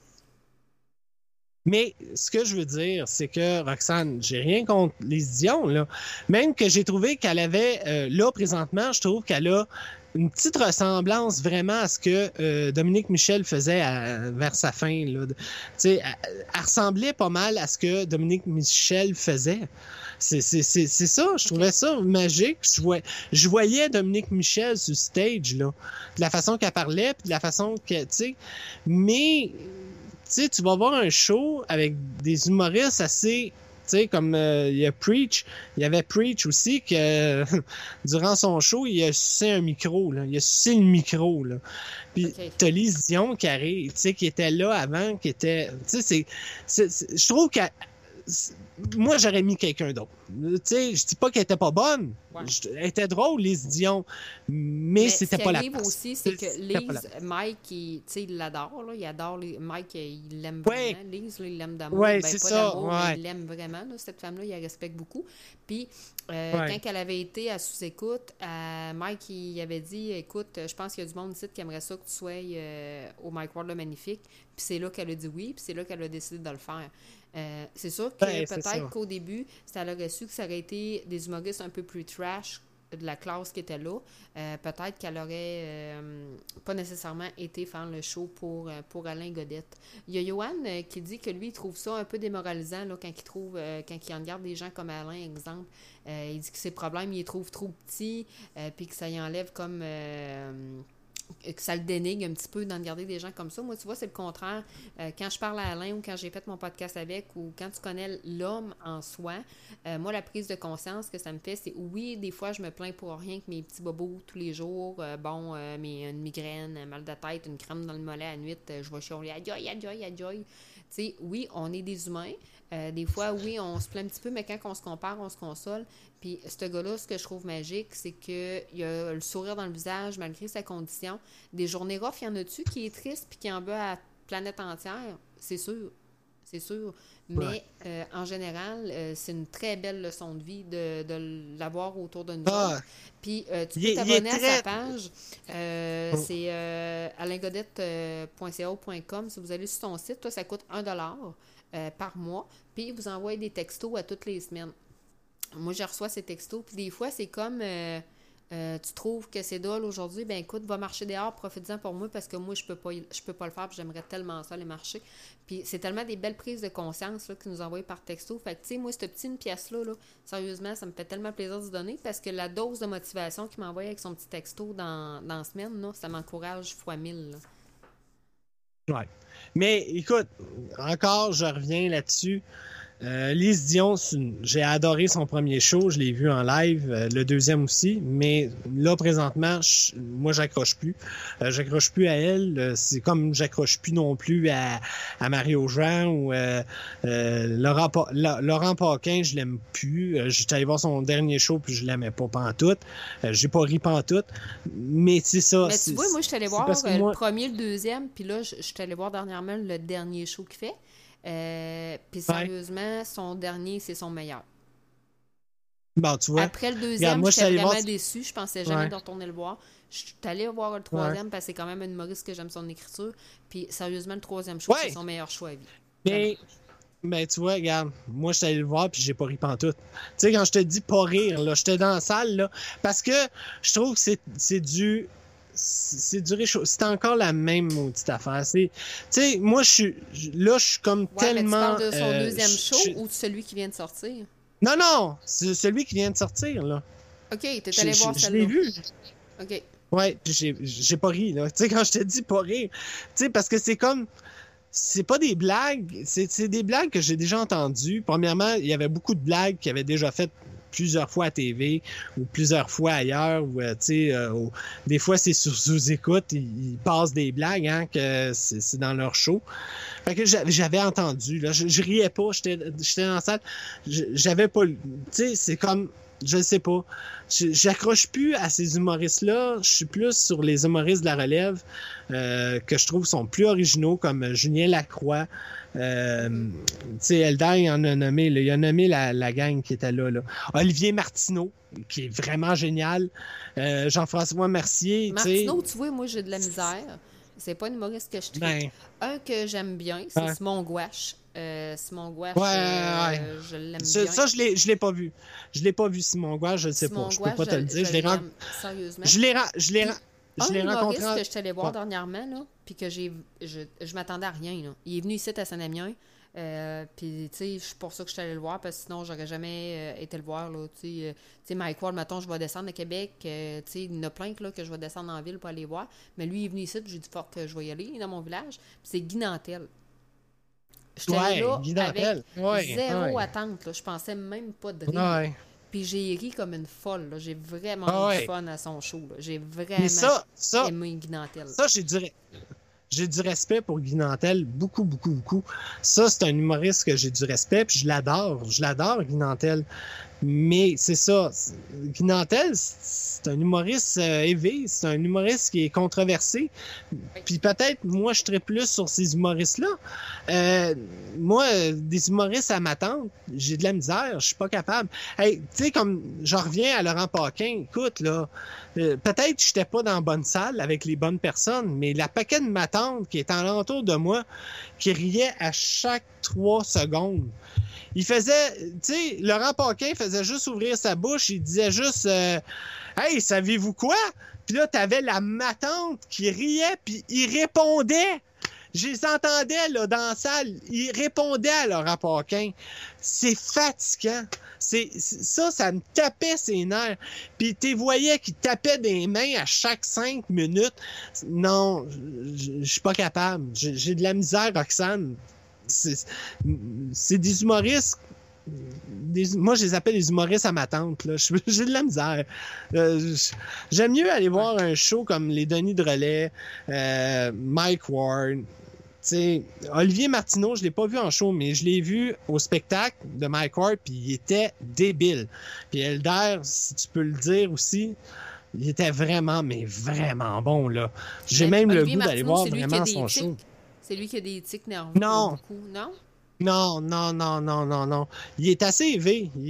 Mais ce que je veux dire, c'est que Roxane, j'ai rien contre les Dion, là. Même que j'ai trouvé qu'elle avait, euh, là, présentement, je trouve qu'elle a une petite ressemblance vraiment à ce que euh, Dominique Michel faisait à- vers sa fin. Là. Tu sais, elle, elle ressemblait pas mal à ce que Dominique Michel faisait. C'est c'est- c'est- c'est ça, je trouvais ça magique. Je voyais, je voyais Dominique Michel sur stage, là. De la façon qu'elle parlait, puis de la façon que, tu sais. Mais tu sais, tu vas voir un show avec des humoristes assez, sais, comme euh, il y a Preach, il y avait Preach aussi que durant son show, il a sucé un micro, là. Il a sucé le micro, là. Puis Ok. t'as Lise Dion qui arrive, tu sais, qui était là avant, qui était, tu sais, c'est, je trouve que moi, j'aurais mis quelqu'un d'autre. Tu sais, je dis pas qu'elle était pas bonne. Ouais. Je- elle était drôle, Lise Dion, mais, c'était ce pas qui la arrive place. aussi, c'est que C'était Lise, Mike, il, tu sais, il l'adore. là. Il adore les- Mike, il l'aime Ouais. vraiment. Lise, là, il l'aime d'amour. Ouais, ben, c'est pas ça, d'amour, mais il l'aime vraiment. là. Cette femme-là, il la respecte beaucoup. Puis, euh, Ouais. quand elle avait été à sous-écoute, euh, Mike, il avait dit Écoute, je pense qu'il y a du monde ici qui aimerait ça que tu sois euh, au Mike Ward le Magnifique. Puis c'est là qu'elle a dit oui, puis c'est là qu'elle a décidé de le faire. Euh, c'est sûr que Ben, peut-être qu'au début, ça aurait su que ça aurait été des humoristes un peu plus trash de la classe qui était là. Euh, peut-être qu'elle aurait euh, pas nécessairement été faire le show pour, pour Alain Godette. Il y a Johan euh, qui dit que lui, il trouve ça un peu démoralisant là, quand il trouve quand il regarde des gens comme Alain, exemple. Il dit que ses problèmes, il les trouve trop petits, puis que ça y enlève comme. Que ça le dénigre un petit peu d'en regarder des gens comme ça. Moi, tu vois, c'est le contraire. Euh, quand je parle à Alain ou quand j'ai fait mon podcast avec ou quand tu connais l'homme en soi, euh, moi, la prise de conscience que ça me fait, c'est oui, des fois, je me plains pour rien que mes petits bobos tous les jours. euh, bon, une migraine, un mal de tête, une crème dans le mollet à nuit, je vais chialer. Adjoy, adjoy, adjoy. Tu sais, oui, on est des humains. Des fois, oui, on se plaint un petit peu, mais quand on se compare, on se console. Puis, ce gars-là, ce que je trouve magique, c'est qu'il a le sourire dans le visage malgré sa condition. Des journées rough, il y en a-tu qui est triste puis qui en veut à la planète entière? C'est sûr. C'est sûr. Mais Ouais. euh, en général, euh, c'est une très belle leçon de vie de, de l'avoir autour de nous Ah. Puis euh, tu peux t'abonner à sa page. Oh. C'est alaingodette.ca.com. Si vous allez sur son site, toi, ça coûte 1 euh, par mois. Puis il vous envoie des textos à toutes les semaines. Moi, je reçois ces textos. Puis des fois, c'est comme euh, euh, tu trouves que c'est dole aujourd'hui, ben écoute, va marcher dehors, profite-en pour moi parce que moi, je peux pas, je peux pas le faire. J'aimerais tellement ça aller marcher. Puis c'est tellement des belles prises de conscience là, qu'ils nous envoient par texto. Fait que, tu sais, moi, cette petite pièce-là, là, sérieusement, ça me fait tellement plaisir de se donner parce que la dose de motivation qu'il m'envoie avec son petit texto dans, dans la semaine, ça m'encourage fois mille. là. Ouais. Mais écoute, encore, je reviens là-dessus. Euh, Lise Dion, j'ai adoré son premier show, je l'ai vu en live, euh, le deuxième aussi, mais là présentement, je- moi j'accroche plus. Euh, j'accroche plus à elle, c'est comme j'accroche plus non plus à, à Mario Jean ou Laurent, Pa- La- Laurent Paquin, je l'aime plus. J'étais allé voir son dernier show puis je l'aimais pas pantoute. J'ai pas ri pantoute, mais c'est ça. Mais tu vois, moi, je suis c'est voir moi- le premier, le deuxième, puis là, je suis allée voir dernièrement le dernier show qu'il fait. Euh, puis Ouais. sérieusement, son dernier, c'est son meilleur. Bon, tu vois. Après le deuxième, j'étais vraiment voir- déçue. Je pensais jamais Ouais. de retourner le voir. Je suis allée voir le troisième parce que c'est quand même un humoriste que j'aime son écriture. Puis sérieusement, le troisième Ouais. c'est son meilleur choix à vie. Mais, ben, tu vois, regarde, moi, je suis allé le voir puis j'ai pas ri pantoute. Tu sais, quand je te dis pas rire, là, j'étais dans la salle, là, parce que je trouve que c'est du, c'est du réchaud. C'est encore la même maudite affaire. Tu sais, moi, je suis, je- là, je suis comme Ouais, mais tu tellement. parles de son euh, deuxième je- show je- ou de celui qui vient de sortir? Non, non, c'est celui qui vient de sortir, là. Ok, t'es Je, allé je- voir je celle-là. l'ai vu. Ok. Ouais, j'ai, j'ai pas ri, là. Tu sais, quand je te dis pas rire, tu sais, parce que c'est comme. C'est pas des blagues, c'est, c'est des blagues que j'ai déjà entendues. Premièrement, il y avait beaucoup de blagues qu'il avait déjà faites plusieurs fois à TV ou plusieurs fois ailleurs. Ou, euh, sais, euh, des fois, c'est sur sous-écoute, ils, passent des blagues, hein, que c'est, dans leur show. Fait que j'a- j'avais entendu, là. Je, riais pas, j'étais, dans la salle. J'avais pas. Tu sais, c'est comme. Je sais pas. J'accroche plus à ces humoristes-là. Je suis plus sur les humoristes de la relève euh, que je trouve sont plus originaux, comme Julien Lacroix. Euh, tu sais, Eldar, il en a nommé, là, il a nommé la, la gang qui était là, là. Olivier Martineau, qui est vraiment génial. Euh, Jean-François Mercier. Martineau, tu vois, moi, j'ai de la misère. C'est pas une humoriste que je trouve. Ben, Un que j'aime bien, c'est Ouais. Simon Gouache. Euh, Simon Gouache, Ouais, euh, je l'aime ça, bien. ça, je l'ai, je l'ai pas vu. Je l'ai pas vu, Simon Gouache, je le sais Simon pas. Je peux Gouache, pas te le dire. Je l'ai, ren- l'aime sérieusement. je l'ai, je l'ai, je l'ai humoriste rencontré. en- que je suis allée voir Ouais. dernièrement, là, puis que j'ai, je, je m'attendais à rien. Là. Il est venu ici à Saint-Amiens, euh, puis tu sais, c'est pour ça que je suis allée le voir, parce que sinon, j'aurais jamais euh, été le voir. Là, tu sais, euh, Mike Ward, mettons, je vais descendre à Québec, tu sais, il y en a plein que, là, que je vais descendre en ville pour aller voir, mais lui, il est venu ici, puis j'ai dit fort que je vais y aller, il est dans mon village, puis c'est Guy Nantel. J'étais Ouais, là avec. Ouais, zéro ouais. attente, là. je pensais même pas de rire. Puis j'ai ri comme une folle. là. J'ai vraiment Ah eu du fun à son show. là. J'ai vraiment ça, ça, aimé Guy Nantel. Ça, j'ai du, j'ai du respect pour Guy Nantel, beaucoup, beaucoup, beaucoup. Ça, c'est un humoriste que j'ai du respect, puis je l'adore. Je l'adore, Guy Nantel. Mais c'est ça. c'est- Guy Nantel, c'est un humoriste euh, c'est un humoriste qui est controversé. Puis peut-être, moi, je serais plus sur ces humoristes-là. Euh, moi, des humoristes à ma tante, j'ai de la misère, je suis pas capable. Hey, tu sais, comme, je reviens à Laurent Paquin, écoute, là, euh, peut-être que j'étais pas dans la bonne salle avec les bonnes personnes, mais la paquet de ma tante qui est en l'entour de moi, qui riait à chaque trois secondes. Il faisait, tu sais, Laurent Paquin faisait juste ouvrir sa bouche, il disait juste, euh, hey, savez-vous quoi? Puis là, t'avais la matante qui riait, puis il répondait. Je les entendais là, dans la salle. Il répondait à Laurent Paquin. C'est fatigant. C'est, ça, ça me tapait ses nerfs. Puis tu voyais qu'il tapait des mains à chaque cinq minutes. Non, je suis pas capable. J'ai de la misère, Roxane. C'est des humoristes. des- moi, je les appelle les humoristes à ma tante. J'ai de la misère. Euh, J'aime mieux aller voir un show comme les Denis de Relais, euh, Mike Ward. Sais, Olivier Martineau, je l'ai pas vu en show, mais je l'ai vu au spectacle de Mike Ward, puis il était débile. Puis Elder, si tu peux le dire aussi, il était vraiment, mais vraiment bon, là. J'ai même le goût d'aller voir vraiment son tics. show. C'est lui qui a des tics nerveux. Non. Beaucoup. Non? Non, non, non, non, non, non. Il est assez élevé. Il-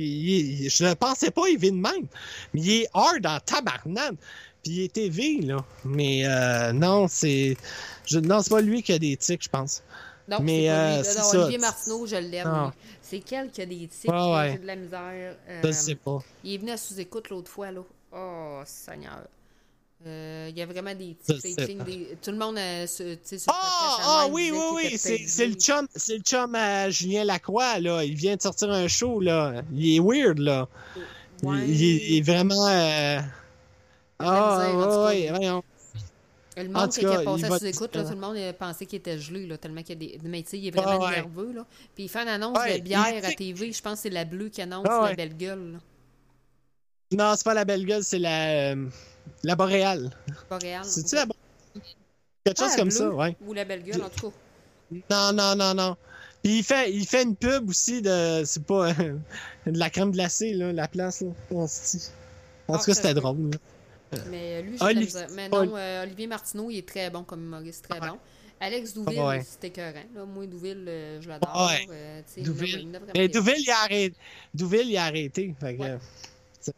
il- je ne pensais pas élevé de même. Mais il est hard en tabarnane. Puis il est élevé, là. Mais euh, non, c'est. Je, non, c'est pas lui qui a des tics, je pense. Non, Mais, c'est euh, c'est ça. Olivier Martineau, je l'aime. Lui. C'est quel qui a des tics? Ouais, ouais. J'ai de la misère. Euh, Je sais pas. Il est venu à sous-écoute l'autre fois, là. Oh, Seigneur. Euh, il y a vraiment des tics. des Tout le monde, euh, sur le Ah, ah oui, oui, oui, c'est le chum, c'est le chum à Julien Lacroix, là. Il vient de sortir un show, là. Il est weird, là. Ouais. Il est vraiment. Ah, ouais, voyons. Le monde qui a passé à sous-écoute, tout le monde pensait qu'il était gelé, là, tellement qu'il y a des. Mais tu sais, il est vraiment Ah ouais. nerveux, là. Puis il fait une annonce Ouais, de bière il- à TV. Je pense que c'est la bleue qui annonce Ah la belle gueule, là. Non, c'est pas la belle gueule, c'est la, euh, la boréale. Boréal. C'est-tu la boréale? Quelque chose comme bleue ça, ouais. Ou la belle gueule, en tout cas. Non, non, non, non. Puis il fait, il fait une pub aussi de. C'est pas. euh, de la crème glacée, là, la place, là. En En Ah, tout cas, c'était drôle. là. Mais euh, lui, la Olivier-. Mais non, euh, Olivier Martineau, il est très bon comme humoriste, très bon. Alex Douville, Ouais. c'était écœurant. Là. Moi, Douville, euh, je l'adore. Ouais. Euh, Douville. Mais Douville, il a arrêté. Douville, il a arrêté. Fait que, Ouais. c'est-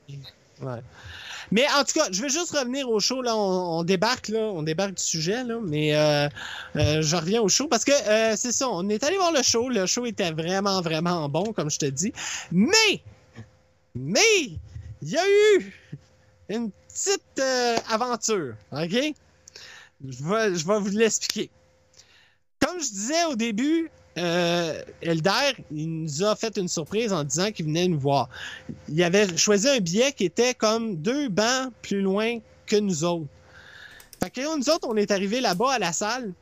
ouais. Mais en tout cas, je vais juste revenir au show. Là, on, on débarque là, on débarque du sujet là, mais euh, euh, je reviens au show parce que euh, c'est ça. On est allé voir le show. Le show était vraiment vraiment bon, comme je te dis. Mais, mais, il y a eu une petite euh, aventure, OK? Je vais, je vais vous l'expliquer. Comme je disais au début, euh, Elder, il nous a fait une surprise en disant qu'il venait nous voir. Il avait choisi un billet qui était comme deux bancs plus loin que nous autres. Fait que nous autres, on est arrivés là-bas à la salle,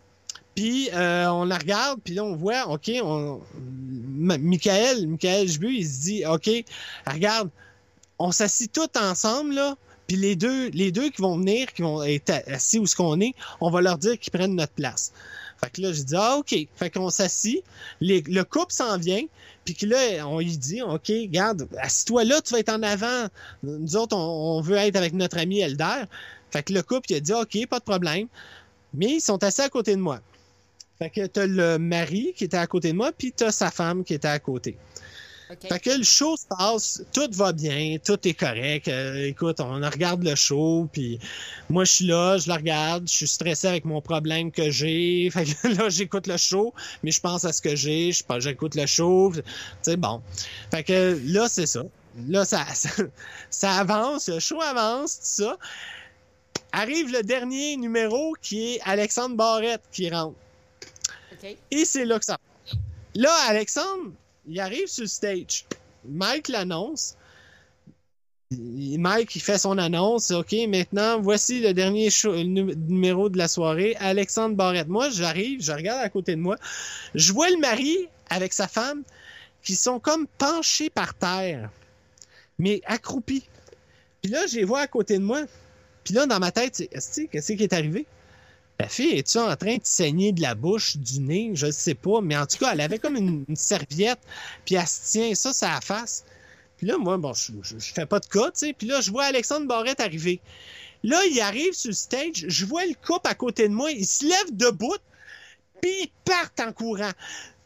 puis euh, on la regarde, puis là, on voit, OK, on... Michael, Michael Jbu, il se dit, OK, regarde, on s'assit tous ensemble, là, puis les deux, les deux qui vont venir, qui vont être assis où ce qu'on est, on va leur dire qu'ils prennent notre place. Fait que là, j'ai dit, ah, OK. Fait qu'on s'assit, le couple s'en vient, puis que là, on lui dit, OK, regarde, assis-toi là, tu vas être en avant. Nous autres, on, on veut être avec notre ami Elder. Fait que le couple, il a dit, OK, pas de problème. Mais ils sont assis à côté de moi. Fait que t'as le mari qui était à côté de moi, puis t'as sa femme qui était à côté. Fait que le show se passe, tout va bien, tout est correct. Euh, écoute, on regarde le show, puis moi je suis là, je le regarde, je suis stressé avec mon problème que j'ai. Fait que là j'écoute le show, mais je pense à ce que j'ai, j'écoute le show, sais bon. Fait que là c'est ça. Là ça, ça ça avance, le show avance, tout ça. Arrive le dernier numéro qui est Alexandre Barrette qui rentre. OK. Et c'est là que ça. Là, Alexandre, il arrive sur le stage. Mike l'annonce. Mike, il fait son annonce. OK, maintenant, voici le dernier numéro de la soirée. Alexandre Barrette. Moi, j'arrive, je regarde à côté de moi. Je vois le mari avec sa femme qui sont comme penchés par terre, mais accroupis. Puis là, je les vois à côté de moi. Puis là, dans ma tête, c'est, qu'est-ce qui est arrivé? La fille, est-tu en train de saigner de la bouche, du nez? Je ne sais pas. Mais en tout cas, elle avait comme une, une serviette, puis elle se tient ça, ça la face. Puis là, moi, bon, je, je, je fais pas de cas, tu sais. Puis là, je vois Alexandre Barrette arriver. Là, il arrive sur le stage, je vois le couple à côté de moi, il se lève debout, puis ils partent en courant.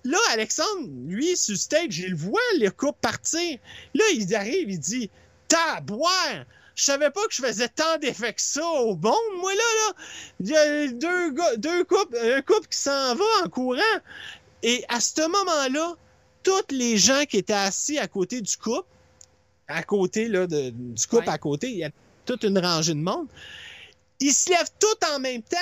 Là, Alexandre, lui, sur le stage, il voit le couple partir. Là, il arrive, il dit Taboire! Je savais pas que je faisais tant d'effets que ça au bon. Moi, là, là, il y a deux, gars, deux couples, un couple qui s'en va en courant. Et à ce moment-là, tous les gens qui étaient assis à côté du couple, à côté là, de- du couple Ouais. à côté, il y a toute une rangée de monde, ils se lèvent tous en même temps,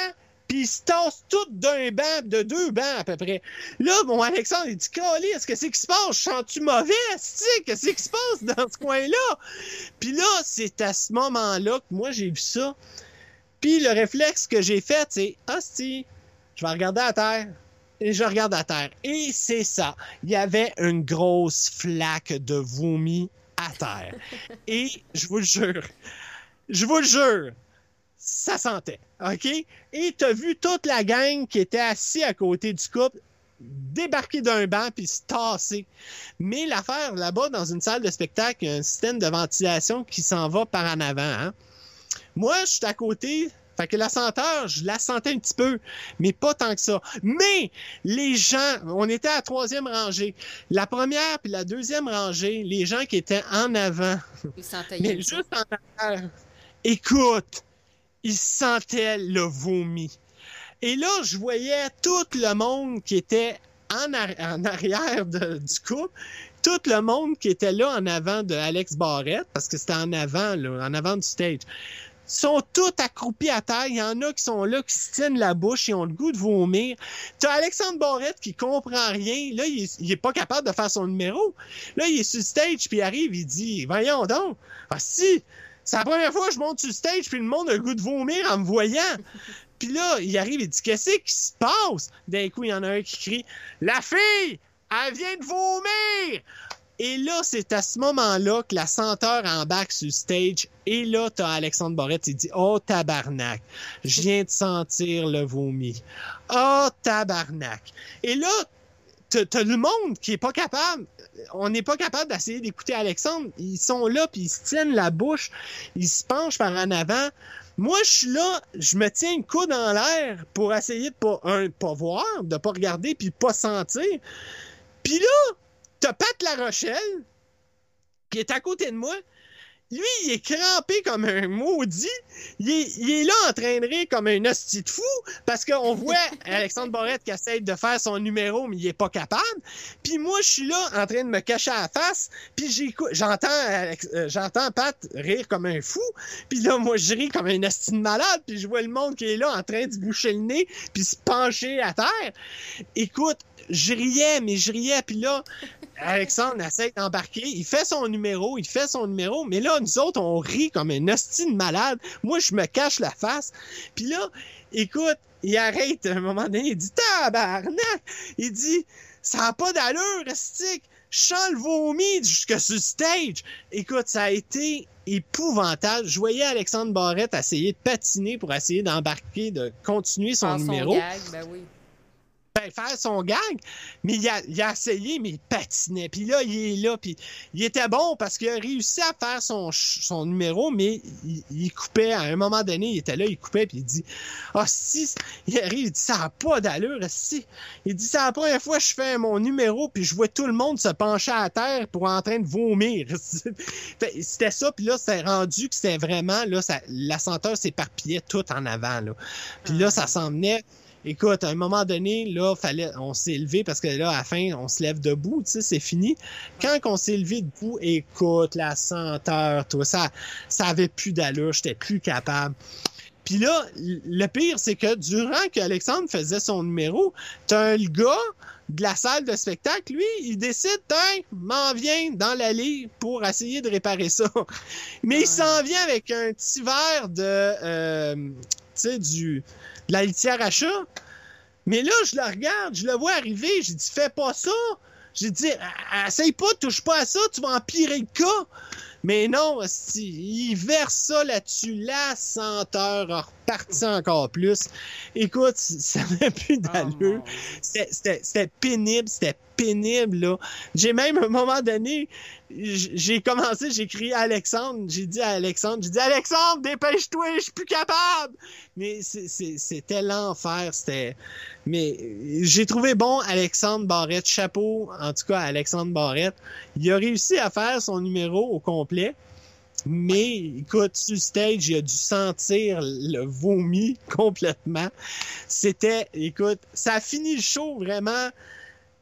puis ils se tassent tous d'un banc, de deux bancs à peu près. Là, mon Alexandre, il dit Cali, est-ce que c'est qui se passe? Je sens-tu mauvais? Qu'est-ce qui se passe dans ce coin-là? Puis là, c'est à ce moment-là que moi, j'ai vu ça. Puis le réflexe que j'ai fait, c'est Hostie, je vais regarder à terre. Et je regarde à terre. Et c'est ça. Il y avait une grosse flaque de vomi à terre. Et je vous le jure, je vous le jure, ça sentait. OK? Et t'as vu toute la gang qui était assis à côté du couple débarquer d'un banc puis se tasser. Mais l'affaire là-bas, dans une salle de spectacle, il y a un système de ventilation qui s'en va par en avant. hein. Moi, je suis à côté. Fait que la senteur, je la sentais un petit peu, mais pas tant que ça. Mais les gens, on était à la troisième rangée. La première puis la deuxième rangée, les gens qui étaient en avant, Il sentait mais juste en arrière, écoute, ils sentaient le vomi. Et là, je voyais tout le monde qui était en, arri- en arrière de- du couple, tout le monde qui était là en avant de Alex Barrette, parce que c'était en avant, là, en avant du stage, sont tous accroupis à terre. Il y en a qui sont là, qui se tiennent la bouche, ils ont le goût de vomir. T'as Alexandre Barrette qui comprend rien. Là, il il est pas capable de faire son numéro. Là, il est sur le stage, puis il arrive, il dit, voyons donc, ah si, c'est la première fois que je monte sur le stage, puis le monde a le goût de vomir en me voyant. Puis là, il arrive, il dit, qu'est-ce qui se passe? D'un coup, il y en a un qui crie, la fille, elle vient de vomir! Et là, c'est à ce moment-là que la senteur embarque sur le stage. Et là, t'as Alexandre Borette, il dit, oh tabarnak, je viens de sentir le vomi. Oh tabarnak. Et là, t'as t'as le monde qui est pas capable. On n'est pas capable d'essayer d'écouter Alexandre. Ils sont là, puis ils se tiennent la bouche. Ils se penchent par en avant. Moi, je suis là, je me tiens une coude dans l'air pour essayer de pas, pas voir, de pas regarder, puis pas sentir. Puis là, t'as Pat La Rochelle, qui est à côté de moi. Lui, il est crampé comme un maudit. Il est, il est là en train de rire comme un hostie de fou parce qu'on voit Alexandre Borette qui essaie de faire son numéro, mais il est pas capable. Puis moi, je suis là en train de me cacher à la face, puis j'écoute- j'entends euh, j'entends Pat rire comme un fou. Puis là, moi, je ris comme un hostie de malade, puis je vois le monde qui est là en train de se boucher le nez, puis se pencher à terre. Écoute, je riais, mais je riais, puis là, Alexandre essaie d'embarquer, il fait son numéro, il fait son numéro, mais là, nous autres, on rit comme un hostie de malade. Moi, je me cache la face. Puis là, écoute, il arrête à un moment donné, il dit Tabarnak! Il dit Ça n'a pas d'allure, stick! Je sens le vomi jusque sur le stage. Écoute, ça a été épouvantable. Je voyais Alexandre Barrette essayer de patiner pour essayer d'embarquer, de continuer son numéro gag, ben oui. Ben, faire son gag, mais il a, il a essayé, mais il patinait. Puis là, il est là, puis il était bon parce qu'il a réussi à faire son, son numéro, mais il, il coupait. À un moment donné, il était là, il coupait, puis il dit Ah, si, il arrive, il dit Ça n'a pas d'allure, si. Il dit C'est la première fois que je fais mon numéro, puis je vois tout le monde se pencher à terre pour en train de vomir. C'était ça, puis là, c'était rendu que c'était vraiment, là, ça, la senteur s'éparpillait tout en avant, là. Puis là, ça s'en venait. Écoute, à un moment donné, là, fallait, on s'est levé parce que là, à la fin, on se lève debout, tu sais, c'est fini. Quand on s'est levé debout, écoute, la senteur, tout ça, ça avait plus d'allure, j'étais plus capable. Puis là, le pire, c'est que durant que Alexandre faisait son numéro, t'as un gars de la salle de spectacle, lui, il décide, tiens, m'en vient dans l'allée pour essayer de réparer ça. Mais il s'en vient avec un petit verre de, euh, tu sais, du, de la litière à chat. Mais là, je le regarde, je le vois arriver, j'ai dit, fais pas ça. J'ai dit, Ah, essaye pas, touche pas à ça, tu vas empirer le cas. Mais non, il verse ça là-dessus, la senteur a reparti encore plus. Écoute, ça n'avait plus d'allure. C'était- C'était c'était pénible, c'était pénible, là. J'ai même, un moment donné, j'ai commencé, j'ai crié Alexandre, j'ai dit à Alexandre, j'ai dit, Alexandre, dépêche-toi, je suis plus capable! Mais c'était l'enfer, c'était... Mais j'ai trouvé bon Alexandre Barrette, chapeau, en tout cas, Alexandre Barrette. Il a réussi à faire son numéro au complet. Mais écoute, sur stage, il a dû sentir le vomi complètement. C'était, écoute, ça a fini le show vraiment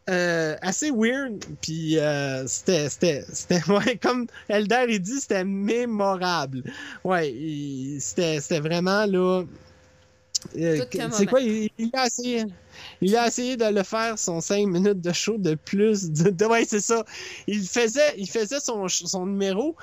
euh, assez weird. Puis euh, c'était, c'était, c'était, ouais, comme Elder il dit, c'était mémorable. Ouais, il- c'était, c'était vraiment là. euh, c'est moment. quoi, il, il a essayé. Il a essayé de le faire son 5 minutes de show de plus. De, de- ouais, c'est ça. Il faisait, il faisait son, son numéro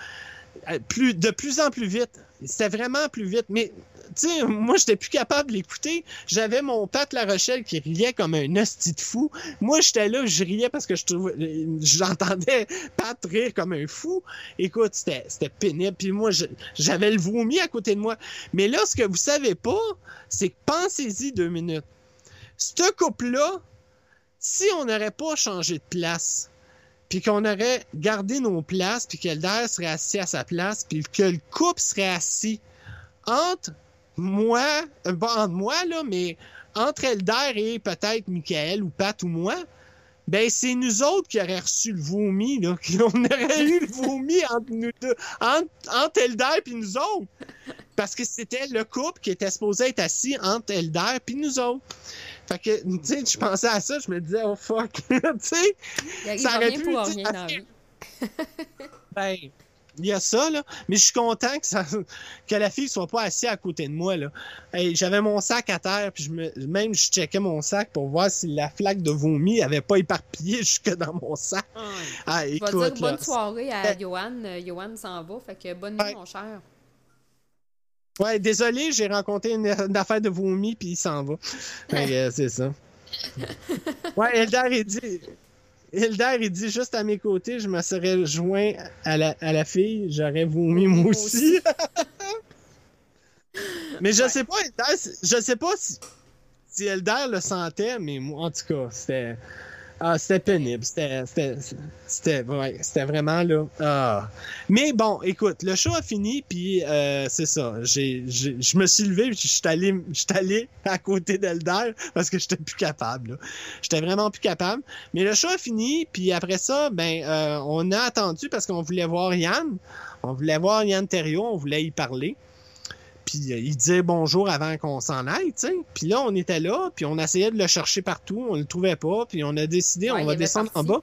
euh, plus, de plus en plus vite. C'était vraiment plus vite. Mais, tu sais, moi, j'étais plus capable de l'écouter. J'avais mon Pat La Rochelle qui riait comme un hostie de fou. Moi, j'étais là, je riais parce que je trouvais, j'entendais Pat rire comme un fou. Écoute, c'était, c'était pénible. Puis moi, j'avais le vomi à côté de moi. Mais là, ce que vous savez pas, c'est que pensez-y deux minutes. Ce couple-là, si on n'aurait pas changé de place, puis qu'on aurait gardé nos places, puis que Elder serait assis à sa place, puis que le couple serait assis entre moi, euh, pas entre moi, là, mais entre Elder et peut-être Michael ou Pat ou moi, ben c'est nous autres qui aurions reçu le vomi, là. On aurait eu le vomi entre nous deux, entre, entre Elder puis nous autres. Parce que c'était le couple qui était supposé être assis entre Elder puis nous autres. Fait que, tu sais, je pensais à ça, je me disais, oh fuck, tu sais. Ça aurait pu, pour rien. Ben, il y a ça, là. Mais je suis content que, ça, que la fille soit pas assise à côté de moi, là. Hey, J'avais mon sac à terre, puis je me, même je checkais mon sac pour voir si la flaque de vomi avait pas éparpillé jusque dans mon sac. Ah, Je vais écoute, là, bonne soirée à Johan. Euh, Johan s'en va, fait que bonne nuit, Ouais. mon cher. Ouais, désolé, j'ai rencontré une, une affaire de vomi, puis il s'en va. Euh, c'est ça. Ouais, Eldar, il dit... Eldar, il dit juste à mes côtés, je me serais joint à la, à la fille, j'aurais vomi moi aussi. mais je Ouais. sais pas, je sais pas si, si Eldar le sentait, mais moi, en tout cas, c'était... Ah, c'était pénible. C'était, ouais, vraiment là. Ah. Mais bon, écoute, le show a fini, puis euh, c'est ça. Je me suis levé, puis je suis allé, à côté d'Elder parce que j'étais plus capable. J'étais vraiment plus capable. Mais le show a fini, puis après ça, ben, euh, on a attendu parce qu'on voulait voir Yann. On voulait voir Yann Terriot, on voulait y parler. Puis euh, il disait bonjour avant qu'on s'en aille, tu sais. Puis là, on était là, puis on essayait de le chercher partout, on le trouvait pas, puis on a décidé, Ouais, on va descendre en bas.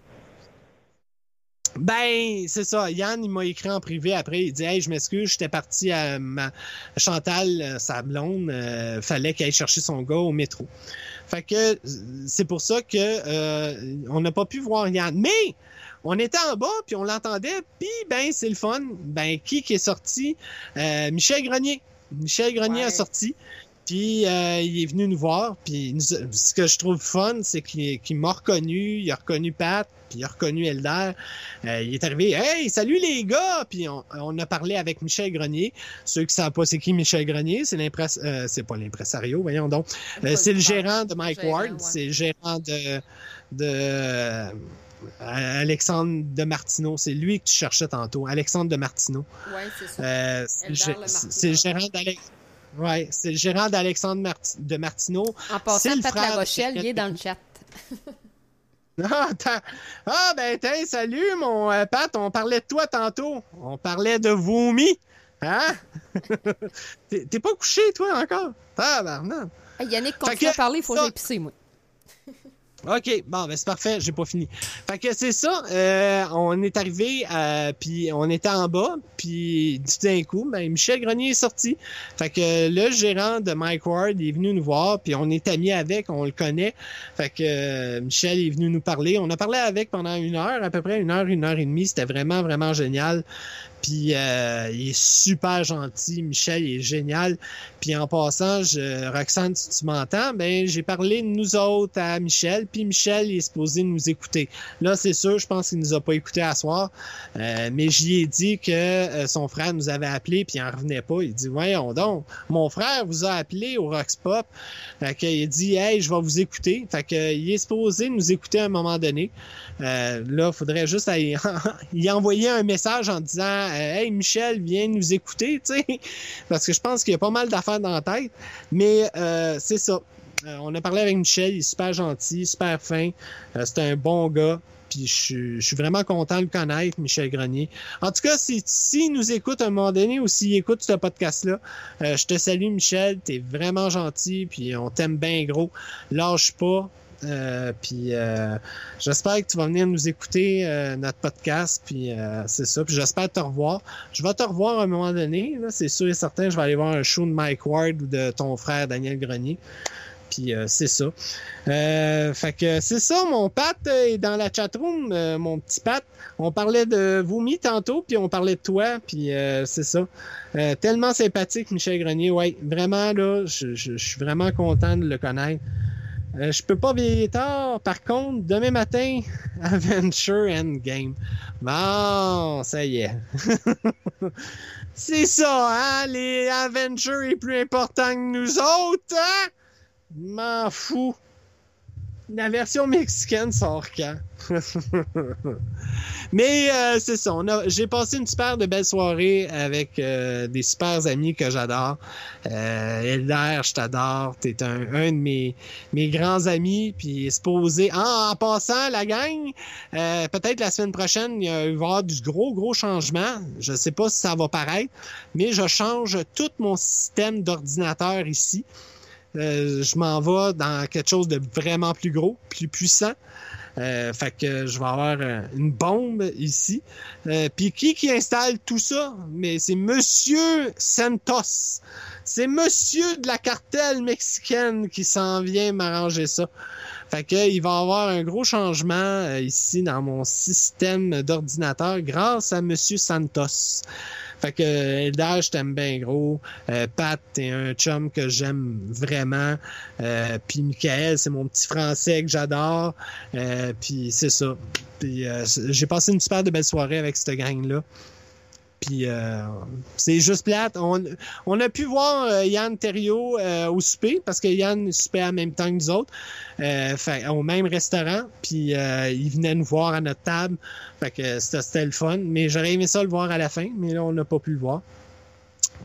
Ben, c'est ça. Yann, il m'a écrit en privé après. Il dit Hey, je m'excuse, j'étais parti à ma Chantal, euh, sa blonde, euh, fallait qu'elle aille chercher son gars au métro. Fait que c'est pour ça que euh, on n'a pas pu voir Yann. Mais on était en bas, puis on l'entendait, puis ben c'est le fun. Ben, qui qui est sorti? Euh, Michel Grenier. Michel Grenier Ouais. a sorti. Puis euh, il est venu nous voir. Puis nous ce que je trouve fun, c'est qu'il qu'il m'a reconnu, il a reconnu Pat, puis il a reconnu Elder. Euh, il est arrivé, hey, salut les gars! Puis on, on a parlé avec Michel Grenier. Ceux qui savent pas c'est qui Michel Grenier, c'est l'impress, euh, c'est pas l'impresario, voyons donc. Euh, c'est le gérant de Mike Ward, ouais. c'est le gérant de de Alexandre de Martineau. C'est lui que tu cherchais tantôt, Alexandre de Martineau. Ouais, c'est ça. Euh, c'est le gérant d'Alex. Ouais, c'est le gérant d'Alexandre Marti- de Martineau. en passant, le Pat La frère Rochelle, il est dans le chat. Ah, ah, ben, tiens, salut, mon euh, Pat, on parlait de toi tantôt. On parlait de vomi. Hein? T'es pas couché, toi, encore? Tabarnak. Hey, Yannick, continue à parler, il faut que ça- j'aille pisser, moi. OK, bon, ben c'est parfait, j'ai pas fini. Fait que c'est ça, euh, on est arrivé, euh, puis on était en bas, puis tout d'un coup, ben Michel Grenier est sorti. Fait que le gérant de Mike Ward est venu nous voir, puis on est amis avec, on le connaît. Fait que euh, Michel est venu nous parler. On a parlé avec pendant une heure, à peu près une heure, une heure et demie. C'était vraiment, vraiment génial. Puis euh, il est super gentil. Michel il est génial. Puis en passant, je, Roxane, si tu m'entends, ben j'ai parlé de nous autres à Michel. Puis Michel il est supposé nous écouter. Là, c'est sûr, je pense qu'il nous a pas écouté à soir. Euh, mais j'y ai dit que euh, son frère nous avait appelé puis il en revenait pas. Il dit Voyons donc, mon frère vous a appelé au Rox Pop. Fait que, il dit Hey, je vais vous écouter. Fait que il est supposé nous écouter à un moment donné. Euh, là, faudrait juste y envoyer un message en disant Hey Michel, viens nous écouter, tu sais. Parce que je pense qu'il y a pas mal d'affaires dans la tête. Mais euh, c'est ça. Euh, on a parlé avec Michel, il est super gentil, super fin. Euh, c'est un bon gars. Puis je, suis- vraiment content de le connaître, Michel Grenier. En tout cas, si- s'il nous écoute à un moment donné ou s'il écoute ce podcast-là, euh, je te salue, Michel. T'es vraiment gentil, puis on t'aime bien gros. Lâche pas. Euh, euh, j'espère que tu vas venir nous écouter euh, notre podcast, puis euh, c'est ça. Puis j'espère te revoir. Je vais te revoir à un moment donné. C'est sûr et certain. Je vais aller voir un show de Mike Ward ou de ton frère Daniel Grenier. Puis c'est ça. Fait que c'est ça, mon Pat est dans la chatroom, mon petit Pat. On parlait de vomi tantôt, puis on parlait de toi, puis c'est ça. Tellement sympathique, Michel Grenier. Ouais, vraiment, là, je, je- je suis vraiment content de le connaître. Euh, je peux pas veiller tard. Par contre, demain matin, Adventure Endgame. Bon, ça y est. c'est ça, hein? Les Avengers est plus important que nous autres, hein? M'en fous. La version mexicaine sort quand? Mais euh, c'est ça. J'ai passé une super de belle soirée avec euh, des super amis que j'adore. Euh, Elder, je t'adore. T'es un, un de mes, mes grands amis. Puis supposé. Ah, en passant, la gang, euh, peut-être la semaine prochaine, il va y avoir du gros, gros changement. Je sais pas si ça va paraître, mais je change tout mon système d'ordinateur ici. Euh, je m'en vais dans quelque chose de vraiment plus gros, plus puissant. Euh, fait que je vais avoir euh, une bombe ici. Euh, Puis qui qui installe tout ça? Mais c'est Monsieur Santos. C'est Monsieur de la cartelle mexicaine qui s'en vient m'arranger ça. Fait que il va avoir un gros changement euh, ici dans mon système d'ordinateur grâce à Monsieur Santos. Fait que Eldar, je t'aime bien gros. Euh, Pat, t'es un chum que j'aime vraiment. Euh, puis Michael, c'est mon petit français que j'adore. Euh, puis c'est ça. Puis euh, j'ai passé une super de belle soirée avec cette gang-là. Puis euh, c'est juste plate. On, on a pu voir euh, Yann Thériault euh, au souper parce que Yann soupait en même temps que nous autres, euh, au même restaurant. Puis euh, il venait nous voir à notre table. Fait que c'était le fun. Mais j'aurais aimé ça le voir à la fin, mais là on n'a pas pu le voir.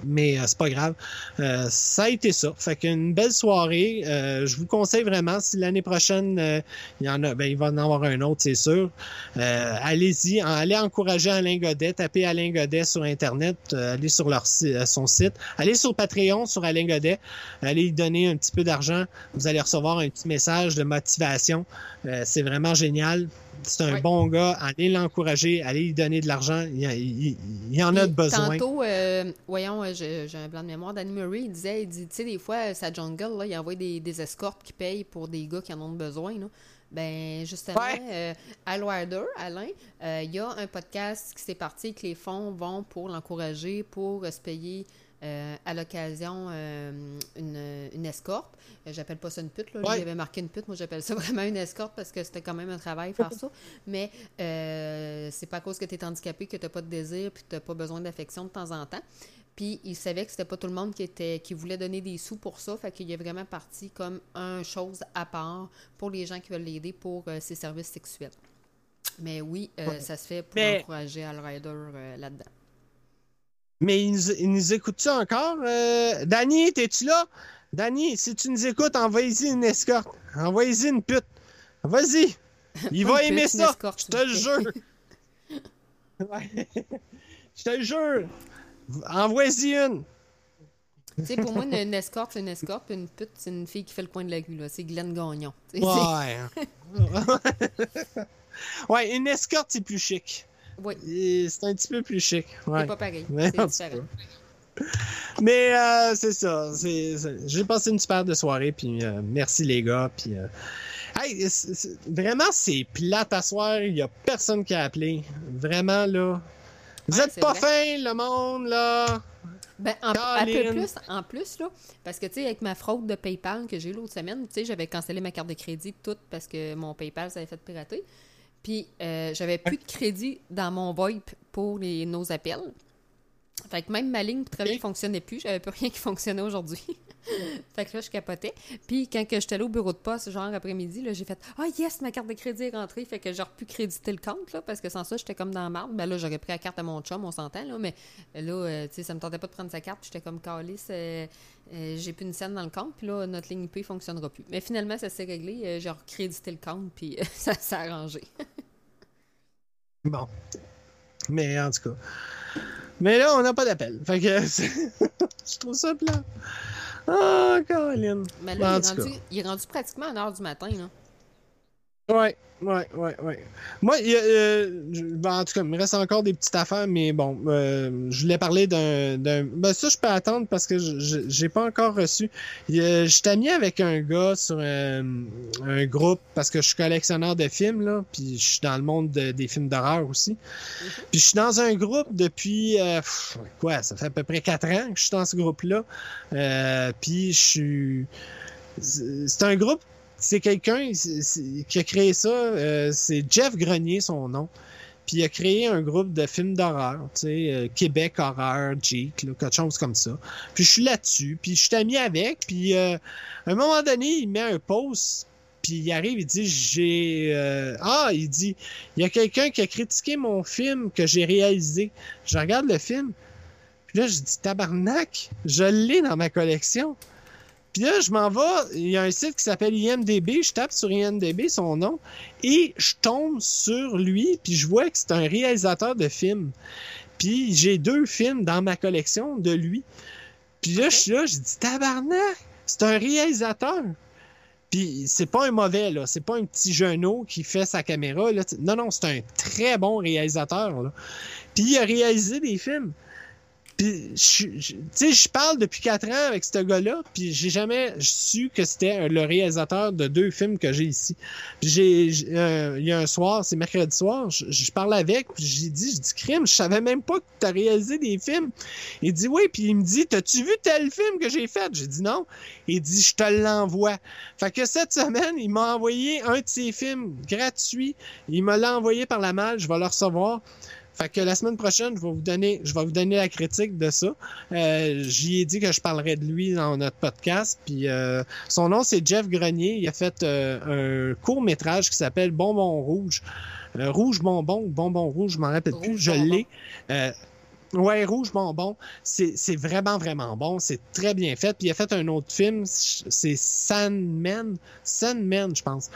Mais euh, c'est pas grave. Euh, ça a été ça. Fait qu'une belle soirée. Euh, je vous conseille vraiment, si l'année prochaine, il y en a, ben, il va en avoir un autre, c'est sûr. Allez-y, allez encourager Alain Godet, tapez Alain Godet sur Internet, allez sur leur, son site, allez sur Patreon sur Alain Godet, allez donner un petit peu d'argent, vous allez recevoir un petit message de motivation. Euh, c'est vraiment génial. C'est un Ouais. bon gars, allez l'encourager, allez lui donner de l'argent. Il, y a- il- il y en a de besoin. Tantôt, euh, voyons, euh, j'ai j'ai un blanc de mémoire. Danny Murray, il disait, il dit, tu sais, des fois, euh, sa jungle, là, il envoie des, des escortes qui payent pour des gars qui en ont besoin. Là. Ben, justement, Ouais. euh, Al Wilder, Alain, euh, il y a un podcast qui s'est parti que les fonds vont pour l'encourager, pour euh, se payer euh, à l'occasion euh, une, une escorte. Euh, J'appelle pas ça une pute, là. Lui, Ouais. il avait marqué une pute. Moi, j'appelle ça vraiment une escorte parce que c'était quand même un travail faire ça. Mais euh, c'est pas à cause que tu es handicapé que tu pas de désir puis tu pas besoin d'affection de temps en temps. Puis il savait que c'était pas tout le monde qui était qui voulait donner des sous pour ça, fait qu'il est vraiment parti comme un chose à part pour les gens qui veulent l'aider pour euh, ses services sexuels. Mais oui, euh, Ouais. ça se fait pour Mais- encourager Al Rider euh, là-dedans. Mais il nous, il nous écoute-tu encore? Euh, Danny, t'es-tu là? Danny, si tu nous écoutes, envoie-y une escorte. Envoie-y une pute. Vas-y. Il va aimer pute, ça. escorte, Je te le jure. Je te le jure. Envoie-y une. Tu sais, pour moi, une, une escorte, c'est une escorte, puis une pute, c'est une fille qui fait le coin de la rue. là. C'est Glenn Gagnon. Ouais. ouais, une escorte, c'est plus chic. C'est- Oui, C'est un petit peu plus chic. Ouais. c'est pas pareil. En C'est différent. Mais euh, c'est ça. J'ai passé une super de soirée, puis euh, merci les gars. Puis, euh, hey, vraiment, c'est plate à soir. Il y a personne qui a appelé. Vraiment, là. Vous Ouais, êtes pas vrai. fin, le monde, là. Ben, en, un peu plus, en plus, là, parce que, tu sais, avec ma fraude de PayPal que j'ai eu l'autre semaine, tu sais, j'avais cancellé ma carte de crédit toute parce que mon PayPal s'avait fait pirater. Puis, euh, j'avais plus de crédit dans mon VoIP pour les, nos appels. Fait que même ma ligne travailler Ok. fonctionnait plus. J'avais plus rien qui fonctionnait aujourd'hui. fait que là, je capotais. Puis, quand que j'étais allée au bureau de poste, genre après-midi, là, j'ai fait « Ah, yes, ma carte de crédit est rentrée! » Fait que j'ai pu créditer le compte, là, parce que sans ça, j'étais comme dans la marde. Ben là, j'aurais pris la carte à mon chum, on s'entend, là, mais là, euh, tu sais, ça me tentait pas de prendre sa carte. J'étais comme calice, euh, euh, j'ai plus une scène dans le compte, puis là, notre ligne IP fonctionnera plus. Mais finalement, ça s'est réglé. j'ai recrédité le compte, puis ça s'est arrangé. Bon. Mais en tout cas. Mais là, on n'a pas d'appel. Fait que c'est- je trouve ça plat. Ah, Colin. Mais là, il, est rendu, il est rendu pratiquement à l'heure du matin, là. Ouais, ouais, ouais, ouais. Moi, il y a, euh, je- ben, en tout cas, il me reste encore des petites affaires, mais bon, euh, je voulais parler d'un, d'un. Ben, ça, je peux attendre parce que je- j'ai pas encore reçu. A- Je t'ai mis avec un gars sur un, un groupe parce que je suis collectionneur de films, là, puis je suis dans le monde de- des films d'horreur aussi. Puis je suis dans un groupe depuis, euh, pff, quoi, ça fait à peu près quatre ans que je suis dans ce groupe-là. Euh, puis je suis. C'est un groupe c'est quelqu'un qui a créé ça. euh, c'est Jeff Grenier, son nom. Puis il a créé un groupe de films d'horreur, tu sais, euh, Québec Horreur, Geek, là, quelque chose comme ça. Puis je suis là-dessus, puis je suis ami avec, puis euh, à un moment donné, il met un post, puis il arrive, il dit, j'ai... euh, ah, il dit, il y a quelqu'un qui a critiqué mon film que j'ai réalisé. Je regarde le film, puis là, je dis, tabarnak, je l'ai dans ma collection. Puis là, je m'en vais, il y a un site qui s'appelle IMDB, je tape sur IMDB son nom, et je tombe sur lui, puis je vois que c'est un réalisateur de films. Puis j'ai deux films dans ma collection de lui. Puis là, je suis là, je dis tabarnak, c'est un réalisateur. Puis c'est pas un mauvais, là. C'est pas un petit genou qui fait sa caméra, là. Non, non, c'est un très bon réalisateur, là. Puis il a réalisé des films. Puis, tu sais, je parle depuis quatre ans avec ce gars-là, puis j'ai jamais su que c'était le réalisateur de deux films que j'ai ici. J'ai, euh, il y a un soir, c'est mercredi soir, je, parle avec, puis j'ai dit, je dis, crime, je savais même pas que tu as réalisé des films. Il dit, oui, puis il me dit, t'as-tu vu tel film que j'ai fait? J'ai dit, non. Il dit, je te l'envoie. Fait que cette semaine, il m'a envoyé un de ses films gratuit. Il me l'a envoyé par la malle, je vais le recevoir. Fait que la semaine prochaine, je vais vous donner, je vais vous donner la critique de ça. Euh, J'y ai dit que je parlerai de lui dans notre podcast. Puis euh, son nom c'est Jeff Grenier. Il a fait euh, un court métrage qui s'appelle Bonbon rouge, Euh, rouge bonbon, bonbon rouge, je m'en rappelle plus. Je l'ai. Ouais, Rouge Bonbon, c'est c'est vraiment, vraiment bon. C'est très bien fait. Puis il a fait un autre film, c'est Sandman. Sandman, je pense.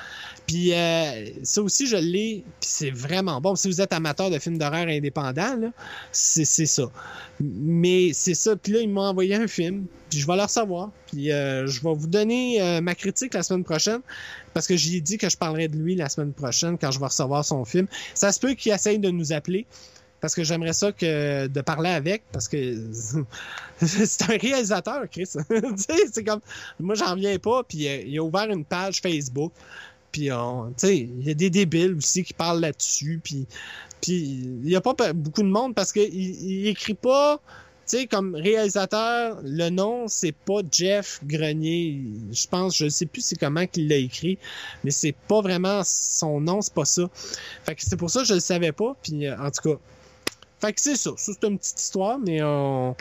Puis euh, ça aussi, je l'ai. Puis c'est vraiment bon. Si vous êtes amateur de films d'horreur indépendants, c'est ça. Mais c'est ça. Puis là, il m'a envoyé un film. Puis je vais le recevoir. Puis euh, je vais vous donner euh, ma critique la semaine prochaine. Parce que j'ai dit que je parlerai de lui la semaine prochaine quand je vais recevoir son film. Ça se peut qu'il essaye de nous appeler parce que j'aimerais ça que de parler avec parce que c'est un réalisateur Chris c'est comme moi j'en reviens pas puis euh, il a ouvert une page Facebook puis sais il y a des débiles aussi qui parlent là-dessus puis il y a pas beaucoup de monde parce que il, il écrit pas tu sais, comme réalisateur, le nom, c'est pas Jeff Grenier. Je pense, je sais plus c'est comment qu'il l'a écrit, mais c'est pas vraiment son nom, c'est pas ça. Fait que c'est pour ça que je le savais pas, puis euh, en tout cas, fait que c'est ça. Ça, c'est une petite histoire, mais on...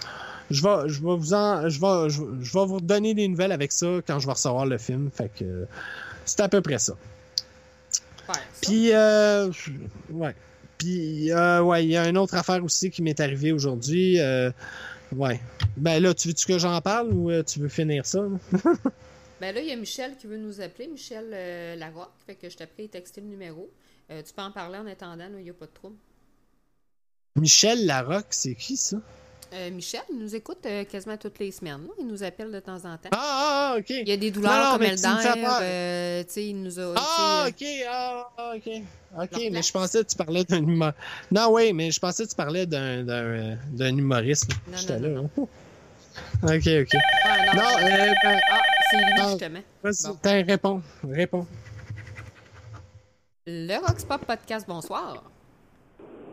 je vais, je vais vous en, je vais, je, je vais vous donner des nouvelles avec ça quand je vais recevoir le film. Fait que euh, c'est à peu près ça. Puis, euh, ouais. Puis, euh, ouais, il y a une autre affaire aussi qui m'est arrivée aujourd'hui. Euh, ouais. Ben là, tu veux-tu que j'en parle ou euh, tu veux finir ça? Ben là, il y a Michel qui veut nous appeler, Michel euh, Larocque. Fait que je t'ai pris et texté le numéro. Euh, tu peux en parler en attendant, là, il n'y a pas de trouble. Michel Larocque, c'est qui ça? Euh, Michel, il nous écoute euh, quasiment toutes les semaines. là. Il nous appelle de temps en temps. Ah, ah, ah, ok. Il y a des douleurs Non, comme Elder. euh, il nous a. Ah, ok, ah, ah, ok. Ok, mais place. je pensais que tu parlais d'un humoriste. Non, oui, mais je pensais que tu parlais d'un, euh, humoriste. Non, J'étais non, là. non, hein. Ok, ok. ah, non, Non, ben, Ah, c'est lui, Ah. justement. Bon. réponds, réponds. Le Rockspop Podcast, bonsoir.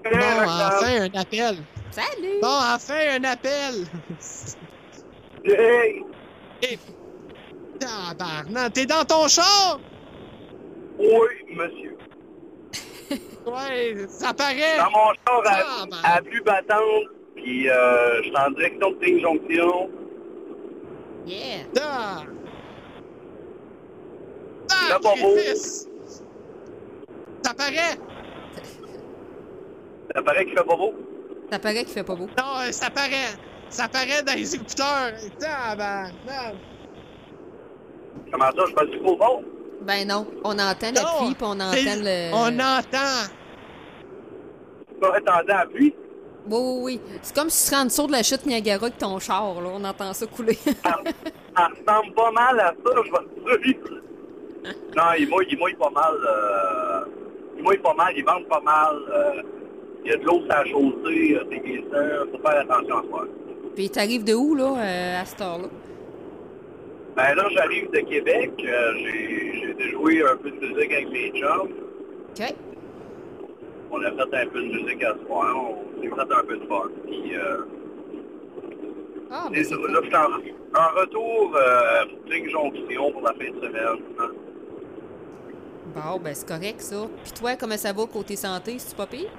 Bon, enfin, un appel. Salut! Bon, enfin, un appel. Hey! Eh, Tabarnak, t'es dans ton char? Oui, monsieur. Ouais, ça paraît. Dans mon char Ah, à, ben. à plus battante, puis euh, je suis en direction de King Jonction. Yeah! Ah. Là, bon. Ça paraît. Ça paraît qu'il fait pas beau. Ça paraît qu'il fait pas beau. Non, euh, ça paraît. Ça paraît dans les écouteurs. Tabarnak. Comment ça, je passe du trop fort? Ben non, on entend la pluie puis on entend le. On entend. Tu vas être en pluie? Oui, oui, oui. C'est comme si tu serais en dessous de la chute Niagara avec ton char, là. On entend ça couler. Ça ça ressemble pas mal à ça, je vais te dire. Non, il mouille, il mouille pas mal. Euh, il mouille pas mal, il vente pas mal. euh, il y a de l'eau sur la chaussée, c'est glissant. Faut faire attention à soi. puis t'arrives de où, là, euh, à cette heure-là? Ben là, j'arrive de Québec. euh, j'ai jouer un peu de musique avec mes chums. OK. On a fait un peu de musique à ce soir. On s'est fait un peu de fun. Puis, euh, Ah, ben c'est c'est. Là, je suis en, en retour euh, King Jonction pour la fin de semaine. hein. Bon, ben c'est correct, ça. Puis toi, comment ça va côté santé? C'est-tu pas pire?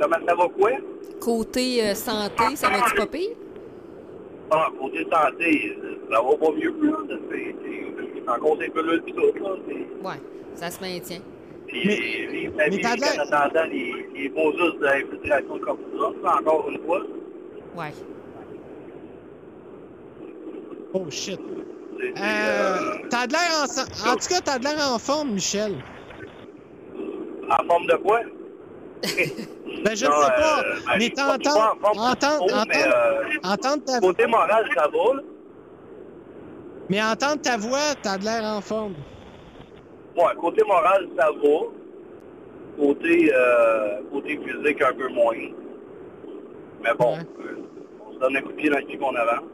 Comment ça va quoi? Côté euh, santé, ça va-tu pas pire? Ah, côté santé, ça va pas mieux. Là. C'est- encore un peu là pis tout. Là. Ouais, ça se maintient. Puis, Mais- mais vie t'as en attendant les, les beaux de l'infiltration comme ça, ça, encore une fois. Ouais. Oh shit. Euh, euh, t'as de l'air en... sa- En tout cas, t'as de l'air en forme, Michel. en forme de quoi? Ben, je ne sais pas. euh, ben, mais t'entends... Entendre, entendre, euh, ta... Côté moral, ça va, là. Mais entendre ta voix, t'as de l'air en forme. Ouais, côté moral, ça va. Côté, euh, côté physique, un peu moins. Mais bon, Ouais. euh, on se donne un coup de pied dans le cul qu'on avance.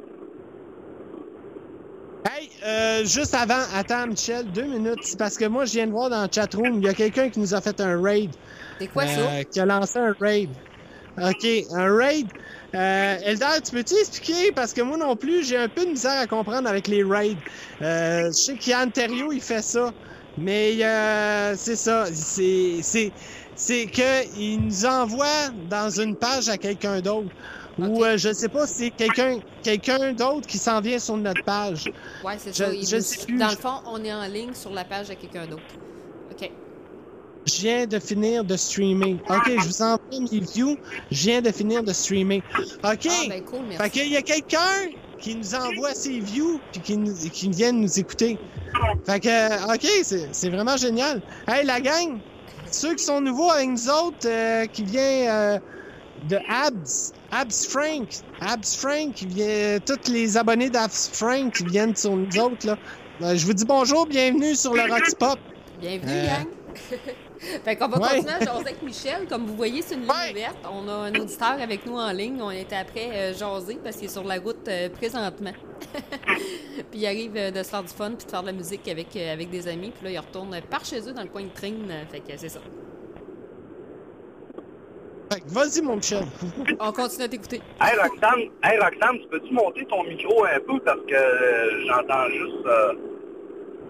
Hey, euh, juste avant, attends, Michel, deux minutes. Parce que moi, je viens de voir dans le chatroom, il y a quelqu'un qui nous a fait un raid. C'est quoi ça? Euh, qui a lancé un raid. OK, un raid. Euh, Eldar, tu peux-tu expliquer? Parce que moi non plus, j'ai un peu de misère à comprendre avec les raids. Euh, je sais qu'Yann Terrio, il fait ça. Mais euh, c'est ça. C'est, c'est, c'est qu'ils nous envoient dans une page à quelqu'un d'autre. Ou euh, je sais pas si c'est quelqu'un, quelqu'un d'autre qui s'en vient sur notre page. Ouais, c'est ça. Je sais plus. Dans le fond, on est en ligne sur la page de quelqu'un d'autre. Je viens de finir de streamer. OK, je vous envoie mes views. Je viens de finir de streamer. OK. Ah, ben cool, merci. Fait qu'il y a quelqu'un qui nous envoie ses views puis qui, nous, qui vient nous écouter. Fait que, OK, c'est vraiment génial. Hey, la gang, ceux qui sont nouveaux avec nous autres, euh, qui vient euh, de Abs, Abs Frank, Abs Frank, qui vient, tous les abonnés d'Abs Frank qui viennent sur nous autres, là. Euh, je vous dis bonjour, bienvenue sur le Rox Pop. Bienvenue, Euh. gang. fait qu'on va Ouais. continuer à jaser avec Michel. Comme vous voyez, c'est une ligne Ouais. ouverte. On a un auditeur avec nous en ligne. On était après euh, jaser parce qu'il est sur la route euh, présentement. puis il arrive euh, de se faire du fun puis de faire de la musique avec, euh, avec des amis. Puis là, il retourne par chez eux dans le coin de train. euh, Fait que c'est ça. Fait que vas-y, mon Michel. On continue à t'écouter. Hey Roxane, hey Roxane, tu peux-tu monter ton micro un peu parce que j'entends juste. euh,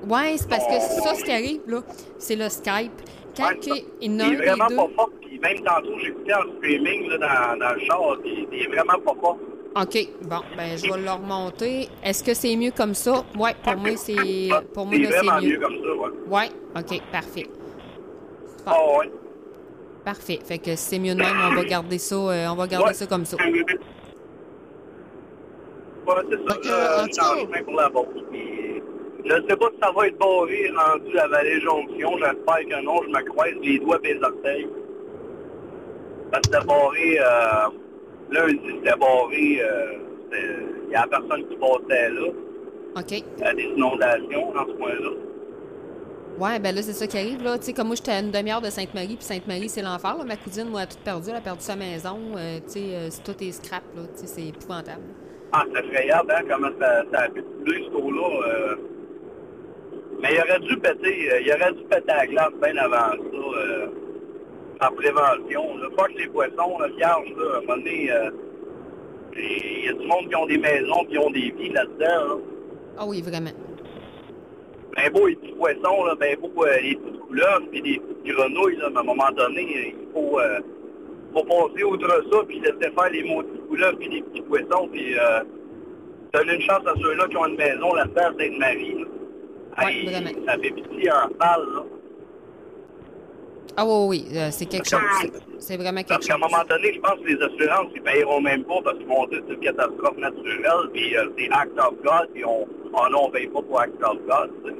Ouais, c'est parce que c'est ça ce qui arrive, là. C'est le Skype. Quand ouais, il il un est vraiment deux... pas fort. Puis même tantôt, j'écoutais en streaming là, dans, dans le char, puis il est vraiment pas fort. OK, bon, ben je vais le remonter. Est-ce que c'est mieux comme ça? Ouais, pour moi, c'est... Pour moi, C'est mieux mieux. comme ça, ouais. Ouais, OK, parfait. Ah ouais. Parfait. Fait que c'est mieux de même, on va garder ça, euh, on va garder Ouais. ça comme ça. Ouais, c'est ça. En tout cas- chemin pour la bourse. Puis, je sais pas si ça va être barré rendu à Vallée-Jonction. J'espère que non. Je me croise les doigts et les orteils. Parce que c'était barré... Euh, lundi, c'était barré... Euh, Il y a personne qui passait là. OK. Il y a des inondations dans ce coin-là. Ouais, ben là, c'est ça qui arrive, là. Comme moi, j'étais à une demi-heure de Sainte-Marie, puis Sainte-Marie, c'est l'enfer. Ma cousine, moi, a tout perdu. Elle a perdu sa maison. euh, tu sais, euh, c'est tout est scrap, c'est épouvantable. Ah, c'est effrayable, hein, comment ça, ça a pu couler, ce eau-là. Euh. Mais il aurait dû péter, euh, il aurait dû péter la glace bien avant ça, euh, en prévention. Là. Pas que les poissons, là, vierges, là, à un moment donné, euh, il y a du monde qui ont des maisons, qui ont des vies là-dedans, là. Ah oui, vraiment. Ben beau les petits poissons, là, ben beau euh, les petites couleuvres, puis les petites grenouilles, là, mais à un moment donné, il faut, euh, faut passer outre ça, puis laisser faire les maudites couleuvres, puis les petits poissons, puis euh, donner une chance à ceux-là qui ont une maison là-dedans Sainte-Marie. là. Ouais, Hey. Ça fait pitié en salle, là. Ah oui, oui, euh, c'est quelque chose. C'est- vraiment Parce quelque qu'à un chose. moment donné, je pense que les assurances, ils paieront même pas parce qu'ils vont dire que c'est une catastrophe naturelle, puis euh, c'est Act of God, puis on, oh non, on paye pas pour Act of God, tu sais.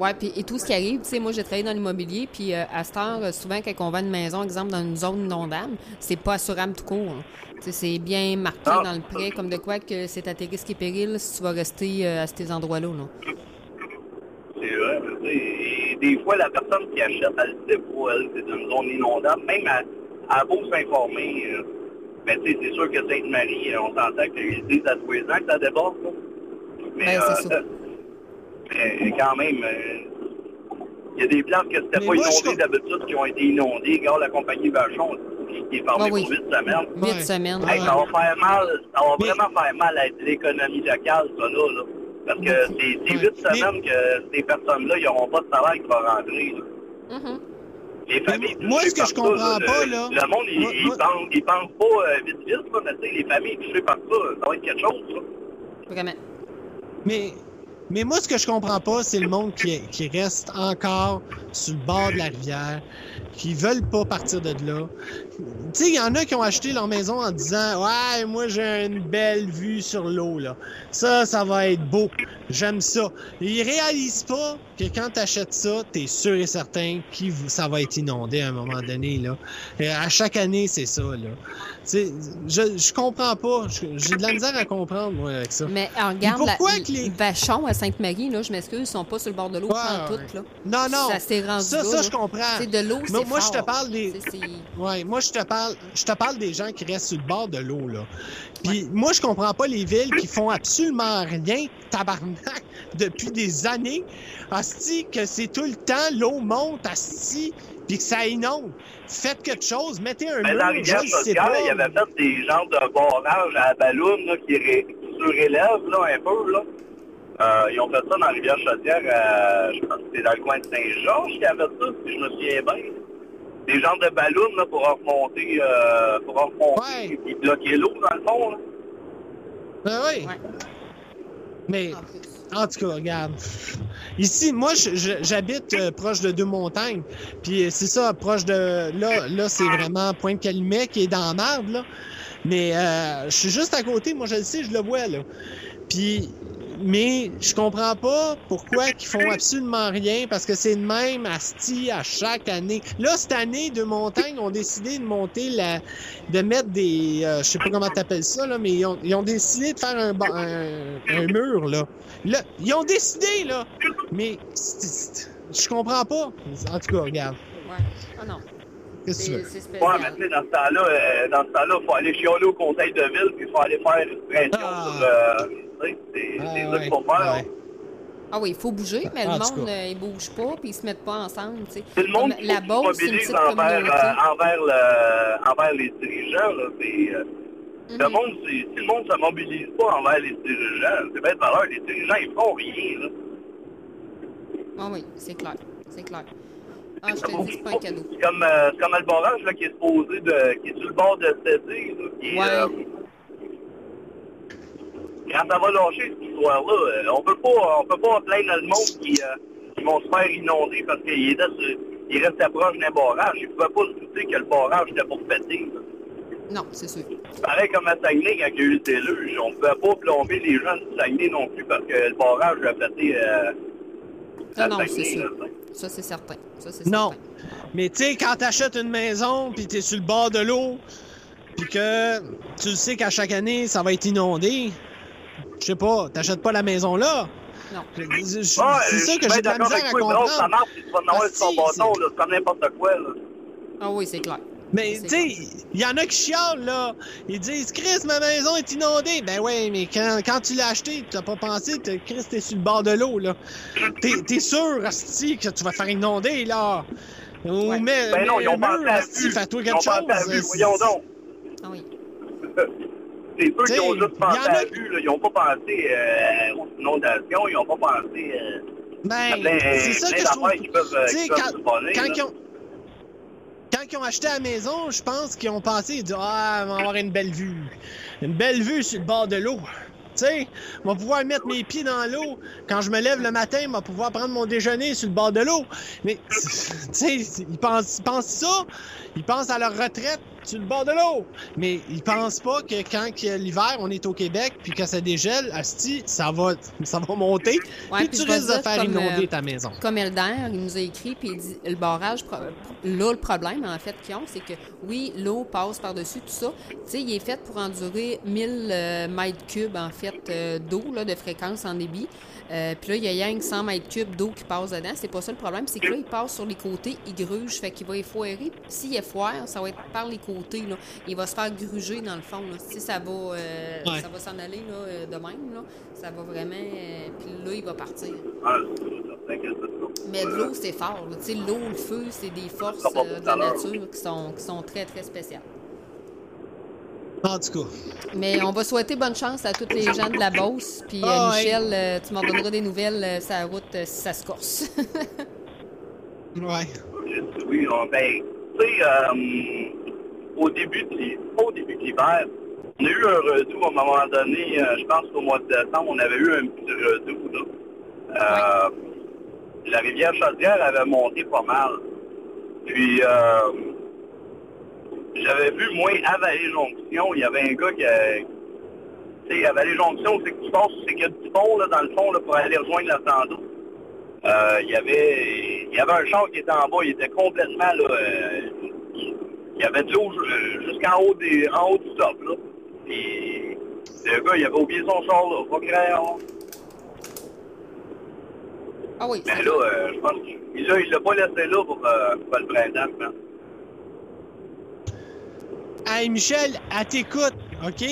Ouais, puis et tout ce qui arrive, tu sais, moi j'ai travaillé dans l'immobilier, puis euh, à cette heure, euh, souvent quand on vend une maison, exemple dans une zone inondable, c'est pas assurable tout court. hein. C'est bien marqué Ah. dans le prêt, comme de quoi que c'est à tes risques et périls si tu vas rester à ces endroits-là. Là. Et des fois, la personne qui achète, elle sait pas, elle, c'est une zone inondable, même à, à beau s'informer, euh, tu sais, c'est sûr que Sainte-Marie, euh, on s'entend qu'ils disent à tous les ans que ça déborde. Mais, Ben, c'est ça. mais quand même, euh, il y a des places que c'était pas moi, je inondé d'habitude qui ont été inondées. Regarde la compagnie Vachon, qui, est Ah oui. pour 8 semaines. Huit Ouais. semaines. Hey, ouais. ça va faire mal, ça va Mais- vraiment faire mal à l'économie locale, ça là. là. Parce que c'est huit Mais- semaines que ces personnes-là, ils n'auront pas de salaire qui va rentrer. là. Mhm. Les familles moi, ce que par je ça, comprends le- pas, là, Le monde, ils moi- ils moi- pensent pas euh, vite vite, là, mais tu sais, les familles touchées par ça, ça va être quelque chose, ça. Vraiment. Mais, mais moi, ce que je comprends pas, c'est le monde qui, qui reste encore sur le bord de la rivière, qui veulent pas partir de là. Tu sais, il y en a qui ont acheté leur maison en disant Ouais, moi j'ai une belle vue sur l'eau, là. Ça, ça va être beau. J'aime ça. Ils réalisent pas que quand tu achètes ça, tu es sûr et certain que ça va être inondé à un moment donné, là. Et à chaque année, c'est ça, là. Je, je comprends pas. J'ai de la misère à comprendre, moi, avec ça. Mais euh, regarde, Mais pourquoi la, que les- Vachon à Sainte-Marie, là, je m'excuse, ils sont pas sur le bord de l'eau Ouais. Là. Non, non. Ça s'est rendu Ça, là, ça, là. je comprends. C'est de l'eau, c'est Moi, je te parle des. Ouais, moi, je te parle, je te parle des gens qui restent sur le bord de l'eau, là. Puis, moi, je comprends pas les villes qui font absolument rien, tabarnak, depuis des années. Asti, que c'est tout le temps, l'eau monte, asti, puis que ça inonde. Faites quelque chose, mettez un Mais mur, dans la je sais sociale, pas. il y avait fait des genres de barrages à la ballon là, qui, ré- qui surélèvent là, un peu. Là. Euh, ils ont fait ça dans la rivière Chaudière, euh, je pense que c'est dans le coin de Saint-Georges qui avait ça, si je me souviens bien. Des genres de ballons là, pour remonter, euh, pour remonter Ouais. et bloquer l'eau dans le fond. Là. Ben oui. Ouais. Mais En tout cas, regarde. Ici, moi, j'habite euh, proche de deux montagnes. Puis euh, c'est ça, proche de. Là, là c'est vraiment Pointe-Calumet qui est dans la marde, là. Mais euh, je suis juste à côté, moi, je le sais, je le vois, là. Puis. Mais je comprends pas pourquoi qu'ils font absolument rien, parce que c'est le même asti à chaque année. Là, cette année, Deux Montagnes ont décidé de monter la, de mettre des, euh, je sais pas comment t'appelles ça là, mais ils ont, ils ont décidé de faire un, un, un mur là. Là, ils ont décidé là, mais c'est- c'est- je comprends pas. En tout cas, regarde, Ouais. Ah non. qu'est-ce que tu C'est veux? c'est Ouais, mais tu sais, dans ce temps-là, euh, dans ce temps-là, il faut aller chialer au conseil de ville, puis il faut aller faire une pression Ah. sur euh, c'est Ah, c'est qu'il faut faire. ouais. Ah oui, il faut bouger, mais En le monde, euh, il bouge pas, puis ils se mettent pas ensemble, tu sais. Tout le monde Comme la faut qu'il se Beauce, c'est une mobilise petite envers, euh, envers, le, envers les dirigeants. Là, c'est, euh, le Mhm. monde, c'est- si le monde ne se mobilise pas envers les dirigeants, c'est bien de valeur. Les dirigeants, ils font rien. Là. Ah oui, c'est clair. C'est clair. Ah, je te dis, c'est pas un cadeau. C'est comme, euh, c'est comme là, qui est supposé de, qui est sur le bord de céder. Là, qui est, Ouais. Quand ça va lâcher cette histoire-là, euh, on peut pas, on peut pas plaindre le monde qui, euh, qui vont se faire inonder parce qu'il était sur- il restait proche d'un barrage. Ils pouvaient pas se douter que le barrage était pour péter. là. Non, c'est sûr. Pareil comme à Saguenay, quand il y a eu le déluge, on pouvait pas plomber les gens du Saguenay non plus parce que le barrage a pété euh, Ah non, c'est sûr. Ça, c'est certain. Ça, c'est Non. certain. Mais tu sais, quand t'achètes une maison, puis t'es sur le bord de l'eau, puis que tu le sais qu'à chaque année, ça va être inondé, je sais pas, t'achètes pas la maison là. Non. Je- je- je- C'est Ouais, ça que j'ai de la misère à Bravo, ça comprendre. marche, tu vas avoir Ah, si, bâton, c'est- là, c'est comme n'importe quoi. Là. Ah oui, c'est clair. Mais tu sais, il y en a qui chialent là. Ils disent Chris, ma maison est inondée. Ben ouais, mais quand, quand tu l'as acheté, tu t'as pas pensé, t'as- Chris, t'es sur le bord de l'eau là. T'es t'es sûr, Asti, que tu vas te faire inonder là? Ou Ouais. mets, Ben non, ils ont pensé à Asti, fais-toi Ils ont quelque pensé à la chose. vue, voyons donc. Ah oui. C'est eux qui ont juste pensé à a la qui- vue, là. Ils n'ont pas pensé euh, aux inondations, ils n'ont pas pensé euh, à Ben, plein, c'est ça que je trouve. d'affaires qui peuvent, euh, sais, qui peuvent quand, bonner, ils ont, quand ils ont acheté la maison, je pense qu'ils ont pensé, ils disent Ah, on va avoir une belle vue. Une belle vue sur le bord de l'eau. Tu sais, on va pouvoir mettre mes pieds dans l'eau. Quand je me lève le matin, on va pouvoir prendre mon déjeuner sur le bord de l'eau. Mais, tu sais, ils pensent, ils pensent ça. Ils pensent à leur retraite sur le bord de l'eau. Mais ils pensent pas que quand l'hiver, on est au Québec, puis que ça dégèle, asti, ça va, ça va monter. Ouais, puis puis tu risques de faire inonder euh, ta maison. Comme Elder, il nous a écrit, puis il dit le barrage, là, le problème, en fait, qu'ils ont, c'est que oui, l'eau passe par-dessus tout ça. Tu sais, il est fait pour endurer 1000 euh, mètres cubes, en fait, euh, d'eau, là, de fréquence en débit. Euh, puis là, il y a que 100 mètres cubes d'eau qui passe dedans. C'est pas ça le problème, c'est que là, il passe sur les côtés, il gruge, fait qu'il va effoirer. S'il effoire, ça va être par les côtés, là. Il va se faire gruger, dans le fond, là. Si ça va, euh, Ouais. ça va s'en aller, là, euh, de même, là, ça va vraiment... euh, puis là, il va partir. Ah. Mais de l'eau, c'est fort. là. Tu sais, l'eau, le feu, c'est des forces euh, de la nature qui sont, qui sont très, très spéciales. En tout cas. Mais on va souhaiter bonne chance à tous les gens de la Beauce. Puis, ouais. Michel, euh, tu m'en donneras des nouvelles euh, sur la route euh, si ça se corse. Ouais. Oui, on, ben, tu sais, euh, au début de l'hiver, on a eu un redout à un moment donné, euh, je pense qu'au mois de décembre, on avait eu un petit redout. Euh, La rivière Chaudière avait monté pas mal. Puis, euh, j'avais vu, moi, à Vallée-Jonction, il y avait un gars qui a... Tu sais, à Vallée-Jonction, c'est que tu passes, c'est a du pont, là, dans le fond, pour aller rejoindre la Sando. Il y avait il y avait un char qui était en bas, il était complètement là. Il y avait de l'eau euh, jusqu'en haut des en haut du top là. Puis le gars il avait oublié son char là, pas crayon. ah oui, Mais là, euh, je pense qu'il l'a il l'a pas laissé là pour, euh, pour le printemps, je pense. Hey Michel, elle t'écoute, OK?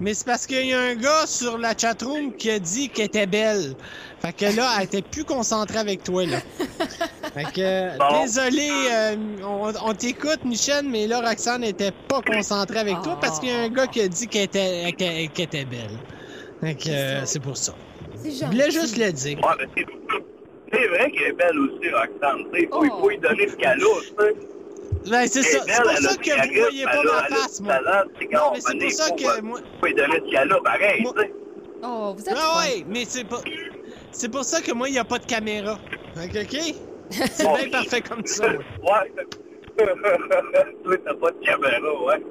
Mais c'est parce qu'il y a un gars sur la chatroom qui a dit qu'elle était belle. Fait que là, elle était plus concentrée avec toi, là. Fait que, Bon. désolé, euh, on, on t'écoute, Michel, mais là, Roxane n'était pas concentrée avec toi parce qu'il y a un gars qui a dit qu'elle était, qu'elle- qu'elle était belle. Fait que, euh, c'est pour ça. Je voulais juste le dire. Ouais, mais c'est c'est vrai qu'elle est belle aussi, Roxane. Tu sais, faut, Oh. il faut lui donner ce qu'elle a, tu sais. Ben, c'est ça. est C'est pour ça que vous voyez pas a- ma face, moi. Non, mais c'est pour ça que moi- pareil, Moi- tu sais. Oh, vous êtes Ah ouais, mais c'est pas. C'est pour ça que moi, il n'y a pas de caméra. Ok, ok? C'est bien parfait comme ça. Ouais. Toi, t'as pas de caméra, ouais.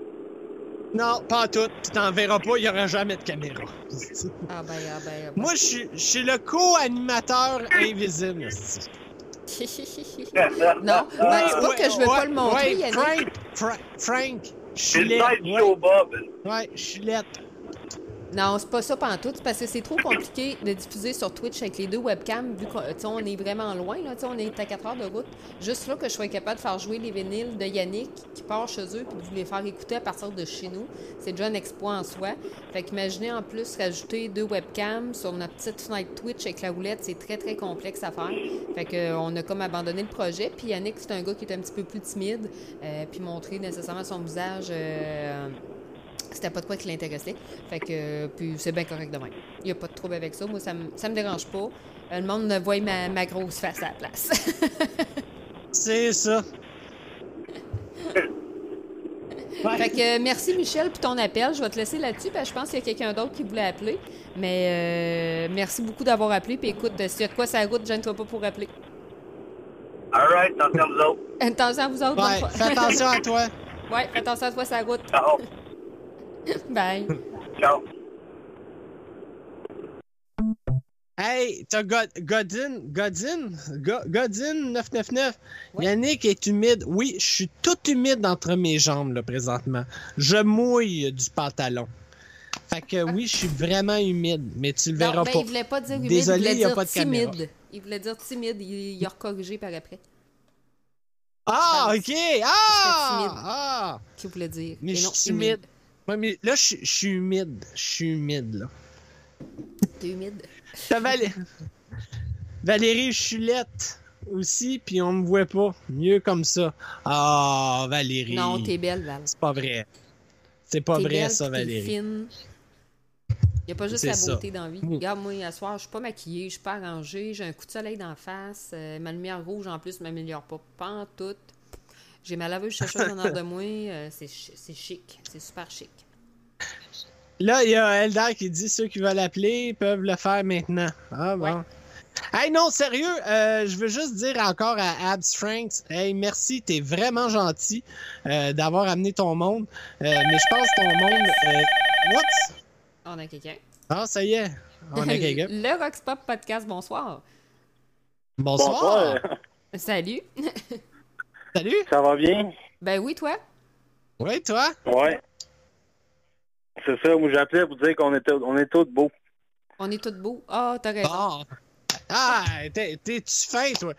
Non, pas en tout. Tu t'en verras pas, il n'y aura jamais de caméra. Ah ben, ah ben, ah ben. Moi, je suis- je suis le co-animateur invisible. Non, ben, dis pas Ouais, que je veux pas ouais, le montrer, ouais, Yannick. Frank, Fra- Frank, C'est side Ouais, Bob. ouais, je suis laid. Non, c'est pas ça pantoute, parce que c'est trop compliqué de diffuser sur Twitch avec les deux webcams, vu qu'on est vraiment loin, là, on est à 4 heures de route. Juste là que je sois capable de faire jouer les vinyles de Yannick qui part chez eux, puis de vous les faire écouter à partir de chez nous. C'est déjà un exploit en soi. Fait qu'imaginez en plus rajouter deux webcams sur notre petite fenêtre Twitch avec la roulette, c'est très très complexe à faire. Fait que euh, a comme abandonné le projet. Puis Yannick, c'est un gars qui est un petit peu plus timide, euh, puis montrer nécessairement son visage. euh, c'était pas de quoi qui l'intéressait. Fait que, euh, puis c'est bien correct de même. Il n'y a pas de trouble avec ça. Moi, ça me, ça me dérange pas. Euh, Le monde ne voit ma, ma grosse face à la place. C'est ça. Ouais. fait que, euh, merci Michel pour ton appel. Je vais te laisser là-dessus parce que je pense qu'il y a quelqu'un d'autre qui voulait appeler. Mais euh, merci beaucoup d'avoir appelé. Puis écoute, euh, s'il y a de quoi ça route, gêne-toi pas pour appeler. Alright, attention à vous autres. Attention à vous autres. Ouais, fais attention à toi. ouais, fais attention à toi, ça route. Ciao. Bye. Ciao. Hey, t'as God- Godin, Godin, Go- Godin 999. Ouais. Yannick est humide. Oui, je suis tout humide entre mes jambes, là, présentement. Je mouille du pantalon. Fait que oui, je suis vraiment humide, mais tu le verras Non, ben, pas. il voulait pas dire humide, Désolé, il a dire pas de caméra. timide. Il voulait dire timide, il, il a recorrigé par après. Ah, ok! Ah! Ah! Qu'il voulait dire. Mais je suis humide. Ouais, mais là, je suis- humide. Je suis humide, là. T'es humide. T'as Val- Valérie Chulette aussi, puis on me voit pas. Mieux comme ça. Ah, Valérie. Non, t'es belle, Val. C'est pas vrai. C'est pas vrai, belle, ça, Valérie. fine. Y a pas juste la ça. beauté dans la vie. Regarde, moi, à soir, je suis pas maquillée, je suis pas arrangée, j'ai un coup de soleil d'en face, euh, ma lumière rouge en plus m'améliore pas, pas en tout. J'ai ma laveuse sécheuse en de moi, euh, c'est chi- c'est chic, c'est super chic. Là, il y a Eldar qui dit ceux qui veulent appeler peuvent le faire maintenant. Ah bon. Ouais. Hey non, sérieux, euh, je veux juste dire encore à Abs Franks, hey merci, t'es vraiment gentil euh, d'avoir amené ton monde, Euh, mais je pense que ton monde, euh, what? On a quelqu'un. Ah ça y est, on a quelqu'un. Le Rockspop Podcast, bonsoir. Bonsoir. Salut. Salut. Ça va bien? Ben oui, toi? Oui, toi? Ouais. C'est ça, moi j'appelais pour dire qu'on était, on est tous beaux. On est tous beaux. Ah, t'as raison. Bon. Ah, t'es- t'es-tu fin, toi?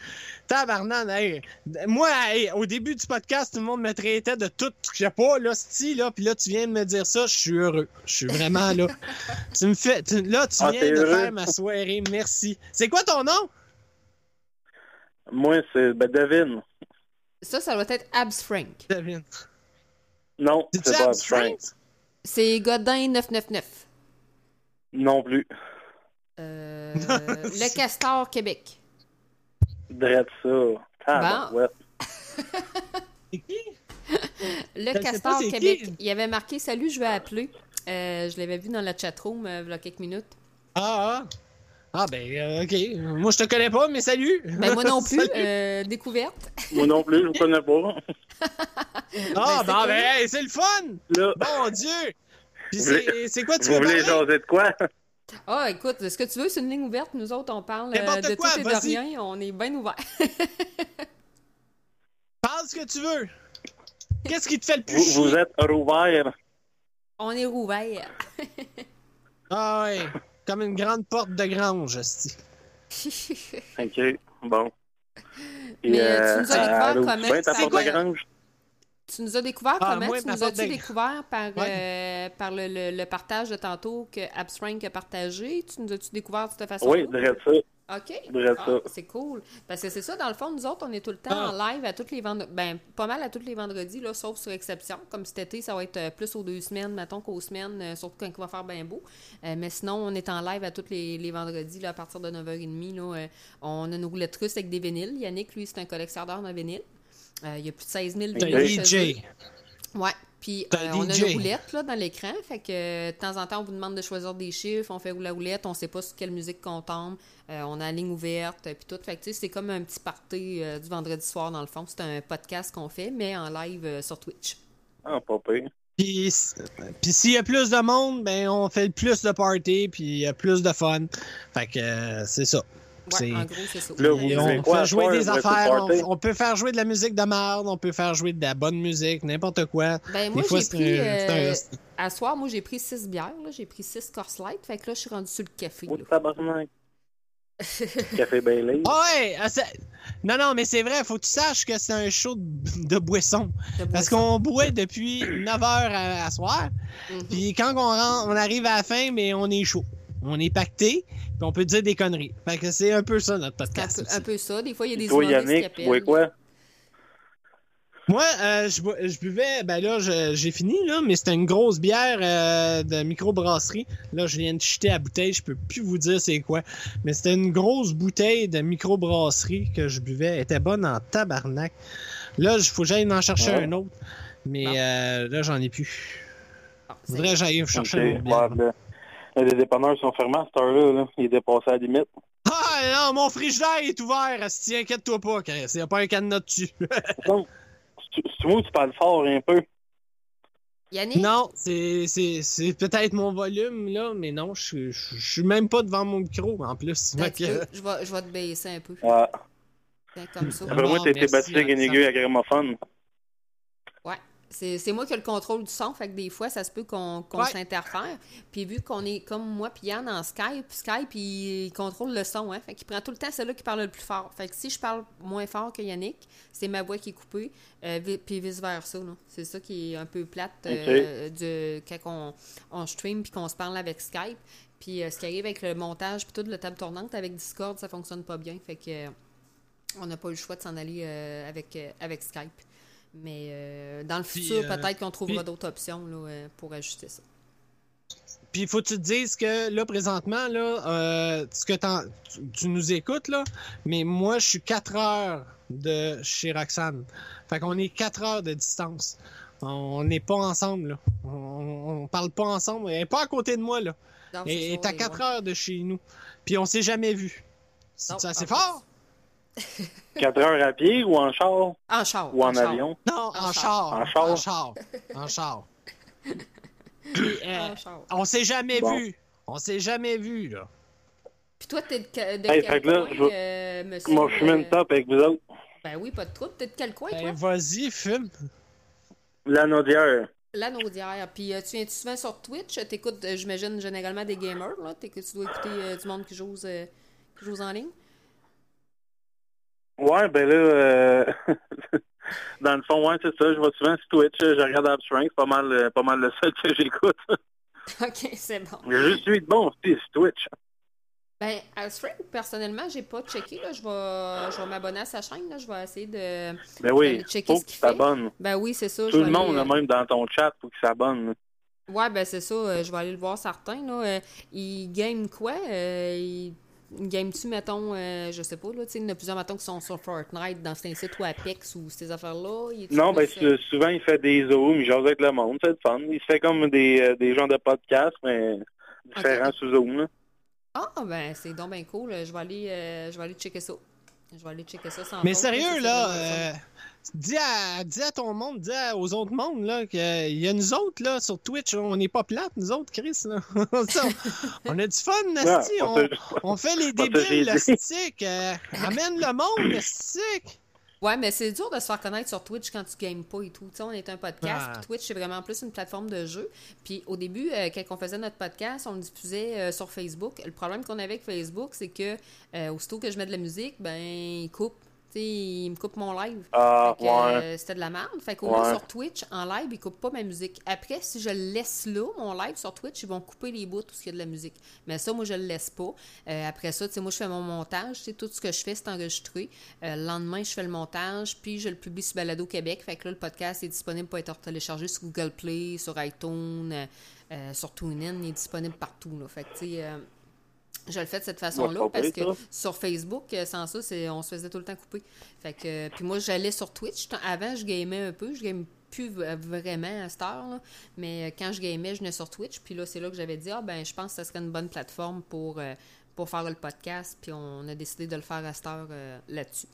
Tabarnan, hey. Moi, hey, au début du podcast, tout le monde me traitait de tout que j'ai pas, là, style, là, puis là, tu viens de me dire ça, je suis heureux. Je suis vraiment là. tu me fais, tu- là, tu Ah, viens de heureux? faire ma soirée, merci. C'est quoi ton nom? Moi, c'est, ben, devine. Ça, ça doit être Abs Frank. Devine. Non, c'est pas Abs Frank. C'est Godin 999. Non plus. Euh, le Castor Québec. Drette ça. C'est qui? Le Castor pas Québec. qui. Il avait marqué Salut, je vais appeler. Euh, je l'avais vu dans la chatroom euh, il y a quelques minutes. Ah, ah. Ah, ben, euh, ok. Moi, je te connais pas, mais salut. Ben, moi non plus. Euh, découverte. Moi non plus, je vous connais pas. Ah, Ben, c'est ben, cool. ben, hey, c'est le fun! Là, Mon Dieu! Puis c'est quoi tu vous veux voulez jaser de quoi? Ah, écoute, ce que tu veux, c'est une ligne ouverte. Nous autres, on parle euh, N'importe de quoi, tout et de rien. On est bien ouvert. Parle ce que tu veux. Qu'est-ce qui te fait le plus Vous, chier? vous êtes rouvert. on est rouvert. Ah ouais, comme une grande porte de grange, hostie. OK, bon. Mais, euh, tu nous as découvert allô, comment ta ça porte va? de grange? Tu nous as découvert Ah, comment? moi, tu nous as-tu de- découvert par, Ouais. euh, par le, le- le partage de tantôt que Absrank a partagé? Tu nous as-tu découvert de cette façon? Oui, drette ça. OK. Ah, c'est cool. Parce que c'est ça, dans le fond, nous autres, on est tout le temps en live à tous les vendredis. Ben, pas mal à tous les vendredis, là, sauf sur exception. Comme cet été, ça va être euh, plus aux deux semaines, mettons qu'aux semaines, euh, surtout quand il va faire bien beau. Euh, mais sinon, on est en live à tous les, les vendredis, là, à partir de 9h30. Là, euh, on a nos roulettes russes avec des vinyles. Yannick, lui, c'est un collectionneur de vinyles. Euh, il y a plus de 16 000 T'es vinyles chez eux. DJ. Ouais. Puis euh, on a une roulette là, dans l'écran. Fait que euh, de temps en temps, on vous demande de choisir des chiffres. On fait la roulette. On sait pas sur quelle musique qu'on tombe. Euh, on a la ligne ouverte. Puis tout. Fait que tu sais, c'est comme un petit party euh, du vendredi soir dans le fond. C'est un podcast qu'on fait, mais en live euh, sur Twitch. Ah, pas pire. Puis, s'il y a plus de monde, ben on fait plus de party, puis il y a plus de fun. Fait que euh, c'est ça. Ouais, C'est- en gros, c'est ça. Là, vous Et voulez on quoi? Fait à jouer soir, des affaires, on, peut faire jouer de la musique de merde, on peut faire jouer de la bonne musique, n'importe quoi. Ben, moi, des fois, j'ai c'est pris. un- euh, à soir, moi, j'ai pris 6 bières. là. J'ai pris 6 Corse Light. Fait que là, je suis rendue sur le café. Oh, là. Café Bailey. Ah ouais! ah, c'est- Non, non, mais c'est vrai, faut que tu saches que c'est un show de, de boisson. De Parce qu'on boit depuis 9 h à, à soir. Mhm. Puis quand on, rentre- on arrive à la fin, mais on est chaud. On est pacté, puis on peut dire des conneries. Fait que c'est un peu ça notre C'est un podcast. peu, aussi. un peu ça. Des fois, il y a des Toi, qui Yannick, tu appellent. quoi? Moi, euh, je, bu- je buvais, ben là, je- j'ai fini, là, mais c'était une grosse bière euh, de microbrasserie. Là, je viens de jeter la bouteille, je peux plus vous dire c'est quoi. Mais c'était une grosse bouteille de microbrasserie que je buvais. Elle était bonne en tabarnak. Là, il faut que j'aille en chercher Ouais. un autre. Mais euh, là, j'en ai plus. Je voudrais que j'aille chercher Ok, une autre bière. ouais, les dépanneurs sont fermés à cette heure-là. Là. Il est dépassé à la limite. Ah non, mon frigidaire est ouvert. Si inquiète-toi pas, Chris. Il n'y a pas un cadenas dessus. C'est moi que tu parles fort un peu. Yannick? non, c'est c'est- c'est peut-être mon volume, là, mais non, je suis- même pas devant mon micro, en plus. Je vais, je vais te baisser un peu. Ah, Comme ça. Après moi, t'as été battu avec une aiguille à gramophone. C'est moi qui ai le contrôle du son, fait que des fois, ça se peut qu'on Ouais. s'interfère. Puis vu qu'on est comme moi puis Yann en Skype, Skype, il, il contrôle le son, hein. Fait qu'il prend tout le temps celui qui parle le plus fort. Fait que si je parle moins fort que Yannick, c'est ma voix qui est coupée, euh, puis vice-versa. C'est ça qui est un peu plate euh, de, quand on, on stream puis qu'on se parle avec Skype. Puis euh, ce qui arrive avec le montage puis toute la table tournante avec Discord, ça fonctionne pas bien. Fait que on n'a pas eu le choix de s'en aller avec, avec Skype. Mais euh, dans le Puis, futur, euh, peut-être qu'on trouvera puis- d'autres options là, euh, pour ajuster ça. Puis faut que tu te dises que là, présentement, là, euh, ce que tu, tu nous écoutes, là, mais moi, je suis 4 heures de chez Roxane. Fait qu'on est 4 heures de distance. On n'est pas ensemble, là. On, on parle pas ensemble. Elle est pas à côté de moi, là. Non, c'est est à et 4 ouais. heures de chez nous. Puis on s'est jamais vu. C'est assez fort? 4 heures à pied ou en char? En char. ou en, avion? Non, En en char. char. En char? En char. En char. Puis, euh, En char. on s'est jamais Bon. vu. On s'est jamais vu, là. Puis toi, t'es de, que- de Hey, quel fait que là, coin, je euh, monsieur? Moi, je fume une euh, top avec vous autres. Ben oui, pas de trouble. T'es de quel coin, Ben, toi? vas-y, fume. La Naudière. La Naudière. Puis euh, tu viens-tu souvent sur Twitch? T'écoutes, euh, j'imagine, généralement des gamers, là? T'es- Tu dois écouter euh, du monde qui joue, euh, qui joue en ligne? Ouais, ben là, euh, dans le fond, ouais, c'est ça. Je vais souvent sur Twitch. Je regarde Abstrang. C'est pas mal, euh, pas mal le seul que j'écoute. OK, c'est bon. Je suis de bon aussi sur Twitch. Ben, Alfred, personnellement, j'ai pas checké. Là. Je vais, je vais m'abonner à sa chaîne. Là. Je vais essayer de. Ben oui, D'aller checker faut ce qu'il fait. Ben oui, c'est ça. Tout le monde, aller, même dans ton chat, faut qu'il s'abonne. Ouais, ben c'est ça. euh, je vais aller le voir certain. Là. Euh, il game quoi? Il... il game-tu, mettons, euh, je sais pas, là, tu sais, il y en a plusieurs, mettons, qui sont sur Fortnite, dans un site ou Apex ou ces affaires-là. Non, ben souvent, il fait des zooms, il jase avec le monde, c'est le fun. Il se fait comme des, euh, des genres de podcasts, mais différents Ok. sous Zoom. là. Ah, ben c'est donc bien cool. Je vais aller, euh, je vais aller checker ça. Je vais aller checker ça sans Mais faute, sérieux, là, le dis, à, dis à ton monde, dis à- aux autres mondes, là, qu'il y a nous autres, là, sur Twitch, on n'est pas plates, nous autres, Chris, là. Ça, on a du fun, Nasty, Ouais, on, on fait les débiles, dit. Nastic, euh, amène le monde, Nastic. Ouais, mais c'est dur de se faire connaître sur Twitch quand tu games pas et tout. Tu sais, on est un podcast, Ah. puis Twitch, c'est vraiment plus une plateforme de jeu. Puis au début, euh, quand on faisait notre podcast, on le diffusait euh, sur Facebook. Le problème qu'on avait avec Facebook, c'est que euh, aussitôt que je mets de la musique, ben, il coupe. Tu sais, il me coupe mon live. Ah, ouais. euh, c'était de la merde. Fait qu'au moins sur Twitch, en live, ils coupent pas ma musique. Après, si je le laisse là, mon live sur Twitch, ils vont couper les bouts où il y a de la musique. Mais ça, moi, je le laisse pas. Euh, après ça, tu sais, moi, je fais mon montage. Tout ce que je fais, c'est enregistré. Euh, le lendemain, je fais le montage, puis je le publie sur Balado Québec. Fait que là, le podcast est disponible pour être téléchargé sur Google Play, sur iTunes, sur TuneIn. Il est disponible partout. Là. Fait que, tu sais, je le fais de cette façon-là parce que ça. sur Facebook, euh, sans ça, c'est, on se faisait tout le temps couper. Fait que, euh, puis moi, j'allais sur Twitch. Avant, je gamais un peu. Je game plus v- vraiment à cette heure, là. mais euh, quand je gamais, je venais sur Twitch. Puis là, c'est là que j'avais dit, ah ben, je pense que ça serait une bonne plateforme pour, euh, pour faire le podcast. Puis on a décidé de le faire à cette heure euh, là-dessus.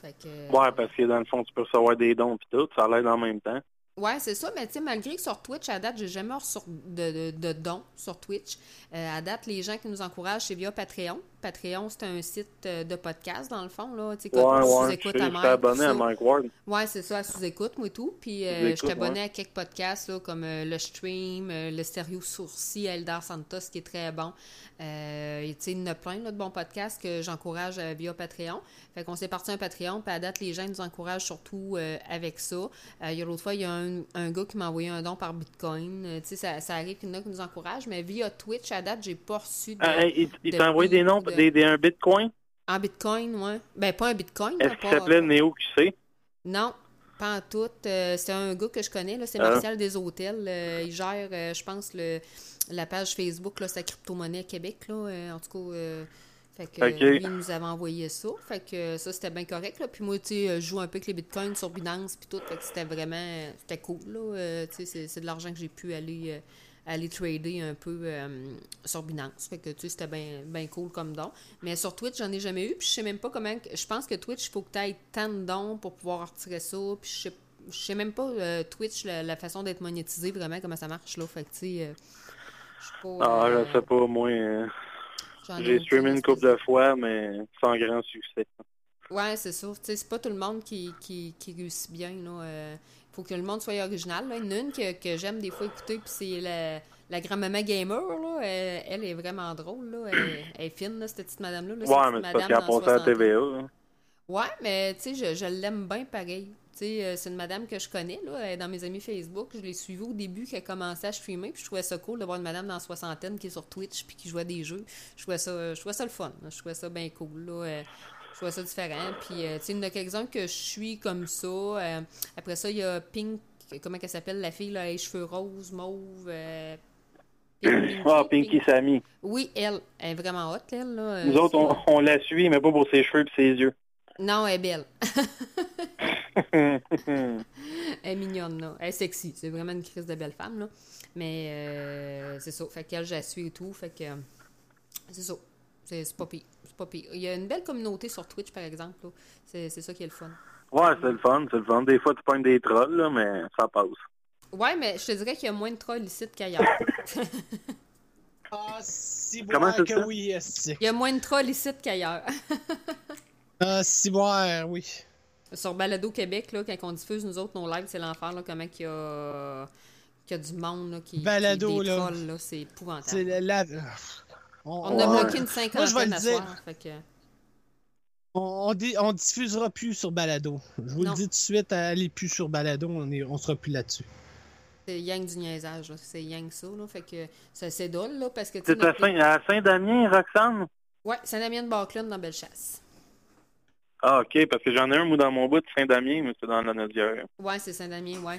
Fait que, euh, Ouais, parce que dans le fond, tu peux recevoir des dons pis tout, ça l'aide en même temps. Ouais, c'est ça, mais tu sais, malgré que sur Twitch, à date, j'ai jamais reçu de, de, de dons sur Twitch. Euh, à date, les gens qui nous encouragent, c'est via Patreon. Patreon, c'est un site euh, de podcast, dans le fond, là. Tu sais, Ouais, comme ouais. sous-écoute Je à Mike, abonné à. Mike Ward. Ouais, c'est ça, à sous-écoute, moi et tout. Puis euh, je suis abonné ouais. à quelques podcasts, là, comme euh, le Stream, le Stéréo Sourcil, Eldar Santos, qui est très bon. Euh, et tu sais, il y en a plein là, de bons podcasts que j'encourage via Patreon. Fait qu'on s'est parti un Patreon, puis à date, les gens nous encouragent surtout avec ça. Il y a l'autre fois, il y a un, un gars qui m'a envoyé un don par Bitcoin. Euh, tu sais, ça, ça arrive qu'il y en a qui nous encouragent, mais via Twitch, à date, j'ai pas reçu de... Ah, il il de t'a envoyé des noms, de- des, des, un bitcoin? En Bitcoin, ouais. Ben, pas un Bitcoin. Est-ce qu'il s'appelait Néo QC? non, pas en tout. Euh, c'est un gars que je connais, là, c'est Ah. Martial des Hôtels. Euh, il gère, je pense, le, la page Facebook, là, sa crypto-monnaie Québec, là. en tout cas, fait que, lui, il nous avait envoyé ça. Fait que euh, ça, c'était bien correct. Là. Puis moi, tu sais, euh, je joue un peu avec les bitcoins sur Binance, puis tout. Fait que c'était vraiment, c'était cool, là. Euh, tu sais, c'est, de l'argent que j'ai pu aller, euh, aller trader un peu euh, sur Binance. Fait que, tu sais, c'était bien, bien cool comme don. Mais sur Twitch, j'en ai jamais eu. Puis je sais même pas comment. Je pense que Twitch, il faut que tu aies tant de dons pour pouvoir retirer ça. Puis je sais, je sais même pas, euh, Twitch, la, la façon d'être monétisé, vraiment, comment ça marche, là. Fait que, tu sais, euh, je sais pas. Ah, euh, je sais pas, moi. Euh, J'ai streamé une couple de fois, mais sans grand succès. Ouais, c'est. Tu sais, c'est pas tout le monde qui, qui, qui réussit bien. Il faut que le monde soit original. Là. Il y en a une que, que j'aime des fois écouter, puis c'est la, la grand-maman gamer. Là. Elle, elle est vraiment drôle. Là. Elle, elle est fine, là, cette petite madame-là. là. Ouais, mais c'est parce qu'elle a à la 60 ans. TVA. hein. Ouais, mais tu sais, je, je l'aime bien pareil. Euh, c'est une madame que je connais, là, elle est dans mes amis Facebook. Je l'ai suivie au début, qu'elle commençait à streamer, puis je trouvais ça cool de voir une madame dans la soixantaine qui est sur Twitch, puis qui jouait à des jeux. Je trouvais ça, je trouvais ça le fun. là. Je trouvais ça bien cool, là. euh, je trouvais ça différent. Puis, euh, tu sais, il y en a quelques-uns que je suis comme ça. Euh, après ça, il y a Pink, comment elle s'appelle, la fille, là, les cheveux roses, mauve. euh, Pink- Ah, Pinky Sammy. Oui, elle. Elle est vraiment hot, elle, là. Nous autres, on, on la suit, mais pas pour ses cheveux et ses yeux. Non, elle est belle. ouais, Elle est mignonne, là. Elle est sexy. C'est vraiment une crise de belle femme, là. Mais euh, c'est ça. Fait qu'elle, je la suis et tout. Fait que euh, c'est ça. C'est pas pire. C'est pas pire. Il y a une belle communauté sur Twitch, par exemple. là. C'est c'est ça qui est le fun. c'est le fun, c'est le fun. Des fois, tu pognes des trolls, là, mais ça passe. Ouais, mais je te dirais qu'il y a moins de trolls ici qu'ailleurs. Ah, si boire ça que fait? oui. Il y a moins de trolls ici qu'ailleurs. Ah, si boire, oui. Sur Balado Québec, là, quand on diffuse nous autres nos lives, c'est l'enfer, là, comment qu'il y a, qu'il y a du monde là, qui, Balado, qui est des là. trolls, là. C'est C'est épouvantable. la... la- On, On a bloqué une Moi, je vais cinquantaine le à dire. soir. Fait que... on, on di- on diffusera plus sur Balado. Je vous Non. le dis tout de suite, allez plus sur Balado, on, est, on sera plus là-dessus. C'est yang du niaisage, là. c'est yang ça, là. Fait que ça c'est drôle, là, parce que tu sais, C'est à notre- Saint- à Saint-Damien, Roxane? Ouais, Saint-Damien de Barclone dans Bellechasse. Ah, OK, parce que j'en ai un, moi, dans mon bout de Saint-Damien, mais c'est dans la Nodière. Ouais, c'est Saint-Damien, ouais.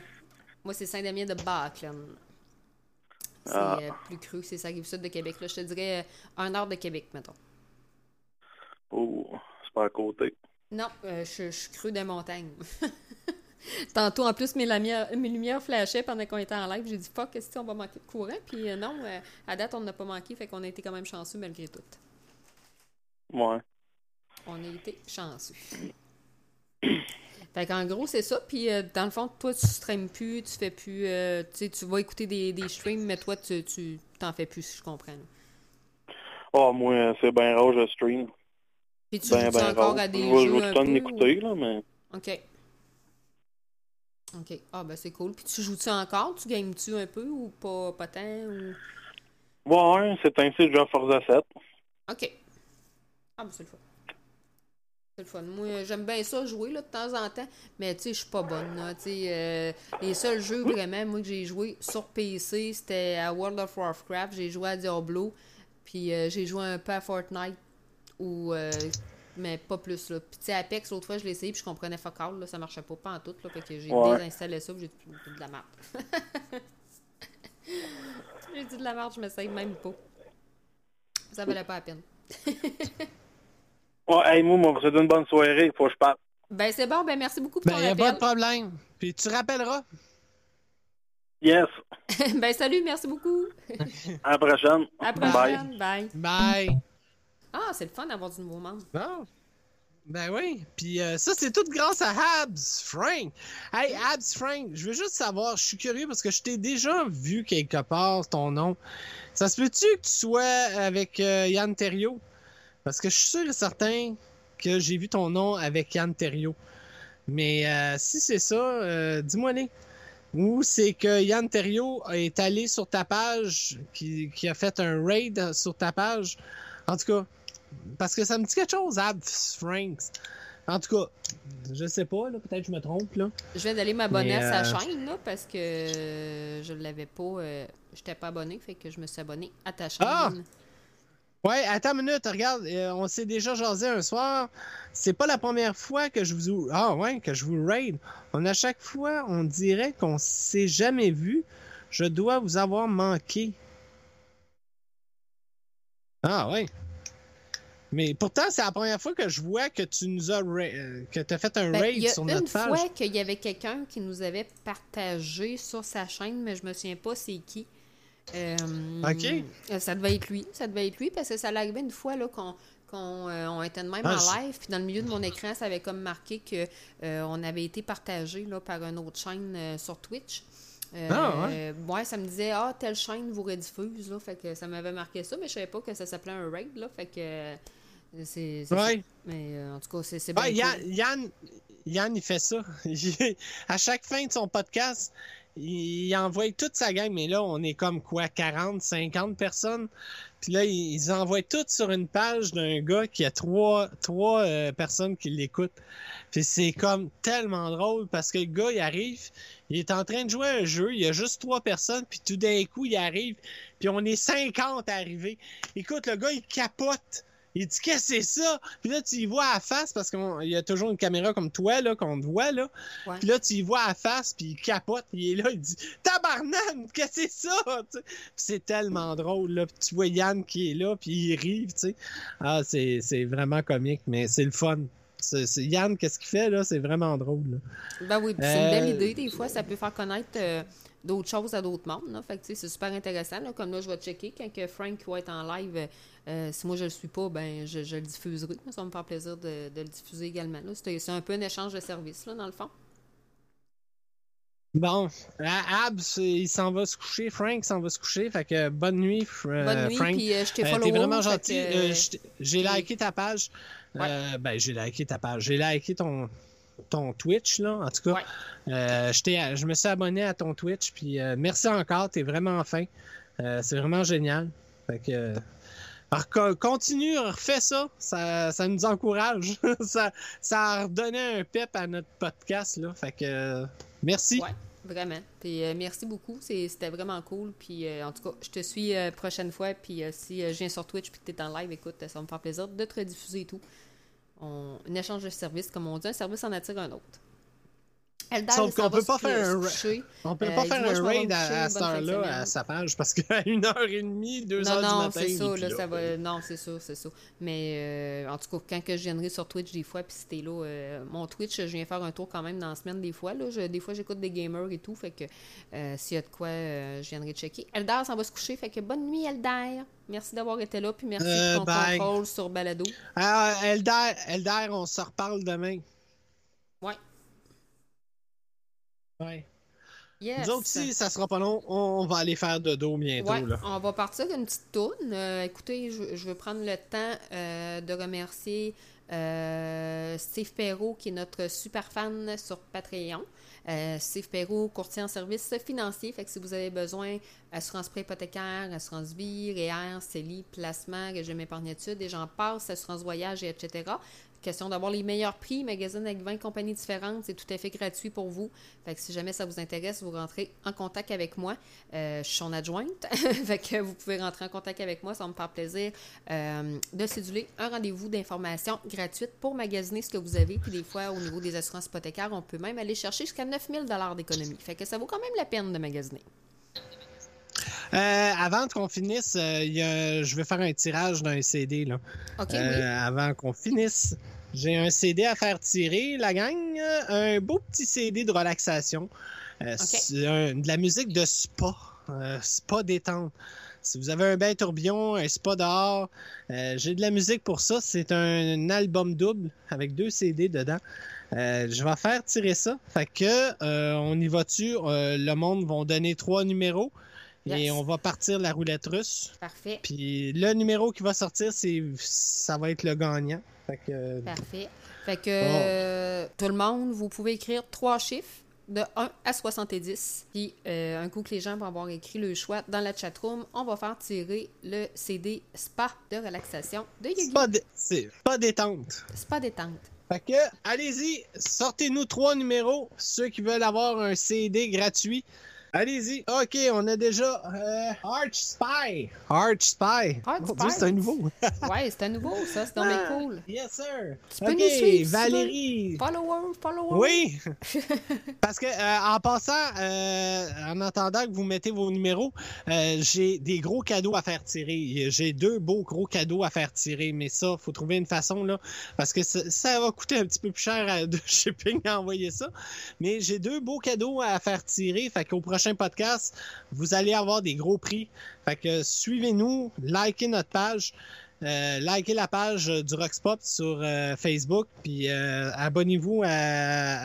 Moi, c'est Saint-Damien de Barclone. C'est Ah. euh, plus cru, c'est ça rive sud de Québec. Là. Je te dirais euh, un heure de Québec, mettons. Oh, c'est pas à côté. Non, euh, je, je suis cru des montagnes. Tantôt, en plus, mes, lumières, mes lumières flashaient pendant qu'on était en live. J'ai dit, fuck, est-ce qu'on va manquer de courant? Puis non, à date, on n'a pas manqué, fait qu'on a été quand même chanceux malgré tout. Ouais. On a été chanceux. Fait qu'en gros, c'est ça. Puis euh, dans le fond, toi, tu streames plus, tu fais plus. euh, tu sais, tu vas écouter des, des streams, mais toi, tu tu t'en fais plus, si je comprends. là. Oh, moi, c'est bien rare, je stream. Puis tu Ben, joues ben encore rare. à des Je je jeux un tout le là, mais... OK. OK. Ah, ben c'est cool. Puis tu joues-tu encore? Tu games-tu un peu ou pas, pas tant? Ou... Ouais, c'est ainsi que je joue à Forza 7. OK. Ah, ben c'est le fun. C'est le fun. Moi, j'aime bien ça jouer là, de temps en temps, mais tu sais, je suis pas bonne. là. Euh, les seuls jeux vraiment, moi, que j'ai joué sur PC, c'était à World of Warcraft, j'ai joué à Diablo, puis euh, j'ai joué un peu à Fortnite, ou, euh, mais pas plus. Là. Puis tu sais, Apex, l'autre fois, je l'ai essayé, puis je comprenais fuck all, là, ça marchait pas, pas en tout, là, fait que j'ai Ouais. désinstallé ça, puis j'ai dit de la merde. j'ai dit de la merde, je m'essaye même pas. Ça valait pas la peine. Ouais, hey, moi, moi, je te donne une bonne soirée. Faut que je parte. Ben c'est bon, ben merci beaucoup pour Ben, ton y a appel. pas de problème. Puis tu rappelleras. Yes. ben salut, merci beaucoup. À la prochaine. À la Bye. prochaine. Bye. Bye. Ah, c'est le fun d'avoir du nouveau monde. Bon. Ben oui. Puis euh, ça, c'est tout grâce à Habs Frank. Hey, Habs Frank, je veux juste savoir, je suis curieux parce que je t'ai déjà vu quelque part, ton nom. Ça se peut-tu que tu sois avec euh, Yann Terriot? Parce que je suis sûr et certain que j'ai vu ton nom avec Yann Terriot. Mais euh, si c'est ça, euh, dis-moi les. Ou c'est que Yann Terriot est allé sur ta page, qui, qui a fait un raid sur ta page? En tout cas, parce que ça me dit quelque chose, Abs Franks. En tout cas, je sais pas, là, peut-être que je me trompe, là. Je viens d'aller m'abonner à sa euh, chaîne là, parce que je l'avais pas. J'étais pas abonné, fait que je me suis abonné à ta chaîne. Ah! Ouais, attends une minute, regarde, euh, on s'est déjà jasé un soir. C'est pas la première fois que je vous ah ouais, que je vous raid. On à chaque fois, on dirait qu'on s'est jamais vu. Je dois vous avoir manqué. Ah ouais. Mais pourtant, c'est la première fois que je vois que tu nous as ra- euh, que tu as fait un Ben, raid il y a sur une notre page. fois qu'il y avait quelqu'un qui nous avait partagé sur sa chaîne, mais je me souviens pas c'est qui. Euh, Ok. euh, Ça devait être lui. Ça devait être lui parce que ça l'arrivait une fois là, qu'on qu'on euh, on était de même Ah, en live, puis dans le milieu de mon écran, ça avait comme marqué que euh, on avait été partagé là, par une autre chaîne euh, sur Twitch. Ah, ouais, ça me disait ah telle chaîne vous rediffuse là, fait que ça m'avait marqué ça, mais je savais pas que ça s'appelait un raid là, fait que c'est. Ouais. Mais en tout cas, c'est c'est bien Ouais, Yann, cool. Yann, Yann, il fait ça. À chaque fin de son podcast, il, envoie toute sa gang, mais là, on est comme quoi, 40, 50 personnes. Puis là, ils, envoient toutes sur une page d'un gars qui a trois, trois euh, personnes qui l'écoutent. Puis c'est comme tellement drôle parce que le gars, il arrive, il est en train de jouer un jeu, il y a juste trois personnes, puis tout d'un coup, il arrive, puis on est 50 à arriver. Écoute, le gars, il capote. Il dit qu'est-ce que c'est ça? Puis là, tu y vois à la face parce qu'il y a toujours une caméra comme toi là qu'on te voit là. Ouais. Puis là, tu y vois à la face puis il capote, il est là, il dit tabarnane, qu'est-ce que c'est ça? Puis c'est tellement drôle là. Puis tu vois Yann qui est là puis il rit, tu sais. Ah, c'est c'est vraiment comique, mais c'est le fun. C'est- c'est- Yann, qu'est-ce qu'il fait là? C'est vraiment drôle. là. Ben oui, puis c'est une belle Euh, idée. Des fois, ça peut faire connaître euh, d'autres choses à d'autres mondes. Là. Fait que, tu sais, c'est super intéressant. Là. Comme là, je vais checker quand que Frank va être en live. euh, si moi, je le suis pas, ben je, je le diffuserai. Ça va me faire plaisir de, de le diffuser également. là. C'est un peu un échange de services, là, dans le fond. Bon, Abs, il s'en va se coucher. Frank s'en va se coucher. Fait que bonne nuit, Fr- euh, Bonne nuit, Frank. puis euh, je t'ai Euh. T'es vraiment gentil. que, Euh, j'ai liké ta page. Ouais. Euh, ben, j'ai liké ta page. J'ai liké ton, ton Twitch, là, en tout cas. Ouais. Euh, je, t'ai- je me suis abonné à ton Twitch, puis euh, merci encore. T'es vraiment fin. Euh, c'est vraiment génial. Fait que. alors, co- continue, refais ça. Ça, ça nous encourage. ça, ça a redonné un pep à notre podcast, là. Fait que. merci. Ouais, vraiment. Puis merci beaucoup. C'est- C'était vraiment cool. Puis en tout cas, je te suis prochaine fois. Puis si je viens sur Twitch puis que tu es en live, écoute, ça va me faire plaisir de te rediffuser et tout. On, un échange de services, comme on dit, un service en attire un autre. Eldar, Sauf qu'on peut pas faire un ra- coucher. On peut Euh, pas il faire un raid à, cette heure-là, à sa page, parce qu'à 1h30, 2h Non, du non, matin. c'est il ça, là, ça va. Non, c'est ça, c'est ça. Mais euh, en tout cas, quand que je viendrai sur Twitch des fois, puis si t'es là, euh, mon Twitch, je viens faire un tour quand même dans la semaine des fois. Là, des fois, j'écoute des gamers et tout, fait que euh, s'il y a de quoi, euh, je viendrai checker. Eldar s'en va se coucher, fait que bonne nuit, Eldar. Merci d'avoir été là, puis merci Euh, pour ton contrôle sur Balado. Ah, Elder, Elder, on se reparle demain. Ouais. Ouais. Yes. Nous autres aussi, ça sera pas long. On va aller faire de dos bientôt. Ouais, Là. on va partir d'une petite tourne. Euh, écoutez, je, je veux prendre le temps euh, de remercier euh, Steve Perrault, qui est notre super fan sur Patreon. Euh, Steve Perrault, courtier en services financiers. Fait que si vous avez besoin assurance prêt hypothécaire, assurance vie, REER, CELI, placement, régime épargne études, et j'en passe, assurance voyage, et etc. question d'avoir les meilleurs prix. Magazine avec 20 compagnies différentes, c'est tout à fait gratuit pour vous. Fait que si jamais ça vous intéresse, vous rentrez en contact avec moi. Euh, je suis son adjointe. fait vous pouvez rentrer en contact avec moi. Ça me faire plaisir euh, de céduler un rendez-vous d'information gratuite pour magasiner ce que vous avez. Puis des fois, au niveau des assurances hypothécaires, on peut même aller chercher jusqu'à 9000 d'économie. Fait que ça vaut quand même la peine de magasiner. Euh, avant qu'on finisse, euh, y a- je vais faire un tirage d'un CD. Là. OK, Euh, oui. Avant qu'on finisse, j'ai un CD à faire tirer, la gang. Un beau petit CD de relaxation. Euh, un- de la musique de spa. euh, spa détente. Si vous avez un bain tourbillon, un spa dehors, euh, j'ai de la musique pour ça. C'est un, album double avec deux CD dedans. Euh, je vais faire tirer ça. Fait que euh, on y va-tu? Euh, le monde va donner trois numéros. Et on va partir la roulette russe. Parfait. Puis le numéro qui va sortir, c'est ça va être le gagnant. Fait que Parfait. Fait que euh, tout le monde, vous pouvez écrire trois chiffres de 1 à 70. Puis euh, un coup que les gens vont avoir écrit le choix dans la chatroom, on va faire tirer le CD Spa de relaxation de Yogi. c'est pas détente. Spa détente. Fait que allez-y, sortez-nous trois numéros, ceux qui veulent avoir un CD gratuit. Allez-y. OK, on a déjà euh, Arch Spy. Arch Spy. Spy. c'est un nouveau. Ouais, c'est un nouveau, ça. C'est donc bien Ah, cool. Yes, sir. peux OK, nous suivre, si tu. Valérie. Follower, follower. Oui, parce que euh, en passant, euh, en attendant que vous mettez vos numéros, euh, j'ai des gros cadeaux à faire tirer. J'ai deux beaux gros cadeaux à faire tirer, mais ça, faut trouver une façon là, parce que ça, ça va coûter un petit peu plus cher à- de shipping à envoyer ça. Mais j'ai deux beaux cadeaux à faire tirer, fait qu'au prochain podcast, vous allez avoir des gros prix. Fait que suivez-nous, likez notre page. Euh, likez la page du Roxpop sur euh, Facebook, puis euh, abonnez-vous à,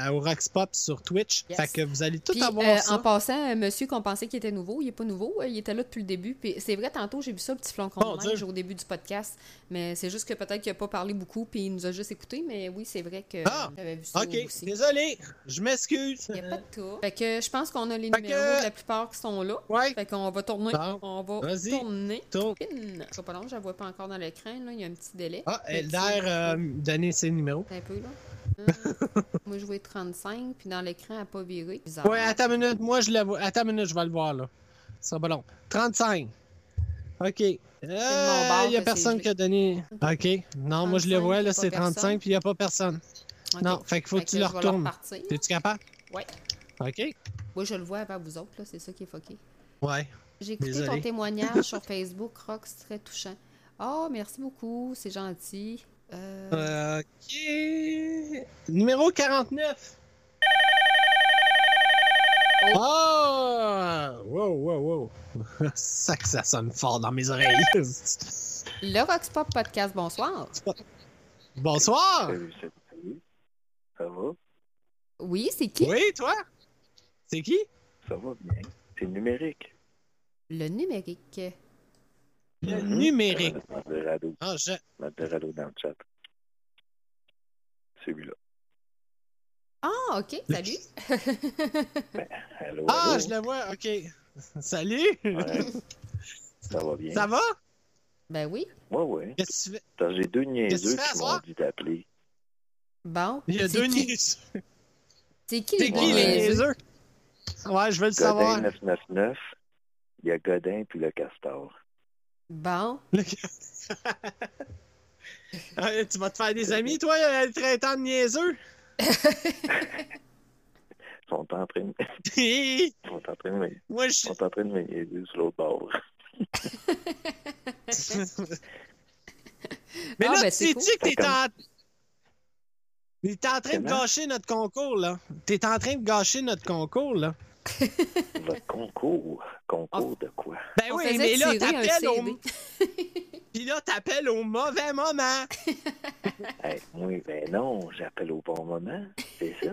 à- au Roxpop sur Twitch. Yes. Fait que vous allez tout avoir ça. en passant, un monsieur qu'on pensait qu'il était nouveau, il est pas nouveau, il était là depuis le début. Puis c'est vrai, tantôt, j'ai vu ça, le petit flocon Bon de au début du podcast. Mais c'est juste que peut-être qu'il a pas parlé beaucoup, puis il nous a juste écouté. Mais oui, c'est vrai que Ah, j'avais vu ça Ok, aussi. désolé, je m'excuse. Il n'y a pas de tout. Fait que je pense qu'on a les Fait numéros que- de la plupart qui sont là. Ouais, Fait qu'on va tourner. Bon. On va Vas-y. tourner. tourne. Je sais pas long, je la vois pas encore dans l'écran. Là, il y a un petit délai. Ah, Elder, euh, donnez ses numéros. Un peu, là. Euh, moi, je vois 35, puis dans l'écran, elle n'a pas viré. Bizarre. Ouais, attends une minute, moi je le vois. Attends une minute, je vais le voir là. Ça sera pas long. 35. Ok. Euh, Il y a que personne qui a donné. Ok. Non, moi je le 35, vois, a là, c'est personne. 35, puis il n'y a pas personne. Non, fait qu'il faut Fait que tu le retournes. T'es-tu capable? Ouais. Ok. Moi, je le vois avant vous autres, là. C'est ça qui est fucké. Ouais. J'ai écouté Désolé. ton témoignage sur Facebook, Rox, très touchant. Oh, merci beaucoup, c'est gentil. Euh, Ok. Numéro 49. Oh. Oh! Wow, wow, wow. Ça que ça sonne fort dans mes oreilles. Le Rox Pop Podcast, bonsoir. Bonsoir! Salut, salut, salut. Ça va? Oui, c'est qui? Oui, toi? C'est qui? Ça va bien. C'est numérique. Le numérique. Le Mhm. numérique. De radeau, Ah, je... radeau dans le chat. Celui-là. Ah, ok, salut. Allô, ah allô? je le vois, ok. Salut! Ouais. Ça va bien? Ça va? ben oui. Ouais, ouais. Qu'est-ce que tu fais? Attends, J'ai deux niaiseux qui m'ont dit d'appeler. Bon. Il y a deux qui? niaiseux. C'est qui les qui les niaiseux? Ouais, je veux le savoir. Godin 999. Il y a Godin puis le castor. Bon. Le- tu vas te faire des amis, toi, euh, traitant de niaiseux? Ils sont en train de, Moi, ils sont en train de, me- je... ils sont en train de me niaiser sur l'autre bord. Mais Ah, là, ben, tu cool. que t'es en... T'es en train de gâcher notre concours, là. T'es en train de gâcher notre concours, là. Votre concours. Concours de quoi? Ben On oui, mais là, t'appelles au... Puis là, t'appelles au mauvais moment. Hey, oui, ben non, j'appelle au bon moment. C'est ça?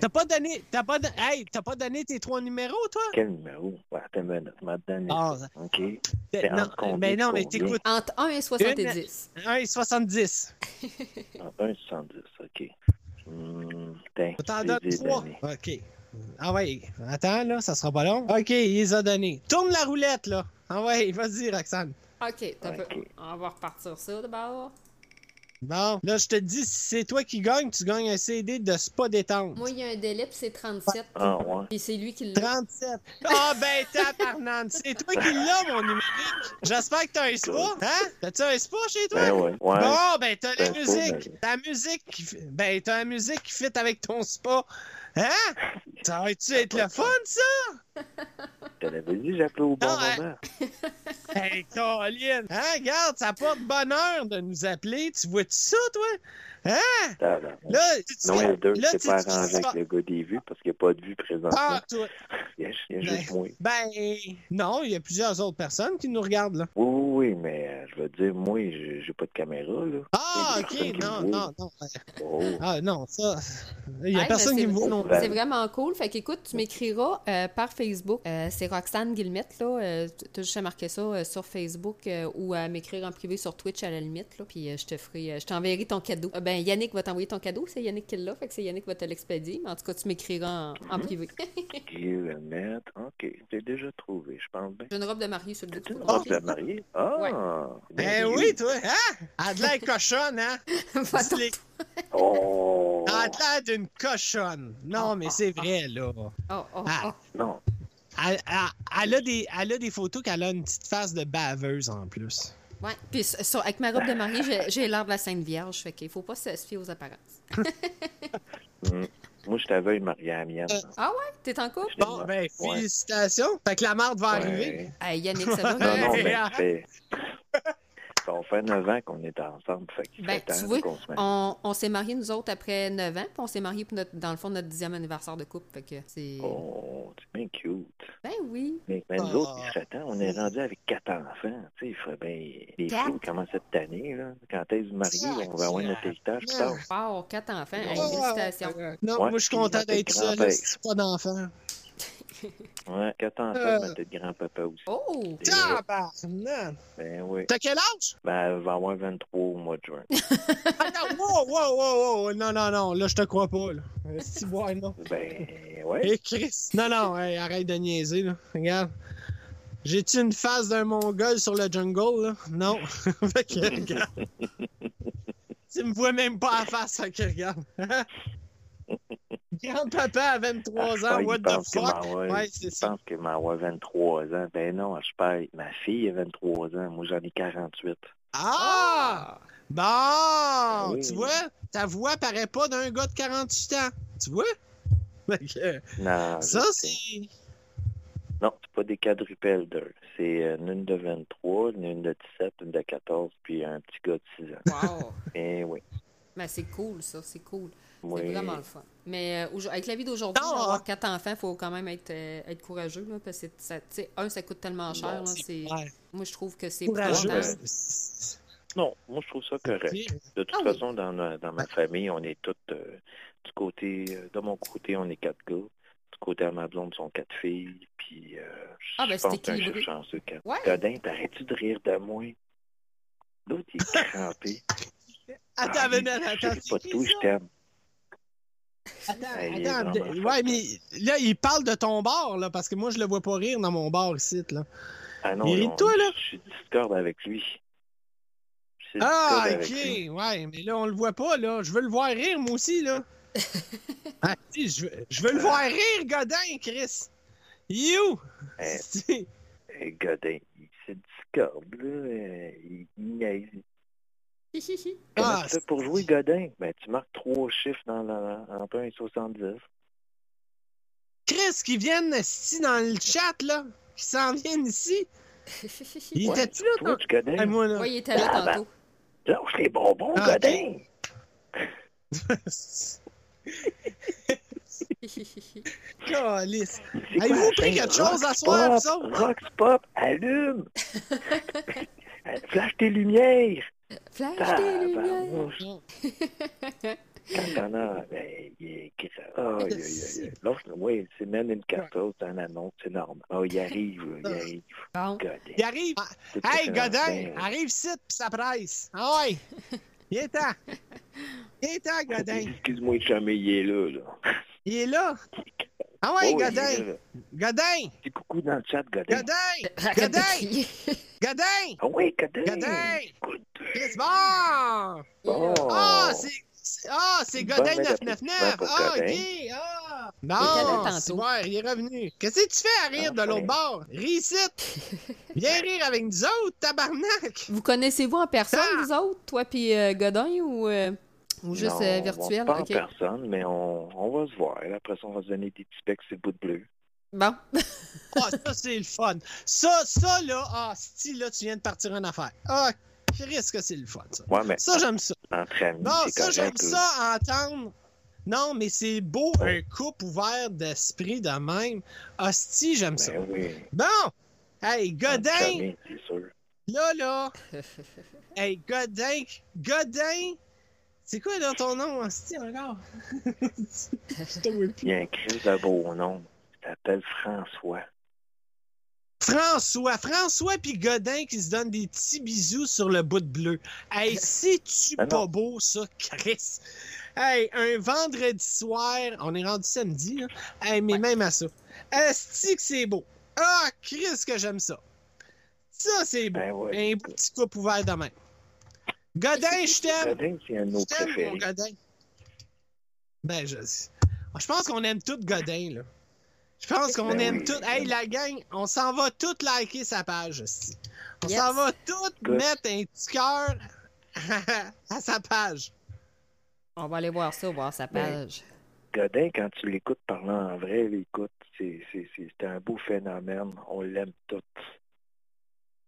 T'as pas donné... T'as pas... don- Hey, t'as pas donné tes trois numéros, toi? Quel numéro? Ouais, attends une minute. m'a donné Ah, ça. OK. t'es- entre non, combien ben non, de mais t'écoutes. Entre 1 et 70. 1,70. En 1,70. OK. Hmm, tiens, On t'en je donne les ai trois. donnés. OK. Ah ouais, attends, là, ça sera pas long. OK, il les a donnés. Tourne la roulette, là. Ah ouais, vas-y, Roxane. OK, t'as peu. Ok. On va repartir ça d'abord. Bon, là, je te dis, si c'est toi qui gagne, tu gagnes un CD de Spa Détente. Moi, il y a un délai, puis c'est 37. Ah, ouais. Et c'est lui qui l'a. 37. Ah ben tabarnane, c'est toi qui l'as, mon numérique. J'espère que t'as un spa, hein? T'as-tu un spa chez toi? Ben ouais. Ouais. Bon, ben t'as la spa, musique. ben- Ta musique, ben t'as la musique qui fit avec ton spa. Hein? Ça va-tu être le fun, ça? Je te l'avais dit, j'appelais au bon Non, hein. moment. Hey, Caroline! Hein, regarde, ça porte bonheur de nous appeler. Tu vois-tu ça, toi? Hein? Là, Non, Elder, là, c'est tu- pas tu- arrangé avec le gars des vues parce qu'il n'y a pas de vue présentement. Ah, toi. Il y a, il y a juste moi. Ben, non, il y a plusieurs autres personnes qui nous regardent, là. Oui, oui, oui, mais euh, je veux dire, moi, j'ai pas de caméra, là. Ah, Il y a ok, qui non, non, non. Oh. Ah, non, ça. Il y a personne qui me voit non plus. C'est vraiment cool. Fait qu'écoute, tu m'écriras euh, par Facebook. Euh, c'est Roxane Guillemette, là. Euh, tu as juste à marquer ça euh, sur Facebook euh, ou à m'écrire en privé sur Twitch à la limite, là. Puis euh, je te ferai, euh, je t'enverrai ton cadeau. Euh, ben, Yannick va t'envoyer ton cadeau. C'est Yannick qui l'a. Fait que c'est Yannick qui va te l'expédier. Mais en tout cas, tu m'écriras en, en privé. Guillemette, ok, j'ai déjà trouvé, je pense bien. J'ai une robe de mariée sur le dos. C'est une tu robe de mariée? Ah! Ouais. Ben oui, toi, hein? A de l'air cochonne, hein? Oh! De l'air d'une cochonne. Non, mais c'est vrai, là. Oh, oh, Ah. oh. Non, Elle, elle- elle a des, elle a des photos qu'elle a une petite face de baveuse en plus. Ouais. Puis sur- avec ma robe de mariée, j'ai- l'air de la Sainte Vierge. Fait qu'il faut pas se fier aux apparences. Hmm. moi, je t'avais marié à mienne. Ah ouais? T'es en couple? Bon, ben, Ouais. félicitations. Fait que la marde va Ouais. arriver. Hey, Yannick, ça va? Non, non, mais ça fait... Va faire 9 ans qu'on est ensemble, fait qu'il Ben, serait temps tu vois, qu'on se mette. on, on s'est mariés, nous autres, après 9 ans, puis on s'est mariés pour notre, dans le fond, notre dixième anniversaire de couple. Fait que c'est... Oh, c'est bien cute. Ben oui. Mais, mais nous Ah. autres, il serait temps. On est rendu avec quatre enfants. Tu sais, il ferait bien... Les filles commencent cette année, là? Quand que vous mariez, on va avoir notre héritage plus tard. Wow, quatre enfants. Hey, félicitations. Non, Ouais, moi, je suis content d'être seul. C'est pas d'enfant. Ouais, quatre enfants, Euh. mais peut-être grand-papa aussi. Oh! Et, euh, Tabarnak! Ben oui. T'as quel âge? Ben, elle va avoir 23 au mois de juin. Attends, wow, wow, wow, wow. Non, non, non. Là, je te crois pas, là. Si, ouais, non. Ben, ouais. Hé, Chris. Non, non, hey, arrête de niaiser, là. Regarde. J'ai-tu une face d'un mongol sur le jungle, là? Non. fait que, regarde. tu me vois même pas à face, fait que, regarde. Grand-papa à 23 ans, Ah, what il the pense que fuck? ma- ouais, c'est ça. pense que m'avoir 23 ans. Ben non, je perds. Ma fille a 23 ans. Moi, j'en ai 48. Ah! Bon! Oui. Tu vois? Ta voix paraît pas d'un gars de 48 ans. Tu vois? Non, ça, c'est... Non, c'est pas des quadruples d'eux. C'est euh, une de 23, une de 17, une de 14, puis un petit gars de 6 ans. Wow! Eh oui. Ben, c'est cool, ça, c'est cool. C'est vraiment le fun. Mais euh, avec la vie d'aujourd'hui, avoir quatre enfants, il faut quand même être, euh, être courageux. Là, parce que, ça, un, ça coûte tellement cher. là, c'est... Ouais. Moi, je trouve que c'est Courageux. Non, moi, je trouve ça correct. De toute Ah oui. façon, dans, ma- dans ma famille, on est tous euh, du côté, euh, de mon côté, on est quatre gars. Du côté à ma blonde, sont quatre filles. Puis, euh, Ah, ben, je c'est pense je chanceux. Quand... Ouais. Godin, t'arrêtes-tu de rire de moi? L'autre, il est crampé. Attends, Ah, mais je attends, c'est pas tout, je t'aime. Attends, attends, vraiment ouais, mais là, il parle de ton bar, là, parce que moi, je le vois pas rire dans mon bar ici, là. Ah non, Il rit de on- toi, là? Je suis discorde avec lui. Ah, ok, ouais, mais là, on le voit pas, là. Je veux le voir rire, moi aussi, là. ah, si, je, veux- je veux le voir rire, Godin, Chris. You! Eh. Eh, Godin, il se discorde, là. euh, Il, Ah, pour jouer Godin? Ben, tu marques trois chiffres dans la, 1 et 70. Chris qui viennent ici dans le chat, là. Qui s'en viennent ici. Il Ouais, était-tu là, Toi, toi? tu Godin? Moi, là. Oui, il était là Ah, ben. tantôt. Lâche les bonbons, Ah. Godin! Calice. Avez-vous pris chaîne? quelque chose à soir, Pop, vous autres? Rock Pop, allume! Flash tes lumières! Flash Ah, des lumières. Tabarnouche. Quand t'en as, ben. Lâche- Oui, c'est même une cartouche, c'est un annonce, c'est normal. Oh, il arrive, là, il arrive. Bon. Godin. Il arrive. C'est Hey, Godin, arrive ici, pis ça presse. Ah ouais. Il est temps. Il est temps, Godin. Excuse-moi, chumé, il est là, là. Il est là. Ah ouais, Oh, Godin. là. Godin. Dis coucou dans le chat, Godin. Godin. De Godin. Godin. Ah oui, Godin. Godin. Chris, bon! Bon. Ah, c'est. c'est- Ah, c'est Godin avertissement 999! pour Ah, ok! Ah! Non! C'est ouais, il est revenu. Qu'est-ce que tu fais à rire de l'autre bord? Réussite! Viens rire avec nous autres, tabarnak! Vous connaissez-vous en personne, Ah! vous autres, toi puis euh, Godin, ou, euh, ou juste Non, euh, on virtuel? Pas OK. en personne, mais on, on va se voir. Après ça, on va se donner des petits becs sur le bout de bleu. Bon. Ah, ça, c'est le fun. Ça, ça, là, ah, style, là, tu viens de partir en affaire. Ah, Chris, que c'est le fun, ça. Ouais, mais Ça, j'aime ça. entre amis, Non, c'est ça, j'aime ça entendre. Non, mais c'est beau, un couple ouvert d'esprit de même. Hostie, j'aime ça. Ben oui. Bon! Hey, Godin! amis, c'est sûr. Là, là! Hey, Godin! Godin! C'est quoi, là, ton nom, Hostie, encore? Il y a un crise de beau nom. Il s'appelle François. François, François puis Godin qui se donnent des petits bisous sur le bout de bleu. Hey, c'est-tu Ben pas non. beau, ça, Chris? Hey, un vendredi soir, on est rendu samedi, là. Hey, mais même à ça. Esti que c'est beau. Ah, Chris, que j'aime ça. Ça, c'est beau. Ben ouais. Un petit couple ouvert de même. Godin, je t'aime. Godin, c'est un de nos Je t'aime, mon. Godin. Ben, je... Je pense qu'on aime tout Godin, là. Je pense qu'on Ben aime oui. tout. Hey, la gang, on s'en va tout liker sa page, aussi. On Yes. s'en va tout Good. mettre un petit cœur à sa page. On va aller voir ça, voir sa Ben, page. Godin, quand tu l'écoutes parler en vrai, écoute, c'est c'est- c'est- c'est un beau phénomène. On l'aime tout.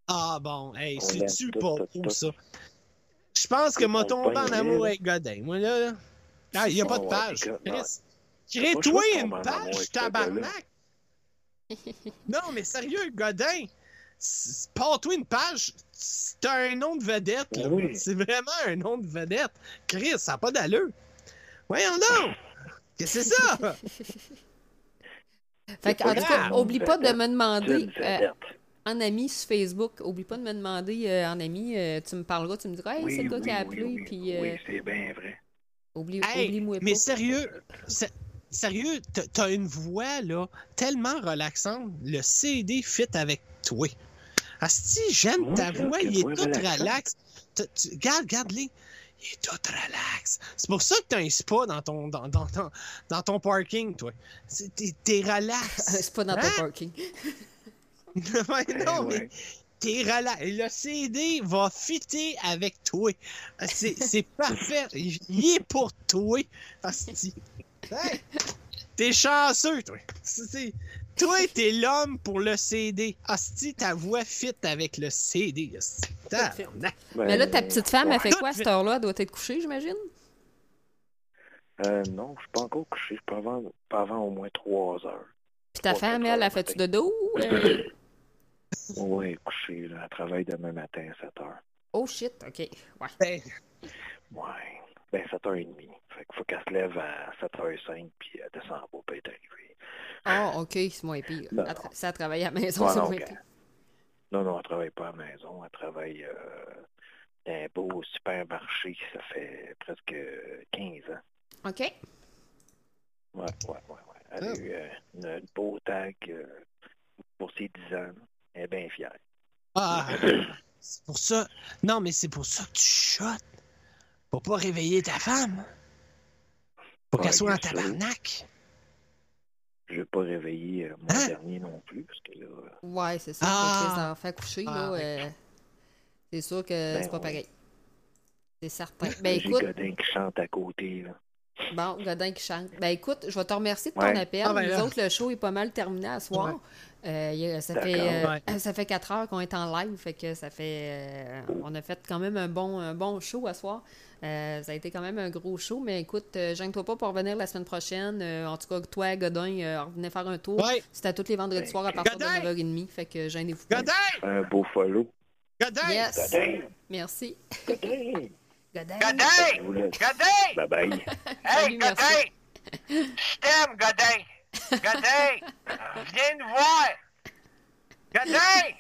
Ah bon, hey, On c'est-tu l'aime pas tout. ça? Je pense que m'a tombé en amour avec Godin. Moi, là, là. Ah, il n'y a pas de Ouais, page. Crée-toi une page, tabarnak! non, mais sérieux, Godin, pars-toi une page. C'est un nom de vedette, là. Oui. C'est vraiment un nom de vedette. Chris, ça n'a pas d'allure. Voyons donc! Qu'est-ce que c'est ça? Fait que, en tout cas, oublie pas de me demander euh. En ami sur Facebook. Oublie pas de me demander euh, en ami. euh, tu me parleras, tu me diras, hey, Oui, c'est le gars oui, qui a appelé. oui, puis euh, oui, c'est bien vrai. oublie, Hey, oublie-moi mais pas. sérieux, c'est- sérieux, t'as- une voix, là, tellement relaxante. Le CD fit avec toi. Asti, j'aime ta voix, il est tout relax. Regarde, regarde-les. Il est tout relax. C'est pour ça que t'as un spa dans ton, dans, dans, dans, dans ton parking, toi. T'es t'es relax. c'est pas dans ton parking. Ouais, non, Eh mais t'es relax. Le CD va fitter avec toi. C'est c'est parfait. Il est pour toi. Asti. Hey, T'es chanceux, toi. Toi, t'es l'homme pour le CD. Asti, ta voix fit avec le CD. Ben, Mais là, ta petite femme, elle fait quoi à cette heure-là? Elle doit être couchée, j'imagine? Euh, non, je suis pas encore couché. Je suis pas avant, pas avant au moins trois heures. Puis ta femme, elle, elle fait-tu de dos? ou? Oui, couché. Là. Elle travaille demain matin à 7 heures. Oh shit, ok. Ouais. Ben, Ouais. Ben, 7h30. Fait qu'il faut qu'elle se lève à 7h05 puis elle descend en bas pour être arrivée. Ah, ok, c'est moins pire. Non, Elle tra- non. Ça a travaillé à la maison, c'est non, moins pire. Non, non, elle travaille pas à la maison. Elle travaille euh, dans un beau supermarché. Ça fait presque 15 ans. Ok. Ouais, ouais, ouais. ouais. Elle a Ah. eu euh, une, une beau tag euh, pour ses 10 ans. Elle est bien fière. ah, c'est pour ça. Non, mais c'est pour ça que tu chotes. Pour pas réveiller ta femme. Pour Ouais, qu'elle soit en tabarnak. Je vais pas réveiller euh, mon Hein? dernier non plus, parce que là, euh, Ouais, c'est ça. Ah. Les enfants couchés, Ah, là, ouais. euh, c'est sûr que Ben c'est pas pareil. C'est certain. Ben j'ai écoute, Godin qui chante à côté. Là. bon, Godin qui chante. Ben écoute, je vais te remercier de ton Ouais. appel. Ah, ben Nous là. autres, le show est pas mal terminé à soir. Ouais. Euh, il y a- ça, fait, euh, Ouais. ça fait 4 heures qu'on est en live, fait que ça fait. euh, on a fait quand même un bon, un bon show à soir. Euh, ça a été quand même un gros show, mais écoute, euh, gêne-toi pas pour revenir la semaine prochaine. Euh, en tout cas, toi, Godin, euh, revenez faire un tour. Ouais. C'est à tous les vendredis soirs à partir Godin! de 9h30, fait que gênez-vous pas. Godin! Un beau follow. Godin! Yes! Godin! Merci. Godin! Godin! Godin! Bye bye. Hey, Salut. Godin! Je t'aime, Godin! Godin! Viens nous voir! Godin!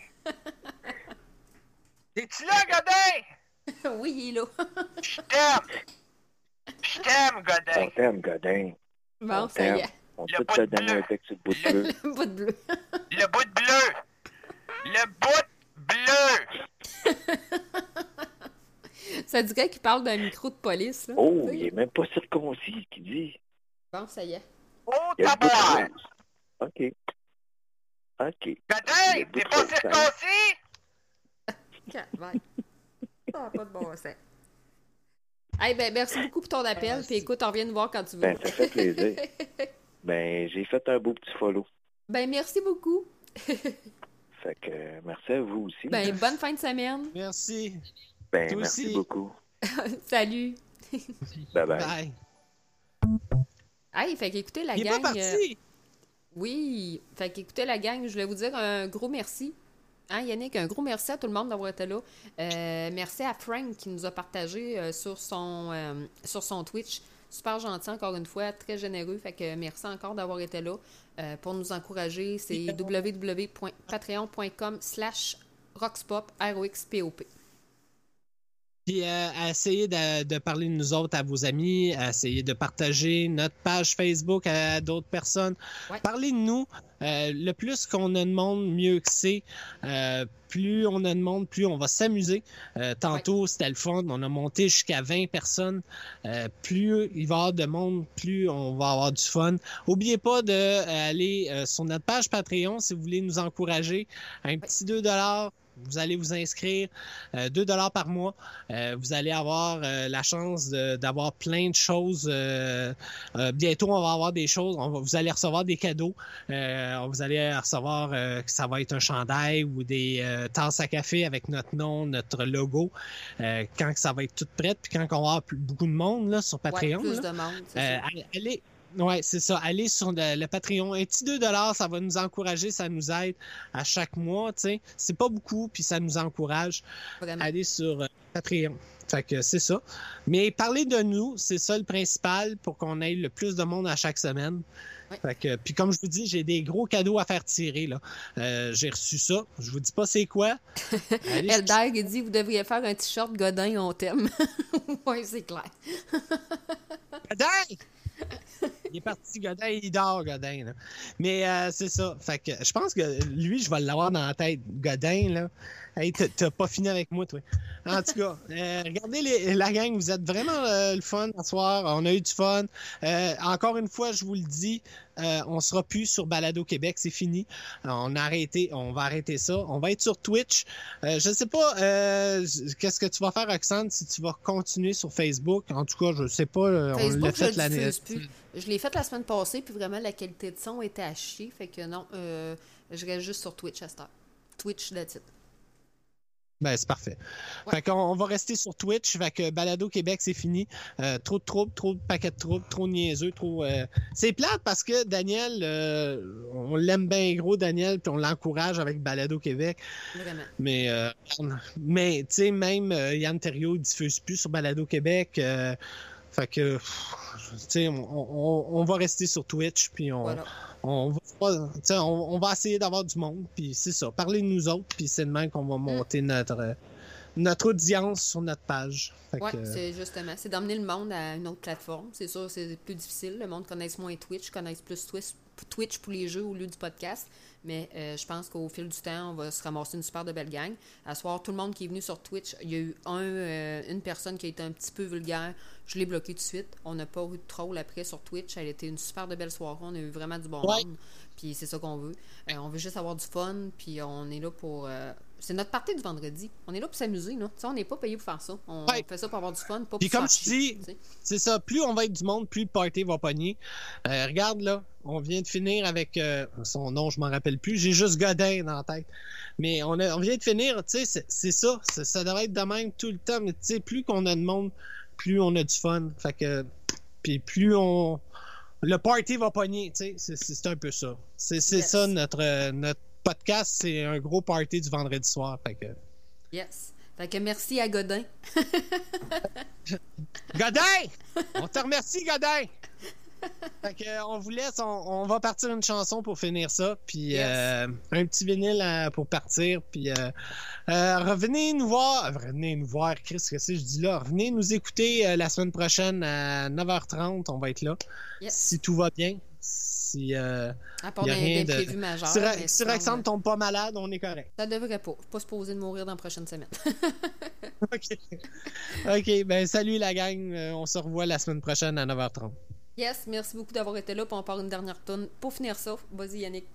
Es-tu là, Godin? oui, il est là. Je t'aime! Je t'aime, On Godin! t'aime, Godin. bon, On ça y est. On Le peut bout te de donner bleu. un le bout de bleu. Le bout de bleu. Le bout de bleu! Le bout bleu! Ça dirait qu'il parle d'un micro de police. Là. Oh, il est même pas circoncis, qui dit. Bon, ça y est. Oh, rose. OK. OK. Bout t'es pas circoncis? Calvaire. Ça n'a pas de bon sens. Hey, ben, merci beaucoup pour ton appel. Puis écoute, on revient nous voir quand tu veux. Ben, ça fait plaisir. Ben, j'ai fait un beau petit follow. Ben, merci beaucoup. Fait que merci à vous aussi. Ben, bonne fin de semaine. Merci. Ben, merci aussi. beaucoup. Salut. Bye bye. Bye. Hey, fait qu'écoutez la Il est gang. pas euh, parti. Oui, fait qu'écoutez la gang, je voulais vous dire un gros merci. Hein, Yannick, un gros merci à tout le monde d'avoir été là. Euh, merci à Frank qui nous a partagé euh, sur, son, euh, sur son Twitch. Super gentil, encore une fois, très généreux. Fait que merci encore d'avoir été là pour nous encourager. C'est www.patreon.com slash roxpop, R-O-X-P-O-P. Puis euh, à essayer de, de parler de nous autres à vos amis, à essayer de partager notre page Facebook à, d'autres personnes. Ouais. Parlez de nous. Euh, le plus qu'on a de monde, mieux que c'est. Euh, plus on a de monde, plus on va s'amuser. Euh, tantôt, c'était le fun. On a monté jusqu'à 20 personnes. Euh, plus il va y avoir de monde, plus on va avoir du fun. Oubliez pas d'aller euh, sur notre page Patreon si vous voulez nous encourager. Un petit 2 vous allez vous inscrire. Euh, 2 dollars par mois. Euh, vous allez avoir euh, la chance d'avoir plein de choses. euh, euh, bientôt, on va avoir des choses. On va- vous allez recevoir des cadeaux. Euh, vous allez recevoir euh, que ça va être un chandail ou des euh, tasses à café avec notre nom, notre logo. Euh, quand que ça va être tout prêt, puis quand on va avoir beaucoup de monde là, sur Ouais, Patreon. plus là, de monde, euh, allez, ouais, c'est ça. Allez sur le, le Patreon. Un petit 2 ça va nous encourager, ça nous aide à chaque mois. tu sais. C'est pas beaucoup, puis ça nous encourage. Vraiment. Allez sur euh, Patreon. Fait que c'est ça. Mais parler de nous, c'est ça le principal pour qu'on ait le plus de monde à chaque semaine. Fait que, puis comme je vous dis, j'ai des gros cadeaux à faire tirer. là. Euh, j'ai reçu ça. Je vous dis pas c'est quoi. Elder, il dit vous devriez faire un t-shirt Godin, on t'aime. oui, c'est clair. Godin! Il est parti, Godin, il dort, Godin. là. Mais euh, c'est ça. Fait que je pense que lui, je vais l'avoir dans la tête. Godin, là. Hey, t'as- pas fini avec moi, toi. En tout cas, euh, regardez les- la gang, vous êtes vraiment euh, le fun ce soir. On a eu du fun. Euh, encore une fois, je vous le dis, on sera plus sur Balado Québec, c'est fini. On a arrêté, on va arrêter ça. On va être sur Twitch. Je sais pas qu'est-ce que tu vas faire, Roxane, si tu vas continuer sur Facebook? En tout cas, je sais pas. euh, on l'a Facebook, je fait l'année. Je l'ai fait la semaine passée, puis vraiment, la qualité de son était à chier. Fait que non, je reste juste sur Twitch à cette heure. Twitch, that's it. Ben, c'est parfait. Ouais. Fait qu'on on va rester sur Twitch. Fait que Balado Québec, c'est fini. Euh, trop de troubles, trop de paquets de troubles, trop de niaiseux, trop. euh, C'est plate parce que Daniel, euh, on l'aime bien gros, Daniel, puis on l'encourage avec Balado Québec. Vraiment. Mais, euh, mais tu sais, même euh, Yann Terriot il diffuse plus sur Balado Québec. Fait que, tu sais, on, on- on va rester sur Twitch, puis on, Voilà. on, va, on, va essayer d'avoir du monde, puis c'est ça. Parlez de nous autres, puis c'est de même qu'on va monter notre, notre audience sur notre page. Que, euh, c'est justement. C'est d'emmener le monde à une autre plateforme. C'est sûr, c'est plus difficile. Le monde connaisse moins Twitch, connaisse plus Twitch, Twitch pour les jeux au lieu du podcast. Mais euh, je pense qu'au fil du temps, on va se ramasser une super de belle gang. À ce soir, tout le monde qui est venu sur Twitch, il y a eu un, euh, une personne qui a été un petit peu vulgaire. Je l'ai bloqué tout de suite. On n'a pas eu de troll après sur Twitch. Elle a été une super de belle soirée. On a eu vraiment du bon Ouais. monde. Puis c'est ça qu'on veut. Euh, on veut juste avoir du fun. Puis on est là pour. C'est notre partie du vendredi. On est là pour s'amuser. là. Tu sais, on n'est pas payé pour faire ça. On Ouais. fait ça pour avoir du fun. Pas Puis comme je dis. C'est ça. Plus on va être du monde, plus le party va pogner. Euh, regarde là, on vient de finir avec euh, son nom, je m'en rappelle plus. J'ai juste Godin dans la tête. Mais on, a- on vient de finir, tu sais, c'est- ça. Ça- devrait être de même tout le temps. Mais tu sais, plus qu'on a de monde, plus on a du fun. Fait que, puis plus on, le party va pogner. Tu sais, c'est- un peu ça. C'est Yes. ça notre euh, notre podcast, c'est un gros party du vendredi soir. Fait que, Yes. Fait que merci à Godin. Godin! On te remercie, Godin! Fait que, on vous laisse, on, on va partir une chanson pour finir ça, puis Yes. euh, un petit vinyle euh, pour partir, puis euh, revenez nous voir, revenez nous voir, Chris, que je dis là? Revenez nous écouter la semaine prochaine à 9h30, on va être là, Yes. si tout va bien, si, euh, À part rien de- d'imprévu majeur. si, Ra- si Roxane tombe pas malade, on est correct. Ça devrait pas. Pas supposé de mourir dans la prochaine semaine. OK. OK, ben salut la gang. Euh, on se revoit la semaine prochaine à 9h30. Yes, merci beaucoup d'avoir été là. Puis on part une dernière tourne pour finir ça. Vas-y, Yannick.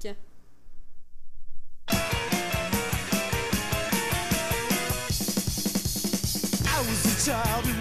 I was a child who